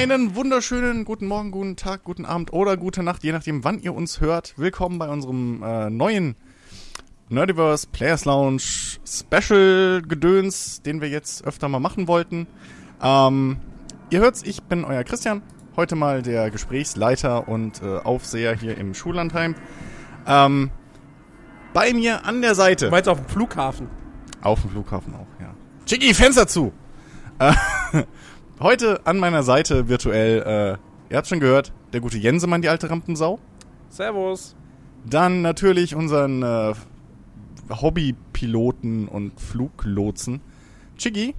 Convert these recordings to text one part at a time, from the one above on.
Einen wunderschönen guten Morgen, guten Tag, guten Abend oder gute Nacht, je nachdem, wann ihr uns hört. Willkommen bei unserem äh, neuen Nerdiverse Players Lounge Special Gedöns, den wir jetzt öfter mal machen wollten. Ähm, ihr hört's, ich bin euer Christian. Heute mal der Gesprächsleiter und äh, Aufseher hier im Schullandheim. Ähm, bei mir an der Seite. Du meinst auf dem Flughafen? Auf dem Flughafen auch, ja. Chicky, Fenster zu! Äh, heute an meiner Seite virtuell, äh, ihr habt schon gehört, der gute Jensemann, die alte Rampensau. Servus. Dann natürlich unseren äh, Hobbypiloten und Fluglotsen. Chicky.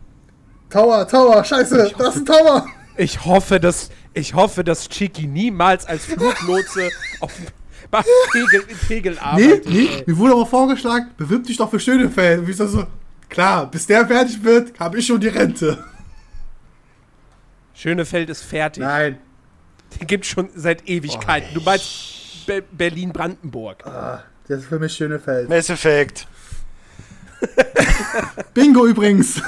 Tower, Tower, scheiße, das ist ein Tower. Ich hoffe, dass ich hoffe, dass Chiki niemals als Fluglotse auf bei Tegel, in Tegel Nee, arbeitet. nee, mir wurde auch vorgeschlagen, bewirb dich doch für Schönefeld. Wie ist das so? Klar, bis der fertig wird, habe ich schon die Rente. Schönefeld ist fertig. Nein, Den gibt's schon seit Ewigkeiten. du meinst Be Berlin-Brandenburg. das ist für mich Schönefeld. Mass Effect. Bingo übrigens.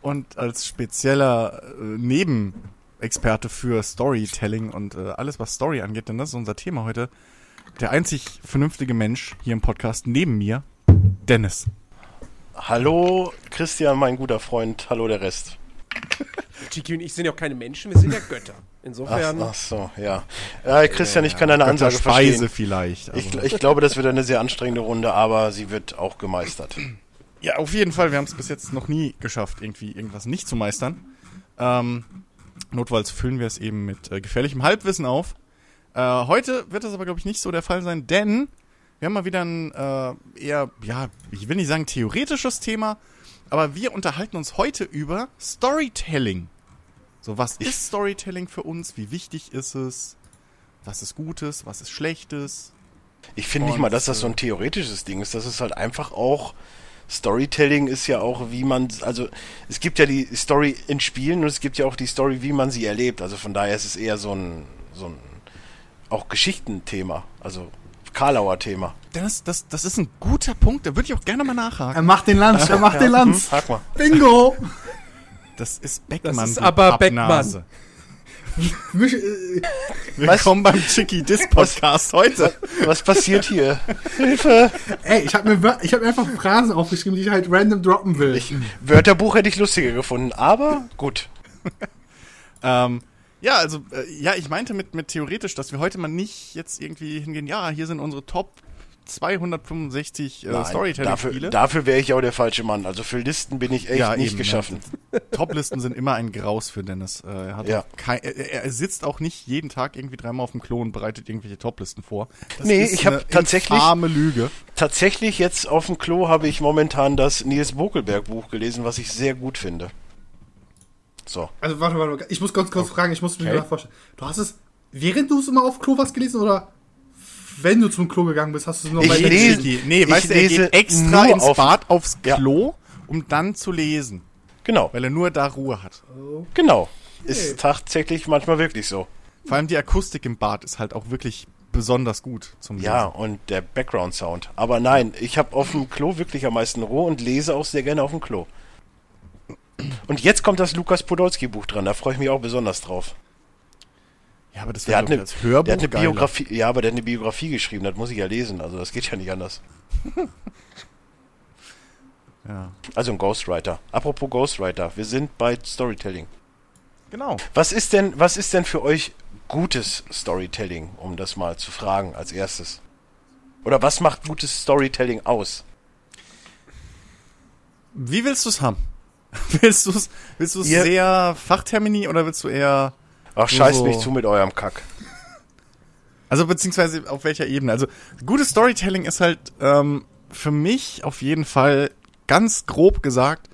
Und als spezieller äh, Nebenexperte für Storytelling und äh, alles, was Story angeht, denn das ist unser Thema heute, der einzig vernünftige Mensch hier im Podcast neben mir, Dennis. Hallo Christian, mein guter Freund. Hallo der Rest. Chiki und ich sind ja auch keine Menschen, wir sind ja Götter. Ach, Insofern. ach so, ja. Äh, Christian, ich kann deine Ansage Speise verstehen. vielleicht. Ich, Also. ich glaube, das wird eine sehr anstrengende Runde, aber sie wird auch gemeistert. Ja, auf jeden Fall. Wir haben es bis jetzt noch nie geschafft, irgendwie irgendwas nicht zu meistern. Ähm, notfalls füllen wir es eben mit äh, gefährlichem Halbwissen auf. Äh, heute wird das aber, glaube ich, nicht so der Fall sein, denn wir haben mal wieder ein äh, eher, ja, ich will nicht sagen theoretisches Thema, aber wir unterhalten uns heute über Storytelling. So, was ist Storytelling für uns? Wie wichtig ist es? Was ist Gutes? Was ist Schlechtes? Ich finde nicht mal, dass das so ein theoretisches Ding ist. Das ist halt einfach auch. Storytelling ist ja auch, wie man, also es gibt ja die Story in Spielen und es gibt ja auch die Story, wie man sie erlebt. Also von daher ist es eher so ein, so ein auch Geschichtenthema, also Karlauer Thema. Das, das, das ist ein guter Punkt, da würde ich auch gerne mal nachhaken. Er macht den Lanz, er macht den Lanz. Mal. Bingo. Das ist Beckmann. Das ist aber äh, Willkommen beim Chicky Dis Podcast heute. Was passiert hier? Hilfe! ey, ich habe mir, ich hab mir einfach Phrasen aufgeschrieben, die ich halt random droppen will. Ich, Wörterbuch hätte ich lustiger gefunden, aber gut. Ähm, ja, also, äh, ja, ich meinte mit, mit theoretisch, dass wir heute mal nicht jetzt irgendwie hingehen, ja, hier sind unsere Top 265 äh, Nein, Storytelling-Spiele. dafür dafür wäre ich auch der falsche Mann. Also für Listen bin ich echt Ja, nicht eben, geschaffen. Top-Listen sind immer ein Graus für Dennis. Äh, er, hat Ja. kein, er, er sitzt auch nicht jeden Tag irgendwie dreimal auf dem Klo und bereitet irgendwelche Top-Listen vor. Das Nee, ich hab eine tatsächlich- infame Lüge. Tatsächlich jetzt auf dem Klo habe ich momentan das Nils Bokelberg Buch gelesen, was ich sehr gut finde. So. Also warte, warte, warte, ich muss ganz kurz fragen, ich muss mir Okay. okay. vorstellen. Du hast es, während du es immer auf Klo was gelesen oder wenn du zum Klo gegangen bist, hast du es noch Ich bei lese- nee, ich weißt du, er lese geht extra ins auf- Bad aufs Ja. Klo, um dann zu lesen. Genau, Weil er nur da Ruhe hat. genau. Ist tatsächlich manchmal wirklich so. Vor allem die Akustik im Bad ist halt auch wirklich besonders gut zum Lesen. Ja, und der Background Sound. Aber nein, ich habe auf dem Klo wirklich am meisten Ruhe und lese auch sehr gerne auf dem Klo. Und jetzt kommt das Lukas Podolski Buch dran, da freue ich mich auch besonders drauf. Ja, aber das wäre eine, als Hörbuch der hat eine geiler. Biografie, ja, aber der hat eine Biografie geschrieben, das muss ich ja lesen, also das geht ja nicht anders. Ja, Also ein Ghostwriter. Apropos Ghostwriter, wir sind bei Storytelling. genau. Was ist denn, was ist denn für euch gutes Storytelling, um das mal zu fragen als erstes? Oder was macht gutes Storytelling aus? Wie willst du es haben? Willst du es willst du's Ihr- sehr Fachtermini oder willst du eher Ach, scheiß so- mich zu mit eurem Kack. Also beziehungsweise auf welcher Ebene? Also gutes Storytelling ist halt ähm, für mich auf jeden Fall ganz grob gesagt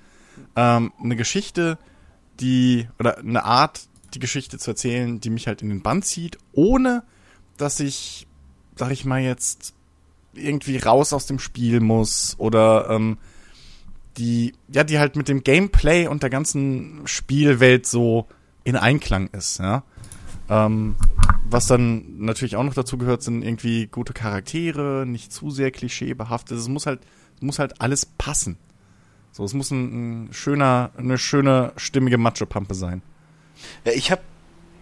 ähm, eine Geschichte, die oder eine Art, die Geschichte zu erzählen, die mich halt in den Band zieht, ohne dass ich, sag ich mal jetzt, irgendwie raus aus dem Spiel muss oder ähm, die, ja, die halt mit dem Gameplay und der ganzen Spielwelt so in Einklang ist, ja. Ähm, was dann natürlich auch noch dazu gehört, sind irgendwie gute Charaktere, nicht zu sehr klischeebehaftet. Es muss halt, muss halt alles passen. So, es muss ein, ein schöner, eine schöne, stimmige Macho-Pampe sein. Ja, ich habe,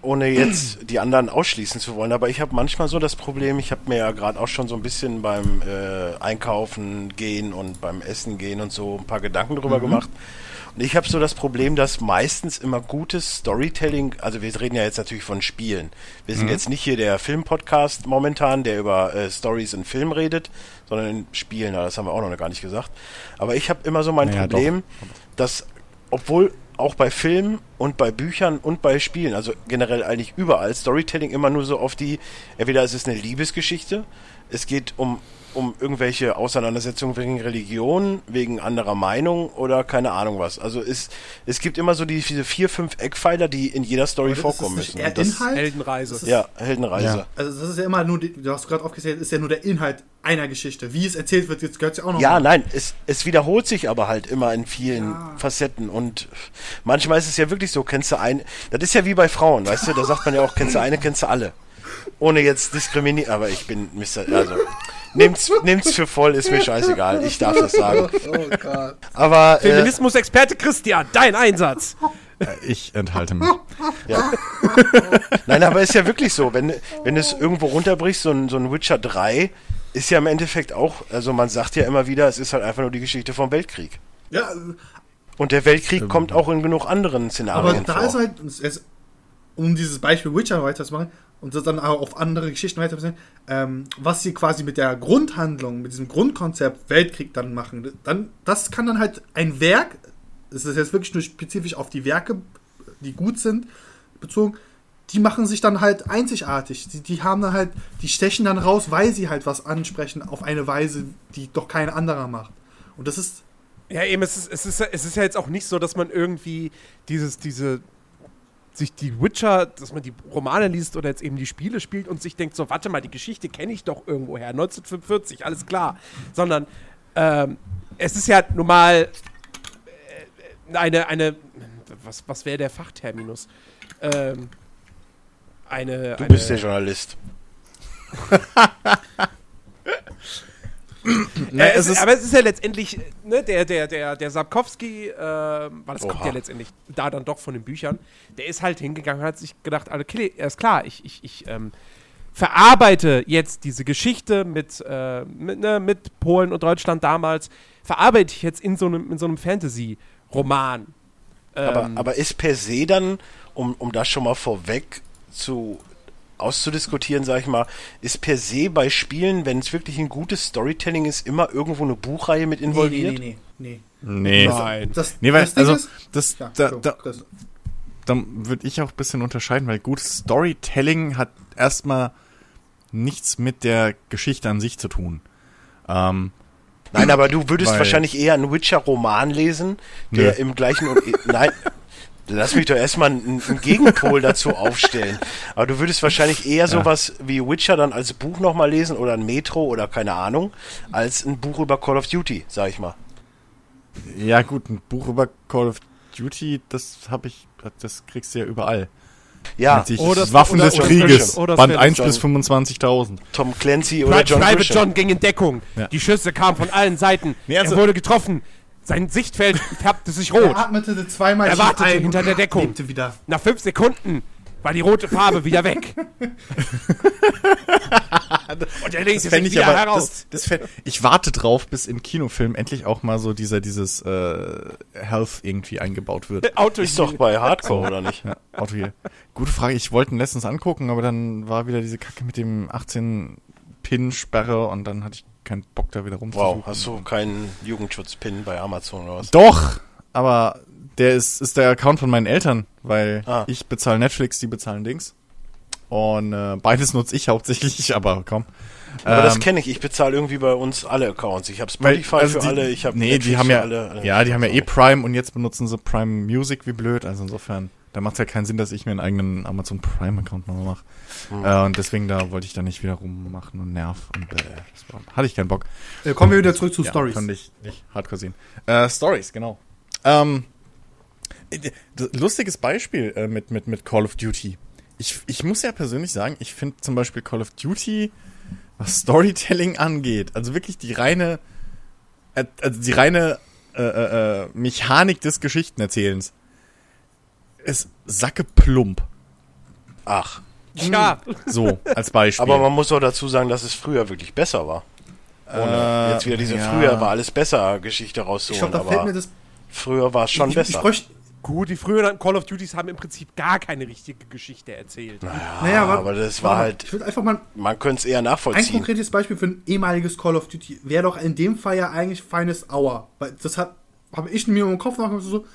ohne jetzt die anderen ausschließen zu wollen, aber ich habe manchmal so das Problem, ich habe mir ja gerade auch schon so ein bisschen beim äh, Einkaufen gehen und beim Essen gehen und so ein paar Gedanken drüber gemacht. Und ich habe so das Problem, dass meistens immer gutes Storytelling, also wir reden ja jetzt natürlich von Spielen. Wir sind jetzt nicht hier der Filmpodcast momentan, der über äh, Stories in Film redet, sondern in Spielen, das haben wir auch noch gar nicht gesagt. Aber ich habe immer so mein Naja, Problem, dass obwohl auch bei Filmen und bei Büchern und bei Spielen, also generell eigentlich überall, Storytelling immer nur so auf die, entweder es ist eine Liebesgeschichte, es geht um, um irgendwelche Auseinandersetzungen wegen Religion, wegen anderer Meinung oder keine Ahnung was. Also es, es gibt immer so die, diese vier, fünf Eckpfeiler, die in jeder Story Aber das ist vorkommen müssen. das, Inhalt? Heldenreise. Das ist- ja, Heldenreise. Ja. Also das ist ja immer nur, die, du hast gerade aufgezählt, ist ja nur der Inhalt einer Geschichte. Wie es erzählt wird, jetzt gehört ja auch noch. Ja, mal. nein, es, es wiederholt sich aber halt immer in vielen Facetten und manchmal ist es ja wirklich so, kennst du ein, das ist ja wie bei Frauen, weißt du, da sagt man ja auch, kennst du eine, kennst du alle. Ohne jetzt diskriminieren, aber ich bin Mr., also, nehmt's, nehmt's für voll, ist mir scheißegal, ich darf das sagen. Oh Gott. Aber, äh, Feminismus-Experte Christian, dein Einsatz. Ich enthalte mich. ja. Nein, aber ist ja wirklich so, wenn, wenn du es irgendwo runterbrichst, so ein, so ein Witcher 3 ist ja im Endeffekt auch, also man sagt ja immer wieder, es ist halt einfach nur die Geschichte vom Weltkrieg. Ja, Und der Weltkrieg kommt auch in genug anderen aber Szenarien da vor. ist halt, es ist, um dieses Beispiel Witcher weiterzumachen und das dann auch auf andere Geschichten weiterzumachen, ähm, was sie quasi mit der Grundhandlung, mit diesem Grundkonzept Weltkrieg dann machen, dann, das kann dann halt ein Werk, das ist jetzt wirklich nur spezifisch auf die Werke, die gut sind, bezogen, die machen sich dann halt einzigartig. Die, die haben dann halt, die stechen dann raus, weil sie halt was ansprechen auf eine Weise, die doch kein anderer macht. Und das ist Ja, eben, es ist, es, ist, es ist ja jetzt auch nicht so, dass man irgendwie dieses, diese, sich die Witcher, dass man die Romane liest oder jetzt eben die Spiele spielt und sich denkt, so, warte mal, die Geschichte kenne ich doch irgendwoher, 1945, alles klar. Sondern ähm, es ist ja nun mal äh, eine, eine, was, was wäre der Fachterminus? Ähm, eine, Du eine, bist der Journalist. Ne, es ist- aber es ist ja letztendlich, ne, der, der, der, der Sapkowski, äh, weil das kommt Oha. ja letztendlich da dann doch von den Büchern, der ist halt hingegangen und hat sich gedacht, okay, ist klar, ich, ich, ich ähm, verarbeite jetzt diese Geschichte mit, äh, mit, ne, mit Polen und Deutschland damals, verarbeite ich jetzt in so einem, in so einem Fantasy-Roman. Aber, Ähm, aber ist per se dann, um, um das schon mal vorweg zu auszudiskutieren, sag ich mal, ist per se bei Spielen, wenn es wirklich ein gutes Storytelling ist, immer irgendwo eine Buchreihe mit involviert? nee, nee. Nee. Nein. Das, Nee, weil, das also, ist, das, ja, da, so, da, Chris. da würde ich auch ein bisschen unterscheiden, weil gutes Storytelling hat erstmal nichts mit der Geschichte an sich zu tun. Ähm, Nein, aber du würdest Weil- wahrscheinlich eher einen Witcher-Roman lesen, der Nö. im gleichen... Nein, lass mich doch erstmal einen, einen Gegenpol dazu aufstellen. Aber du würdest wahrscheinlich eher sowas wie Witcher dann als Buch nochmal lesen oder ein Metro oder keine Ahnung, als ein Buch über Call of Duty, sag ich mal. ja gut, ein Buch über Call of Duty, das habe ich, das kriegst du ja überall. Ja, das- Waffen oder- des oder- Krieges, Band wäre 1 John- bis 25.000. Tom Clancy oder Pri John Private Grisham. John ging in Deckung. Ja. Die Schüsse kamen von allen Seiten. Nee, also- er wurde getroffen. Sein Sichtfeld färbte sich Er rot. atmete zweimal Er wartete ein hinter der und Deckung. lebte wieder. Nach fünf Sekunden war die rote Farbe wieder weg. Und er legte sich wieder heraus. das, das fänd, ich warte drauf, bis im Kinofilm endlich auch mal so dieser, dieses äh, Health irgendwie eingebaut wird. Auto Ist doch bei Hardcore, oder nicht? Ja, Auto hier. Gute Frage, ich wollte ihn letztens angucken, aber dann war wieder diese Kacke mit dem 18-Pin-Sperre und dann hatte ich keinen Bock da wieder rumzusuchen. Wow, hast du keinen Jugendschutz-Pin bei Amazon oder was? Doch, aber der ist, ist der Account von meinen Eltern, weil Ah. ich bezahle Netflix, die bezahlen Dings. Und äh, beides nutze ich hauptsächlich, aber komm. Aber das Ähm, kenne ich. Ich bezahle irgendwie bei uns alle Accounts. Ich habe Weil, Spotify also für die, alle, ich habe Nee, die haben ja, ja, die haben ja eh Prime und jetzt benutzen sie Prime Music wie blöd. Also insofern, da macht es ja keinen Sinn, dass ich mir einen eigenen Amazon Prime Account nochmal mache. Hm. Äh, und deswegen da wollte ich da nicht wieder rummachen und nerv und äh, das war, hatte ich keinen Bock. Äh, kommen wir wieder zurück zu Ja, Stories. Konnte ich nicht hardcore sehen. Äh, Stories, genau. Ähm, äh, lustiges Beispiel äh, mit, mit, mit Call of Duty. Ich, ich muss ja persönlich sagen, ich finde zum Beispiel Call of Duty, was Storytelling angeht, also wirklich die reine, äh, also die reine äh, äh, äh, Mechanik des Geschichtenerzählens ist sacke plump. Ach. Ja, So, als Beispiel. Aber man muss auch dazu sagen, dass es früher wirklich besser war. Ohne Äh, jetzt wieder diese ja. früher war alles besser Geschichte Ich rauszuholen. da aber mir das. früher war es schon ich, besser. Ich gut, die früheren Call of Duties haben im Prinzip gar keine richtige Geschichte erzählt. naja, warte- aber das warte war halt- Ich würde einfach mal man könnte es eher ein nachvollziehen. konkretes Beispiel für ein ehemaliges Call of Duty wäre doch in dem Fall ja eigentlich Finest Hour. Weil das hat habe ich mir im Kopf noch so.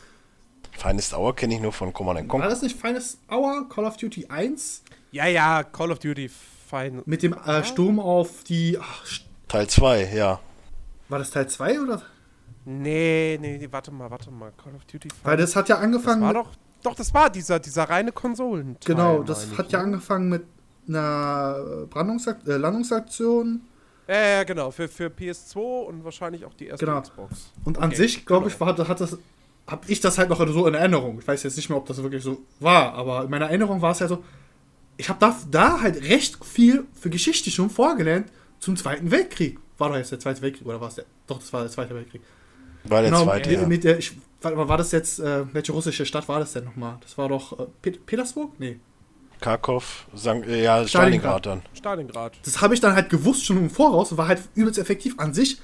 Finest Hour kenne ich nur von Command War Conquer. das nicht Finest Hour? Call of Duty 1? Ja, ja, Call of Duty fein. Mit dem äh, Sturm auf die. Ach, Teil 2, ja. war das Teil 2 oder? Nee, nee, nee, warte mal, warte mal. Call of Duty Weil das hat ja das angefangen. war mit- doch. Doch, das war dieser, dieser reine Konsolen. Genau, das hat ja angefangen mit einer äh, Brandungsakt äh, Landungsaktion. Ja, ja, genau. Für, für PS2 und wahrscheinlich auch die erste Genau. Xbox. Und an Okay, sich, glaube ich, genau. war, hat das, habe ich das halt noch so in Erinnerung. Ich weiß jetzt nicht mehr, ob das wirklich so war, aber in meiner Erinnerung war es ja so, ich habe da, da halt recht viel für Geschichte schon vorgelernt zum Zweiten Weltkrieg. War doch jetzt der Zweite Weltkrieg, oder war es der? Doch, das war der Zweite Weltkrieg. War der genau, zweite, mit, ja. mit der, ich, mal, war das jetzt, äh, welche russische Stadt war das denn nochmal? Das war doch äh, Pet Petersburg? Nee. Karkov, Sank äh, ja, Stalingrad. Stalingrad dann. Stalingrad. Das habe ich dann halt gewusst schon im Voraus und war halt übelst effektiv. An sich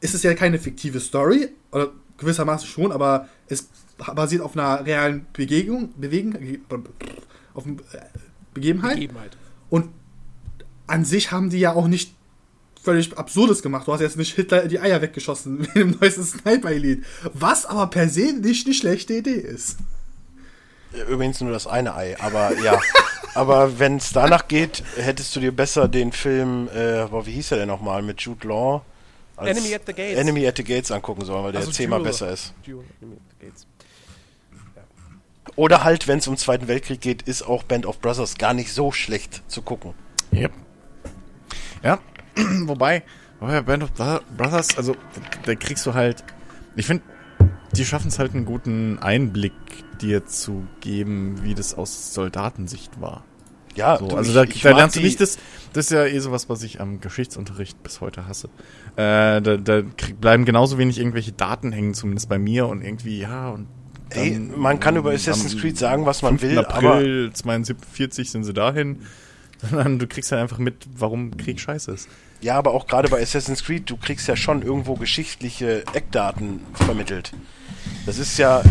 ist es ja keine fiktive Story, oder gewissermaßen schon, aber es basiert auf einer realen Begegnung, Bewegung, auf einer äh, Begebenheit. Begebenheit. Und an sich haben die ja auch nicht völlig Absurdes gemacht. Du hast jetzt nicht Hitler die Eier weggeschossen mit dem neuesten Sniper-Elite. Was aber per se nicht eine schlechte Idee ist. Übrigens nur das eine Ei, aber ja. aber wenn es danach geht, hättest du dir besser den Film, äh, boah, wie hieß er denn nochmal, mit Jude Law? Als Enemy at the Gates. Enemy at the Gates angucken sollen, weil der Also zehnmal besser ist. Duel, Enemy at the Gates. Oder halt, wenn es um Zweiten Weltkrieg geht, ist auch Band of Brothers gar nicht so schlecht zu gucken. Yep. Ja, wobei, wobei bei Band of Bro- Brothers, also da kriegst du halt, ich finde, die schaffen es halt einen guten Einblick dir zu geben, wie das aus Soldatensicht war. Ja, So, du, also ich- da, ich da mag lernst du nicht das, das ist ja eh sowas, was ich am Geschichtsunterricht bis heute hasse. Äh, da da krieg, bleiben genauso wenig irgendwelche Daten hängen, zumindest bei mir und irgendwie, ja, und Ey, dann man kann über Assassin's Creed sagen, was man 5. will, aber April 42 sind sie dahin. Sondern du kriegst halt einfach mit, warum Krieg scheiße ist. ja, aber auch gerade bei Assassin's Creed, du kriegst ja schon irgendwo geschichtliche Eckdaten vermittelt. Das ist ja,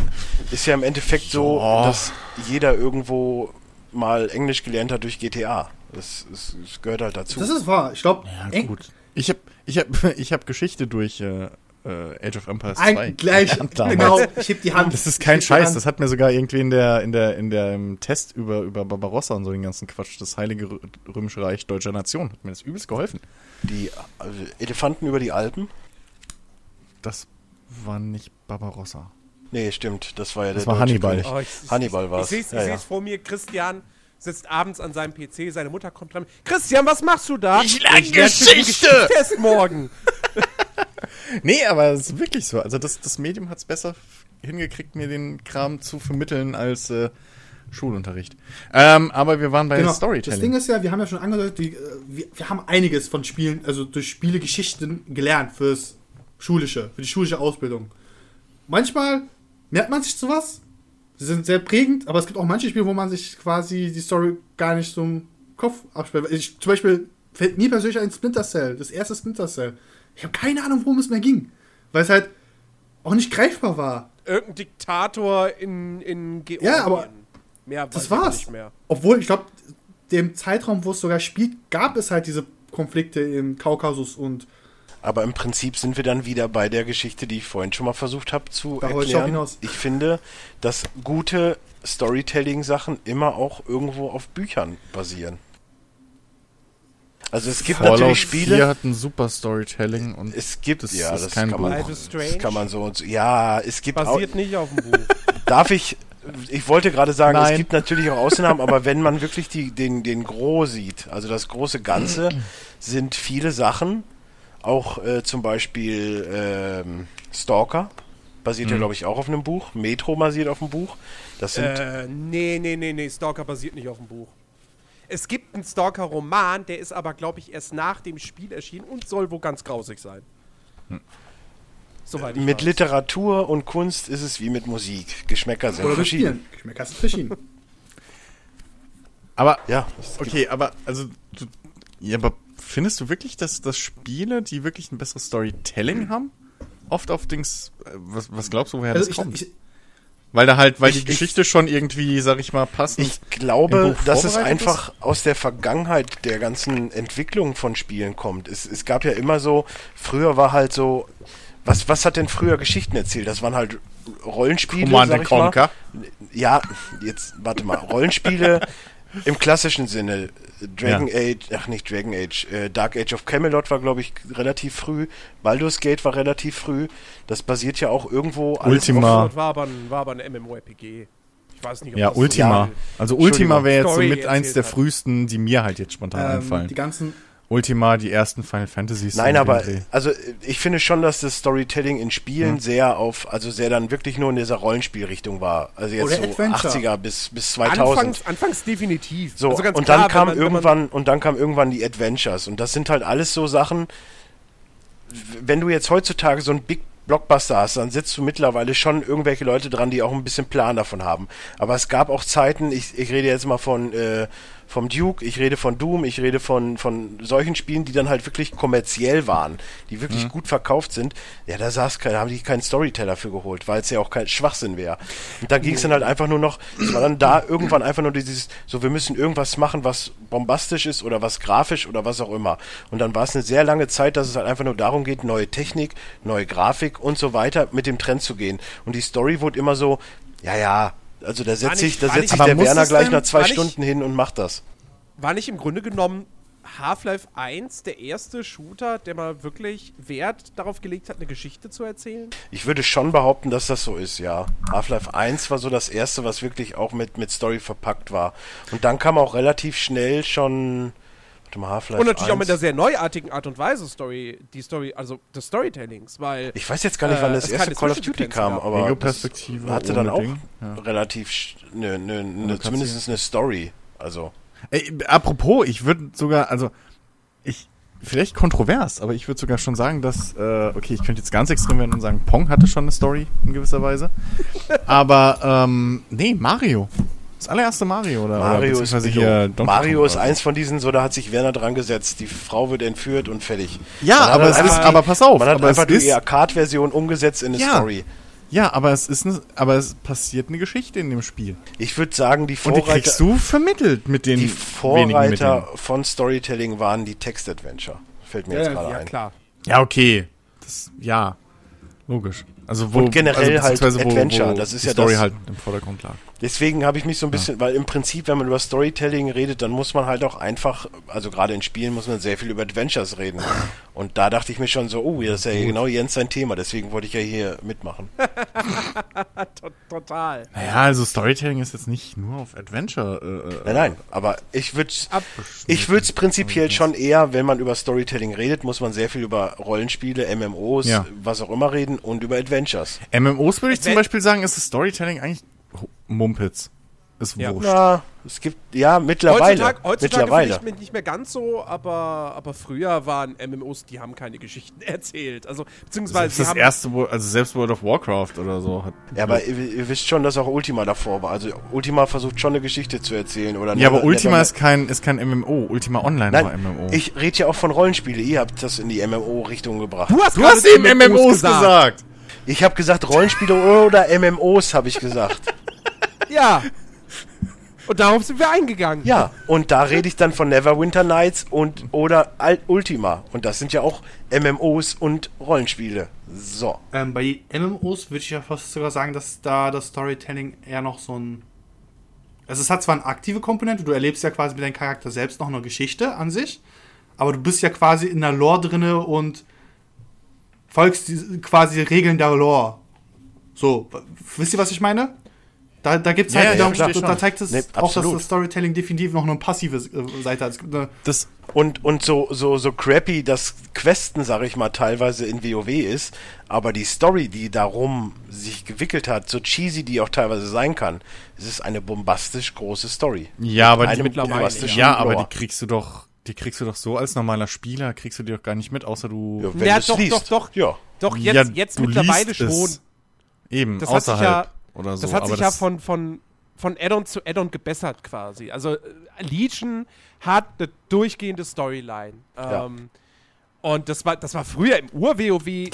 ist ja im Endeffekt so, Ja. dass jeder irgendwo mal Englisch gelernt hat durch GTA. Das, das, das gehört halt dazu. Das ist wahr. Ich glaube, Ja, gut. Ich habe ich hab, ich hab Geschichte durch äh, äh, Age of Empires 2. ein, gleich, genau, ich heb die Hand. Das ist kein Scheiß, das hat mir sogar irgendwie in der, in der, in der im Test über, über Barbarossa und so den ganzen Quatsch, das Heilige Rö- Römische Reich deutscher Nation, hat mir das übelst geholfen. Die also Elefanten über die Alpen? Das war nicht Barbarossa. Nee, stimmt. Das war ja Das der war Hannibal. Oh, ich, Hannibal ich, war's. Ich, ich sehe Ja, es ja. vor mir. Christian sitzt abends an seinem PC, seine Mutter kommt rein. Christian, was machst du da? Ich lerne Geschichte! Geschichtstest morgen. Nee, aber es ist wirklich so. Also das, das Medium hat es besser hingekriegt, mir den Kram zu vermitteln als äh, Schulunterricht. Ähm, aber wir waren bei Genau. Das Ding Storytelling. ist ja, wir haben ja schon angedeutet, die, äh, wir, wir haben einiges von Spielen, also durch Spiele Geschichten gelernt fürs Schulische, für die schulische Ausbildung. Manchmal merkt man sich sowas, sie sind sehr prägend, aber es gibt auch manche Spiele, wo man sich quasi die Story gar nicht so im Kopf abspielt. Ich, zum Beispiel fällt mir persönlich ein Splinter Cell, das erste Splinter Cell. Ich habe keine Ahnung, worum es mehr ging, weil es halt auch nicht greifbar war. Irgendein Diktator in, in Georgien. Ja, aber Mehr Das war's. nicht mehr. Obwohl, ich glaube, dem Zeitraum, wo es sogar spielt, gab es halt diese Konflikte im Kaukasus und Aber im Prinzip sind wir dann wieder bei der Geschichte, die ich vorhin schon mal versucht habe zu Da ich auch erklären. hinaus. Ich finde, dass gute Storytelling-Sachen immer auch irgendwo auf Büchern basieren. Also es gibt Fallout natürlich 4 Spiele, hat ein super Storytelling und es gibt, Das ja, ist das kein kann man, Buch. Is das kann man so und so, ja, es gibt auch, Basiert nicht auf dem Buch. darf ich, ich wollte gerade sagen, Nein. es gibt natürlich auch Ausnahmen, aber wenn man wirklich die, den, den Gros sieht, also das große Ganze, sind viele Sachen, auch äh, zum Beispiel ähm, Stalker, basiert Mhm. ja glaube ich auch auf einem Buch, Metro basiert auf einem Buch, das sind, äh, nee, nee, nee, nee. Stalker basiert nicht auf dem Buch. Es gibt einen Stalker-Roman, der ist aber, glaube ich, erst nach dem Spiel erschienen und soll wohl ganz grausig sein. soweit ich mit weiß. Literatur und Kunst ist es wie mit Musik. Geschmäcker sind Oder verschieden. Geschmäcker sind verschieden. Aber, Ja, okay, aber, also, du, ja, aber findest du wirklich, dass, dass Spiele, die wirklich ein besseres Storytelling haben, oft auf Dings, äh, was, was glaubst du, woher Also das ich, kommt? ich, weil da halt, weil ich- die Geschichte schon irgendwie, sag ich mal, passend. Ich glaube, dass es einfach aus der Vergangenheit der ganzen Entwicklung von Spielen kommt. Es, es gab ja immer so, früher war halt so, was, was hat denn früher Geschichten erzählt? Das waren halt Rollenspiele, Command sag ich mal. Ja, jetzt, warte mal, Rollenspiele im klassischen Sinne. Dragon Age, ach nicht Dragon Age, äh, Dark Age of Camelot war, glaube ich, relativ früh. Baldur's Gate war relativ früh. Das basiert ja auch irgendwo Ultima. Oxford war aber ein, war aber ein MMORPG. Ich weiß nicht, ob Ja, das Ultima. Ja. also Ultima wäre jetzt so Story mit eins der frühesten, die mir halt jetzt spontan ähm, einfallen. die ganzen Ultima, die ersten Final Fantasies. Nein, aber also ich finde schon, dass das Storytelling in Spielen sehr auf, also sehr dann wirklich nur in dieser Rollenspielrichtung war. Also jetzt Oder so Adventure. 80er bis, bis 2000. Anfangs, anfangs definitiv. so, Also ganz und klar, dann kam man- irgendwann, und dann kam irgendwann die Adventures. Und das sind halt alles so Sachen, wenn du jetzt heutzutage so ein Big Blockbuster hast, dann sitzt du mittlerweile schon irgendwelche Leute dran, die auch ein bisschen Plan davon haben. Aber es gab auch Zeiten, ich, ich rede jetzt mal von äh, vom Duke, ich rede von Doom, ich rede von, von solchen Spielen, die dann halt wirklich kommerziell waren, die wirklich gut verkauft sind. Ja, da saß kein, da haben die keinen Storyteller für geholt, weil es ja auch kein Schwachsinn wäre. Und da ging es dann halt einfach nur noch, es war dann da irgendwann einfach nur dieses, so wir müssen irgendwas machen, was bombastisch ist oder was grafisch oder was auch immer. Und dann war es eine sehr lange Zeit, dass es halt einfach nur darum geht, neue Technik, neue Grafik und so weiter mit dem Trend zu gehen. Und die Story wurde immer so, ja, ja, also da setzt sich, nicht- da setzt sich der Werner gleich denn- nach zwei Stunden hin und macht das. War nicht im Grunde genommen Half-Life 1 der erste Shooter, der mal wirklich Wert darauf gelegt hat, eine Geschichte zu erzählen? Ich würde schon behaupten, dass das so ist, ja. Half-Life 1 war so das erste, was wirklich auch mit, mit Story verpackt war. Und dann kam auch relativ schnell schon. Mal, Half-Life Und natürlich auch 1. mit einer sehr neuartigen Art und Weise Story, die Story, also des Storytellings, weil Ich weiß jetzt gar nicht, Äh, wann das es erste Call of Duty kam, gab. aber das Ego-Perspektive hatte dann auch Ding, ja. relativ ne, ne, ne, zumindest eine Story. Also Ey, apropos, ich würde sogar, also, ich, vielleicht kontrovers, aber ich würde sogar schon sagen, dass, äh, okay, ich könnte jetzt ganz extrem werden und sagen, Pong hatte schon eine Story in gewisser Weise. aber, ähm, nee, Mario. Das allererste Mario, oder? oder Mario ist beziehungsweise Billo. hier Mario ist oder eins von diesen, so da hat sich Werner dran gesetzt, die Frau wird entführt und fertig. Ja, Man aber es ist, die- aber pass auf, Man hat aber einfach es ist, die Arcade-Version umgesetzt in eine Ja. Story. ja, aber es ist, eine, aber es passiert eine Geschichte in dem Spiel. Ich würde sagen, die Und die Vorreiter, kriegst du vermittelt mit den die. Vorreiter von Storytelling waren die Text-Adventure. Fällt mir Ja, jetzt ja, gerade ja ein. klar. Ja, okay. Das, ja, logisch. Also wo, Und generell also, halt Adventure, das ist die ja Story das- halt im Vordergrund lag. Deswegen habe ich mich so ein bisschen, weil im Prinzip, wenn man über Storytelling redet, dann muss man halt auch einfach, also gerade in Spielen muss man sehr viel über Adventures reden. Und da dachte ich mir schon so, oh, das ist ja genau Jens sein Thema, deswegen wollte ich ja hier mitmachen. To total. Naja, also Storytelling ist jetzt nicht nur auf Adventure. Äh, Nein, nein, aber ich würde ich würde es prinzipiell schon eher, wenn man über Storytelling redet, muss man sehr viel über Rollenspiele, MMOs, Ja. was auch immer reden und über Adventures. MMOs würde ich zum Adven- Beispiel sagen, ist das Storytelling eigentlich Mumpitz. Ist Ja. wurscht. Na, es gibt, ja, mittlerweile. Heutzutage, heutzutage mittlerweile. finde ich nicht mehr ganz so, aber, aber früher waren MMOs, die haben keine Geschichten erzählt. Also, beziehungsweise Das ist das haben, erste, wo, also selbst World of Warcraft oder so hat. Ja, aber ihr, ihr wisst schon, dass auch Ultima davor war. Also Ultima versucht schon eine Geschichte zu erzählen. Oder Ja, aber Never- Ultima Never- ist kein, ist kein MMO. Ultima Online war Nein, MMO. ich rede ja auch von Rollenspiele. Ihr habt das in die MMO-Richtung gebracht. du hast, du hast eben MMOs gesagt. gesagt. Ich habe gesagt Rollenspiele oder MMOs, habe ich gesagt. Ja. Und darauf sind wir eingegangen. Ja, und da rede ich dann von Neverwinter Nights und oder Al Ultima. Und das sind ja auch MMOs und Rollenspiele. So. Ähm, bei MMOs würde ich ja fast sogar sagen, dass da das Storytelling eher noch so ein. Also es hat zwar eine aktive Komponente, du erlebst ja quasi mit deinem Charakter selbst noch eine Geschichte an sich, aber du bist ja quasi in der Lore drinne und folgst die, quasi Regeln der Lore. So, wisst ihr, was ich meine? Da, da gibt es Ja, halt ja, wieder, ja, verstehe da, schon. da zeigt es Nee, auch, dass das Storytelling definitiv noch eine passive äh, Seite hat. Es gibt eine, Das, Und, und so, so, so crappy das Questen, sag ich mal, teilweise in WoW ist, aber die Story, die darum sich gewickelt hat, so cheesy die auch teilweise sein kann, es ist eine bombastisch große Story. ja, aber die, mittlerweile, ja, aber die kriegst du doch die kriegst du doch so als normaler Spieler, kriegst du die doch gar nicht mit, außer du. Ja, wenn Ja, doch, liest. doch, doch. Ja. Doch, jetzt, Ja, jetzt mittlerweile schon. es Eben, Das hat sich außerhalb ja- oder so. Das hat aber sich ja von, von, von Add-on zu Add-on gebessert quasi. Also äh, Legion hat eine durchgehende Storyline. Ja. Ähm, Und das war, das war früher im Ur-WoW,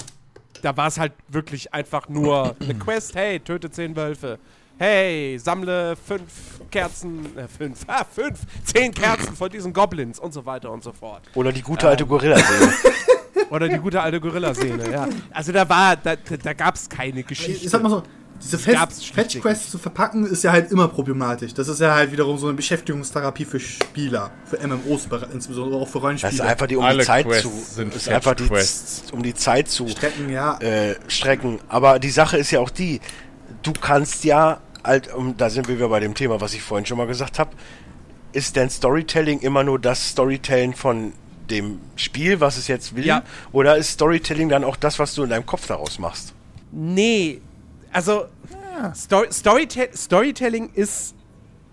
da war es halt wirklich einfach nur eine Quest, hey, töte zehn Wölfe. Hey, sammle fünf Kerzen, äh, fünf, ah, fünf, zehn Kerzen von diesen Goblins und so weiter und so fort. Oder die gute alte Gorilla-Serie. Oder die gute alte Gorilla-Szene, ja. Also da war, da, da, da gab es keine Geschichte. Ich sag mal so, diese Fetch-Quests zu verpacken, ist ja halt immer problematisch. Das ist ja halt wiederum so eine Beschäftigungstherapie für Spieler, für MMOs, insbesondere auch für Das ist Rollenspiele. einfach die, um Alle die Zeit Quests zu, sind ist einfach die, um die Zeit zu Strecken, ja. äh, strecken. Aber die Sache ist ja auch die, du kannst ja, halt, um, da sind wir wieder bei dem Thema, was ich vorhin schon mal gesagt habe, ist denn Storytelling immer nur das Storytelling von dem Spiel, was es jetzt will? Ja. Oder ist Storytelling dann auch das, was du in deinem Kopf daraus machst? Nee, also Story, Storyte Storytelling ist,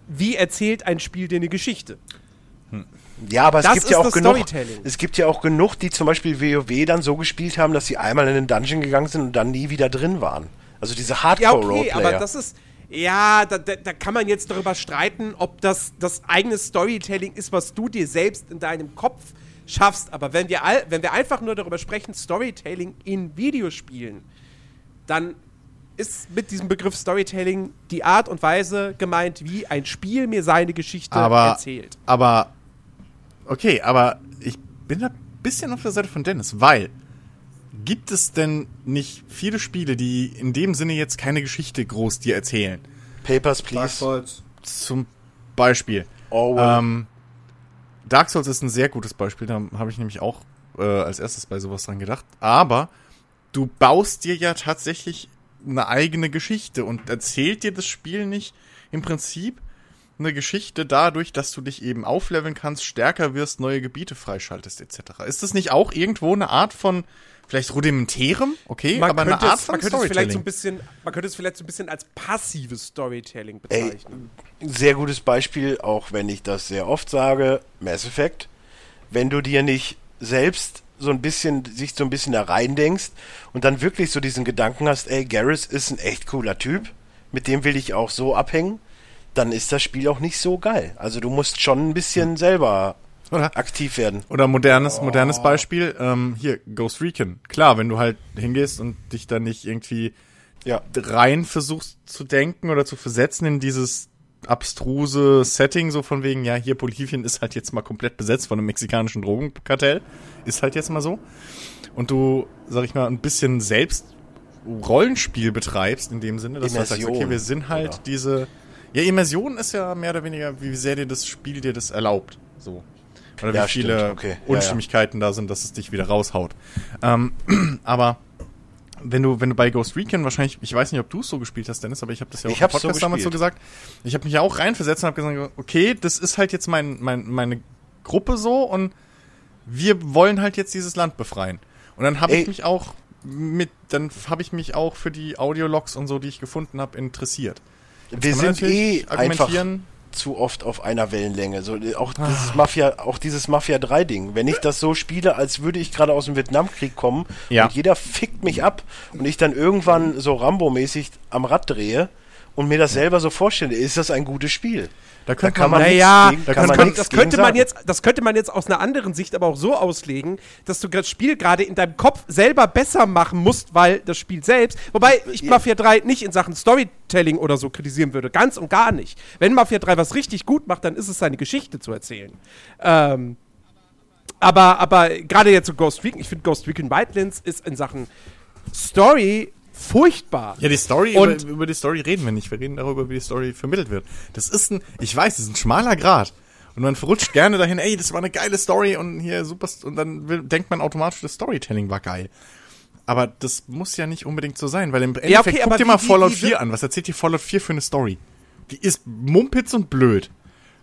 wie erzählt ein Spiel dir eine Geschichte. Ja, aber es Das gibt ja auch genug. Es gibt ja auch genug, die zum Beispiel WoW dann so gespielt haben, dass sie einmal in den Dungeon gegangen sind und dann nie wieder drin waren. Also diese Ja, Hardcore-Roleplayer. okay, aber das ist. Ja, da, da, da kann man jetzt darüber streiten, ob das das eigene Storytelling ist, was du dir selbst in deinem Kopf schaffst. Aber wenn wir, all, wenn wir einfach nur darüber sprechen, Storytelling in Videospielen, dann ist mit diesem Begriff Storytelling die Art und Weise gemeint, wie ein Spiel mir seine Geschichte aber, erzählt. aber, okay, aber ich bin da ein bisschen auf der Seite von Dennis, weil gibt es denn nicht viele Spiele, die in dem Sinne jetzt keine Geschichte groß dir erzählen? Papers, Dark Please. Souls. Zum Beispiel. Orwell. Ähm, Dark Souls ist ein sehr gutes Beispiel, da habe ich nämlich auch äh, als erstes bei sowas dran gedacht. Aber du baust dir ja tatsächlich eine eigene Geschichte und erzählt dir das Spiel nicht im Prinzip eine Geschichte dadurch, dass du dich eben aufleveln kannst, stärker wirst, neue Gebiete freischaltest etc. Ist das nicht auch irgendwo eine Art von vielleicht rudimentärem, okay, Man aber eine könnte, Art es, von man, könnte es vielleicht so Storytelling? ein bisschen, man könnte es vielleicht so ein bisschen als passives Storytelling bezeichnen. Sehr gutes Beispiel, auch wenn ich das sehr oft sage, Mass Effect. Wenn du dir nicht selbst so ein bisschen, sich so ein bisschen da reindenkst und dann wirklich so diesen Gedanken hast, ey, Garrus ist ein echt cooler Typ, mit dem will ich auch so abhängen, dann ist das Spiel auch nicht so geil. Also du musst schon ein bisschen selber Oder? aktiv werden. Oder modernes, modernes Beispiel, ähm, hier, Ghost Recon. Klar, wenn du halt hingehst und dich dann nicht irgendwie Ja. rein versuchst zu denken oder zu versetzen in dieses abstruse Setting, so von wegen, ja, hier Bolivien ist halt jetzt mal komplett besetzt von einem mexikanischen Drogenkartell. Ist halt jetzt mal so. Und du, sag ich mal, ein bisschen selbst Rollenspiel betreibst, in dem Sinne, dass du halt sagst, Immersion, okay, wir sind halt oder? diese. Ja, Immersion ist ja mehr oder weniger, wie sehr dir das Spiel dir das erlaubt. So. Oder wie Ja, viele stimmt, okay. Ja, Unstimmigkeiten da sind, dass es dich wieder raushaut. Ähm, aber wenn du, wenn du bei Ghost Recon wahrscheinlich, ich weiß nicht, ob du es so gespielt hast, Dennis, aber ich habe das ja auch Ich im hab's so Podcast damals so gesagt. Ich habe mich ja auch reinversetzt und habe gesagt, okay, das ist halt jetzt mein, mein, meine Gruppe so und wir wollen halt jetzt dieses Land befreien. Und dann habe ich mich auch mit, dann habe ich mich auch für die Audiologs und so, die ich gefunden habe, interessiert. Wir Kann man sind eh einfach argumentieren. Zu oft auf einer Wellenlänge. So, äh, auch dieses Mafia, auch dieses Mafia 3 Ding. Wenn ich das so spiele, als würde ich gerade aus dem Vietnamkrieg kommen Ja. und jeder fickt mich ab und ich dann irgendwann so Rambo-mäßig am Rad drehe und mir das selber so vorstelle, ist das ein gutes Spiel? Da Da könnte kann man, man Naja, da kann man das könnte man sagen. jetzt, das könnte man jetzt aus einer anderen Sicht aber auch so auslegen, dass du das Spiel gerade in deinem Kopf selber besser machen musst, weil das Spiel selbst. Wobei ich. Mafia 3 nicht in Sachen Storytelling oder so kritisieren würde, ganz und gar nicht. Wenn Mafia 3 was richtig gut macht, dann ist es seine Geschichte zu erzählen. Ähm, aber aber gerade jetzt so Ghost Recon, ich finde Ghost Recon Wildlands ist in Sachen Story furchtbar. Ja, die Story, Und- über, über die Story reden wir nicht. Wir reden darüber, wie die Story vermittelt wird. Das ist ein, ich weiß, das ist ein schmaler Grad. Und man verrutscht gerne dahin, ey, das war eine geile Story und hier super, und dann will, denkt man automatisch, das Storytelling war geil. Aber das muss ja nicht unbedingt so sein, weil im Endeffekt, okay, guck dir mal wie- Fallout wie 4 wird- an. Was erzählt dir Fallout 4 für eine Story? Die ist mumpitz und blöd.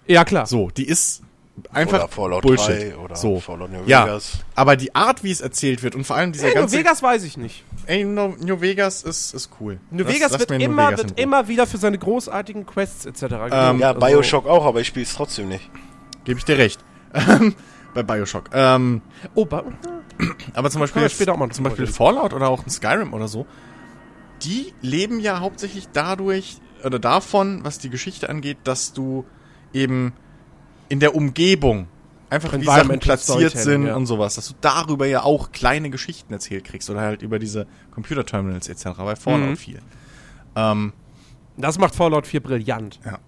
Ja, klar. So, die ist einfach Oder Fallout Bullshit. 3 oder so. Fallout New ja, Vegas. aber die Art, wie es erzählt wird und vor allem dieser Hey, New ganze... Vegas weiß ich nicht. Ey, New, New Vegas ist, ist cool. New Lass- Vegas wird, New immer, Vegas wird immer wieder für seine großartigen Quests etc. Ähm, Ja, Also- Bioshock auch, aber ich spiele es trotzdem nicht. Gebe ich dir recht. Ähm, bei Bioshock. Ähm, Oh, ba- aber zum Beispiel, später auch mal zum Beispiel. Fallout oder auch ein Skyrim oder so, die leben ja hauptsächlich dadurch oder davon, was die Geschichte angeht, dass du eben in der Umgebung einfach wie Sachen platziert sind ja. und sowas, dass du darüber ja auch kleine Geschichten erzählt kriegst oder halt über diese Computerterminals etc. bei Fallout Mhm. viel. Ähm, das macht Fallout 4 brillant. ja.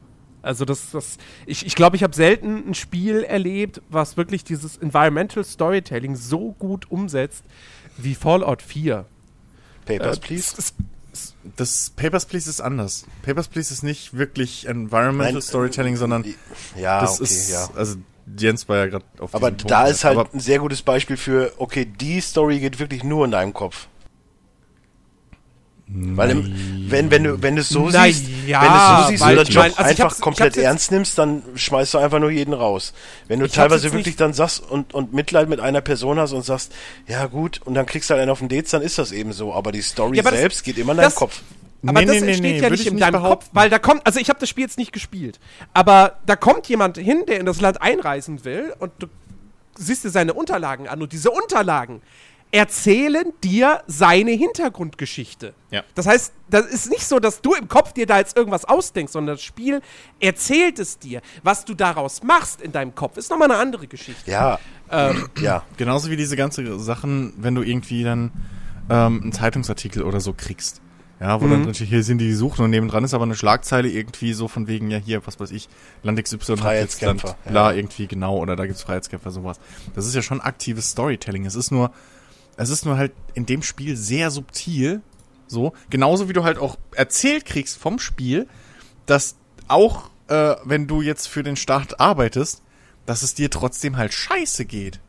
Also das, das, ich ich, glaube, ich habe selten ein Spiel erlebt, was wirklich dieses Environmental Storytelling so gut umsetzt wie Fallout 4. Papers, Äh, please. Das Papers, Please ist anders. Papers, Please ist nicht wirklich Environmental Nein, Storytelling, sondern Ja, das okay, ist, ja. also Jens war ja gerade auf Aber da jetzt. ist halt Aber ein sehr gutes Beispiel für, okay, die Story geht wirklich nur in deinem Kopf. Weil im, wenn, wenn du, wenn du es so Na siehst, ja, wenn du es so siehst oder Job also einfach komplett ernst nimmst, dann schmeißt du einfach nur jeden raus. Wenn du teilweise wirklich dann sagst und, und Mitleid mit einer Person hast und sagst, ja gut, und dann kriegst du halt einen auf den Dates, dann ist das eben so. Aber die Story Ja, aber das- selbst geht immer in deinem das- Kopf. Aber Nee, das nee, entsteht nee, ja nicht ich in nicht deinem behaupten. Kopf, weil da kommt, also ich habe das Spiel jetzt nicht gespielt, aber da kommt jemand hin, der in das Land einreisen will und du siehst dir seine Unterlagen an und diese Unterlagen erzählen dir seine Hintergrundgeschichte. Ja. Das heißt, das ist nicht so, dass du im Kopf dir da jetzt irgendwas ausdenkst, sondern das Spiel erzählt es dir. Was du daraus machst in deinem Kopf, ist nochmal eine andere Geschichte. Ja, Ähm, ja. genauso wie diese ganze Sachen, wenn du irgendwie dann ähm, einen Zeitungsartikel oder so kriegst. Ja, wo Mhm. dann steht, hier sind die gesucht und nebendran ist aber eine Schlagzeile irgendwie so von wegen, ja hier, was weiß ich, Land XY hat jetzt Land, Freiheitskämpfer, bla, ja. irgendwie genau, oder da gibt's Freiheitskämpfer, sowas. Das ist ja schon aktives Storytelling. Es ist nur, es ist nur halt in dem Spiel sehr subtil, so, genauso wie du halt auch erzählt kriegst vom Spiel, dass auch, äh, wenn du jetzt für den Staat arbeitest, dass es dir trotzdem halt scheiße geht.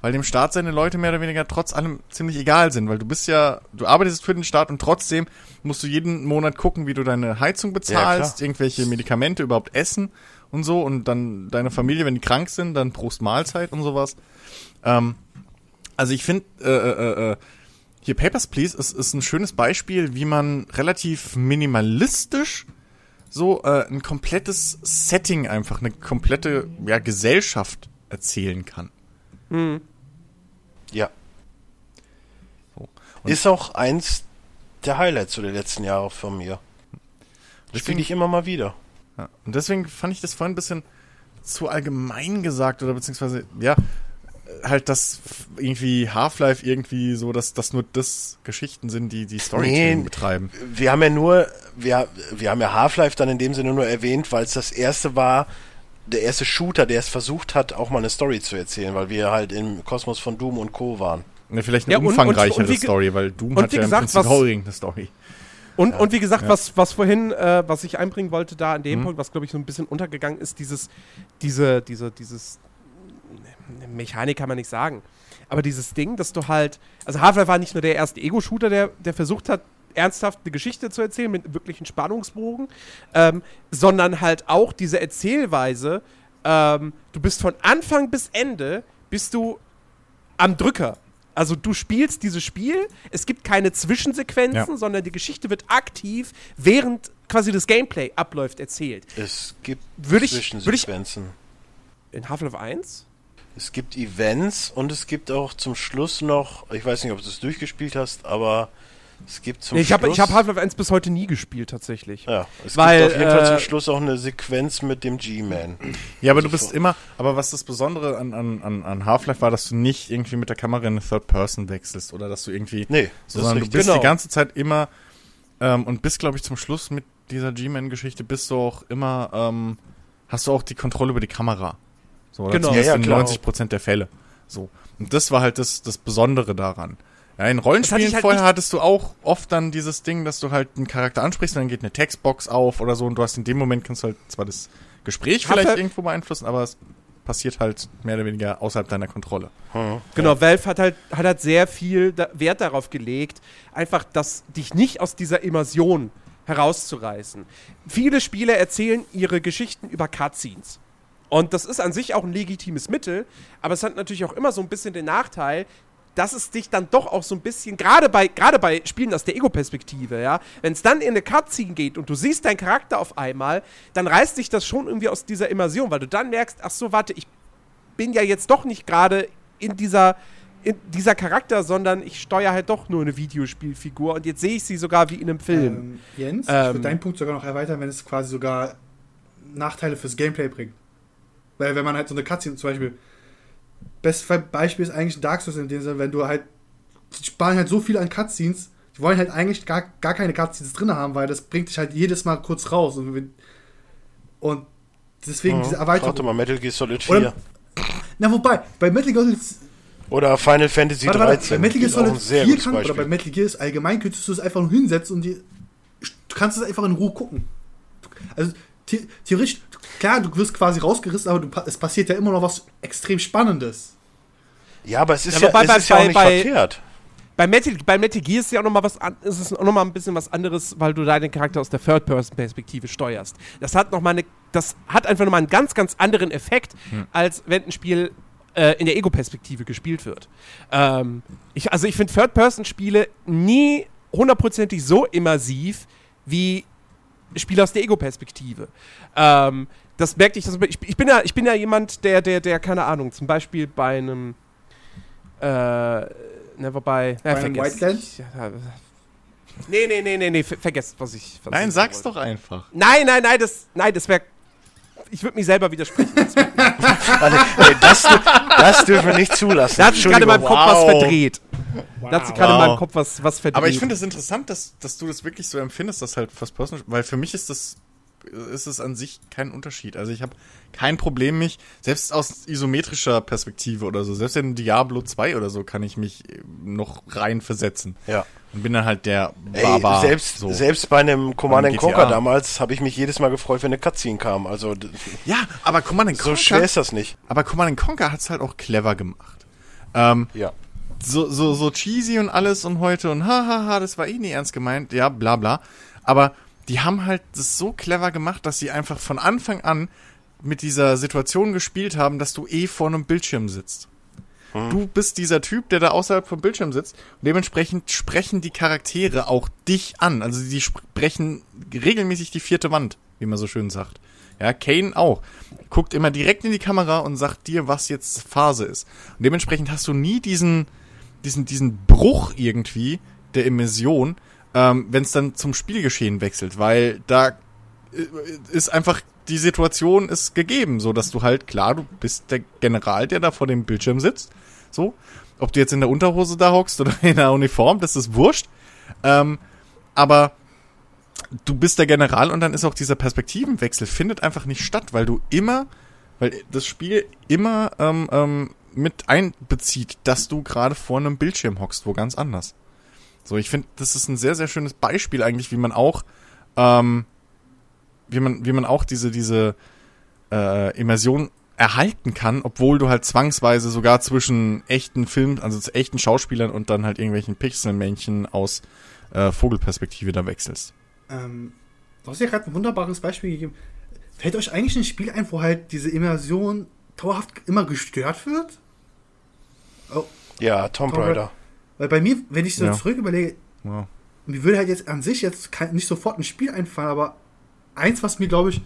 Weil dem Staat seine Leute mehr oder weniger trotz allem ziemlich egal sind, weil du bist ja, du arbeitest für den Staat und trotzdem musst du jeden Monat gucken, wie du deine Heizung bezahlst, klar. irgendwelche Medikamente überhaupt essen und so und dann deine Familie, wenn die krank sind, dann Prost Mahlzeit und sowas. Ähm, also ich finde, äh, äh, äh, hier Papers, Please ist, ist ein schönes Beispiel, wie man relativ minimalistisch so äh, ein komplettes Setting einfach, eine komplette ja, Gesellschaft erzählen kann. Ja. So. Ist auch eins der Highlights zu der letzten Jahre von mir. Das spiele ich immer mal wieder. Ja. Und deswegen fand ich das vorhin ein bisschen zu allgemein gesagt oder beziehungsweise, ja, halt, dass irgendwie Half-Life irgendwie so, dass das nur das Geschichten sind, die die Storytelling Nee. betreiben. Wir haben ja nur, wir, wir haben ja Half-Life dann in dem Sinne nur erwähnt, weil es das erste war, der erste Shooter, der es versucht hat, auch mal eine Story zu erzählen, weil wir halt im Kosmos von Doom und Co. waren. Ne, vielleicht eine Ja, und- und- umfangreichere und wie ge- Story, weil Doom und hat ja gesagt, im Prinzip was- irgendeine Story. Und, und wie gesagt, Ja. was, was vorhin, äh, was ich einbringen wollte da an dem Mhm. Punkt, was glaube ich so ein bisschen untergegangen ist, dieses, diese, diese, dieses, Mechanik kann man nicht sagen, aber dieses Ding, dass du halt, also Half-Life war nicht nur der erste Ego-Shooter, der, der versucht hat, ernsthaft eine Geschichte zu erzählen mit einem wirklichen Spannungsbogen, ähm, sondern halt auch diese Erzählweise, ähm, du bist von Anfang bis Ende, bist du am Drücker. Also du spielst dieses Spiel, es gibt keine Zwischensequenzen, Ja. sondern die Geschichte wird aktiv, während quasi das Gameplay abläuft, erzählt. Es gibt Würde ich- würde ich- Zwischensequenzen. In Half-Life 1? Es gibt Events und es gibt auch zum Schluss noch, ich weiß nicht, ob du es durchgespielt hast, aber es gibt zum Nee, ich habe Schluss... ich hab Half-Life 1 bis heute nie gespielt, tatsächlich. ja, es Weil, gibt auf jeden Fall äh, zum Schluss auch eine Sequenz mit dem G-Man. Ja, aber du Also bist vor- immer, aber was das Besondere an, an, an, an Half-Life war, dass du nicht irgendwie mit der Kamera in eine Third Person wechselst oder dass du irgendwie, Nee, das sondern ist du bist Genau. die ganze Zeit immer ähm, und bist, glaube ich, zum Schluss mit dieser G-Man-Geschichte bist du auch immer, ähm, hast du auch die Kontrolle über die Kamera. So, oder Genau. zumindest Ja, ja, in klar. 90 Prozent der Fälle. So. Und das war halt das, das Besondere daran. Ja, in Rollenspielen ich halt vorher hattest du auch oft dann dieses Ding, dass du halt einen Charakter ansprichst und dann geht eine Textbox auf oder so und du hast in dem Moment kannst du halt zwar das Gespräch vielleicht irgendwo beeinflussen, aber es passiert halt mehr oder weniger außerhalb deiner Kontrolle. Hm. Genau, Valve hat halt, hat halt sehr viel da Wert darauf gelegt, einfach das, dich nicht aus dieser Immersion herauszureißen. Viele Spiele erzählen ihre Geschichten über Cutscenes. Und das ist an sich auch ein legitimes Mittel, aber es hat natürlich auch immer so ein bisschen den Nachteil, dass es dich dann doch auch so ein bisschen, gerade bei, gerade bei Spielen aus der Ego-Perspektive, ja, wenn es dann in eine Cutscene geht und du siehst deinen Charakter auf einmal, dann reißt dich das schon irgendwie aus dieser Immersion, weil du dann merkst, ach so, warte, ich bin ja jetzt doch nicht gerade in dieser in dieser Charakter, sondern ich steuere halt doch nur eine Videospielfigur und jetzt sehe ich sie sogar wie in einem Film. Ähm, Jens, ich Ähm. würde deinen Punkt sogar noch erweitern, wenn es quasi sogar Nachteile fürs Gameplay bringt. Weil wenn man halt so eine Cutscene zum Beispiel, bestes Beispiel ist eigentlich Dark Souls in dem Sinne, wenn du halt, die sparen halt so viel an Cutscenes, die wollen halt eigentlich gar, gar keine Cutscenes drin haben, weil das bringt dich halt jedes Mal kurz raus. Und, und deswegen diese Erweiterung. Warte mal, Metal Gear Solid 4. Oder- Na wobei, bei Metal Gear Solid Oder Final Fantasy Warte, warte, 13. bei Metal Gear Solid sehr 4 gutes kann, oder Beispiel. bei Metal Gear ist allgemein könntest du es einfach nur hinsetzen und die, du kannst es einfach in Ruhe gucken. Also the theoretisch, klar, du wirst quasi rausgerissen, aber du, es passiert ja immer noch was extrem Spannendes. Ja, aber es ist Ja, ja, wobei es bei- ist ja auch bei- nicht verkehrt. Bei Metal, bei Metal Gear ist ja auch noch mal was an, ist es auch noch mal ein bisschen was anderes, weil du deinen Charakter aus der Third-Person-Perspektive steuerst. Das hat noch mal eine, das hat einfach noch mal einen ganz, ganz anderen Effekt, als wenn ein Spiel äh, in der Ego-Perspektive gespielt wird. Ähm, ich, also ich finde Third-Person-Spiele nie hundertprozentig so immersiv wie Spiele aus der Ego-Perspektive. Ähm, das merkte ich, das, ich, ich bin ja, ich bin ja jemand, der, der, der, keine Ahnung, zum Beispiel bei einem äh, ne, wobei, einem vergesst. Ja, Nee, nee, nee, nee, nee, ver vergesst, was ich. Was Nein, ich sag's wollte. doch einfach. Nein, nein, nein, das, nein, das wäre. Ich würde mich selber widersprechen. Das, da das, das dürfen wir nicht zulassen. hat sich gerade in meinem Kopf wow. was verdreht. Da hat sich gerade in Wow. meinem Kopf was, was verdreht. Aber ich finde es interessant, dass, dass du das wirklich so empfindest, dass halt First Person, weil für mich ist das ist es an sich kein Unterschied. Also ich habe kein Problem mich, selbst aus isometrischer Perspektive oder so, selbst in Diablo 2 oder so kann ich mich äh, noch rein versetzen. Ja. Und bin dann halt der Ey, Barbar. selbst, so. selbst bei einem Command Conquer damals habe ich mich jedes Mal gefreut, wenn eine Cutscene kam. Also Ja, aber Command and so Conquer, schwer ist das nicht. aber Command and Conquer hat's halt auch clever gemacht. Ähm, Ja. So, so, so cheesy und alles und heute und hahaha, das war eh nie ernst gemeint, ja, bla bla. Aber die haben halt das so clever gemacht, dass sie einfach von Anfang an mit dieser Situation gespielt haben, dass du eh vor einem Bildschirm sitzt. Du bist dieser Typ, der da außerhalb vom Bildschirm sitzt. Und dementsprechend sprechen die Charaktere auch dich an. Also die sprechen regelmäßig die vierte Wand, wie man so schön sagt. Ja, Kane auch. Guckt immer direkt in die Kamera und sagt dir, was jetzt Phase ist. Und dementsprechend hast du nie diesen, diesen, diesen Bruch irgendwie der Immersion, ähm, wenn es dann zum Spielgeschehen wechselt, weil da äh, ist einfach die Situation ist gegeben, so dass du halt klar, du bist der General, der da vor dem Bildschirm sitzt, so. Ob du jetzt in der Unterhose da hockst oder in der Uniform, das ist wurscht. Ähm, aber du bist der General und dann ist auch dieser Perspektivenwechsel findet einfach nicht statt, weil du immer, weil das Spiel immer ähm, ähm, mit einbezieht, dass du gerade vor einem Bildschirm hockst, wo ganz anders. So, ich finde, das ist ein sehr, sehr schönes Beispiel eigentlich, wie man auch, ähm, wie man, wie man auch diese, diese äh, Immersion erhalten kann, obwohl du halt zwangsweise sogar zwischen echten Film, also zu echten Schauspielern und dann halt irgendwelchen Pixelmännchen aus äh, Vogelperspektive da wechselst. Ähm, du hast ja gerade ein wunderbares Beispiel gegeben. Fällt euch eigentlich ein Spiel ein, wo halt diese Immersion dauerhaft immer gestört wird? Oh, Ja, Tomb Tomb Raider. weil bei mir, wenn ich so Ja. zurück überlege, Ja. mir würde halt jetzt an sich jetzt kein, nicht sofort ein Spiel einfallen, aber eins, was mir glaube ich,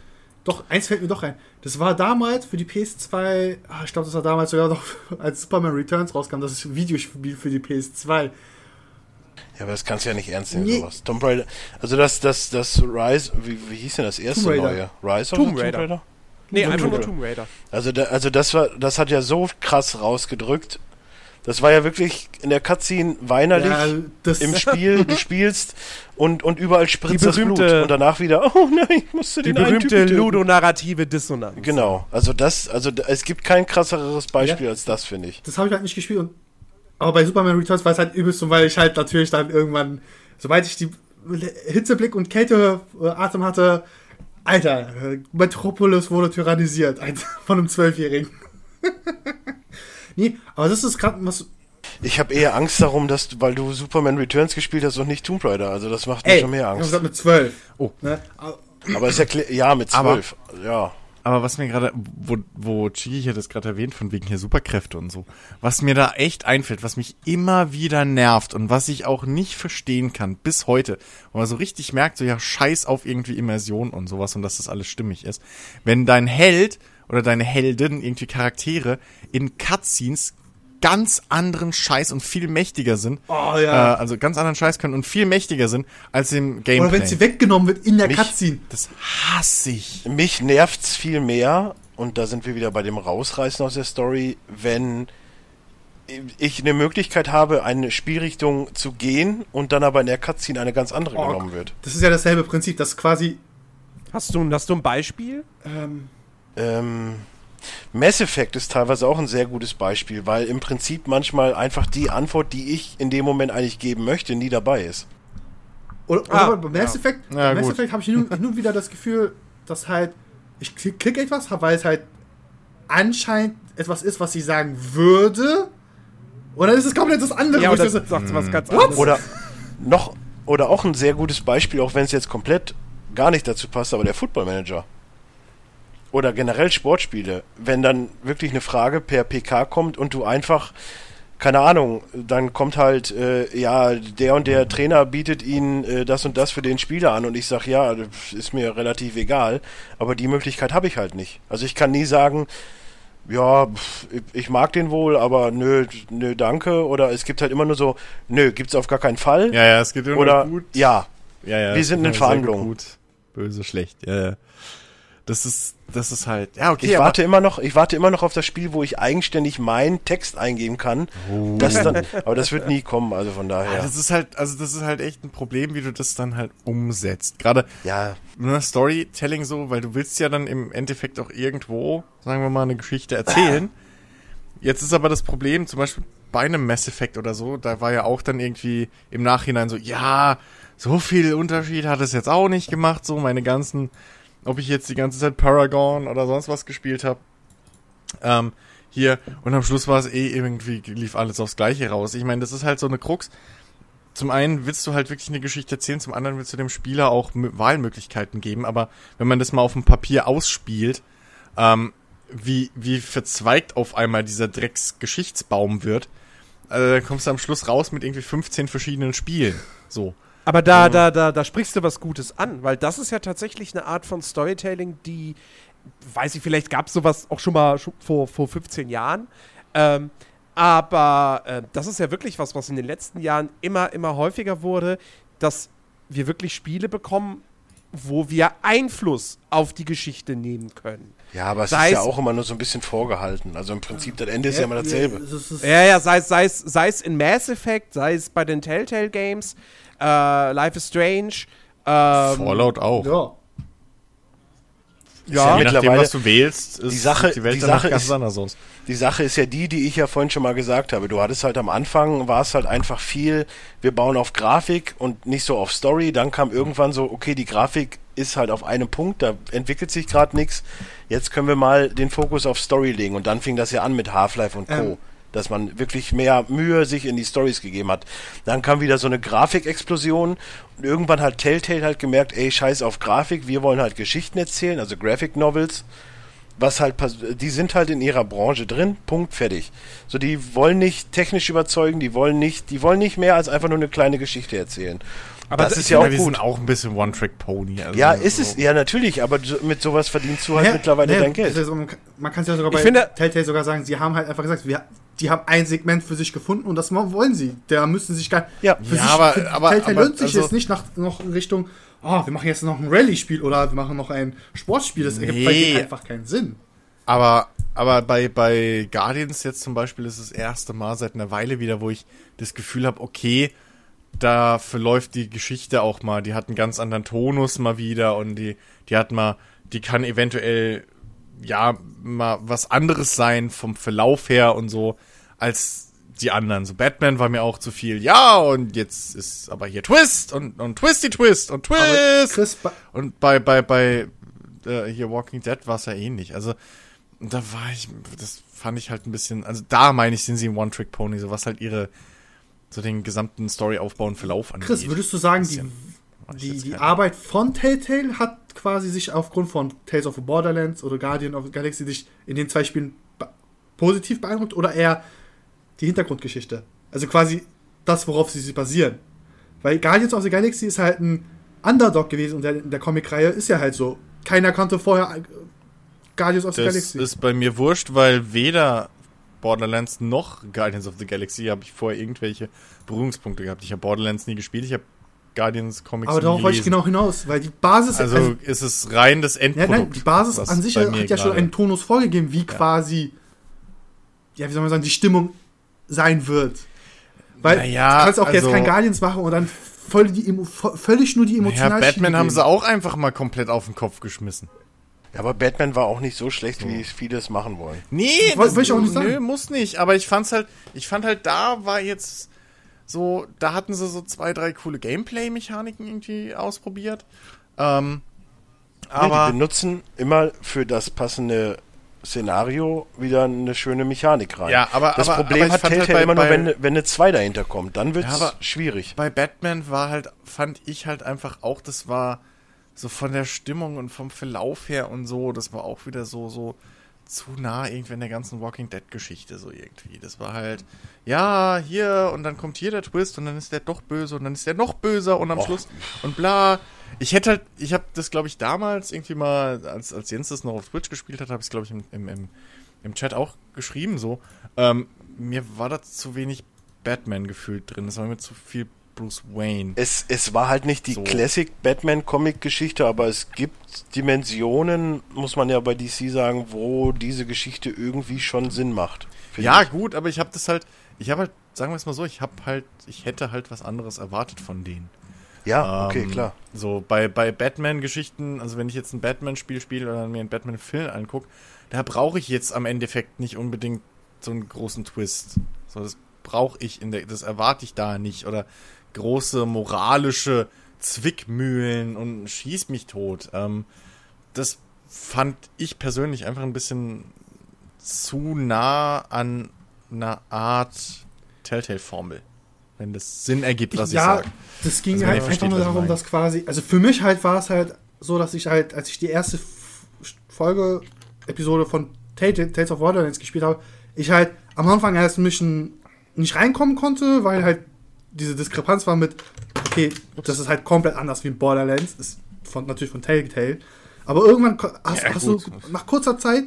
doch, eins fällt mir doch ein. Das war damals für die PS2, ah, ich glaube, das war damals sogar noch, als Superman Returns rauskam, das ist ein Videospiel für die PS2. Ja, aber das kannst du ja nicht ernst nehmen, Nee. sowas. Tomb Raider. Also das, das, das Rise, wie, wie hieß denn das erste Tomb Raider. neue? Rise Tomb oder Raider. nee, Tomb einfach nur Raider. Tomb Raider. Also, da, also das war, das hat ja so krass rausgedrückt. Das war ja wirklich in der Cutscene weinerlich Ja, das, im Spiel. Du spielst und, und überall spritzt das Blut. Und danach wieder, oh nein, ich musste Die den einen berühmte ludonarrative Dissonanz. Genau. Also das, also es gibt kein krasseres Beispiel als das, finde ich. das habe ich halt nicht gespielt. Und, aber bei Superman Returns war es halt übelst, so, weil ich halt natürlich dann irgendwann, sobald ich die Hitzeblick und Kälteatem hatte, Alter, äh, Metropolis wurde tyrannisiert ein- von einem Zwölfjährigen. Nee, aber das ist gerade was. Ich habe eher Angst darum, dass du, weil du Superman Returns gespielt hast und nicht Tomb Raider. Also das macht mir Ey, schon mehr ich hab Angst. gesagt mit zwölf. Oh. Ne? Aber- ist ja klar, ja, mit Aber- zwölf. Ja. Aber was mir gerade, wo, wo Chigi hier das gerade erwähnt, von wegen hier Superkräfte und so, was mir da echt einfällt, was mich immer wieder nervt und was ich auch nicht verstehen kann, bis heute, wo man so richtig merkt, so ja, scheiß auf irgendwie Immersion und sowas und dass das alles stimmig ist. Wenn dein Held oder deine Helden, irgendwie Charaktere, in Cutscenes ganz anderen Scheiß und viel mächtiger sind. Oh Äh, ja. also ganz anderen Scheiß können und viel mächtiger sind als im Gameplay. Oder wenn sie weggenommen wird in der Mich- Cutscene. das hasse ich. Mich nervt's viel mehr, und da sind wir wieder bei dem Rausreißen aus der Story, wenn ich eine Möglichkeit habe, eine Spielrichtung zu gehen und dann aber in der Cutscene eine ganz andere Oh, genommen wird. Das ist ja dasselbe Prinzip, das quasi. Hast du, hast du ein Beispiel? Ähm, Ähm, Mass Effect ist teilweise auch ein sehr gutes Beispiel, weil im Prinzip manchmal einfach die Antwort, die ich in dem Moment eigentlich geben möchte, nie dabei ist. oder Ah, oder bei Mass ja. Effect, Ja, bei Mass gut. Effect habe ich nur, nur wieder das Gefühl, dass halt. Ich klick, klick etwas, weil es halt anscheinend etwas ist, was ich sagen würde. Und dann ist es komplett das andere. Ja, oder so, sagt sie was ganz anderes. Oder noch, oder auch ein sehr gutes Beispiel, auch wenn es jetzt komplett gar nicht dazu passt, aber der Football Manager. Oder generell Sportspiele. Wenn dann wirklich eine Frage per PK kommt und du einfach, keine Ahnung, dann kommt halt, äh, ja, der und der Trainer bietet ihnen äh, das und das für den Spieler an und ich sag, ja, das ist mir relativ egal, aber die Möglichkeit habe ich halt nicht. Also ich kann nie sagen, ja, ich- mag den wohl, aber nö, nö, danke. Oder es gibt halt immer nur so, nö, gibt's auf gar keinen Fall. Ja, ja, es geht immer Oder gut. ja, Ja, ja, Wir sind in Verhandlungen. Gut, böse, schlecht. Ja, ja. Das ist, das ist halt, ja, okay. ich warte immer noch, ich warte immer noch auf das Spiel, wo ich eigenständig meinen Text eingeben kann. Das dann, aber das wird nie kommen, also von Ja, daher. das ist halt, also das ist halt echt ein Problem, wie du das dann halt umsetzt. Gerade Ja, nur Storytelling so, weil du willst ja dann im Endeffekt auch irgendwo, sagen wir mal, eine Geschichte erzählen. Jetzt ist aber das Problem, zum Beispiel bei einem Mass Effect oder so, da war ja auch dann irgendwie im Nachhinein so, ja, so viel Unterschied hat es jetzt auch nicht gemacht, so meine ganzen, ob ich jetzt die ganze Zeit Paragon oder sonst was gespielt habe. Ähm, hier, und am Schluss war es eh irgendwie, lief alles aufs Gleiche raus. Ich meine, das ist halt so eine Krux. Zum einen willst du halt wirklich eine Geschichte erzählen, zum anderen willst du dem Spieler auch Wahlmöglichkeiten geben, aber wenn man das mal auf dem Papier ausspielt, ähm, wie, wie verzweigt auf einmal dieser Drecksgeschichtsbaum wird, also dann kommst du am Schluss raus mit irgendwie 15 verschiedenen Spielen. So. Aber da, da, da, da sprichst du was Gutes an, weil das ist ja tatsächlich eine Art von Storytelling, die, weiß ich, vielleicht gab es sowas auch schon mal schon vor, vor 15 Jahren. Ähm, aber äh, das ist ja wirklich was, was in den letzten Jahren immer, immer häufiger wurde, dass wir wirklich Spiele bekommen, wo wir Einfluss auf die Geschichte nehmen können. ja, aber es Sei ist ja es- auch immer nur so ein bisschen vorgehalten. Also im Prinzip, das Ende ist ja immer dasselbe. Ja, ja, sei es, sei es, sei es in Mass Effect, sei es bei den Telltale Games, äh, Life is Strange. Ähm, Fallout auch. Ja. ja Je nachdem, mittlerweile- was du wählst, ist die Sache- die Welt die Sache ganz ist- anders aus. Die Sache ist ja die, die ich ja vorhin schon mal gesagt habe. Du hattest halt am Anfang, war es halt einfach viel, wir bauen auf Grafik und nicht so auf Story. Dann kam irgendwann so, okay, die Grafik ist halt auf einem Punkt, da entwickelt sich gerade nichts. Jetzt können wir mal den Fokus auf Story legen. Und dann fing das ja an mit Half-Life und Co. Ähm. Dass man wirklich mehr Mühe sich in die Stories gegeben hat. Dann kam wieder so eine Grafikexplosion und irgendwann hat Telltale halt gemerkt, ey, scheiß auf Grafik, wir wollen halt Geschichten erzählen, also Graphic Novels was halt die sind halt in ihrer Branche drin, Punkt, fertig. So, die wollen nicht technisch überzeugen, die wollen nicht, die wollen nicht mehr als einfach nur eine kleine Geschichte erzählen. Aber das da- ist ja auch gut. sind auch ein bisschen One-Trick-Pony. Also Ja, ist es, so. ja natürlich, aber mit sowas verdienst du halt Ja, mittlerweile ja, dein das Geld. ist- man kann- Man kann es ja sogar bei Ich finde- Telltale sogar sagen, sie haben halt einfach gesagt, wir, die haben ein Segment für sich gefunden und das wollen sie. Da müssen sie sich gar Ja. für Ja, sich, aber- für aber- Telltale aber- lohnt sich also- jetzt nicht nach, noch in Richtung, oh, wir machen jetzt noch ein Rallye-Spiel oder wir machen noch ein Sportspiel. Das ergibt Nee. bei denen einfach keinen Sinn. Aber, aber bei, bei Guardians jetzt zum Beispiel ist das erste Mal seit einer Weile wieder, wo ich das Gefühl habe, okay, da verläuft die Geschichte auch mal. Die hat einen ganz anderen Tonus mal wieder und die, die hat mal, die kann eventuell, ja, mal was anderes sein vom Verlauf her und so, als die anderen. So Batman war mir auch zu viel. Ja, und jetzt ist aber hier Twist und, und Twisty Twist und Twist. Und bei, bei, bei äh, hier Walking Dead war es ja ähnlich. Also, da war ich, das fand ich halt ein bisschen, also da meine ich, sind sie ein One-Trick-Pony, so was halt ihre, so den gesamten Storyaufbau und Verlauf angeht. Chris, würdest du sagen, die, die, die Arbeit von Telltale hat quasi sich aufgrund von Tales of the Borderlands oder Guardian of the Galaxy dich in den zwei Spielen be positiv beeindruckt oder eher die Hintergrundgeschichte? Also quasi das, worauf sie sich basieren. Weil Guardians of the Galaxy ist halt ein Underdog gewesen und der, in der Comic-Reihe ist ja halt so. Keiner konnte vorher äh, Guardians of the Das Galaxy. ist bei mir wurscht, weil weder Borderlands noch Guardians of the Galaxy habe ich vorher irgendwelche Berührungspunkte gehabt. Ich habe Borderlands nie gespielt, ich habe Guardians Comics Aber darauf wollte ich genau hinaus, weil die Basis, Also, ist es rein das ja, Endprodukt. nein, die Basis an sich hat ja schon gerade- einen Tonus vorgegeben, wie quasi, ja, wie soll man sagen, die Stimmung sein wird. Weil Naja, du kannst auch jetzt also- kein Guardians machen und dann voll die, völlig nur die Ja, emotionalen Batman haben sie auch einfach mal komplett auf den Kopf geschmissen. Ja, aber Batman war auch nicht so schlecht, wie viele es machen wollen. Nee, Woll- will ich auch nicht sagen. Nö, muss nicht. Aber ich fand's halt, ich fand halt, da war jetzt so, da hatten sie so zwei, drei coole Gameplay-Mechaniken irgendwie ausprobiert. Ähm, Aber aber die benutzen immer für das passende Szenario wieder eine schöne Mechanik rein. Ja, aber- das aber- Problem aber hat halt Telltale bei- immer nur, wenn, wenn eine 2 dahinter kommt. Dann wird's Ja, schwierig. bei Batman war halt, fand ich halt einfach auch, das war so von der Stimmung und vom Verlauf her und so, das war auch wieder so, so zu nah irgendwie in der ganzen Walking Dead Geschichte so irgendwie. Das war halt, ja, hier und dann kommt hier der Twist und dann ist der doch böse und dann ist der noch böser und am Och. Schluss und bla. Ich hätte halt, ich habe das glaube ich damals irgendwie mal, als, als Jens das noch auf Twitch gespielt hat, habe ich es glaube ich im, im, im, im Chat auch geschrieben so. Ähm, mir war da zu wenig Batman gefühlt drin. Es war mir zu viel Bruce Wayne. Es, es war halt nicht die So. Classic Batman-Comic-Geschichte, aber es gibt Dimensionen, muss man ja bei DC sagen, wo diese Geschichte irgendwie schon Sinn macht. Ja, ich. gut, aber ich habe das halt, ich habe halt, sagen wir es mal so, ich habe halt, ich hätte halt was anderes erwartet von denen. Ja, okay, Ähm, klar. So bei, bei Batman-Geschichten, also wenn ich jetzt ein Batman-Spiel spiele oder mir einen Batman-Film angucke, da brauche ich jetzt am Endeffekt nicht unbedingt so einen großen Twist. So, das brauche ich in der, das erwarte ich da nicht. Oder große moralische Zwickmühlen und schieß mich tot. Ähm, das fand ich persönlich einfach ein bisschen zu nah an einer Art Telltale-Formel. Wenn das Sinn ergibt, was ich, ja, sage. das ging Also halt ihr einfach versteht, nur ich darum, meine. dass quasi, also für mich halt war es halt so, dass ich halt, als ich die erste Folge, Episode von Tales Tales of Borderlands gespielt habe, ich halt am Anfang erst ein bisschen nicht reinkommen konnte, weil halt diese Diskrepanz war mit, okay, das ist halt komplett anders wie in Borderlands, ist von, natürlich von Telltale, aber irgendwann hast, Ja, hast du nach kurzer Zeit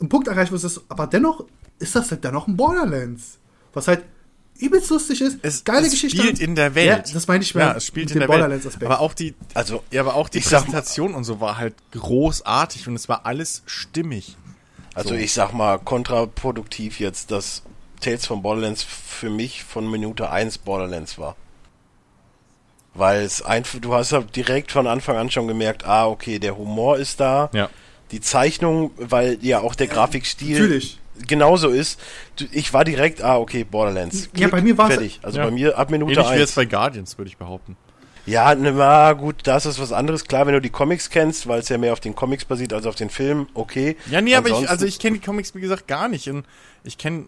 einen Punkt erreicht, wo es ist, aber dennoch ist das halt dennoch ein Borderlands, was halt übelst lustig ist, Es, geile es Geschichte. spielt in der Welt. Ja, das meine ich Ja, mit- es spielt mit in dem der Welt. Borderlands-Aspekt. Aber auch die, Also, ja, aber auch die ich mal- Präsentation und so war halt großartig und es war alles stimmig. Also So. ich sag mal, kontraproduktiv jetzt, dass Tales von Borderlands für mich von Minute 1 Borderlands war. Weil es einfach, du hast ja direkt von Anfang an schon gemerkt, ah, okay, der Humor ist da, Ja. die Zeichnung, weil ja auch der Grafikstil Natürlich. genauso ist. Ich war direkt, ah, okay, Borderlands. Ja, bei mir war's- fertig. Also Ja. bei mir ab Minute Ähnlich wie jetzt 1. bei Guardians, würde ich behaupten. Ja, ne, na gut, das ist was anderes. Klar, wenn du die Comics kennst, weil es ja mehr auf den Comics basiert als auf den Filmen, okay. Ja, nee, aber ich, Ansonsten- also ich kenne die Comics, wie gesagt, gar nicht. Und ich kenne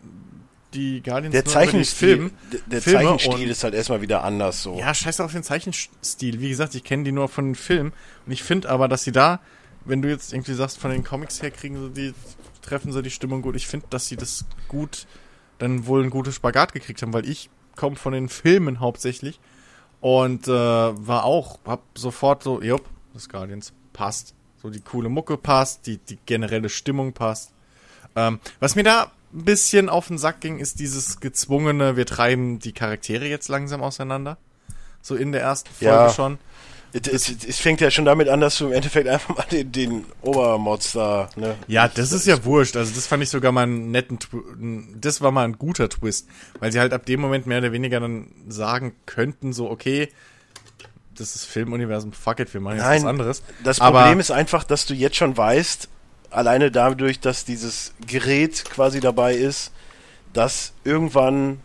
die Guardians Der Zeichenstil, Film- der, der Filme Zeichenstil ist halt erstmal wieder anders so. Ja, scheiß auf den Zeichenstil. Wie gesagt, ich kenne die nur von den Filmen. Und ich finde aber, dass sie da, wenn du jetzt irgendwie sagst, von den Comics her kriegen sie die, treffen sie die Stimmung gut. Ich finde, dass sie das gut, dann wohl ein gutes Spagat gekriegt haben, weil ich komme von den Filmen hauptsächlich und äh, war auch, hab sofort so, jupp, das Guardians passt. So die coole Mucke passt, die, die generelle Stimmung passt. Ähm, was mir da ein bisschen auf den Sack ging, ist dieses gezwungene, wir treiben die Charaktere jetzt langsam auseinander. So in der ersten Folge Ja. schon. Es, fängt ja schon damit an, dass du im Endeffekt einfach mal den, den Obermods da, ne? Ja, das ist ja wurscht. Also das fand ich sogar mal einen netten, das war mal ein guter Twist, weil sie halt ab dem Moment mehr oder weniger dann sagen könnten, so okay, das ist Filmuniversum, fuck it, wir machen jetzt Nein, was anderes. Das Aber- Problem ist einfach, dass du jetzt schon weißt, alleine dadurch, dass dieses Gerät quasi dabei ist, dass irgendwann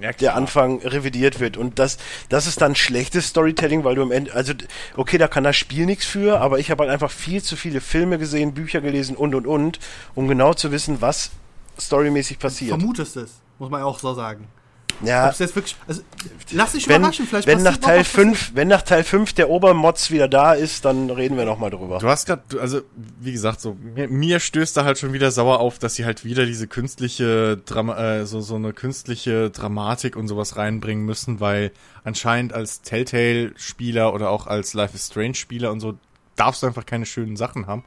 Ja, der Anfang revidiert wird. Und das, das ist dann schlechtes Storytelling, weil du am Ende, also, okay, da kann das Spiel nichts für, aber ich habe halt einfach viel zu viele Filme gesehen, Bücher gelesen und und und, um genau zu wissen, was storymäßig passiert. Vermutest es, muss man auch so sagen. Ja, Ob's jetzt wirklich, also, lass dich wenn, überraschen, vielleicht wenn nach Teil was, 5, wenn nach Teil 5 der Obermods wieder da ist, dann reden wir nochmal drüber. Du hast gerade, also wie gesagt, so mir, mir stößt da halt schon wieder sauer auf, dass sie halt wieder diese künstliche Drama, äh, so so eine künstliche Dramatik und sowas reinbringen müssen, weil anscheinend als Telltale-Spieler oder auch als Life is Strange-Spieler und so darfst du einfach keine schönen Sachen haben.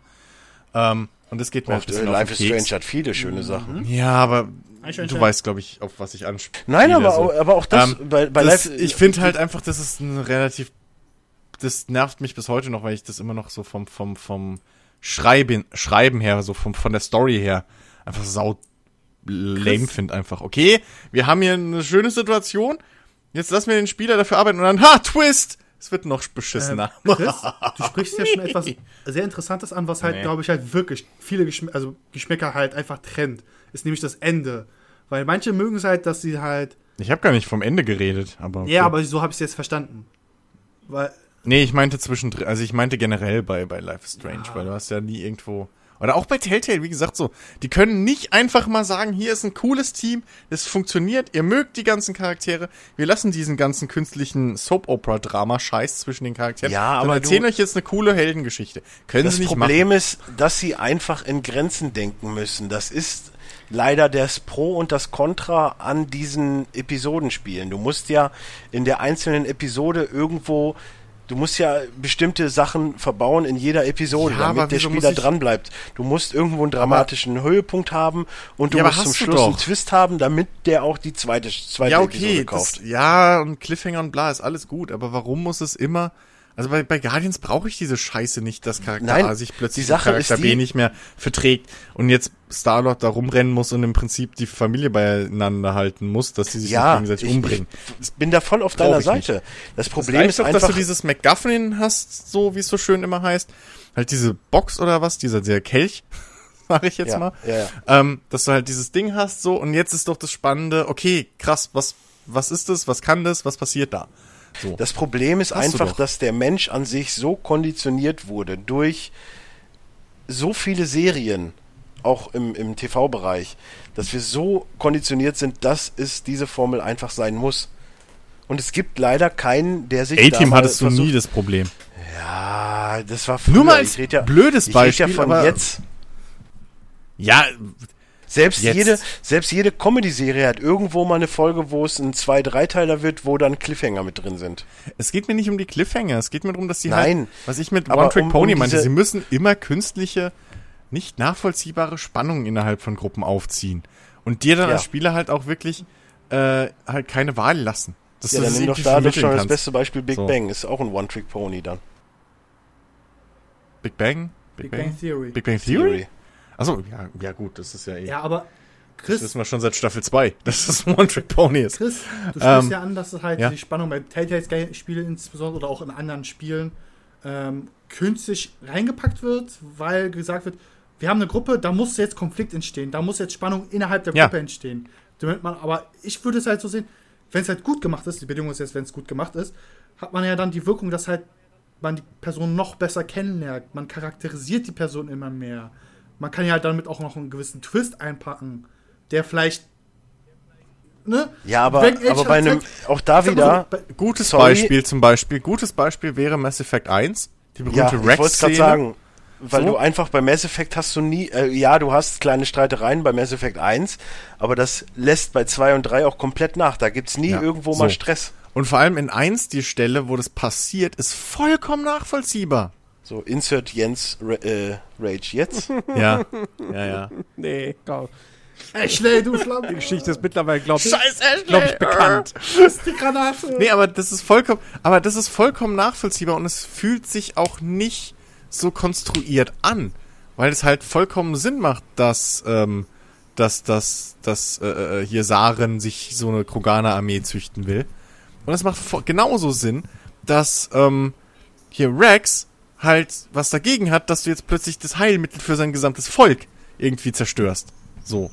Ähm, und das geht mir halt Auch, ein bisschen auf Life is. Strange hat viele schöne Sachen. Ja, aber du weißt, glaube ich, auf was ich anspiele. Nein, aber, so. au- aber auch das Ähm, bei, bei das, Life. ich finde halt einfach, das ist ein relativ, das nervt mich bis heute noch, weil ich das immer noch so vom, vom, vom Schreiben, Schreiben her, so vom, von der Story her, einfach sau lame finde einfach. Okay, wir haben hier eine schöne Situation, jetzt lassen wir den Spieler dafür arbeiten und dann, ha, Twist! Es wird noch beschissener. Ähm, Chris, du sprichst ja schon etwas sehr Interessantes an, was halt, Nee. glaube ich, halt wirklich viele Geschm also Geschmäcker halt einfach trennt. Ist nämlich das Ende. Weil manche mögen es halt, dass sie halt. ich habe gar nicht vom Ende geredet, aber. okay. Ja, aber so habe ich es jetzt verstanden. Weil. Nee, ich meinte zwischendrin, also ich meinte generell bei, bei Life is Strange, weil du hast ja nie irgendwo. Oder auch bei Telltale, wie gesagt, so, die können nicht einfach mal sagen, hier ist ein cooles Team, das funktioniert, ihr mögt die ganzen Charaktere, wir lassen diesen ganzen künstlichen Soap-Opera-Drama-Scheiß zwischen den Charakteren. Ja, aber erzählen euch jetzt eine coole Heldengeschichte. Können Das sie nicht Problem machen. ist, dass sie einfach in Grenzen denken müssen. Das ist leider das Pro und das Contra an diesen Episodenspielen. Du musst ja in der einzelnen Episode irgendwo, du musst ja bestimmte Sachen verbauen in jeder Episode, Ja, aber damit der Spieler ich- dranbleibt. Du musst irgendwo einen dramatischen Höhepunkt haben und du Ja, aber musst zum Schluss einen Twist haben, damit der auch die zweite, zweite Ja, Episode okay, kauft. das, ja, und Cliffhanger und bla ist alles gut, aber warum muss es immer, also bei, bei Guardians brauche ich diese Scheiße nicht, dass Charakter Nein, A sich plötzlich mit Charakter B nicht mehr verträgt und jetzt Star-Lord da rumrennen muss und im Prinzip die Familie beieinander halten muss, dass sie sich Ja, gegenseitig ich, umbringen. ich bin da voll auf deiner Seite. Das Das Problem reicht ist doch, einfach, dass du dieses MacGuffin hast, so wie es so schön immer heißt. Halt diese Box oder was, dieser, dieser Kelch, sag ich jetzt Ja, mal. ja, ja. Ähm, dass du halt dieses Ding hast, so, und jetzt ist doch das Spannende, okay, krass, was, was ist das, was kann das, was passiert da? So. Das Problem ist Hast einfach, dass der Mensch an sich so konditioniert wurde durch so viele Serien, auch im, im TV-Bereich, dass wir so konditioniert sind, dass es diese Formel einfach sein muss. Und es gibt leider keinen, der sich A-Team hattest du versucht- nie das Problem. Ja, das war früher. Nur mal als blödes ich red ja Beispiel, von jetzt. Ja, Selbst Jetzt. jede, selbst jede Comedy-Serie hat irgendwo mal eine Folge, wo es ein zwei Dreiteiler wird, wo dann Cliffhanger mit drin sind. es geht mir nicht um die Cliffhanger, es geht mir darum, dass die Nein, halt, was ich mit aber One-Trick um- Pony um meinte, sie müssen immer künstliche, nicht nachvollziehbare Spannungen innerhalb von Gruppen aufziehen. Und dir dann Ja. als Spieler halt auch wirklich äh, halt keine Wahl lassen. Dass Ja, du dann das nimm doch irgendwie da doch vermitteln schon das kannst. beste Beispiel Big So. Bang. Ist auch ein One-Trick-Pony dann. Big Bang? Big Bang Theory. Big Bang Theory? Achso, ja, ja gut, das ist ja eh. Ja, aber das Chris, wissen wir schon seit Staffel 2, dass das One-Trick-Pony ist. Chris, du sprichst Ähm, ja an, dass es halt ja. die Spannung bei Telltale-Spielen insbesondere oder auch in anderen Spielen ähm, künstlich reingepackt wird, weil gesagt wird, wir haben eine Gruppe, da muss jetzt Konflikt entstehen, da muss jetzt Spannung innerhalb der Ja. Gruppe entstehen. Damit man, aber ich würde es halt so sehen, wenn es halt gut gemacht ist, die Bedingung ist jetzt, wenn es gut gemacht ist, hat man ja dann die Wirkung, dass halt man die Person noch besser kennenlernt. Man charakterisiert die Person immer mehr. Man kann ja halt damit auch noch einen gewissen Twist einpacken, der vielleicht. Ne? Ja, aber, aber bei einem, auch da wieder, so, bei- Gutes Sorry. Beispiel zum Beispiel, gutes Beispiel wäre Mass Effect 1, die ja, berühmte ich wollte es gerade sagen, weil So. du einfach bei Mass Effect hast du nie, äh, ja, du hast kleine Streitereien bei Mass Effect 1, aber das lässt bei 2 und 3 auch komplett nach. Da gibt's nie Ja, irgendwo so. mal Stress. Und vor allem in 1 die Stelle, wo das passiert, ist vollkommen nachvollziehbar. So, insert Jens Ra äh, Rage jetzt. Ja, ja, ja. Nee, komm. Ashley, du Die Schlampe, Geschichte ist mittlerweile, glaube ich, Scheiß Ashley. glaub ich, bekannt. die Granate. Nee, aber das ist vollkommen, aber das ist vollkommen nachvollziehbar und es fühlt sich auch nicht so konstruiert an, weil es halt vollkommen Sinn macht, dass, ähm, dass, dass, dass äh, äh, hier Saren sich so eine Kroganer-Armee züchten will. Und es macht genauso Sinn, dass ähm, hier Rex halt was dagegen hat, dass du jetzt plötzlich das Heilmittel für sein gesamtes Volk irgendwie zerstörst. So.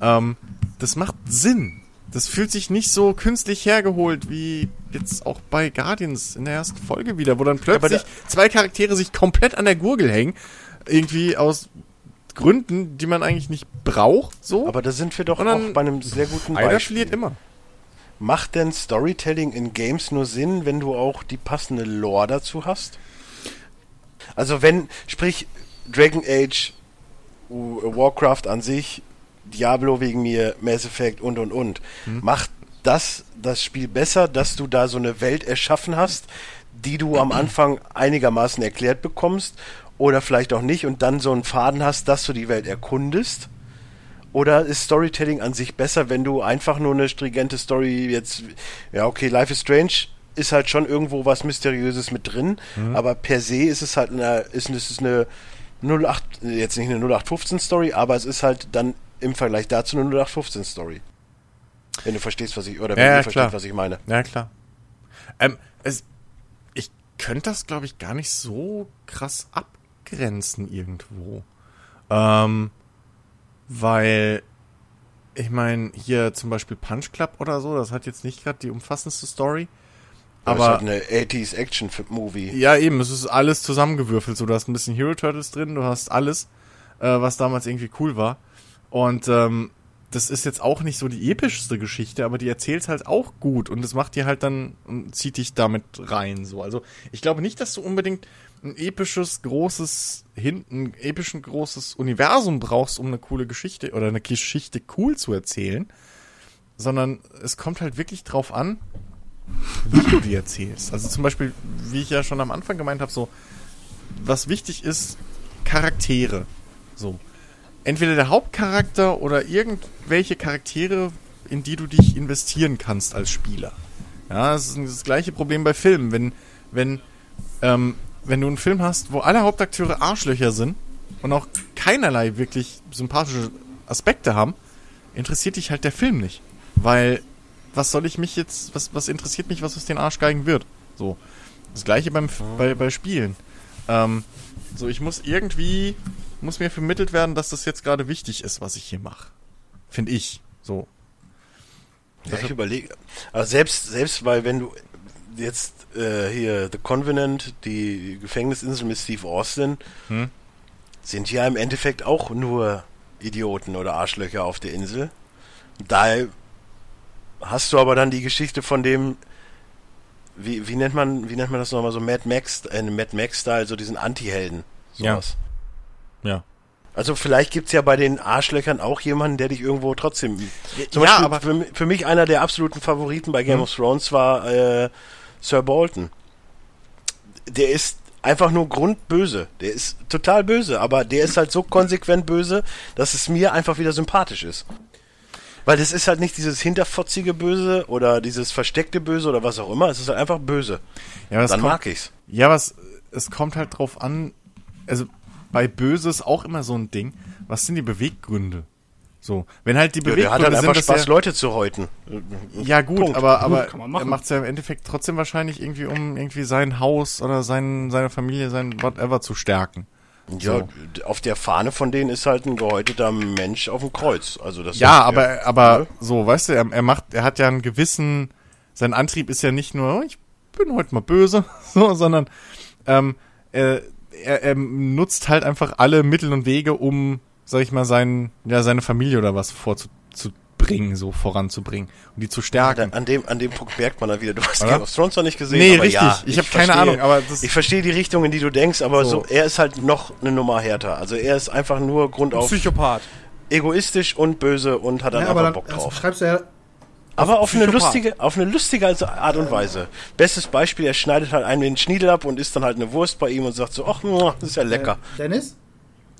Ähm, das macht Sinn. Das fühlt sich nicht so künstlich hergeholt wie jetzt auch bei Guardians in der ersten Folge wieder, wo dann plötzlich zwei Charaktere sich komplett an der Gurgel hängen. Irgendwie aus Gründen, die man eigentlich nicht braucht. So. Aber da sind wir doch auch bei einem sehr guten einer Beispiel. verliert immer. Macht denn Storytelling in Games nur Sinn, wenn du auch die passende Lore dazu hast? Also wenn, sprich, Dragon Age, Warcraft an sich, Diablo wegen mir, Mass Effect und und und. Macht das das Spiel besser, dass du da so eine Welt erschaffen hast, die du am Anfang einigermaßen erklärt bekommst oder vielleicht auch nicht und dann so einen Faden hast, dass du die Welt erkundest? Oder ist Storytelling an sich besser, wenn du einfach nur eine stringente Story jetzt, ja, okay, Life is Strange ist halt schon irgendwo was Mysteriöses mit drin, Mhm. aber per se ist es halt eine, ist, ist eine 08, jetzt nicht eine 0815 Story, aber es ist halt dann im Vergleich dazu eine 0815 Story. Wenn du verstehst, was ich, oder wenn Ja, ja, versteht, was ich meine. Ja, klar. Ähm, es, ich könnte das, glaube ich, gar nicht so krass abgrenzen irgendwo. Ähm, weil, ich meine, hier zum Beispiel Punch Club oder so, das hat jetzt nicht gerade die umfassendste Story. Aber Aber, es ist halt eine 80s Action-Movie. ja, eben, es ist alles zusammengewürfelt. So, du hast ein bisschen Hero Turtles drin, du hast alles, äh, was damals irgendwie cool war. Und ähm, das ist jetzt auch nicht so die epischste Geschichte, aber die erzählt halt auch gut und das macht dir halt dann und zieht dich damit rein. So, also ich glaube nicht, dass du unbedingt ein episches großes hinten, ein epischen großes Universum brauchst, um eine coole Geschichte oder eine Geschichte cool zu erzählen, sondern es kommt halt wirklich drauf an, wie du die erzählst. Also zum Beispiel, wie ich ja schon am Anfang gemeint habe, so was wichtig ist, Charaktere. So entweder der Hauptcharakter oder irgendwelche Charaktere, in die du dich investieren kannst als Spieler. Ja, das ist das gleiche Problem bei Filmen. Wenn, wenn, ähm, wenn du einen Film hast, wo alle Hauptakteure Arschlöcher sind und auch keinerlei wirklich sympathische Aspekte haben, interessiert dich halt der Film nicht. Weil, was soll ich mich jetzt, was, was interessiert mich, was aus den Arschgeigen wird? So. Das gleiche beim, bei, bei Spielen. Ähm, so, ich muss irgendwie, muss mir vermittelt werden, dass das jetzt gerade wichtig ist, was ich hier mache. Finde ich. So. Ja, ich überlege. Aber selbst, selbst weil wenn du jetzt äh, hier The Covenant, die Gefängnisinsel mit Steve Austin, Hm. sind ja im Endeffekt auch nur Idioten oder Arschlöcher auf der Insel. Da hast du aber dann die Geschichte von dem, wie, wie nennt man, wie nennt man das nochmal so Mad Max, äh, Mad Max-Style, so diesen Anti-Helden. Ja. Sowas. Ja. Also vielleicht gibt's ja bei den Arschlöchern auch jemanden, der dich irgendwo trotzdem. Zum ja, Beispiel aber- für, für mich einer der absoluten Favoriten bei Game Hm. of Thrones war äh, Sir Bolton. Der ist einfach nur grundböse. Der ist total böse, aber der ist halt so konsequent böse, dass es mir einfach wieder sympathisch ist. Weil das ist halt nicht dieses hinterfotzige Böse oder dieses versteckte Böse oder was auch immer. Es ist halt einfach böse. Ja, aber es Dann kommt, mag ich's. Ja, was es kommt halt drauf an, also bei Böse ist auch immer so ein Ding, was sind die Beweggründe? So, wenn halt die Ja, der Beweggründe hat halt einfach sind, Spaß, dass er, Leute zu häuten. Ja, gut, Punkt. aber, aber kann man er macht es ja im Endeffekt trotzdem wahrscheinlich irgendwie, um irgendwie sein Haus oder sein, seine Familie, sein whatever zu stärken. Ja, So. auf der Fahne von denen ist halt ein gehäuteter Mensch auf dem Kreuz. Also das Ja, aber, aber Ja. so, weißt du, er, er macht, er hat ja einen gewissen, sein Antrieb ist ja nicht nur, "Oh, ich bin heute mal böse, so, sondern ähm, er, er, er nutzt halt einfach alle Mittel und Wege, um, sag ich mal, sein, ja, seine Familie oder was vorzubringen, so voranzubringen und die zu stärken. An dem, an dem Punkt merkt man dann wieder, du hast Oder? Game of Thrones noch nicht gesehen. Nee, aber richtig. Ja, Ich hab keine verstehe- Ahnung, aber das- ich verstehe die Richtung, in die du denkst, aber So. so. er ist halt noch eine Nummer härter. Also er ist einfach nur grundauf Psychopath. egoistisch und böse und hat dann Ja, einfach aber dann Bock also drauf. schreibst du ja, Aber auf eine lustige, auf eine lustige also Art und Weise. Bestes Beispiel, er schneidet halt einen den Schniedel ab und isst dann halt eine Wurst bei ihm und sagt so, ach, das ist ja lecker. Dennis?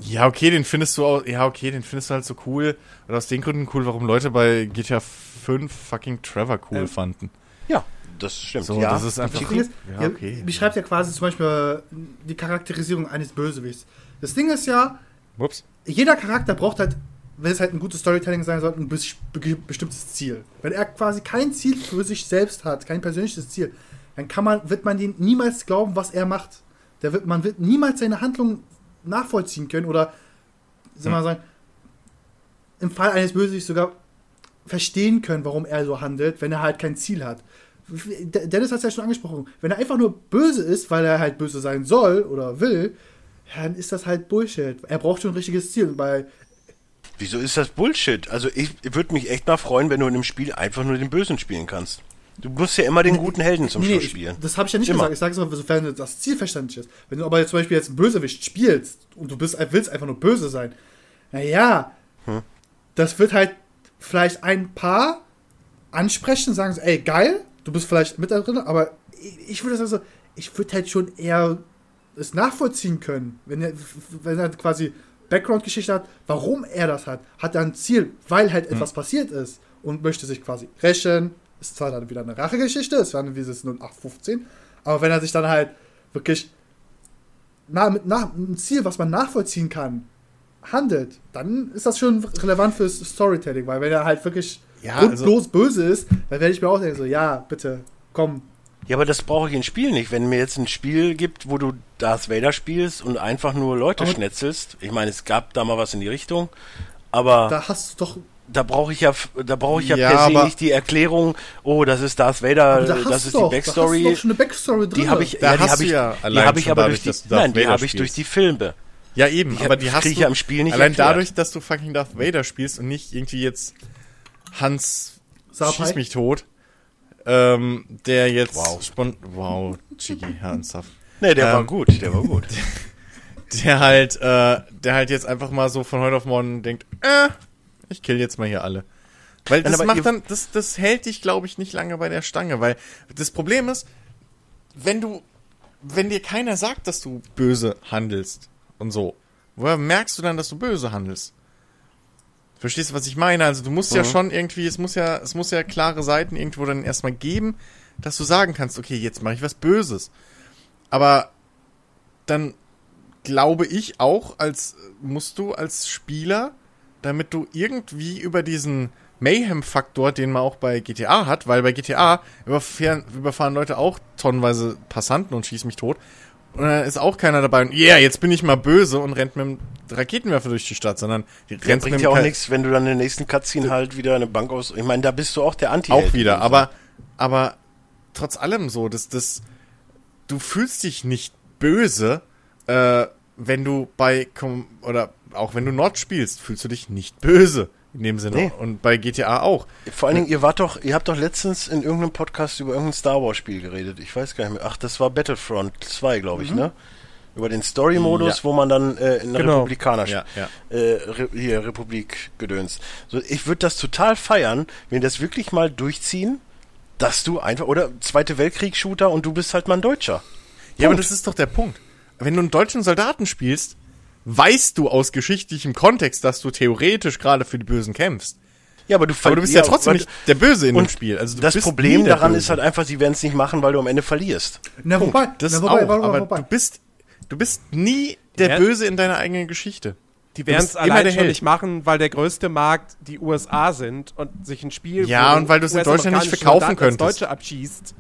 Ja, okay, den findest du auch, ja, okay, den findest du halt so cool. Oder aus den Gründen cool, warum Leute bei GTA 5 fucking Trevor cool Ähm, fanden. Ja, das stimmt. So, ja. das ist einfach. Das Ding ist, ja, okay. beschreibt ja quasi zum Beispiel äh, die Charakterisierung eines Bösewichts. Das Ding ist ja, Ups. jeder Charakter braucht halt, wenn es halt ein gutes Storytelling sein soll, ein bes- be- bestimmtes Ziel. Wenn er quasi kein Ziel für sich selbst hat, kein persönliches Ziel, dann kann man, wird man den niemals glauben, was er macht. Der wird, man wird niemals seine Handlung nachvollziehen können oder, sag mal sagen, im Fall eines Bösewichts sogar verstehen können, warum er so handelt, wenn er halt kein Ziel hat. De- Dennis hat es ja schon angesprochen. Wenn er einfach nur böse ist, weil er halt böse sein soll oder will, dann ist das halt Bullshit. Er braucht schon ein richtiges Ziel. Bei, Wieso ist das Bullshit? Also ich würde mich echt mal freuen, wenn du in einem Spiel einfach nur den Bösen spielen kannst. Du musst ja immer den guten Helden zum Nee, Schluss ich- spielen. Das habe ich ja nicht Immer. gesagt. Ich sage es aber, sofern das Ziel verständlich ist. Wenn du aber jetzt zum Beispiel jetzt einen Bösewicht spielst und du bist, willst einfach nur böse sein, naja, Hm. das wird halt vielleicht ein paar ansprechen, sagen so, ey, geil, du bist vielleicht mit da drin, aber ich, ich würde sagen so, ich würde halt schon eher es nachvollziehen können, wenn er, wenn er quasi Background-Geschichte hat, warum er das hat, hat er ein Ziel, weil halt etwas passiert ist und möchte sich quasi rächen. Ist zwar dann wieder eine Rachegeschichte, es war dann dieses 0815, aber wenn er sich dann halt wirklich na, mit nach, einem Ziel, was man nachvollziehen kann, handelt, dann ist das schon relevant fürs Storytelling, weil wenn er halt wirklich Ja, grundlos böse ist, dann werde ich mir auch denken, so, ja, bitte, komm. Ja, aber das brauche ich in Spiel nicht. Wenn mir jetzt ein Spiel gibt, wo du Darth Vader spielst und einfach nur Leute Aber- schnetzelst, ich meine, es gab da mal was in die Richtung, aber Da hast du doch. Da brauche ich ja, da brauche ich ja, Ja, per se nicht die Erklärung, oh, das ist Darth Vader, da das ist doch, die Da hast Backstory. du doch schon eine Backstory drin. Die habe ich, Da ja, die habe ich, ja die allein habe ich aber dadurch, durch die, nein, die habe ich durch die Filme. Ja, eben, Die aber die hast du ja im Spiel nicht allein erklärt. dadurch, dass du fucking Darth Vader spielst und nicht irgendwie jetzt Hans Sapai? schieß mich tot, ähm, der jetzt Wow. spon wow, Chigi, ernsthaft. Nee, der Ähm, war gut, der war gut. Der halt, äh, der halt jetzt einfach mal so von heute auf morgen denkt, äh, ich kill jetzt mal hier alle. Weil Nein, das aber macht dann, das, das hält dich, glaube ich, nicht lange bei der Stange, weil das Problem ist, wenn du, wenn dir keiner sagt, dass du böse handelst und so, woher merkst du dann, dass du böse handelst? Verstehst du, was ich meine? Also du musst ja Mhm. schon irgendwie, es muss ja, es muss ja klare Seiten irgendwo dann erstmal geben, dass du sagen kannst, okay, jetzt mache ich was Böses. Aber dann glaube ich auch, als musst du als Spieler, damit du irgendwie über diesen Mayhem-Faktor, den man auch bei GTA hat, weil bei GTA überfahren, überfahren Leute auch tonnenweise Passanten und schießen mich tot. Und dann ist auch keiner dabei und yeah, jetzt bin ich mal böse und rennt mit dem Raketenwerfer durch die Stadt, sondern die Der rennt mit bringt ja auch nichts, wenn du dann in der nächsten Cutscene halt wieder eine Bank aus. Ich meine, da bist du auch der anti auch wieder, aber aber trotz allem so, dass das du fühlst dich nicht böse, äh, wenn du bei Com oder auch wenn du Nord spielst, fühlst du dich nicht böse in dem Sinne Nee. und bei GTA auch. Vor allen Dingen, ihr wart doch, ihr habt doch letztens in irgendeinem Podcast über irgendein Star Wars Spiel geredet. Ich weiß gar nicht mehr. Ach, das war Battlefront 2, glaube ich, ne? Über den Story-Modus, Ja. wo man dann äh, in Genau. Republikaner Ja, ja. Äh, Re hier Republik gedöns. So, ich würde das total feiern, wenn das wirklich mal durchziehen, dass du einfach oder Zweite Weltkrieg Shooter und du bist halt mal ein Deutscher. Ja, aber Punkt. das ist doch der Punkt. Wenn du einen deutschen Soldaten spielst, weißt du aus geschichtlichem Kontext, dass du theoretisch gerade für die Bösen kämpfst. Ja, aber du Aber du bist ja, trotzdem weil- nicht der Böse in dem Spiel. Also du das bist Problem daran Böse. ist halt einfach, sie werden es nicht machen, weil du am Ende verlierst. Na, wobei, Das na, wobei, auch, mal, aber wobei. du bist, du bist nie der Ja. Böse in deiner eigenen Geschichte. Die werden es allein schon nicht machen, weil der größte Markt die USA sind und sich ein Spiel. Ja, und weil du es in Deutschland nicht verkaufen könntest. Deutsche abschießt.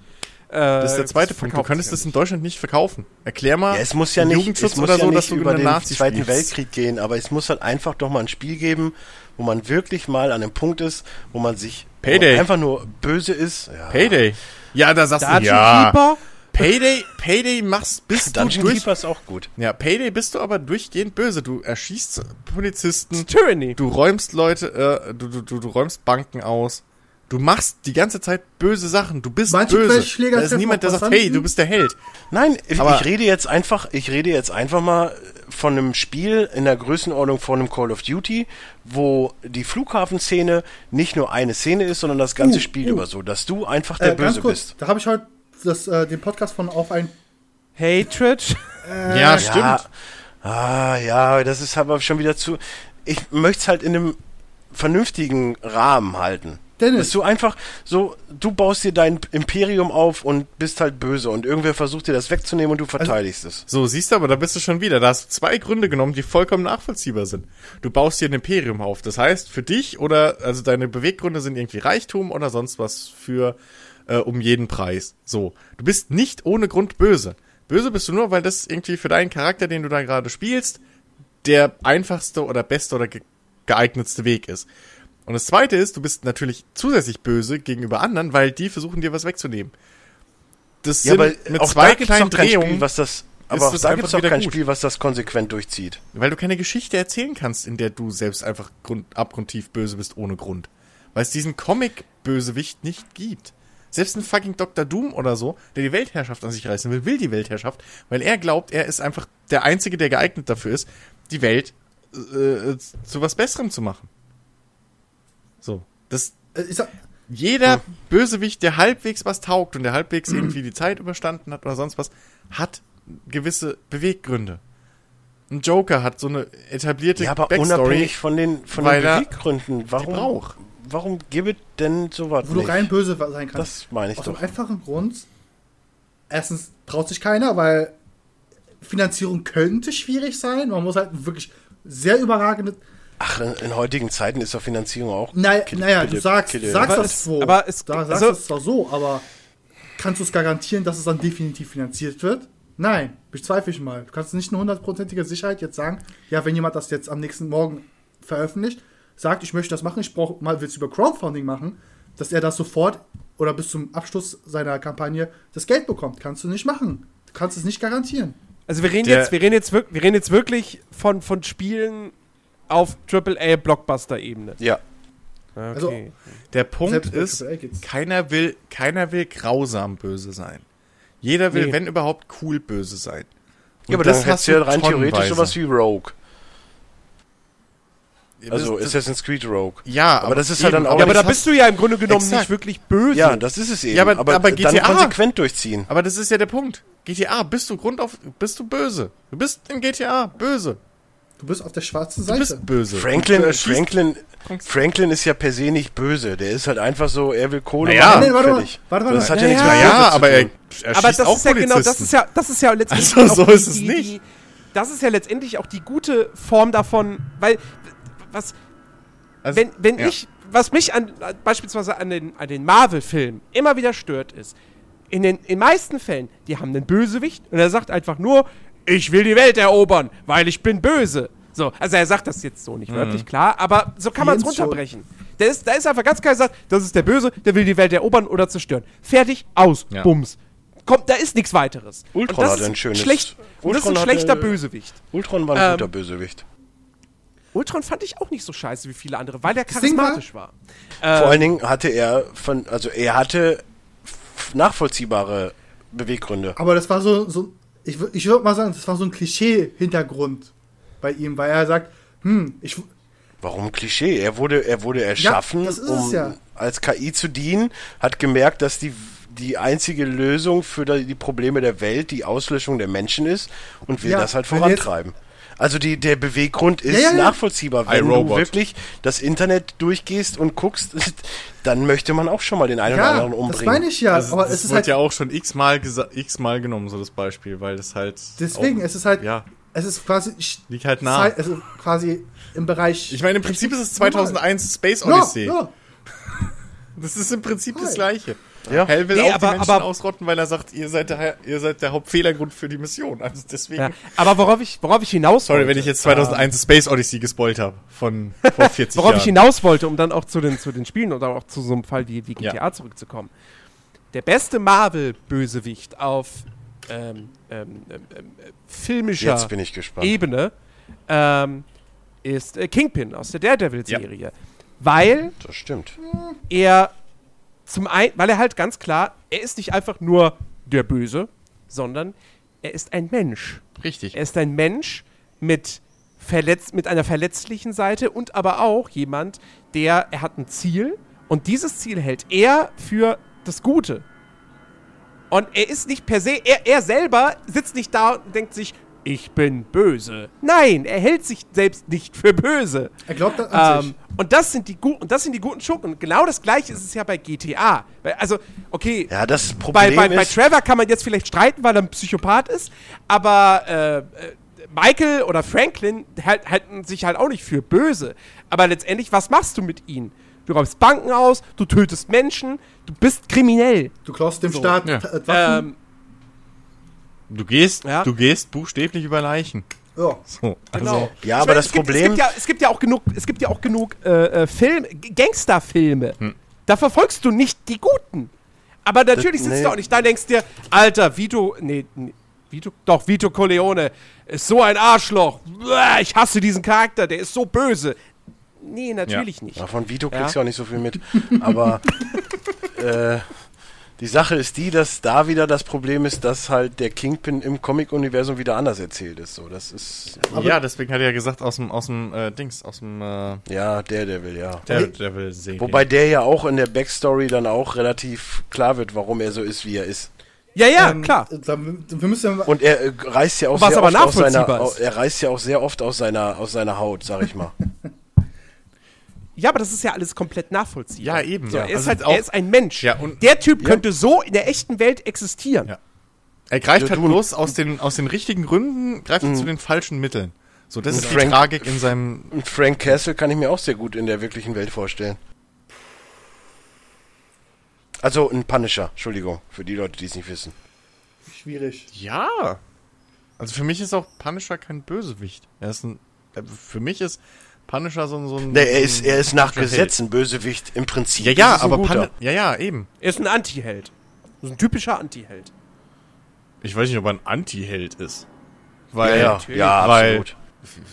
Äh, Das ist der zweite Punkt. Du könntest das in Deutschland nicht verkaufen. Erklär mal. Ja, es muss ja nicht, Jugendschutz es muss oder ja so, nicht dass du über den Nazi Zweiten spielst. Weltkrieg gehen, aber es muss halt einfach doch mal ein Spiel geben, wo man wirklich mal an einem Punkt ist, wo man sich Payday. einfach nur böse ist. Ja. Payday. Ja, da sagst Dungeon du ja. Keeper? Payday, Payday machst, bist du Dungeon durch. Keeper ist auch gut. Ja, Payday bist du aber durchgehend böse. Du erschießt Polizisten, Tyranny. du räumst Leute, äh, du, du, du, du räumst Banken aus. Du machst die ganze Zeit böse Sachen. Du bist Manche böse. Da ist niemand, der sagt, hey, du bist der Held. Nein, ich, Aber- ich rede jetzt einfach, ich rede jetzt einfach mal von einem Spiel in der Größenordnung von einem Call of Duty, wo die Flughafenszene nicht nur eine Szene ist, sondern das ganze Uh, Spiel uh. über so, dass du einfach der Äh, Böse kurz, bist. da habe ich heute das, äh, den Podcast von Auf ein Hatred. ja, stimmt. Ja, ah, ja, das ist aber schon wieder zu. Ich möchte es halt in einem vernünftigen Rahmen halten. Dennis. Dass du einfach so, du baust dir dein Imperium auf und bist halt böse und irgendwer versucht dir das wegzunehmen und du verteidigst es. So, siehst du, aber da bist du schon wieder. Da hast du zwei Gründe genommen, die vollkommen nachvollziehbar sind. Du baust dir ein Imperium auf. Das heißt, für dich oder, also deine Beweggründe sind irgendwie Reichtum oder sonst was für, äh, um jeden Preis. So. Du bist nicht ohne Grund böse. Böse bist du nur, weil das irgendwie für deinen Charakter, den du da gerade spielst, der einfachste oder beste oder ge geeignetste Weg ist. Und das zweite ist, du bist natürlich zusätzlich böse gegenüber anderen, weil die versuchen dir was wegzunehmen. Das Ja, sind aber mit auch zwei kleinen Drehungen. Spiel, was das. Aber auch da gibt es auch kein gut. Spiel, was das konsequent durchzieht. Weil du keine Geschichte erzählen kannst, in der du selbst einfach grund, abgrundtief böse bist ohne Grund. Weil es diesen Comic-Bösewicht nicht gibt. Selbst ein fucking Dr. Doom oder so, der die Weltherrschaft an sich reißen will, will die Weltherrschaft, weil er glaubt, er ist einfach der Einzige, der geeignet dafür ist, die Welt äh, zu was Besserem zu machen. So. Das, Äh, sag, jeder Hm. Bösewicht, der halbwegs was taugt und der halbwegs irgendwie die Zeit überstanden hat oder sonst was, hat gewisse Beweggründe. Ein Joker hat so eine etablierte Ja, aber Backstory. unabhängig von den, von den Beweggründen, warum, braucht. warum gibt denn sowas Wo du nicht? rein böse sein kannst. Das meine ich Aus dem doch. einfachen Grund, erstens traut sich keiner, weil Finanzierung könnte schwierig sein. Man muss halt wirklich sehr überragende. Ach, in, in heutigen Zeiten ist doch Finanzierung auch. Naja, Kill- naja Kill- du sagst, Kill- sagst Aber das es- so. aber es- da sagst also- es zwar so, aber kannst du es garantieren, dass es dann definitiv finanziert wird? Nein, bezweifle ich mal. Du kannst nicht eine hundertprozentige Sicherheit jetzt sagen, ja, wenn jemand das jetzt am nächsten Morgen veröffentlicht, sagt, ich möchte das machen, ich brauche mal, willst du über Crowdfunding machen, dass er das sofort oder bis zum Abschluss seiner Kampagne das Geld bekommt. Kannst du nicht machen. Du kannst es nicht garantieren. Also wir reden Der- jetzt, wir reden jetzt, wir reden jetzt wirklich von, von Spielen auf AAA Blockbuster-Ebene. Ja, Okay. Also- Der Punkt ist, keiner will, keiner will grausam böse sein. Jeder will, Nee. wenn überhaupt, cool böse sein. ja aber das dann hast du ja rein theoretisch sowas wie Rogue. Also das- Assassin's Creed Rogue. Ja, aber das ist halt eben, dann auch- ja, aber da bist du ja im Grunde genommen Exakt. nicht wirklich böse. Ja, das ist es eben. Ja, aber- aber dann GTA konsequent durchziehen. Aber das ist ja der Punkt. GTA, bist du Grund auf, bist du böse. Du bist in GTA böse. Du bist auf der schwarzen Du Seite. bist böse. Franklin, Du erschießt- Franklin, Franklin ist ja per se nicht böse. Der ist halt einfach so, er will Kohle Naja. machen, Nee, warte mal, fertig. warte, warte. Das hat ja, Naja. nichts mit Naja, Böse zu aber er tun. erschießt aber das auch ist ja genau, das ist ja, das ist ja letztendlich Also, so auch ist es die, nicht. Die, das ist ja letztendlich auch die gute Form davon, weil was Also, wenn, wenn ja. ich, was mich an, beispielsweise an den, an den Marvel-Filmen immer wieder stört, ist, in den in meisten Fällen, die haben einen Bösewicht und er sagt einfach nur, ich will die Welt erobern, weil ich bin böse. So, also er sagt das jetzt so Mhm. nicht wörtlich klar, aber so kann man es runterbrechen. Der ist, da ist einfach ganz klar gesagt, das ist der Böse, der will die Welt erobern oder zerstören. Fertig, aus, Ja. Bums. Kommt, da ist nichts weiteres. Ultron hat ist ein schönes- Schlecht, und das ist Ultron ein schlechter eine- Bösewicht. Ultron war ein Ähm, guter Bösewicht. Ultron fand ich auch nicht so scheiße wie viele andere, weil er war- charismatisch war. Ähm, Vor allen Dingen hatte er von, also er hatte nachvollziehbare Beweggründe. Aber das war so, so ich, ich würde mal sagen, das war so ein Klischee-Hintergrund bei ihm, weil er sagt, hm, ich, Warum Klischee? Er wurde, er wurde erschaffen, es um ja. als KI zu dienen, hat gemerkt, dass die, die einzige Lösung für die Probleme der Welt die Auslöschung der Menschen ist und will Ja, das halt wenn vorantreiben. Also die, der Beweggrund ist Ja, ja, ja. nachvollziehbar. Wenn du wirklich das Internet durchgehst und guckst, dann möchte man auch schon mal den einen oder anderen das umbringen. meine ich ja, Also, aber das es ist wird halt, ja auch schon x-mal gesa- x-mal genommen, so das Beispiel, weil das halt. deswegen, auch, es ist halt, Ja, es ist quasi, ich, liegt halt nah. Zeit, also quasi im Bereich, Ich meine, im Prinzip ist es 2001 Space Odyssey. ja, Das ist im Prinzip das Hi. Gleiche. Ja. Hell will Nee, auch aber- die Menschen aber- ausrotten, weil er sagt, ihr seid, der, ihr seid der Hauptfehlergrund für die Mission. Also deswegen. Ja, aber worauf ich, worauf ich hinaus Sorry, wollte, wenn ich jetzt 2001 Space Odyssey gespoilt habe. Von vor 40 worauf Jahren. ich hinaus wollte, um dann auch zu den, zu den Spielen oder auch zu so einem Fall wie, wie GTA Ja. zurückzukommen. Der beste Marvel-Bösewicht auf ähm, ähm, ähm, ähm, filmischer Jetzt bin ich gespannt. Ebene ähm, ist äh, Kingpin aus der Daredevil-Serie. Weil Das stimmt. er zum einen, weil er halt ganz klar, er ist nicht einfach nur der Böse, sondern er ist ein Mensch. Richtig. Er ist ein Mensch mit, verletz mit einer verletzlichen Seite und aber auch jemand, der, er hat ein Ziel und dieses Ziel hält er für das Gute. Und er ist nicht per se, er, er selber sitzt nicht da und denkt sich, ich bin böse. Nein, er hält sich selbst nicht für böse. er glaubt an an Ähm, sich. und das sind die guten, und das sind die guten Schurken. Und genau das gleiche ist es ja bei GTA. Also, okay, Ja, das bei, Problem bei, bei ist, Trevor kann man jetzt vielleicht streiten, weil er ein Psychopath ist, aber äh, äh, Michael oder Franklin halt, halten sich halt auch nicht für böse. Aber letztendlich, was machst du mit ihnen? Du räumst Banken aus, du tötest Menschen, du bist kriminell. Du klaust dem so, Staat ja. Waffen. Ähm, Du gehst, Ja. du gehst buchstäblich über Leichen. ja. So, Genau. also, Ja, Ich aber meine, das gibt, Problem- Es gibt, ja, es gibt ja auch genug, es gibt ja auch genug äh, äh, Film, Gangsterfilme. Hm. Da verfolgst du nicht die Guten. Aber natürlich Das- sitzt nee. du auch nicht da und denkst dir, Alter, Vito, nee, nee, Vito, doch, Vito Corleone ist so ein Arschloch. Ich hasse diesen Charakter, der ist so böse. Nee, natürlich nicht. Ja, von Vito Ja. kriegst du auch nicht so viel mit. Aber äh, die Sache ist die, dass da wieder das Problem ist, dass halt der Kingpin im Comic-Universum wieder anders erzählt ist. So, das ist ja, deswegen hat er ja gesagt, aus dem, aus dem äh, Dings, aus dem äh, ja der, der will ja. der, der will sehen. Wobei der ja auch in der Backstory dann auch relativ klar wird, warum er so ist, wie er ist. Ja, ja, Ähm, klar. Da, wir müssen ja Und er äh, reißt ja auch Was sehr aber oft aus seiner, er reißt ja auch sehr oft aus seiner aus seiner Haut, sag ich mal. Ja, aber das ist ja alles komplett nachvollziehbar. Ja, eben, So, ja. Er, ist Also halt, auch- er ist ein Mensch. Ja, und- der Typ Ja. könnte so in der echten Welt existieren. Ja. Er greift Ja, halt bloß aus den, aus den richtigen Gründen, greift er zu den falschen Mitteln. So, das Und ist die Frank- Tragik in seinem. Frank Castle kann ich mir auch sehr gut in der wirklichen Welt vorstellen. Also ein Punisher, Entschuldigung, für die Leute, die es nicht wissen. schwierig. Ja. Also für mich ist auch Punisher kein Bösewicht. Er ist ein. äh, Für mich ist Punisher so ein. So ein Nee, er ist, er ist nach typischer Gesetz ein Bösewicht im Prinzip. Held. Ja, ja, ist es ein aber guter. Pun ja, ja, eben. Er ist ein Anti-Held. Das ist ein typischer Anti-Held. Ich weiß nicht, ob er ein Anti-Held ist. Ja, Weil, ja, natürlich. ja, weil, absolut.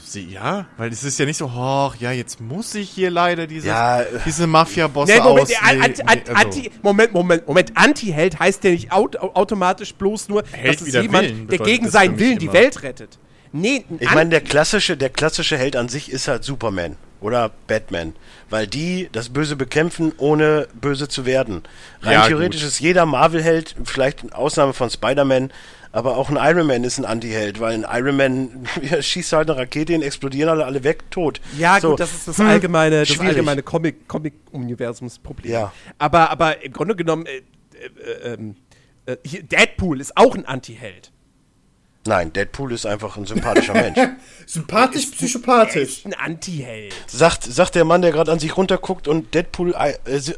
sie, ja, weil es ist ja nicht so, hoch, ja, jetzt muss ich hier leider dieses, Ja, äh, diese Mafia-Bosse Nee, Moment, An- Anti, Anti, also- Anti, Moment, Moment, Moment. Anti-Held heißt ja nicht aut automatisch bloß nur, Held dass es jemand, Willen der gegen seinen Willen die immer. Welt rettet. Nee, Ich meine, der klassische, der klassische Held an sich ist halt Superman oder Batman, weil die das Böse bekämpfen, ohne böse zu werden. Rein Ja, theoretisch gut. ist jeder Marvel-Held, vielleicht in Ausnahme von Spider-Man, aber auch ein Iron Man ist ein Anti-Held, weil ein Iron Man ja, schießt halt eine Rakete hin, explodieren alle, alle weg, tot. Ja, So, gut, das ist das hm, allgemeine, das schwierig. allgemeine Comic, Comic-Universumsproblem. Ja. Aber, aber im Grunde genommen, äh, äh, ähm, äh, hier, Deadpool ist auch ein Anti-Held. Nein, Deadpool ist einfach ein sympathischer Mensch. Sympathisch, Er psychopathisch. ist ein Anti-Held. Sagt, sagt der Mann, der gerade an sich runterguckt und Deadpool äh,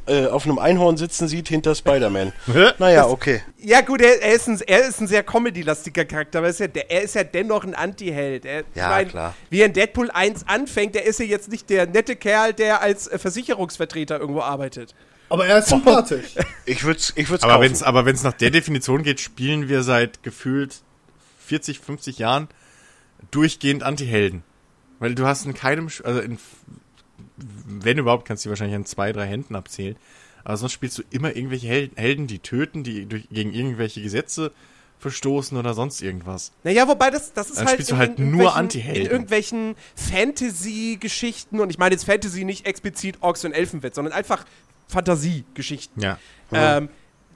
äh, auf einem Einhorn sitzen sieht hinter Spider-Man. naja, okay. Ja, gut, er, er, ist ein, er ist ein sehr comedy-lastiger Charakter, aber er ist ja, der, er ist ja dennoch ein Anti-Held. Er- Ja, ich klar. Wie er in Deadpool 1 anfängt, der ist ja jetzt nicht der nette Kerl, der als äh, Versicherungsvertreter irgendwo arbeitet. Aber er ist sympathisch. Ich würde es ich würd's Aber wenn es nach der Definition geht, spielen wir seit gefühlt 40, 50 Jahren durchgehend Anti-Helden. Weil du hast in keinem, also in, wenn überhaupt, kannst du die wahrscheinlich an zwei, drei Händen abzählen. Aber sonst spielst du immer irgendwelche Hel- Helden, die töten, die durch, gegen irgendwelche Gesetze verstoßen oder sonst irgendwas. Naja, wobei das, das ist Dann halt. spielst du halt nur irgendwelchen- Anti-Helden. In irgendwelchen Fantasy-Geschichten, und ich meine jetzt Fantasy nicht explizit Orks und Elfenwelt, sondern einfach Fantasiegeschichten. Ja. Ähm,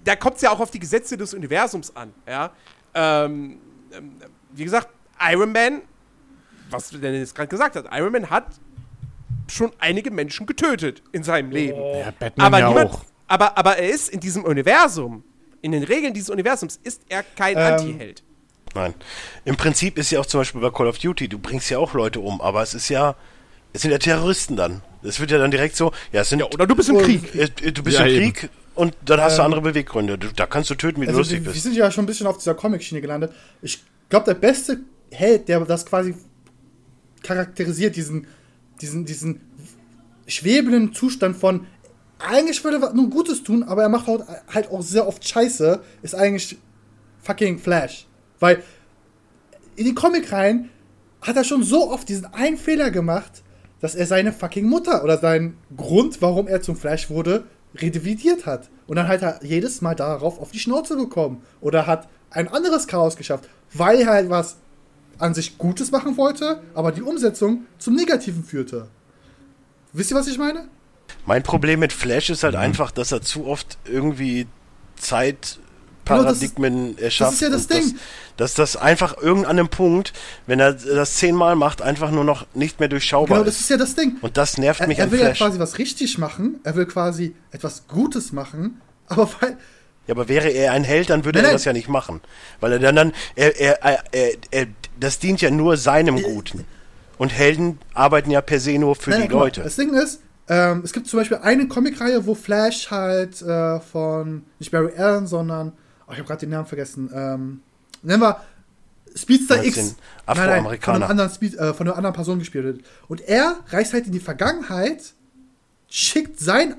da kommt es ja auch auf die Gesetze des Universums an. Ja? Ähm, wie gesagt, Iron Man, was Dennis gerade gesagt hat, Iron Man hat schon einige Menschen getötet in seinem Leben. Ja, Batman Aber, ja niemand, auch. aber, aber er ist in diesem Universum, in den Regeln dieses Universums, ist er kein Ähm, Anti-Held. Nein. Im Prinzip ist ja auch zum Beispiel bei Call of Duty, du bringst ja auch Leute um, aber es ist ja, es sind ja Terroristen dann. Es wird ja dann direkt so, ja, es sind, Ja, oder du bist im Krieg. äh, du bist Ja, im eben. Und dann hast du Ähm, andere Beweggründe. Du, da kannst du töten, wie du Also, lustig wir, wir bist. sind ja schon ein bisschen auf dieser Comic-Schiene gelandet. Ich glaube, der beste Held, der das quasi charakterisiert, diesen, diesen, diesen schwebenden Zustand von, eigentlich würde er nur Gutes tun, aber er macht halt, halt auch sehr oft Scheiße, ist eigentlich fucking Flash. Weil in die Comic-Reihen hat er schon so oft diesen einen Fehler gemacht, dass er seine fucking Mutter oder seinen Grund, warum er zum Flash wurde, revidiert hat. Und dann hat er jedes Mal darauf auf die Schnauze bekommen. Oder hat ein anderes Chaos geschafft, weil er halt was an sich Gutes machen wollte, aber die Umsetzung zum Negativen führte. Wisst ihr, was ich meine? Mein Problem mit Flash ist Mhm. halt einfach, dass er zu oft irgendwie Zeitparadigmen erschafft. das ist ja das Ding. Dass, das einfach irgendeinem Punkt, wenn er das zehnmal macht, einfach nur noch nicht mehr durchschaubar Genau, das ist. ist ja das Ding. Und das nervt Er, mich er will ja Flash. quasi was richtig machen, er will quasi etwas Gutes machen, aber weil, Ja, aber wäre er ein Held, dann würde Nein, er nein. das ja nicht machen. Weil er dann, dann er, er, er, er, das dient ja nur seinem Guten. Und Helden arbeiten ja per se nur für Nein, die guck Leute. Das Ding ist, ähm, es gibt zum Beispiel eine Comicreihe, wo Flash halt äh, von nicht Barry Allen, sondern oh, ich habe gerade den Namen vergessen. Ähm, nennen wir Speedster Meinst X. den Afroamerikaner? von, einem Speed, äh, von einer anderen Person gespielt wird. Und er reist halt in die Vergangenheit, schickt sein,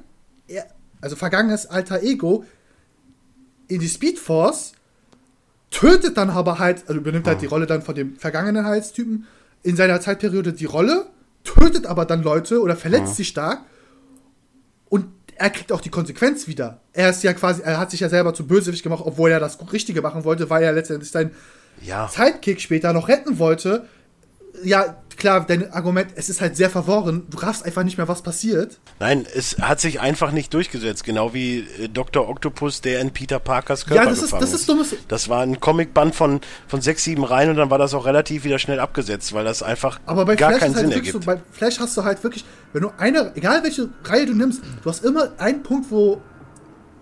also vergangenes alter Ego in die Speed Force, tötet dann aber halt, also übernimmt halt die Rolle dann von dem Vergangenheitstypen in seiner Zeitperiode die Rolle, tötet aber dann Leute oder verletzt sie stark er kriegt auch die Konsequenz wieder. Er ist ja quasi, er hat sich ja selber zu Bösewicht gemacht, obwohl er das Richtige machen wollte, weil er letztendlich seinen Ja. Sidekick später noch retten wollte. Ja, klar, dein Argument, es ist halt sehr verworren. Du raffst einfach nicht mehr, was passiert. Nein, es hat sich einfach nicht durchgesetzt, genau wie äh, Dr. Octopus, der in Peter Parkers Körper Ja, das ist- das ist dummes- Das war ein Comicband von, von sechs, sieben Reihen und dann war das auch relativ wieder schnell abgesetzt, weil das einfach Aber bei gar Flash keinen halt Sinn ergibt. so, bei Flash hast du halt wirklich, wenn du eine, egal welche Reihe du nimmst, du hast immer einen Punkt, wo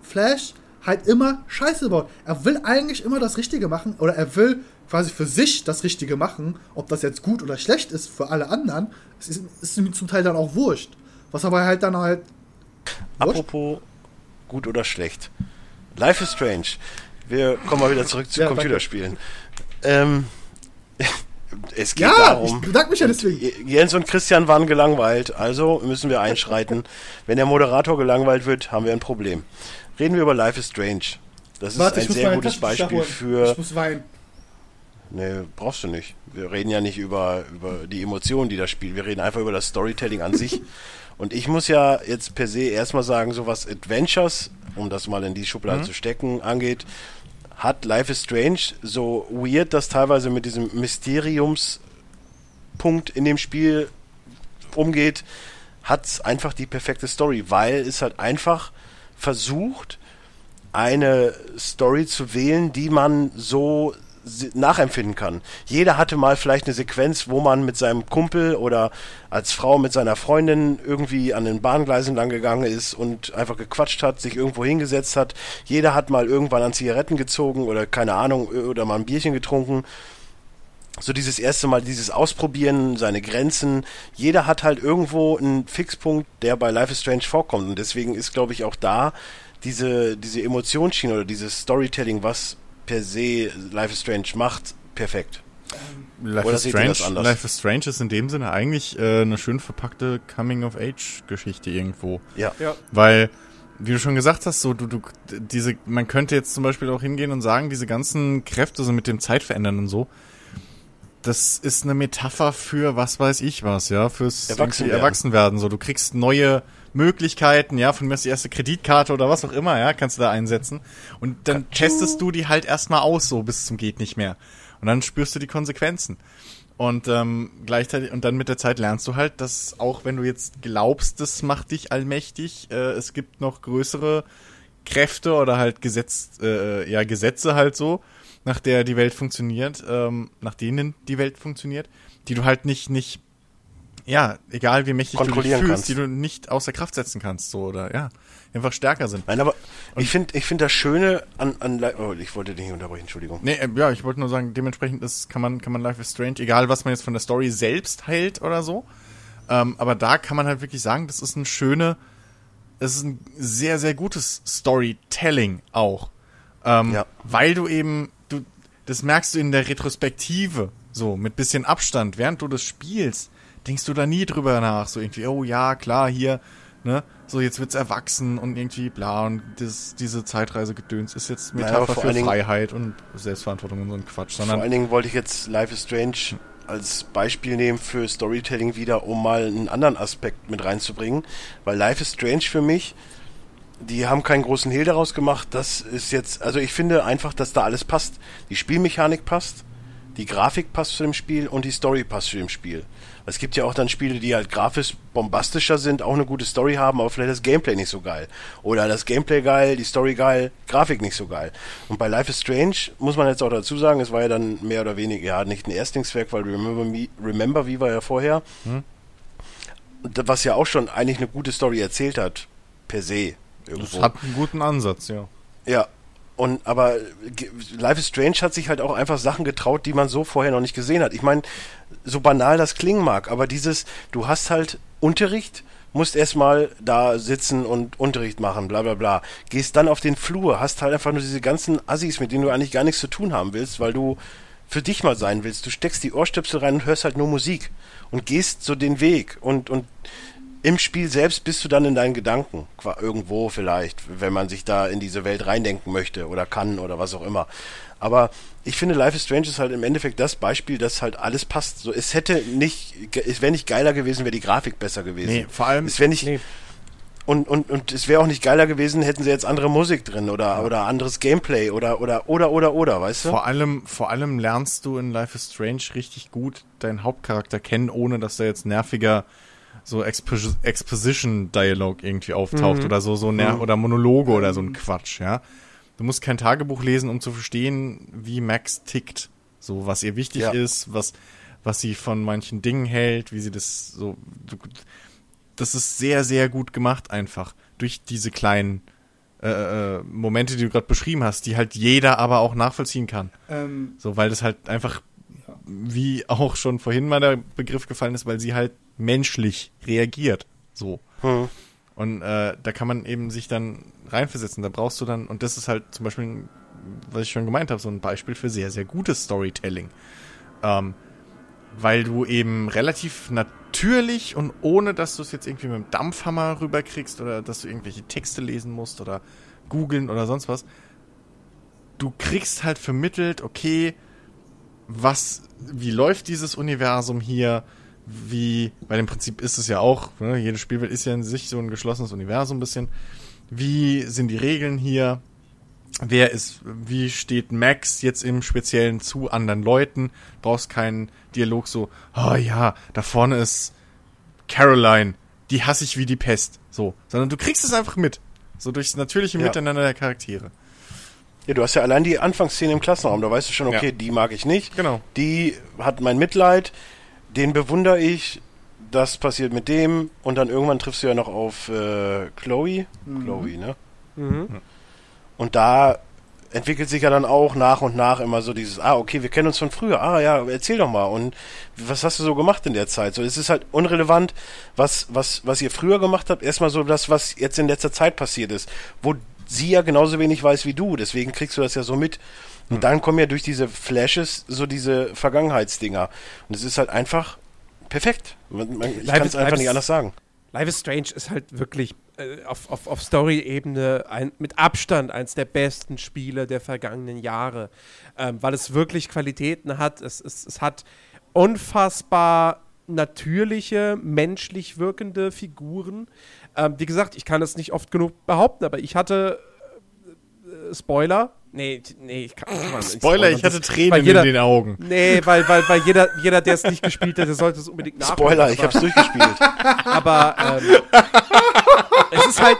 Flash halt immer Scheiße baut. Er will eigentlich immer das Richtige machen oder er will quasi für sich das Richtige machen. Ob das jetzt gut oder schlecht ist für alle anderen, es ist, ist ihm zum Teil dann auch wurscht. Was aber halt dann halt. Wurscht? Apropos gut oder schlecht. Life is Strange. Wir kommen mal wieder zurück zu Ja. Computerspielen. Ähm, es geht Ja, darum. ich bedanke mich ja deswegen. Jens und Christian waren gelangweilt, also müssen wir einschreiten. Wenn der Moderator gelangweilt wird, haben wir ein Problem. Reden wir über Life is Strange. Das ist Warte, ein ich muss sehr gutes Beispiel für. Ich muss weinen. Nee, brauchst du nicht. Wir reden ja nicht über, über die Emotionen, die das spielt. Wir reden einfach über das Storytelling an sich. Und ich muss ja jetzt per se erstmal sagen, so was Adventures, um das mal in die Schublade zu stecken, angeht, hat Life is Strange so weird, dass teilweise mit diesem Mysteriumspunkt in dem Spiel umgeht, hat's einfach die perfekte Story, weil es halt einfach versucht, eine Story zu wählen, die man so nachempfinden kann. Jeder hatte mal vielleicht eine Sequenz, wo man mit seinem Kumpel oder als Frau mit seiner Freundin irgendwie an den Bahngleisen lang gegangen ist und einfach gequatscht hat, sich irgendwo hingesetzt hat. Jeder hat mal irgendwann an Zigaretten gezogen oder keine Ahnung oder mal ein Bierchen getrunken so dieses erste Mal dieses Ausprobieren, seine Grenzen. Jeder hat halt irgendwo einen Fixpunkt, der bei Life is Strange vorkommt. Und deswegen ist, glaube ich, auch da diese, diese Emotionsschiene oder dieses Storytelling, was per se Life is Strange macht, perfekt. Life Oder is, seht ihr Strange? Life is Strange ist in dem Sinne eigentlich äh, eine schön verpackte Coming-of-Age-Geschichte irgendwo. Ja. Ja. Weil, wie du schon gesagt hast, so du, du, diese, man könnte jetzt zum Beispiel auch hingehen und sagen, diese ganzen Kräfte so mit dem Zeitverändern und so, das ist eine Metapher für was weiß ich was, ja, fürs Erwachsenwerden. Erwachsenwerden. So, du kriegst neue Möglichkeiten, ja, von mir ist die erste Kreditkarte oder was auch immer, ja, kannst du da einsetzen. Und dann testest du die halt erstmal aus, so bis zum geht nicht mehr. Und dann spürst du die Konsequenzen. Und ähm, gleichzeitig, und dann mit der Zeit lernst du halt, dass auch wenn du jetzt glaubst, das macht dich allmächtig, äh, es gibt noch größere Kräfte oder halt Gesetz, äh, ja, Gesetze halt so, nach der die Welt funktioniert, ähm, nach denen die Welt funktioniert, die du halt nicht, nicht, ja, egal wie mächtig du dich fühlst, kannst. die du nicht außer Kraft setzen kannst, so, oder, ja, einfach stärker sind. Nein, aber ich finde ich finde das Schöne an, an oh, ich wollte dich nicht unterbrechen, Entschuldigung. Nee, äh, ja, ich wollte nur sagen, dementsprechend ist, kann man, kann man Life is Strange, egal was man jetzt von der Story selbst hält oder so, ähm, aber da kann man halt wirklich sagen, das ist ein schöne, es ist ein sehr, sehr gutes Storytelling auch. Ähm, Ja. Weil du eben, du, das merkst du in der Retrospektive, so, mit bisschen Abstand, während du das spielst, denkst du da nie drüber nach, so irgendwie, oh ja, klar, hier, ne, so jetzt wird's erwachsen und irgendwie bla und das, diese Zeitreise-Gedöns ist jetzt Naja, Metapher vor für Dingen- Freiheit und Selbstverantwortung und so ein Quatsch, Vor sondern allen Dingen wollte ich jetzt Life is Strange als Beispiel nehmen für Storytelling wieder, um mal einen anderen Aspekt mit reinzubringen. Weil Life is Strange für mich, die haben keinen großen Hehl daraus gemacht. Das ist jetzt, also ich finde einfach, dass da alles passt. Die Spielmechanik passt, die Grafik passt zu dem Spiel und die Story passt zu dem Spiel. Es gibt ja auch dann Spiele, die halt grafisch bombastischer sind, auch eine gute Story haben, aber vielleicht das Gameplay nicht so geil. Oder das Gameplay geil, die Story geil, Grafik nicht so geil. Und bei Life is Strange muss man jetzt auch dazu sagen, es war ja dann mehr oder weniger, ja, nicht ein Erstlingswerk, weil Remember Me, Remember wie war ja vorher. Und Was ja auch schon eigentlich eine gute Story erzählt hat, per se. das Irgendwo. hat einen guten Ansatz, ja. Ja. Und aber Life is Strange hat sich halt auch einfach Sachen getraut, die man so vorher noch nicht gesehen hat. Ich meine, so banal das klingen mag, aber dieses, du hast halt Unterricht, musst erstmal da sitzen und Unterricht machen, bla bla bla. Gehst dann auf den Flur, hast halt einfach nur diese ganzen Assis, mit denen du eigentlich gar nichts zu tun haben willst, weil du für dich mal sein willst. Du steckst die Ohrstöpsel rein und hörst halt nur Musik und gehst so den Weg und, und im Spiel selbst bist du dann in deinen Gedanken, irgendwo vielleicht, wenn man sich da in diese Welt reindenken möchte oder kann oder was auch immer. Aber ich finde, Life is Strange ist halt im Endeffekt das Beispiel, dass halt alles passt. So, es hätte nicht, es wäre nicht geiler gewesen, wäre die Grafik besser gewesen. Nee, vor allem- es wäre nicht, Nee. und, und, und es wäre auch nicht geiler gewesen, hätten sie jetzt andere Musik drin oder, oder anderes Gameplay oder, oder, oder, oder, oder, weißt du? Vor allem, vor allem lernst du in Life is Strange richtig gut deinen Hauptcharakter kennen, ohne dass da jetzt nerviger so Expo- Exposition-Dialog irgendwie auftaucht oder so, so ner oder Monologe oder so ein Quatsch, ja. Du musst kein Tagebuch lesen, um zu verstehen, wie Max tickt. So, was ihr wichtig Ja. ist, was, was sie von manchen Dingen hält, wie sie das so. Du, das ist sehr, sehr gut gemacht einfach. Durch diese kleinen äh, äh, Momente, die du gerade beschrieben hast, die halt jeder aber auch nachvollziehen kann. Ähm, So, weil das halt einfach, wie auch schon vorhin mal der Begriff gefallen ist, weil sie halt menschlich reagiert. So. Hm. Und äh, da kann man eben sich dann reinversetzen. Da brauchst du dann, und das ist halt zum Beispiel, was ich schon gemeint habe, so ein Beispiel für sehr, sehr gutes Storytelling. Ähm, weil du eben relativ natürlich und ohne, dass du es jetzt irgendwie mit dem Dampfhammer rüberkriegst oder dass du irgendwelche Texte lesen musst oder googeln oder sonst was, du kriegst halt vermittelt, okay, was, wie läuft dieses Universum hier, wie, weil im Prinzip ist es ja auch, ne, jede Spielwelt ist ja in sich so ein geschlossenes Universum ein bisschen. Wie sind die Regeln hier? Wer ist, wie steht Max jetzt im Speziellen zu anderen Leuten? Brauchst keinen Dialog so, oh ja, da vorne ist Caroline, die hasse ich wie die Pest. So, sondern du kriegst es einfach mit. So durchs natürliche Ja. Miteinander der Charaktere. Ja, du hast ja allein die Anfangsszene im Klassenraum, da weißt du schon, okay, Ja. die mag ich nicht. Genau. Die hat mein Mitleid, den bewundere ich, das passiert mit dem und dann irgendwann triffst du ja noch auf äh, Chloe. Chloe, ne? Mhm. Und da entwickelt sich ja dann auch nach und nach immer so dieses, ah, okay, wir kennen uns von früher, ah ja, erzähl doch mal. Und was hast du so gemacht in der Zeit? So, es ist halt unrelevant, was, was, was ihr früher gemacht habt, erstmal so das, was jetzt in letzter Zeit passiert ist, wo sie ja genauso wenig weiß wie du, deswegen kriegst du das ja so mit. Und dann kommen ja durch diese Flashes so diese Vergangenheitsdinger. Und es ist halt einfach perfekt. Man, man, ich kann es einfach nicht anders sagen. Life is Strange ist halt wirklich äh, auf, auf, auf Story-Ebene mit Abstand eins der besten Spiele der vergangenen Jahre, ähm, weil es wirklich Qualitäten hat. Es, es, es hat unfassbar natürliche, menschlich wirkende Figuren. Ähm, wie gesagt, ich kann es nicht oft genug behaupten, aber ich hatte äh, Spoiler. Nee, nee, ich kann kann man nicht Spoiler, ich hatte Das- Tränen jeder, in den Augen. Nee, weil, weil, weil jeder, jeder der es nicht gespielt hat, der sollte es unbedingt nachholen. Spoiler, ich aber- hab's durchgespielt. aber ähm, es ist halt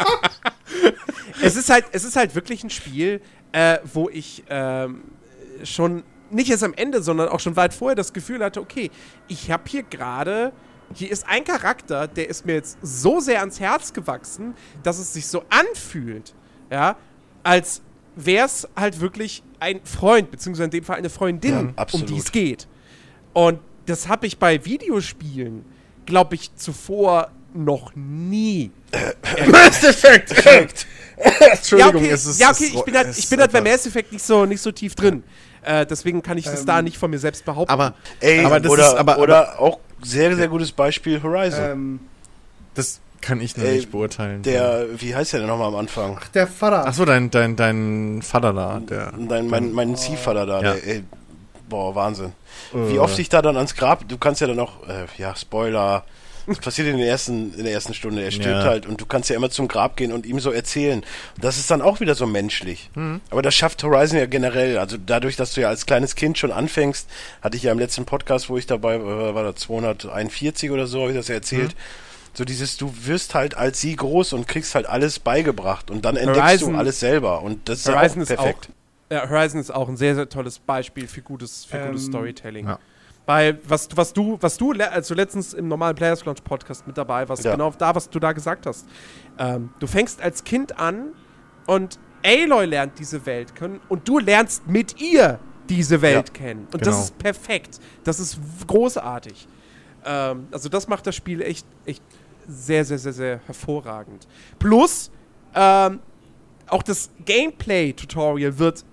es ist halt es ist halt wirklich ein Spiel, äh, wo ich ähm, schon nicht erst am Ende, sondern auch schon weit vorher das Gefühl hatte, okay, ich habe hier gerade hier ist ein Charakter, der ist mir jetzt so sehr ans Herz gewachsen, dass es sich so anfühlt, ja, als wäre es halt wirklich ein Freund, beziehungsweise in dem Fall eine Freundin, Ja, um die es geht. Und das habe ich bei Videospielen, glaube ich, zuvor noch nie. Mass Effect! Entschuldigung, ja, okay, es ist. ja, okay ich bin halt, ich bin halt bei Mass Effect nicht so, nicht so tief drin. Äh, deswegen kann ich das Ähm, da nicht von mir selbst behaupten. Aber, Ey, aber das oder, ist, aber, oder auch sehr, sehr gutes Beispiel Horizon. ähm, das kann ich noch Ey, nicht beurteilen. Der, wie heißt der denn nochmal am Anfang? der Vater. Achso, dein, dein, dein Vater da, der. Dein, mein, mein Ziehvater da, Ja. der, ey, boah, Wahnsinn. Wie Äh, oft ich da dann ans Grab, du kannst ja dann auch, äh, ja, Spoiler, das passiert in der ersten, in der ersten Stunde, er stirbt Ja. halt und du kannst ja immer zum Grab gehen und ihm so erzählen. Und das ist dann auch wieder so menschlich. Mhm. Aber das schafft Horizon ja generell, also dadurch, dass du ja als kleines Kind schon anfängst, hatte ich ja im letzten Podcast, wo ich dabei war, war das 241 oder so, habe ich das ja erzählt. Mhm. So dieses, du wirst halt als sie groß und kriegst halt alles beigebracht und dann entdeckst Horizon- du alles selber und das ist ja Horizon auch ist perfekt. auch, ja, Horizon ist auch ein sehr, sehr tolles Beispiel für gutes, für Ähm, gutes Storytelling. ja. Weil was, was du, was du, le- als du letztens im normalen Players Launch Podcast mit dabei warst, Ja. genau da, was du da gesagt hast. Ähm, du fängst als Kind an und Aloy lernt diese Welt kennen und du lernst mit ihr diese Welt Ja, kennen. Und genau. das ist perfekt. Das ist großartig. Ähm, also das macht das Spiel echt, echt sehr, sehr, sehr, sehr hervorragend. Plus, ähm, auch das Gameplay-Tutorial wird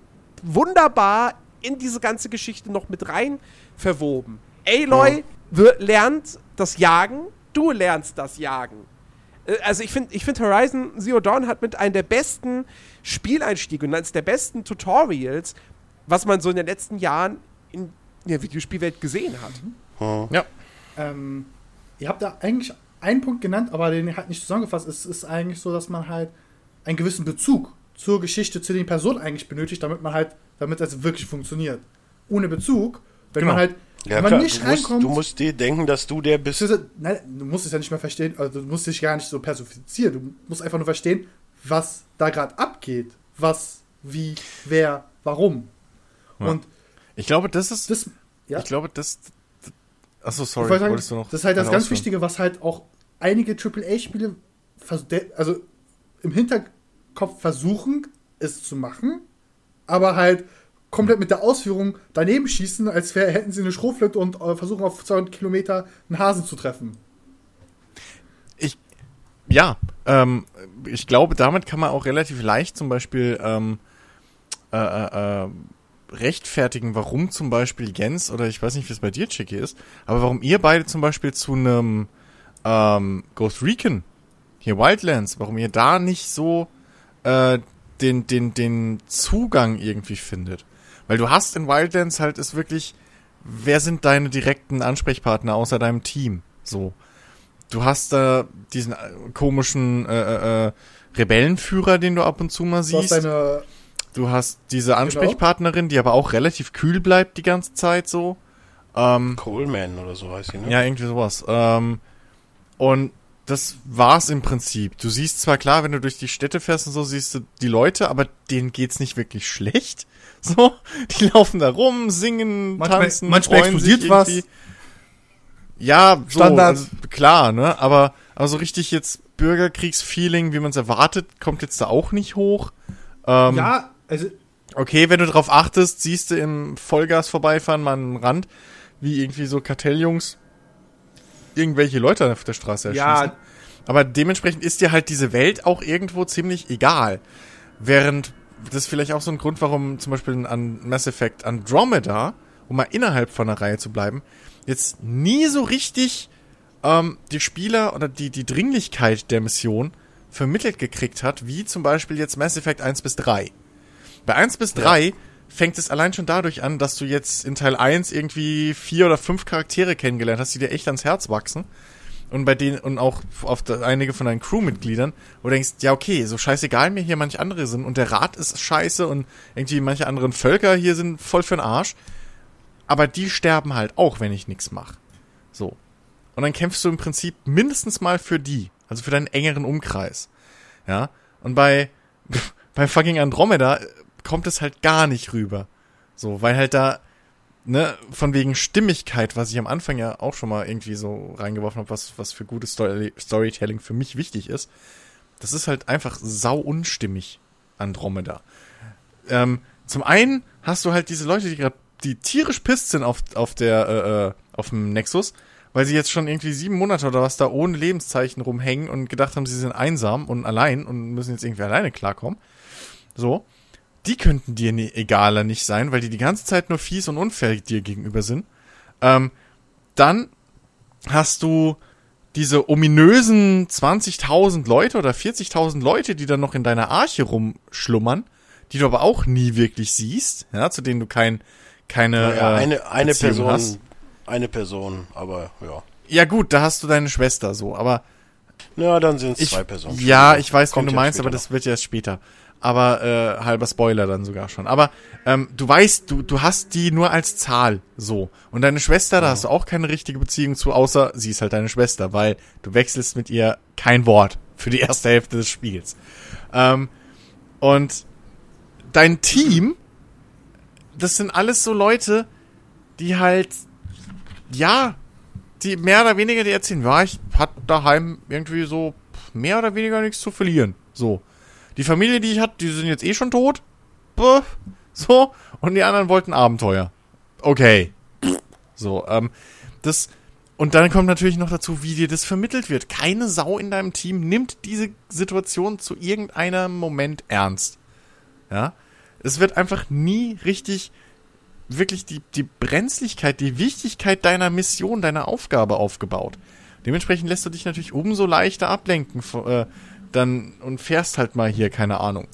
wunderbar in diese ganze Geschichte noch mit rein verwoben. Aloy wir- lernt das Jagen, du lernst das Jagen. Äh, Also ich finde, ich find Horizon Zero Dawn hat mit einem der besten Spieleinstiege und eines der besten Tutorials, was man so in den letzten Jahren in der Videospielwelt gesehen hat. Hm. Ja. Ähm, ihr habt da eigentlich einen Punkt genannt, aber den halt nicht zusammengefasst. Es ist eigentlich so, dass man halt einen gewissen Bezug zur Geschichte, zu den Personen eigentlich benötigt, damit man halt, damit es wirklich funktioniert. Ohne Bezug, wenn Genau. man halt, Ja, wenn man klar, nicht du, musst, reinkommt, du musst dir denken, dass du der bist. Nein, du musst es ja nicht mehr verstehen, also du musst dich gar nicht so personifizieren. Du musst einfach nur verstehen, was da gerade abgeht. Was, wie, wer, warum. Ja. Und Ich glaube, das ist. das, ja, Ich glaube, das. Achso, sorry, ich sagen, wolltest du noch. das ist halt das ganz? Wichtige, was halt auch einige AAA-Spiele, also im Hinterkopf versuchen, es zu machen, aber halt komplett mit der Ausführung daneben schießen, als wär, hätten sie eine Schrotflinte und äh, versuchen auf 200 Kilometer einen Hasen zu treffen. Ich, ja, ähm, ich glaube, damit kann man auch relativ leicht zum Beispiel ähm, äh, äh, äh, rechtfertigen, warum zum Beispiel Jens oder ich weiß nicht, wie es bei dir, Chicky ist, aber warum ihr beide zum Beispiel zu einem ähm, Ghost Recon, hier Wildlands, warum ihr da nicht so äh, den, den, den Zugang irgendwie findet. Weil du hast in Wildlands halt ist wirklich, wer sind deine direkten Ansprechpartner außer deinem Team? So. Du hast da diesen äh, komischen äh, äh, Rebellenführer, den du ab und zu mal Du hast siehst. deine Du hast diese Ansprechpartnerin, die aber auch relativ kühl bleibt die ganze Zeit so. Ähm, Coleman oder so heißt sie, ne? ja, irgendwie sowas. Ähm, und das war's im Prinzip. Du siehst zwar klar, wenn du durch die Städte fährst und so, siehst du die Leute, aber denen geht's nicht wirklich schlecht. So, die laufen da rum, singen, Manchmal- tanzen, manchmal explodiert was. Ja, so, Standard. also, klar, ne? Aber, aber so richtig jetzt Bürgerkriegsfeeling, wie man es erwartet, kommt jetzt da auch nicht hoch. Ähm, ja, also Okay, wenn du drauf achtest, siehst du im Vollgas vorbeifahren mal einen Rand, wie irgendwie so Kartelljungs irgendwelche Leute auf der Straße erschießen. Ja. Aber dementsprechend ist dir halt diese Welt auch irgendwo ziemlich egal. Während das ist vielleicht auch so ein Grund, warum zum Beispiel an Mass Effect Andromeda, um mal innerhalb von der Reihe zu bleiben, jetzt nie so richtig ähm, die Spieler oder die, die Dringlichkeit der Mission vermittelt gekriegt hat, wie zum Beispiel jetzt Mass Effect 1 bis 3. Bei 1 bis 3 fängt es allein schon dadurch an, dass du jetzt in Teil 1 irgendwie vier oder fünf Charaktere kennengelernt hast, die dir echt ans Herz wachsen. Und bei denen, und auch auf einige von deinen Crewmitgliedern, wo du denkst, ja, okay, so scheißegal mir hier manche andere sind und der Rat ist scheiße und irgendwie manche anderen Völker hier sind voll für'n Arsch. Aber die sterben halt auch, wenn ich nichts mache. So. Und dann kämpfst du im Prinzip mindestens mal für die, also für deinen engeren Umkreis. Ja. Und bei, bei fucking Andromeda kommt es halt gar nicht rüber. So, weil halt da, ne, von wegen Stimmigkeit, was ich am Anfang ja auch schon mal irgendwie so reingeworfen habe, was, was für gutes Story Storytelling für mich wichtig ist, das ist halt einfach sau unstimmig, Andromeda. Ähm, zum einen hast du halt diese Leute, die gerade die tierisch pisst sind auf, auf der, äh, äh, auf dem Nexus, weil sie jetzt schon irgendwie sieben Monate oder was da ohne Lebenszeichen rumhängen und gedacht haben, sie sind einsam und allein und müssen jetzt irgendwie alleine klarkommen. So. Die könnten dir ne, egaler nicht sein, weil die die ganze Zeit nur fies und unfair dir gegenüber sind. Ähm, dann hast du diese ominösen 20.000 Leute oder 40.000 Leute, die dann noch in deiner Arche rumschlummern, die du aber auch nie wirklich siehst, ja, zu denen du kein, keine Ja, äh, eine, eine Beziehung Person, hast. eine Person, aber ja. Ja gut, da hast du deine Schwester so, aber Ja, dann sind es zwei Personen. ja, ich weiß, wen du meinst, aber das wird ja erst später. Aber äh, halber Spoiler dann sogar schon. Aber ähm, du weißt, du, du hast die nur als Zahl so. Und deine Schwester, da hast du auch keine richtige Beziehung zu, außer sie ist halt deine Schwester, weil du wechselst mit ihr kein Wort für die erste Hälfte des Spiels. Ähm, und dein Team, das sind alles so Leute, die halt, ja, die mehr oder weniger die erzählen, ja, ich hat daheim irgendwie so mehr oder weniger nichts zu verlieren. So. Die Familie, die ich hatte, die sind jetzt eh schon tot. Buh. So. Und die anderen wollten Abenteuer. Okay. So, ähm, das, und dann kommt natürlich noch dazu, wie dir das vermittelt wird. Keine Sau in deinem Team nimmt diese Situation zu irgendeinem Moment ernst. Ja. Es wird einfach nie richtig, wirklich die, die Brenzlichkeit, die Wichtigkeit deiner Mission, deiner Aufgabe aufgebaut. Dementsprechend lässt du dich natürlich umso leichter ablenken äh, dann und fährst halt mal hier, keine Ahnung,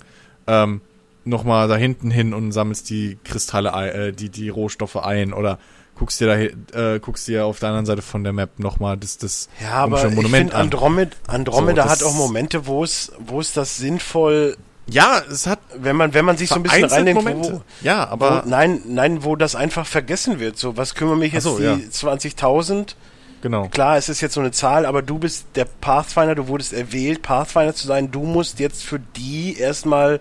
ähm, nochmal da hinten hin und sammelst die Kristalle, äh, die, die Rohstoffe ein oder guckst dir da, äh, guckst dir auf der anderen Seite von der Map nochmal das, das Ja, aber ich Monument finde an. Andromeda, Andromeda So, hat auch Momente, wo es, wo es das sinnvoll, Ja, es hat wenn man, wenn man sich so ein bisschen reindenkt, Momente. wo, ja, aber wo, nein, nein, wo das einfach vergessen wird. So, was kümmern mich jetzt so, die ja. 20.000? Genau. Klar, es ist jetzt so eine Zahl, aber du bist der Pathfinder, du wurdest erwählt, Pathfinder zu sein. Du musst jetzt für die erstmal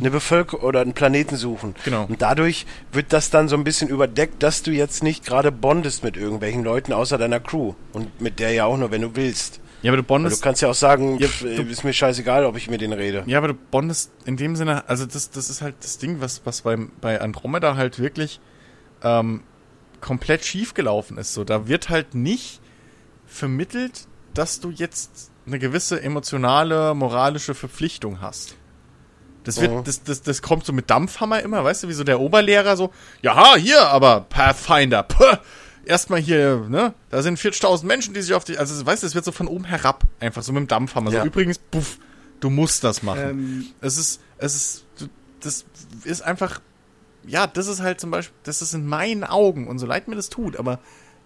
eine Bevölkerung oder einen Planeten suchen. Genau. Und dadurch wird das dann so ein bisschen überdeckt, dass du jetzt nicht gerade bondest mit irgendwelchen Leuten außer deiner Crew. Und mit der ja auch nur, wenn du willst. Ja, aber du Weil du bondest kannst ja auch sagen, Ja, du- ist mir scheißegal, ob ich mit denen rede. Ja, aber du bondest in dem Sinne, also das, das ist halt das Ding, was, was beim, bei Andromeda halt wirklich ähm, komplett schief gelaufen ist. So, da wird halt nicht vermittelt, dass du jetzt eine gewisse emotionale, moralische Verpflichtung hast. Das wird, Mhm. das, das, das kommt so mit Dampfhammer immer, weißt du, wie so der Oberlehrer so, ja, hier, aber Pathfinder, puh, erstmal hier, ne, da sind 40.000 Menschen, die sich auf die, also weißt du, es wird so von oben herab, einfach so mit dem Dampfhammer. Ja. So, übrigens, puff, du musst das machen. Ähm, Es ist, es ist, das ist einfach, ja, das ist halt zum Beispiel, das ist in meinen Augen, und so leid mir das tut, aber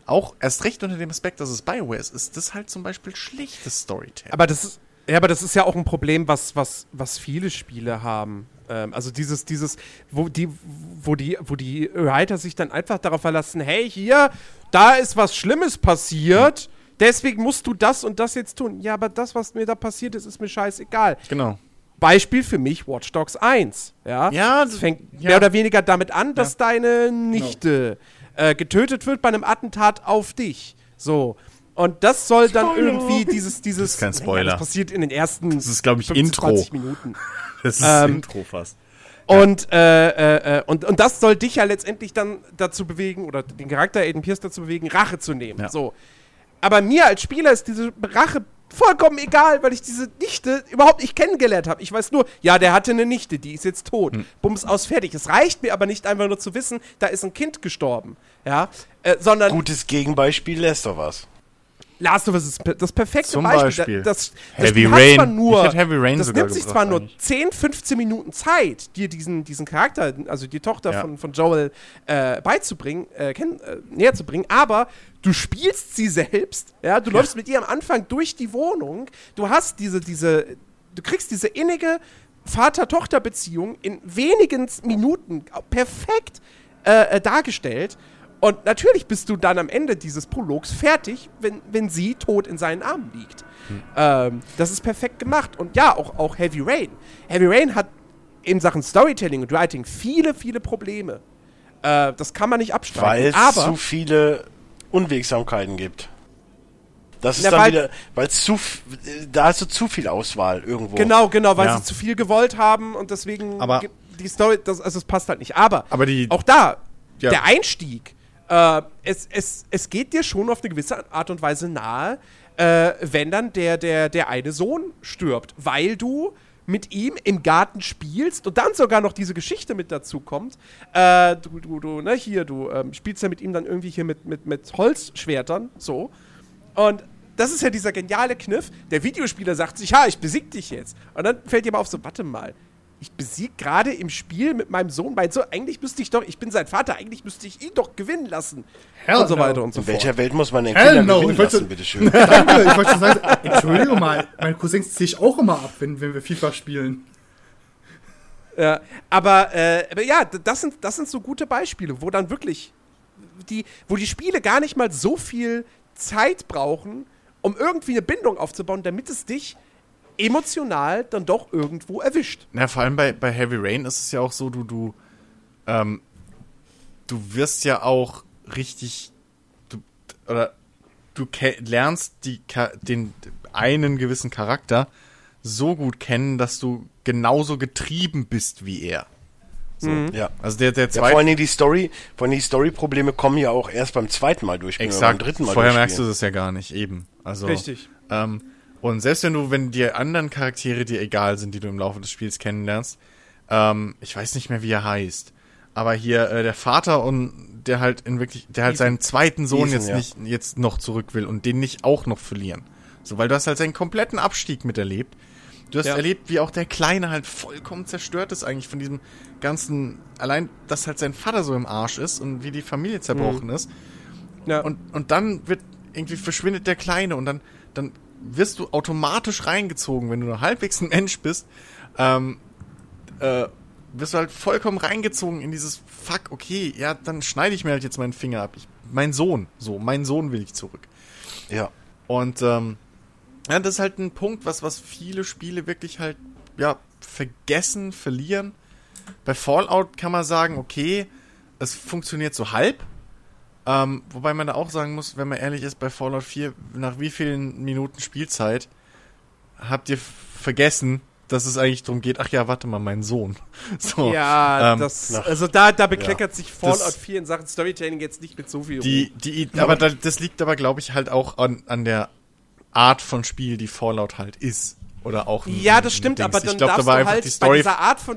auch erst recht unter dem Aspekt, dass es Bioware ist, ist das halt zum Beispiel schlechtes Storytelling. Aber das ist, ja, aber das ist ja auch ein Problem, was, was, was viele Spiele haben. Ähm, also dieses, dieses, wo die, wo die, wo die Writer sich dann einfach darauf verlassen, hey, hier, da ist was Schlimmes passiert, deswegen musst du das und das jetzt tun. Ja, aber das, was mir da passiert ist, ist mir scheißegal. Genau. Beispiel für mich Watch Dogs 1. Ja, Ja, das fängt ja. mehr oder weniger damit an, dass deine Nichte äh, getötet wird bei einem Attentat auf dich. So. Und das soll dann irgendwie dieses, dieses. Das ist kein Spoiler. Das passiert in den ersten. Das ist, glaube ich, 15, Intro. 20 Minuten. Das ist Ähm, Intro fast. Und, äh, äh, äh, und, und das soll dich ja letztendlich dann dazu bewegen, oder den Charakter Aiden Pierce dazu bewegen, Rache zu nehmen. Ja. So. Aber mir als Spieler ist diese Rache vollkommen egal, weil ich diese Nichte überhaupt nicht kennengelernt habe. Ich weiß nur, ja, der hatte eine Nichte, die ist jetzt tot. Hm. Bums aus fertig. Es reicht mir aber nicht einfach nur zu wissen, da ist ein Kind gestorben. Ja, äh, sondern Gutes Gegenbeispiel Last of Us. Last of Us ist das perfekte Zum Beispiel. Beispiel. Das, das Heavy Spiel hat Rain. Zwar nur, Ich Heavy Rain das nimmt sich zwar nur eigentlich. 10, 15 Minuten Zeit, dir diesen, diesen Charakter, also die Tochter Ja. von, von Joel, äh, beizubringen, äh, kenn, äh, näher zu bringen, aber du spielst sie selbst, ja, du läufst mit ihr am Anfang durch die Wohnung, du hast diese, diese, du kriegst diese innige Vater-Tochter-Beziehung in wenigen Minuten perfekt äh, äh, dargestellt. Und natürlich bist du dann am Ende dieses Prologs fertig, wenn, wenn sie tot in seinen Armen liegt. Ähm, das ist perfekt gemacht. Und ja, auch, auch Heavy Rain. Heavy Rain hat in Sachen Storytelling und Writing viele, viele Probleme. Äh, das kann man nicht Weil abstreiten. es Aber zu viele Unwegsamkeiten gibt. Das ist Na, dann weil- wieder, weil zu, f- da hast du zu viel Auswahl irgendwo. genau, genau, weil Ja. sie zu viel gewollt haben und deswegen Aber- die Story, das, also es passt halt nicht. Aber, Aber die- auch da, Ja. der Einstieg, äh, es, es, es geht dir schon auf eine gewisse Art und Weise nahe, äh, wenn dann der, der, der eine Sohn stirbt, weil du mit ihm im Garten spielst und dann sogar noch diese Geschichte mit dazu kommt. Äh, du, du, du, ne, hier, du ähm, spielst ja mit ihm dann irgendwie hier mit, mit, mit Holzschwertern, so. Und das ist ja dieser geniale Kniff. Der Videospieler sagt sich, ja, ich besieg dich jetzt. Und dann fällt dir aber auf so, warte mal. Ich besieg gerade im Spiel mit meinem Sohn mein Sohn. Eigentlich müsste ich doch, ich bin sein Vater, eigentlich müsste ich ihn doch gewinnen lassen. Hell und so no. weiter und so In fort. welcher Welt muss man den Hell Kindern no, gewinnen ich wollte- lassen, bitteschön? Danke, ich wollte schon sagen, Entschuldigung mal, meine Cousins ziehe ich auch immer ab, wenn, wenn wir FIFA spielen. Ja, aber, äh, aber ja, das sind, das sind so gute Beispiele, wo dann wirklich die, wo die Spiele gar nicht mal so viel Zeit brauchen, um irgendwie eine Bindung aufzubauen, damit es dich emotional dann doch irgendwo erwischt. Na, vor allem bei, bei Heavy Rain ist es ja auch so, du, du, ähm, du wirst ja auch richtig, du, oder du lernst die, den einen gewissen Charakter so gut kennen, dass du genauso getrieben bist wie er. So. Ja. Also der, der Ja, vor zweite, Dingen die Story, vor Dingen die Story-Probleme kommen ja auch erst beim zweiten Mal durchspielen oder beim exakt, dritten Mal vorher merkst du das ja gar nicht, eben. Also, Richtig. Ähm, und selbst wenn du, wenn die anderen Charaktere dir egal sind, die du im Laufe des Spiels kennenlernst, ähm, ich weiß nicht mehr, wie er heißt, aber hier äh, der Vater und der halt in wirklich, der halt seinen zweiten Sohn Ethan, jetzt ja. nicht jetzt noch zurück will und den nicht auch noch verlieren. So, weil du hast halt seinen kompletten Abstieg miterlebt. Du hast Ja. erlebt, wie auch der Kleine halt vollkommen zerstört ist eigentlich von diesem ganzen, allein, dass halt sein Vater so im Arsch ist und wie die Familie zerbrochen ist. Ja. Und, und dann wird irgendwie verschwindet der Kleine und dann, dann wirst du automatisch reingezogen, wenn du nur halbwegs ein Mensch bist, ähm, äh, wirst du halt vollkommen reingezogen in dieses Fuck, okay, ja, dann schneide ich mir halt jetzt meinen Finger ab. Ich, mein Sohn, so, mein Sohn will ich zurück. Ja. Und ähm, ja, das ist halt ein Punkt, was, was viele Spiele wirklich halt, ja, vergessen, verlieren. Bei Fallout kann man sagen, okay, es funktioniert so halb. Ähm, wobei man da auch sagen muss, wenn man ehrlich ist, bei Fallout 4, nach wie vielen Minuten Spielzeit habt ihr vergessen, dass es eigentlich darum geht, ach ja, warte mal, mein Sohn. So, Ja, ähm, das, also da, da bekleckert sich Fallout Das- 4 in Sachen Storytelling jetzt nicht mit so viel Die, die, aber da, das liegt aber, glaube ich, halt auch an, an der Art von Spiel, die Fallout halt ist. Oder auch. Ja, das stimmt, Dings. aber dann ich glaub, darfst da war du halt die bei Story. dieser Art von,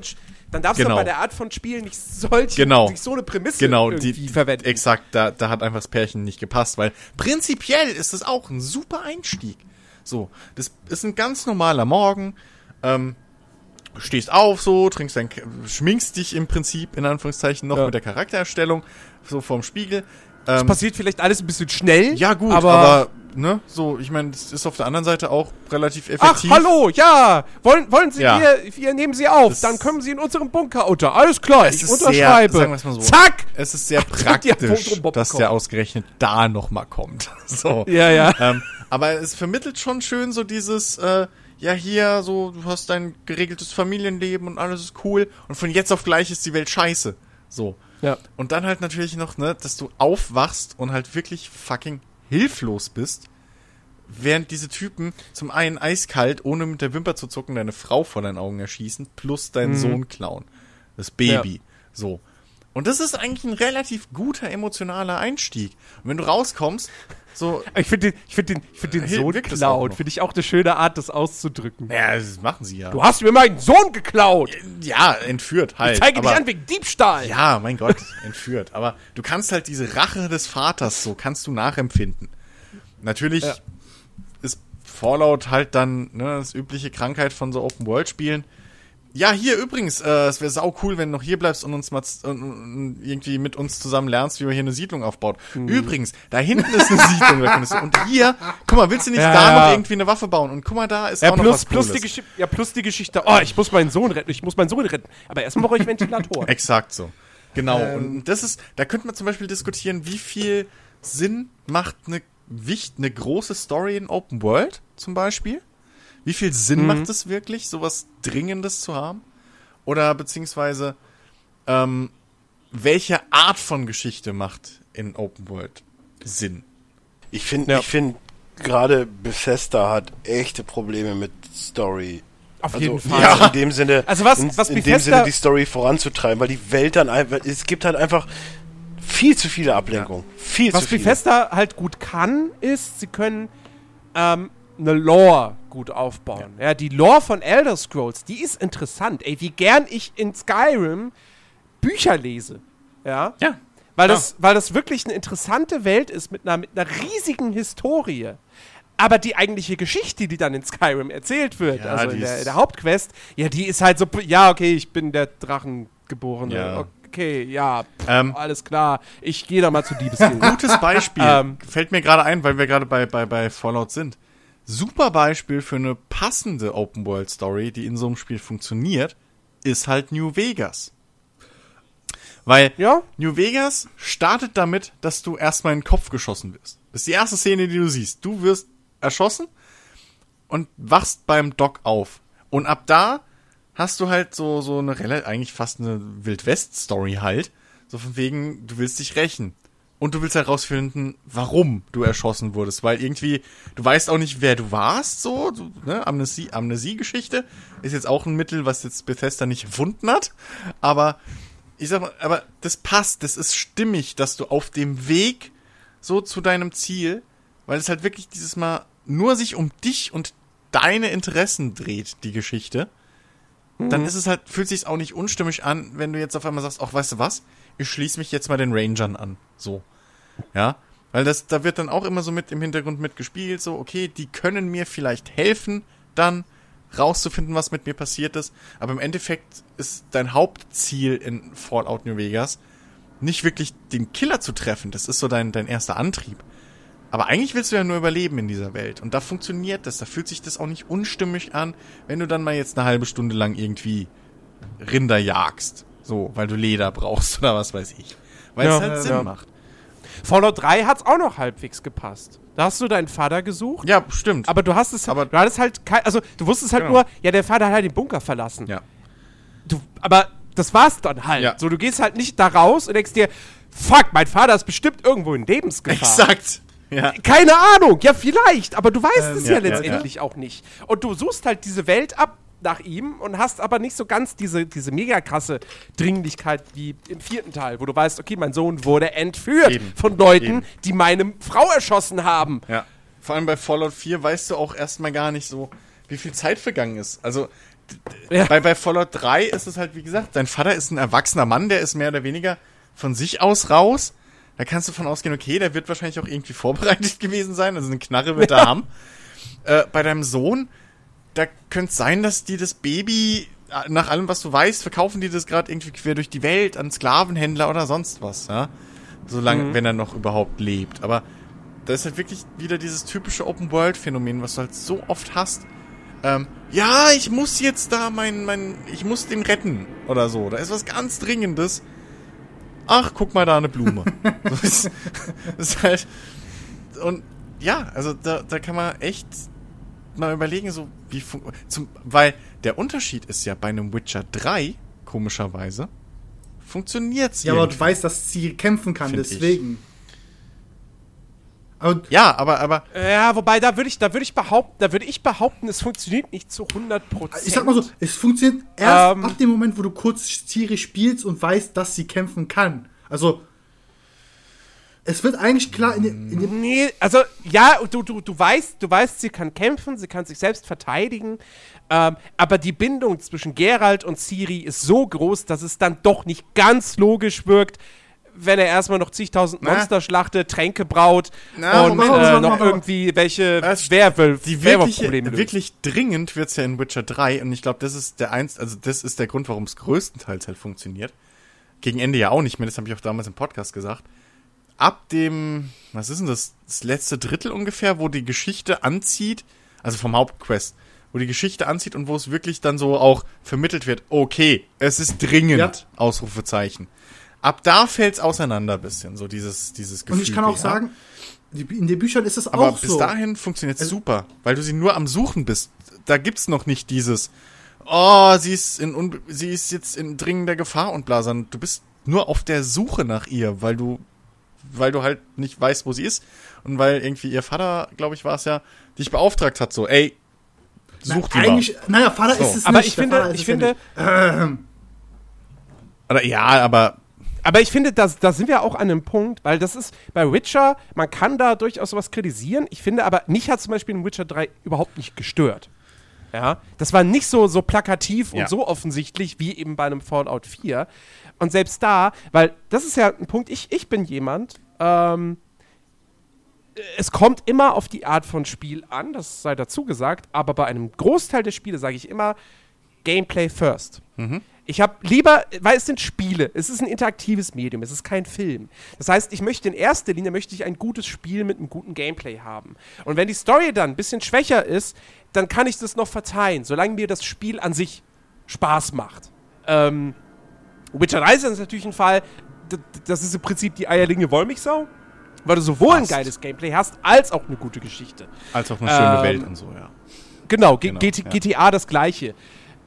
dann darfst Genau. du bei der Art von Spielen nicht solche, Genau. nicht so eine Prämisse Genau, irgendwie die, verwenden. exakt, da, da hat einfach das Pärchen nicht gepasst, weil prinzipiell ist es auch ein super Einstieg. So, das ist ein ganz normaler Morgen, ähm, stehst auf so, trinkst dein, schminkst dich im Prinzip, in Anführungszeichen, noch Ja. mit der Charaktererstellung, so vorm Spiegel. Das Ähm, passiert vielleicht alles ein bisschen schnell. ja gut, aber, aber, ne, so, ich meine, das ist auf der anderen Seite auch relativ Ach, effektiv. hallo, ja. Wollen, wollen Sie, Ja. wir, wir nehmen Sie auf. Das- Dann kommen Sie in unserem Bunker unter. Alles klar, Es ich ist unterschreibe. Sehr, sagen wir es mal so. Zack! Es ist sehr praktisch, dass der ausgerechnet da nochmal kommt. So. Ja, ja. ähm, aber es vermittelt schon schön so dieses, äh, ja hier, so, du hast dein geregeltes Familienleben und alles ist cool und von jetzt auf gleich ist die Welt scheiße. So. Ja. Und dann halt natürlich noch, ne, dass du aufwachst und halt wirklich fucking hilflos bist, während diese Typen zum einen eiskalt, ohne mit der Wimper zu zucken, deine Frau vor deinen Augen erschießen, plus deinen Sohn klauen. Das Baby. So. Und das ist eigentlich ein relativ guter emotionaler Einstieg. Und wenn du rauskommst, so, Ich finde den, ich find den, ich find den Sohn noch. Finde ich auch eine schöne Art, das auszudrücken. ja, das machen sie ja. Du hast mir meinen Sohn geklaut. ja, entführt halt. Ich zeige dich aber- an wegen Diebstahl. Ja, mein Gott, entführt. Aber du kannst halt diese Rache des Vaters, so kannst du nachempfinden. Natürlich Ja. ist Fallout halt dann ne, das übliche Krankheit von so Open-World-Spielen. Ja, hier übrigens, äh, es wäre sau cool, wenn du noch hier bleibst und uns mal und, irgendwie mit uns zusammen lernst, wie man hier eine Siedlung aufbaut. Mhm. Übrigens, da hinten ist eine Siedlung. da du, und hier, guck mal, willst du nicht Ja, da ja. noch irgendwie eine Waffe bauen? Und guck mal, da ist Ja, auch noch plus, was plus, Cooles. die Geschichte, ja, plus die Geschichte. Oh, ich muss meinen Sohn retten. Ich muss meinen Sohn retten. Aber erstmal brauche ich Ventilatoren. Exakt so. Genau. Ähm. und das ist, da könnte man zum Beispiel diskutieren, wie viel Sinn macht eine Wicht, eine große Story in Open World zum Beispiel? Wie viel Sinn Mhm. macht es wirklich, sowas Dringendes zu haben? Oder beziehungsweise, ähm, welche Art von Geschichte macht in Open World Sinn? Ich finde, Ja. ich finde, gerade Bethesda hat echte Probleme mit Story. Auf Also, jeden Fall. ja. in dem Sinne, Also was- in, was in dem Bethesda- Sinne die Story voranzutreiben, weil die Welt dann einfach, es gibt halt einfach viel zu viele Ablenkungen. Viel Was zu viele. Bethesda halt gut kann, ist, sie können ähm, eine Lore gut aufbauen. Ja. die Lore von Elder Scrolls, die ist interessant. Ey, wie gern ich in Skyrim Bücher lese. Ja. Ja. Weil, Ja. das, weil das wirklich eine interessante Welt ist mit einer, mit einer riesigen Historie. Aber die eigentliche Geschichte, die dann in Skyrim erzählt wird, Ja, also in der, in der Hauptquest, ja, die ist halt so, ja, okay, ich bin der Drachengeborene. Ja. Okay, ja, pff, Ähm. alles klar. Ich gehe da mal zu Diebesgilde. Gutes Beispiel. Ähm. Fällt mir gerade ein, weil wir gerade bei, bei, bei Fallout sind. Super Beispiel für eine passende Open World Story, die in so einem Spiel funktioniert, ist halt New Vegas. Weil Ja? New Vegas startet damit, dass du erstmal in den Kopf geschossen wirst. Das ist die erste Szene, die du siehst. Du wirst erschossen und wachst beim Doc auf. Und ab da hast du halt so, so eine relativ, eigentlich fast eine Wild-West-Story halt. So von wegen, du willst dich rächen. Und du willst herausfinden, warum du erschossen wurdest. Weil irgendwie, du weißt auch nicht, wer du warst, so, ne? Amnesie, Amnesie-Geschichte ist jetzt auch ein Mittel, was jetzt Bethesda nicht erfunden hat. Aber, ich sag mal, aber das passt, das ist stimmig, dass du auf dem Weg so zu deinem Ziel, weil es halt wirklich dieses Mal nur sich um dich und deine Interessen dreht, die Geschichte, dann ist es halt, fühlt sich auch nicht unstimmig an, wenn du jetzt auf einmal sagst, ach, weißt du was? Ich schließe mich jetzt mal den Rangern an. So. Ja. Weil das, da wird dann auch immer so mit im Hintergrund mitgespielt, so, okay, die können mir vielleicht helfen, dann, rauszufinden, was mit mir passiert ist. Aber im Endeffekt ist dein Hauptziel in Fallout New Vegas nicht wirklich den Killer zu treffen. Das ist so dein, dein erster Antrieb. Aber eigentlich willst du ja nur überleben in dieser Welt. Und da funktioniert das. Da fühlt sich das auch nicht unstimmig an, wenn du dann mal jetzt eine halbe Stunde lang irgendwie Rinder jagst. So, weil du Leder brauchst oder was weiß ich. Weil Ja, es halt ja, Sinn ja. macht. Fallout 3 hat's auch noch halbwegs gepasst. Da hast du deinen Vater gesucht. Ja, stimmt. Aber du hast es, Aber- du hattest halt, kein, also du wusstest halt Genau. nur, ja, der Vater hat halt den Bunker verlassen. ja. Du, aber das war's dann halt. Ja. So, du gehst halt nicht da raus und denkst dir, fuck, mein Vater ist bestimmt irgendwo in Lebensgefahr. Exakt. Ja. Keine Ahnung, ja vielleicht, aber du weißt es ja, ja, ja, letztendlich auch nicht. Und du suchst halt diese Welt ab nach ihm und hast aber nicht so ganz diese, diese mega krasse Dringlichkeit wie im vierten Teil, wo du weißt, okay, mein Sohn wurde entführt Eben. von Leuten, Eben. die meine Frau erschossen haben. Ja. Vor allem bei Fallout 4 weißt du auch erstmal gar nicht so, wie viel Zeit vergangen ist. Also Ja. bei, bei Fallout 3 ist es halt, wie gesagt, dein Vater ist ein erwachsener Mann, der ist mehr oder weniger von sich aus raus. Da kannst du von ausgehen, okay, der wird wahrscheinlich auch irgendwie vorbereitet gewesen sein, also eine Knarre wird er haben. Äh, bei deinem Sohn, da könnte es sein, dass die das Baby, äh, nach allem, was du weißt, verkaufen die das gerade irgendwie quer durch die Welt an Sklavenhändler oder sonst was, ja. Solange, wenn er noch überhaupt lebt. Aber da ist halt wirklich wieder dieses typische Open-World-Phänomen, was du halt so oft hast. Ähm, ja, ich muss jetzt da mein, mein, ich muss den retten oder so. Da ist was ganz Dringendes. Ach, guck mal da eine Blume. so ist, ist halt, und ja, also da, da kann man echt mal überlegen, so wie zum, weil der Unterschied ist ja bei einem Witcher 3, komischerweise, funktioniert's Ja, aber irgendwie. du weißt, dass sie kämpfen kann, deswegen. Aber ja, aber, aber Ja, wobei da würde ich, da würde ich behaupten, da würde ich behaupten, es funktioniert nicht zu 100 Prozent. ich sag mal so, es funktioniert erst Ähm. ab dem Moment, wo du kurz Ciri spielst und weißt, dass sie kämpfen kann. Also, es wird eigentlich klar in dem, in dem Nee, also ja, du, du, du weißt, du weißt, sie kann kämpfen, sie kann sich selbst verteidigen, ähm, aber die Bindung zwischen Geralt und Ciri ist so groß, dass es dann doch nicht ganz logisch wirkt, wenn er erstmal noch zigtausend Na. Monster schlachtet, Tränke braut Na, und warte, äh, warte, noch warte. irgendwie welche Das- Werwolf, die Werwolf-Probleme wirkliche, löst. wirklich dringend wird's ja in Witcher 3 und ich glaube, das ist der eins, also das ist der Grund, warum es größtenteils halt funktioniert. Gegen Ende ja auch nicht mehr, das habe ich auch damals im Podcast gesagt. Ab dem, was ist denn das, das letzte Drittel ungefähr, wo die Geschichte anzieht, also vom Hauptquest, wo die Geschichte anzieht und wo es wirklich dann so auch vermittelt wird, okay, es ist dringend, Ja. Ausrufezeichen. Ab da fällt's auseinander ein bisschen, so dieses, dieses Gefühl. und ich kann auch ja. sagen, in den Büchern ist es Aber auch bis so. dahin funktioniert's Also- super, weil du sie nur am Suchen bist. Da gibt's noch nicht dieses, oh, sie ist in sie ist jetzt in dringender Gefahr und bla, sondern du bist nur auf der Suche nach ihr, weil du weil du halt nicht weißt, wo sie ist und weil irgendwie ihr Vater, glaube ich, war es ja, dich beauftragt hat, so, ey, such die Na, mal. eigentlich, naja, Vater So. ist es aber nicht. ich der finde, Vater ist ich finde. Oder ja, aber Aber ich finde, da da sind wir auch an einem Punkt, weil das ist bei Witcher, man kann da durchaus was kritisieren. Ich finde aber, mich hat zum Beispiel in Witcher 3 überhaupt nicht gestört. Ja, das war nicht so, so plakativ und Ja. so offensichtlich wie eben bei einem Fallout 4. Und selbst da, weil das ist ja ein Punkt, ich, ich bin jemand, ähm, es kommt immer auf die Art von Spiel an, das sei dazu gesagt, aber bei einem Großteil der Spiele sage ich immer Gameplay first. Ich habe lieber, weil es sind Spiele, es ist ein interaktives Medium, es ist kein Film. Das heißt, ich möchte in erster Linie möchte ich ein gutes Spiel mit einem guten Gameplay haben. Und wenn die Story dann ein bisschen schwächer ist, dann kann ich das noch verzeihen, solange mir das Spiel an sich Spaß macht. Ähm, Witcher 3 ist natürlich ein Fall, das ist im Prinzip die eierlinge Wollmilchsau, weil du sowohl ein Fast. geiles Gameplay hast, als auch eine gute Geschichte. als auch eine schöne Ähm, Welt und so, ja. Genau, G Genau, GT ja. GTA das gleiche.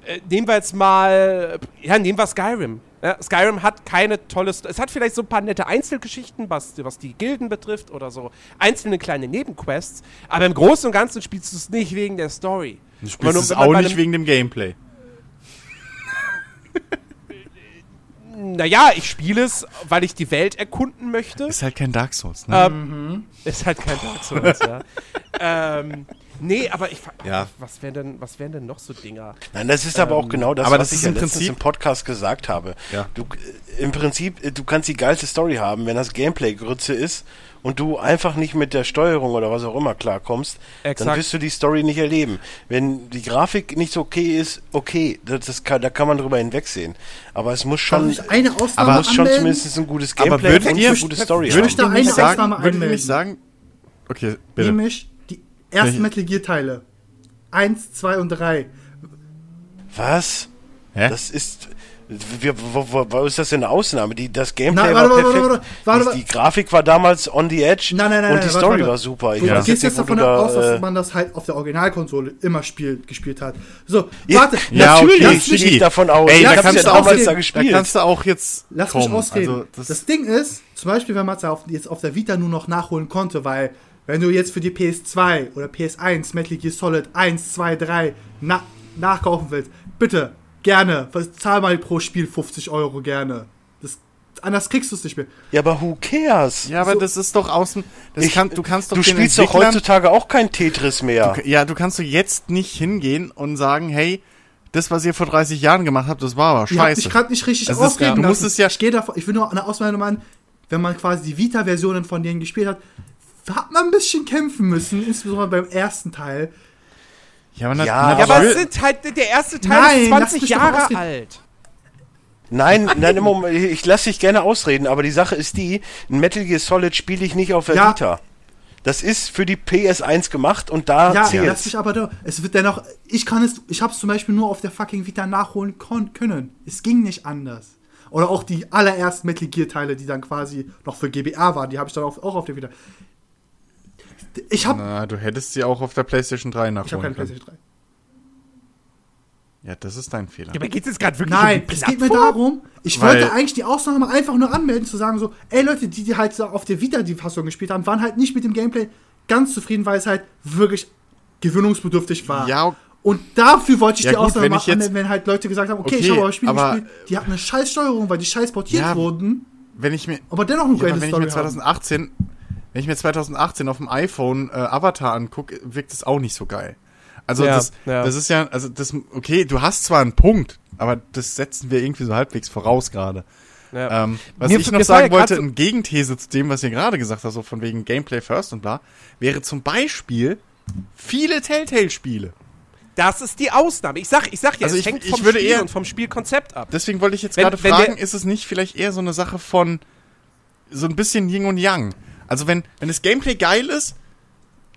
Äh, nehmen wir jetzt mal, ja, nehmen wir Skyrim. Ja, Skyrim hat keine tolle, Sto- es hat vielleicht so ein paar nette Einzelgeschichten, was, was die Gilden betrifft oder so, einzelne kleine Nebenquests, aber im Großen und Ganzen spielst du es nicht wegen der Story. Du spielst nur, es man auch nicht wegen dem Gameplay. Naja, ich spiele es, weil ich die Welt erkunden möchte. Ist halt kein Dark Souls, ne? Ähm, Ist halt kein Dark Souls, ja. ähm, nee, aber ich. Ja. Was wären denn, was wären denn noch so Dinger? Nein, das ist aber auch genau das, aber was das ich ist ja im letztens Prinzip- im Podcast gesagt habe. Ja. Du, äh, Im Prinzip, äh, du kannst die geilste Story haben, wenn das Gameplay Grütze ist und du einfach nicht mit der Steuerung oder was auch immer klarkommst, dann Exakt. wirst du die Story nicht erleben. Wenn die Grafik nicht so okay ist, okay, das, das kann, da kann man drüber hinwegsehen. Aber es muss schon, ich eine Ausnahme aber muss schon zumindest ein gutes Aber Gameplay und ihr- eine gute Story würde ich da eine nicht sagen, Ausnahme anmelden? nicht sagen, okay, bitte. Nämlich die ersten? Metal Gear Teile. Eins, zwei und drei. Was? Hä? Das ist. Wie, wo, wo, wo ist das denn eine Ausnahme? Die, das Gameplay Nein, war warte, warte, perfekt. warte, warte, warte. die, die Grafik war damals on the edge Nein, nein, nein, und die Story war super. Ich Du weiß gehst nicht, jetzt du davon da, aus, dass äh, man das halt auf der Originalkonsole immer spiel, gespielt hat. So, Ja, warte, ja, natürlich, ich mich, gehe davon aus. Ey, ich da hab's kannst ja du auch damals jetzt- da Da gespielt. kannst du auch jetzt lass kommen. mich ausreden. Also, das, das, Ding ist, zum Beispiel, wenn man es auf, jetzt auf der Vita nur noch nachholen konnte, weil wenn du jetzt für die PS2 oder PS1 Metal Gear Solid 1, 2, 3 na, nachkaufen willst, bitte, gerne, zahl mal pro Spiel 50 Euro gerne. Das, anders kriegst du es nicht mehr. ja, aber who cares? ja, aber so- das ist doch außen. Das Ich- kann, du kannst doch du spielst doch heutzutage auch kein Tetris mehr. Ja, du kannst du jetzt nicht hingehen und sagen, hey, das, was ihr vor 30 Jahren gemacht habt, das war aber scheiße. mich gerade nicht richtig Das ist- ausreden du musst es ja- Ich gehe davon, ich will nur eine Ausnahme an, wenn man quasi die Vita-Versionen von denen gespielt hat, hat man ein bisschen kämpfen müssen, insbesondere beim ersten Teil. Ja, aber na, Ja, na, Ja, aber Aber- es sind halt, der erste Teil Nein, ist lass 20 mich doch Jahre alt. Nein, nein, im Moment, ich lasse dich gerne ausreden, aber die Sache ist die, ein Metal Gear Solid spiele ich nicht auf der Ja. Vita. Das ist für die PS1 gemacht und da Ja, lass zählt's. mich aber da. Es wird dennoch. Ich kann es. Ich habe es zum Beispiel nur auf der fucking Vita nachholen können. Es ging nicht anders. Oder auch die allerersten Metal Gear Teile, die dann quasi noch für GBA waren, die habe ich dann auch, auch auf der Vita. Ich habe. na, du hättest sie auch auf der PlayStation 3 Ich habe nachholen keine können. PlayStation 3. Ja, das ist dein Fehler. Ja, aber geht es jetzt gerade wirklich Nein, um die es geht mir Plattform? darum, ich Weil- wollte eigentlich die Ausnahme einfach nur anmelden, zu sagen so, ey Leute, die, die halt so auf der Vita die Fassung gespielt haben, waren halt nicht mit dem Gameplay ganz zufrieden, weil es halt wirklich gewöhnungsbedürftig war. Ja, Und dafür wollte ich Ja die gut, Ausnahme wenn ich jetzt- anmelden, wenn halt Leute gesagt haben, okay, Okay, ich habe aber Spiele aber- gespielt, die hatten eine scheiß Steuerung, weil die scheiß portiert Ja, wurden, Wenn ich mir, aber dennoch eine ja, aber geile wenn ich Story mir haben. 2018, wenn ich mir 2018 auf dem iPhone äh, Avatar angucke, wirkt es auch nicht so geil. Also Ja, das, ja. das ist ja, also das, okay, du hast zwar einen Punkt, aber das setzen wir irgendwie so halbwegs voraus gerade. Ja. Ähm, was Mir- ich noch sagen wollte, in Gegenthese zu dem, was ihr gerade gesagt habt, so von wegen Gameplay first und bla, wäre zum Beispiel viele Telltale-Spiele. Das ist die Ausnahme. Ich sag, ich sag ja, Also es ich- hängt vom Spiel eher- und vom Spielkonzept ab. Deswegen wollte ich jetzt gerade fragen, der- ist es nicht vielleicht eher so eine Sache von so ein bisschen Yin und Yang? Also wenn, wenn das Gameplay geil ist,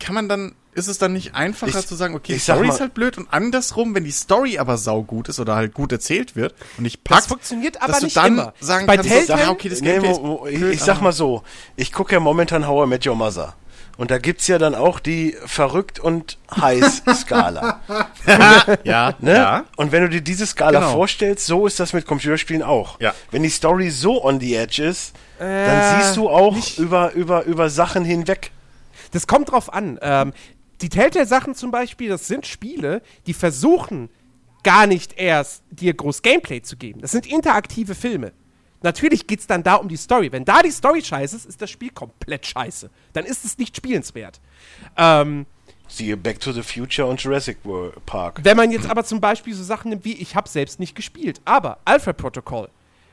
kann man dann, ist es dann nicht einfacher Ich- zu sagen, okay, die ich Story mal- ist halt blöd und andersrum, wenn die Story aber saugut ist oder halt gut erzählt wird und ich pack, Das funktioniert aber dass du nicht dann immer. sagen Bei kannst, Telltale- ja, okay, das Nee, Gameplay wo, ist ich, blöd, ich sag mal so, ich gucke ja momentan How I Met Your Mother. Und da gibt's ja dann auch die verrückt und heiß Skala. ja, Ne? ja. Und wenn du dir diese Skala Genau. vorstellst, so ist das mit Computerspielen auch. Ja. Wenn die Story so on the edge ist, Äh, dann siehst du auch nicht- über, über, über Sachen hinweg. Das kommt drauf an. Ähm, die Telltale-Sachen zum Beispiel, das sind Spiele, die versuchen gar nicht erst dir groß Gameplay zu geben. Das sind interaktive Filme. Natürlich geht es dann da um die Story. Wenn da die Story scheiße ist, ist das Spiel komplett scheiße. Dann ist es nicht spielenswert. Ähm, Siehe Back to the Future und Jurassic World Park. wenn man jetzt aber zum Beispiel so Sachen nimmt wie, ich habe selbst nicht gespielt, aber Alpha Protocol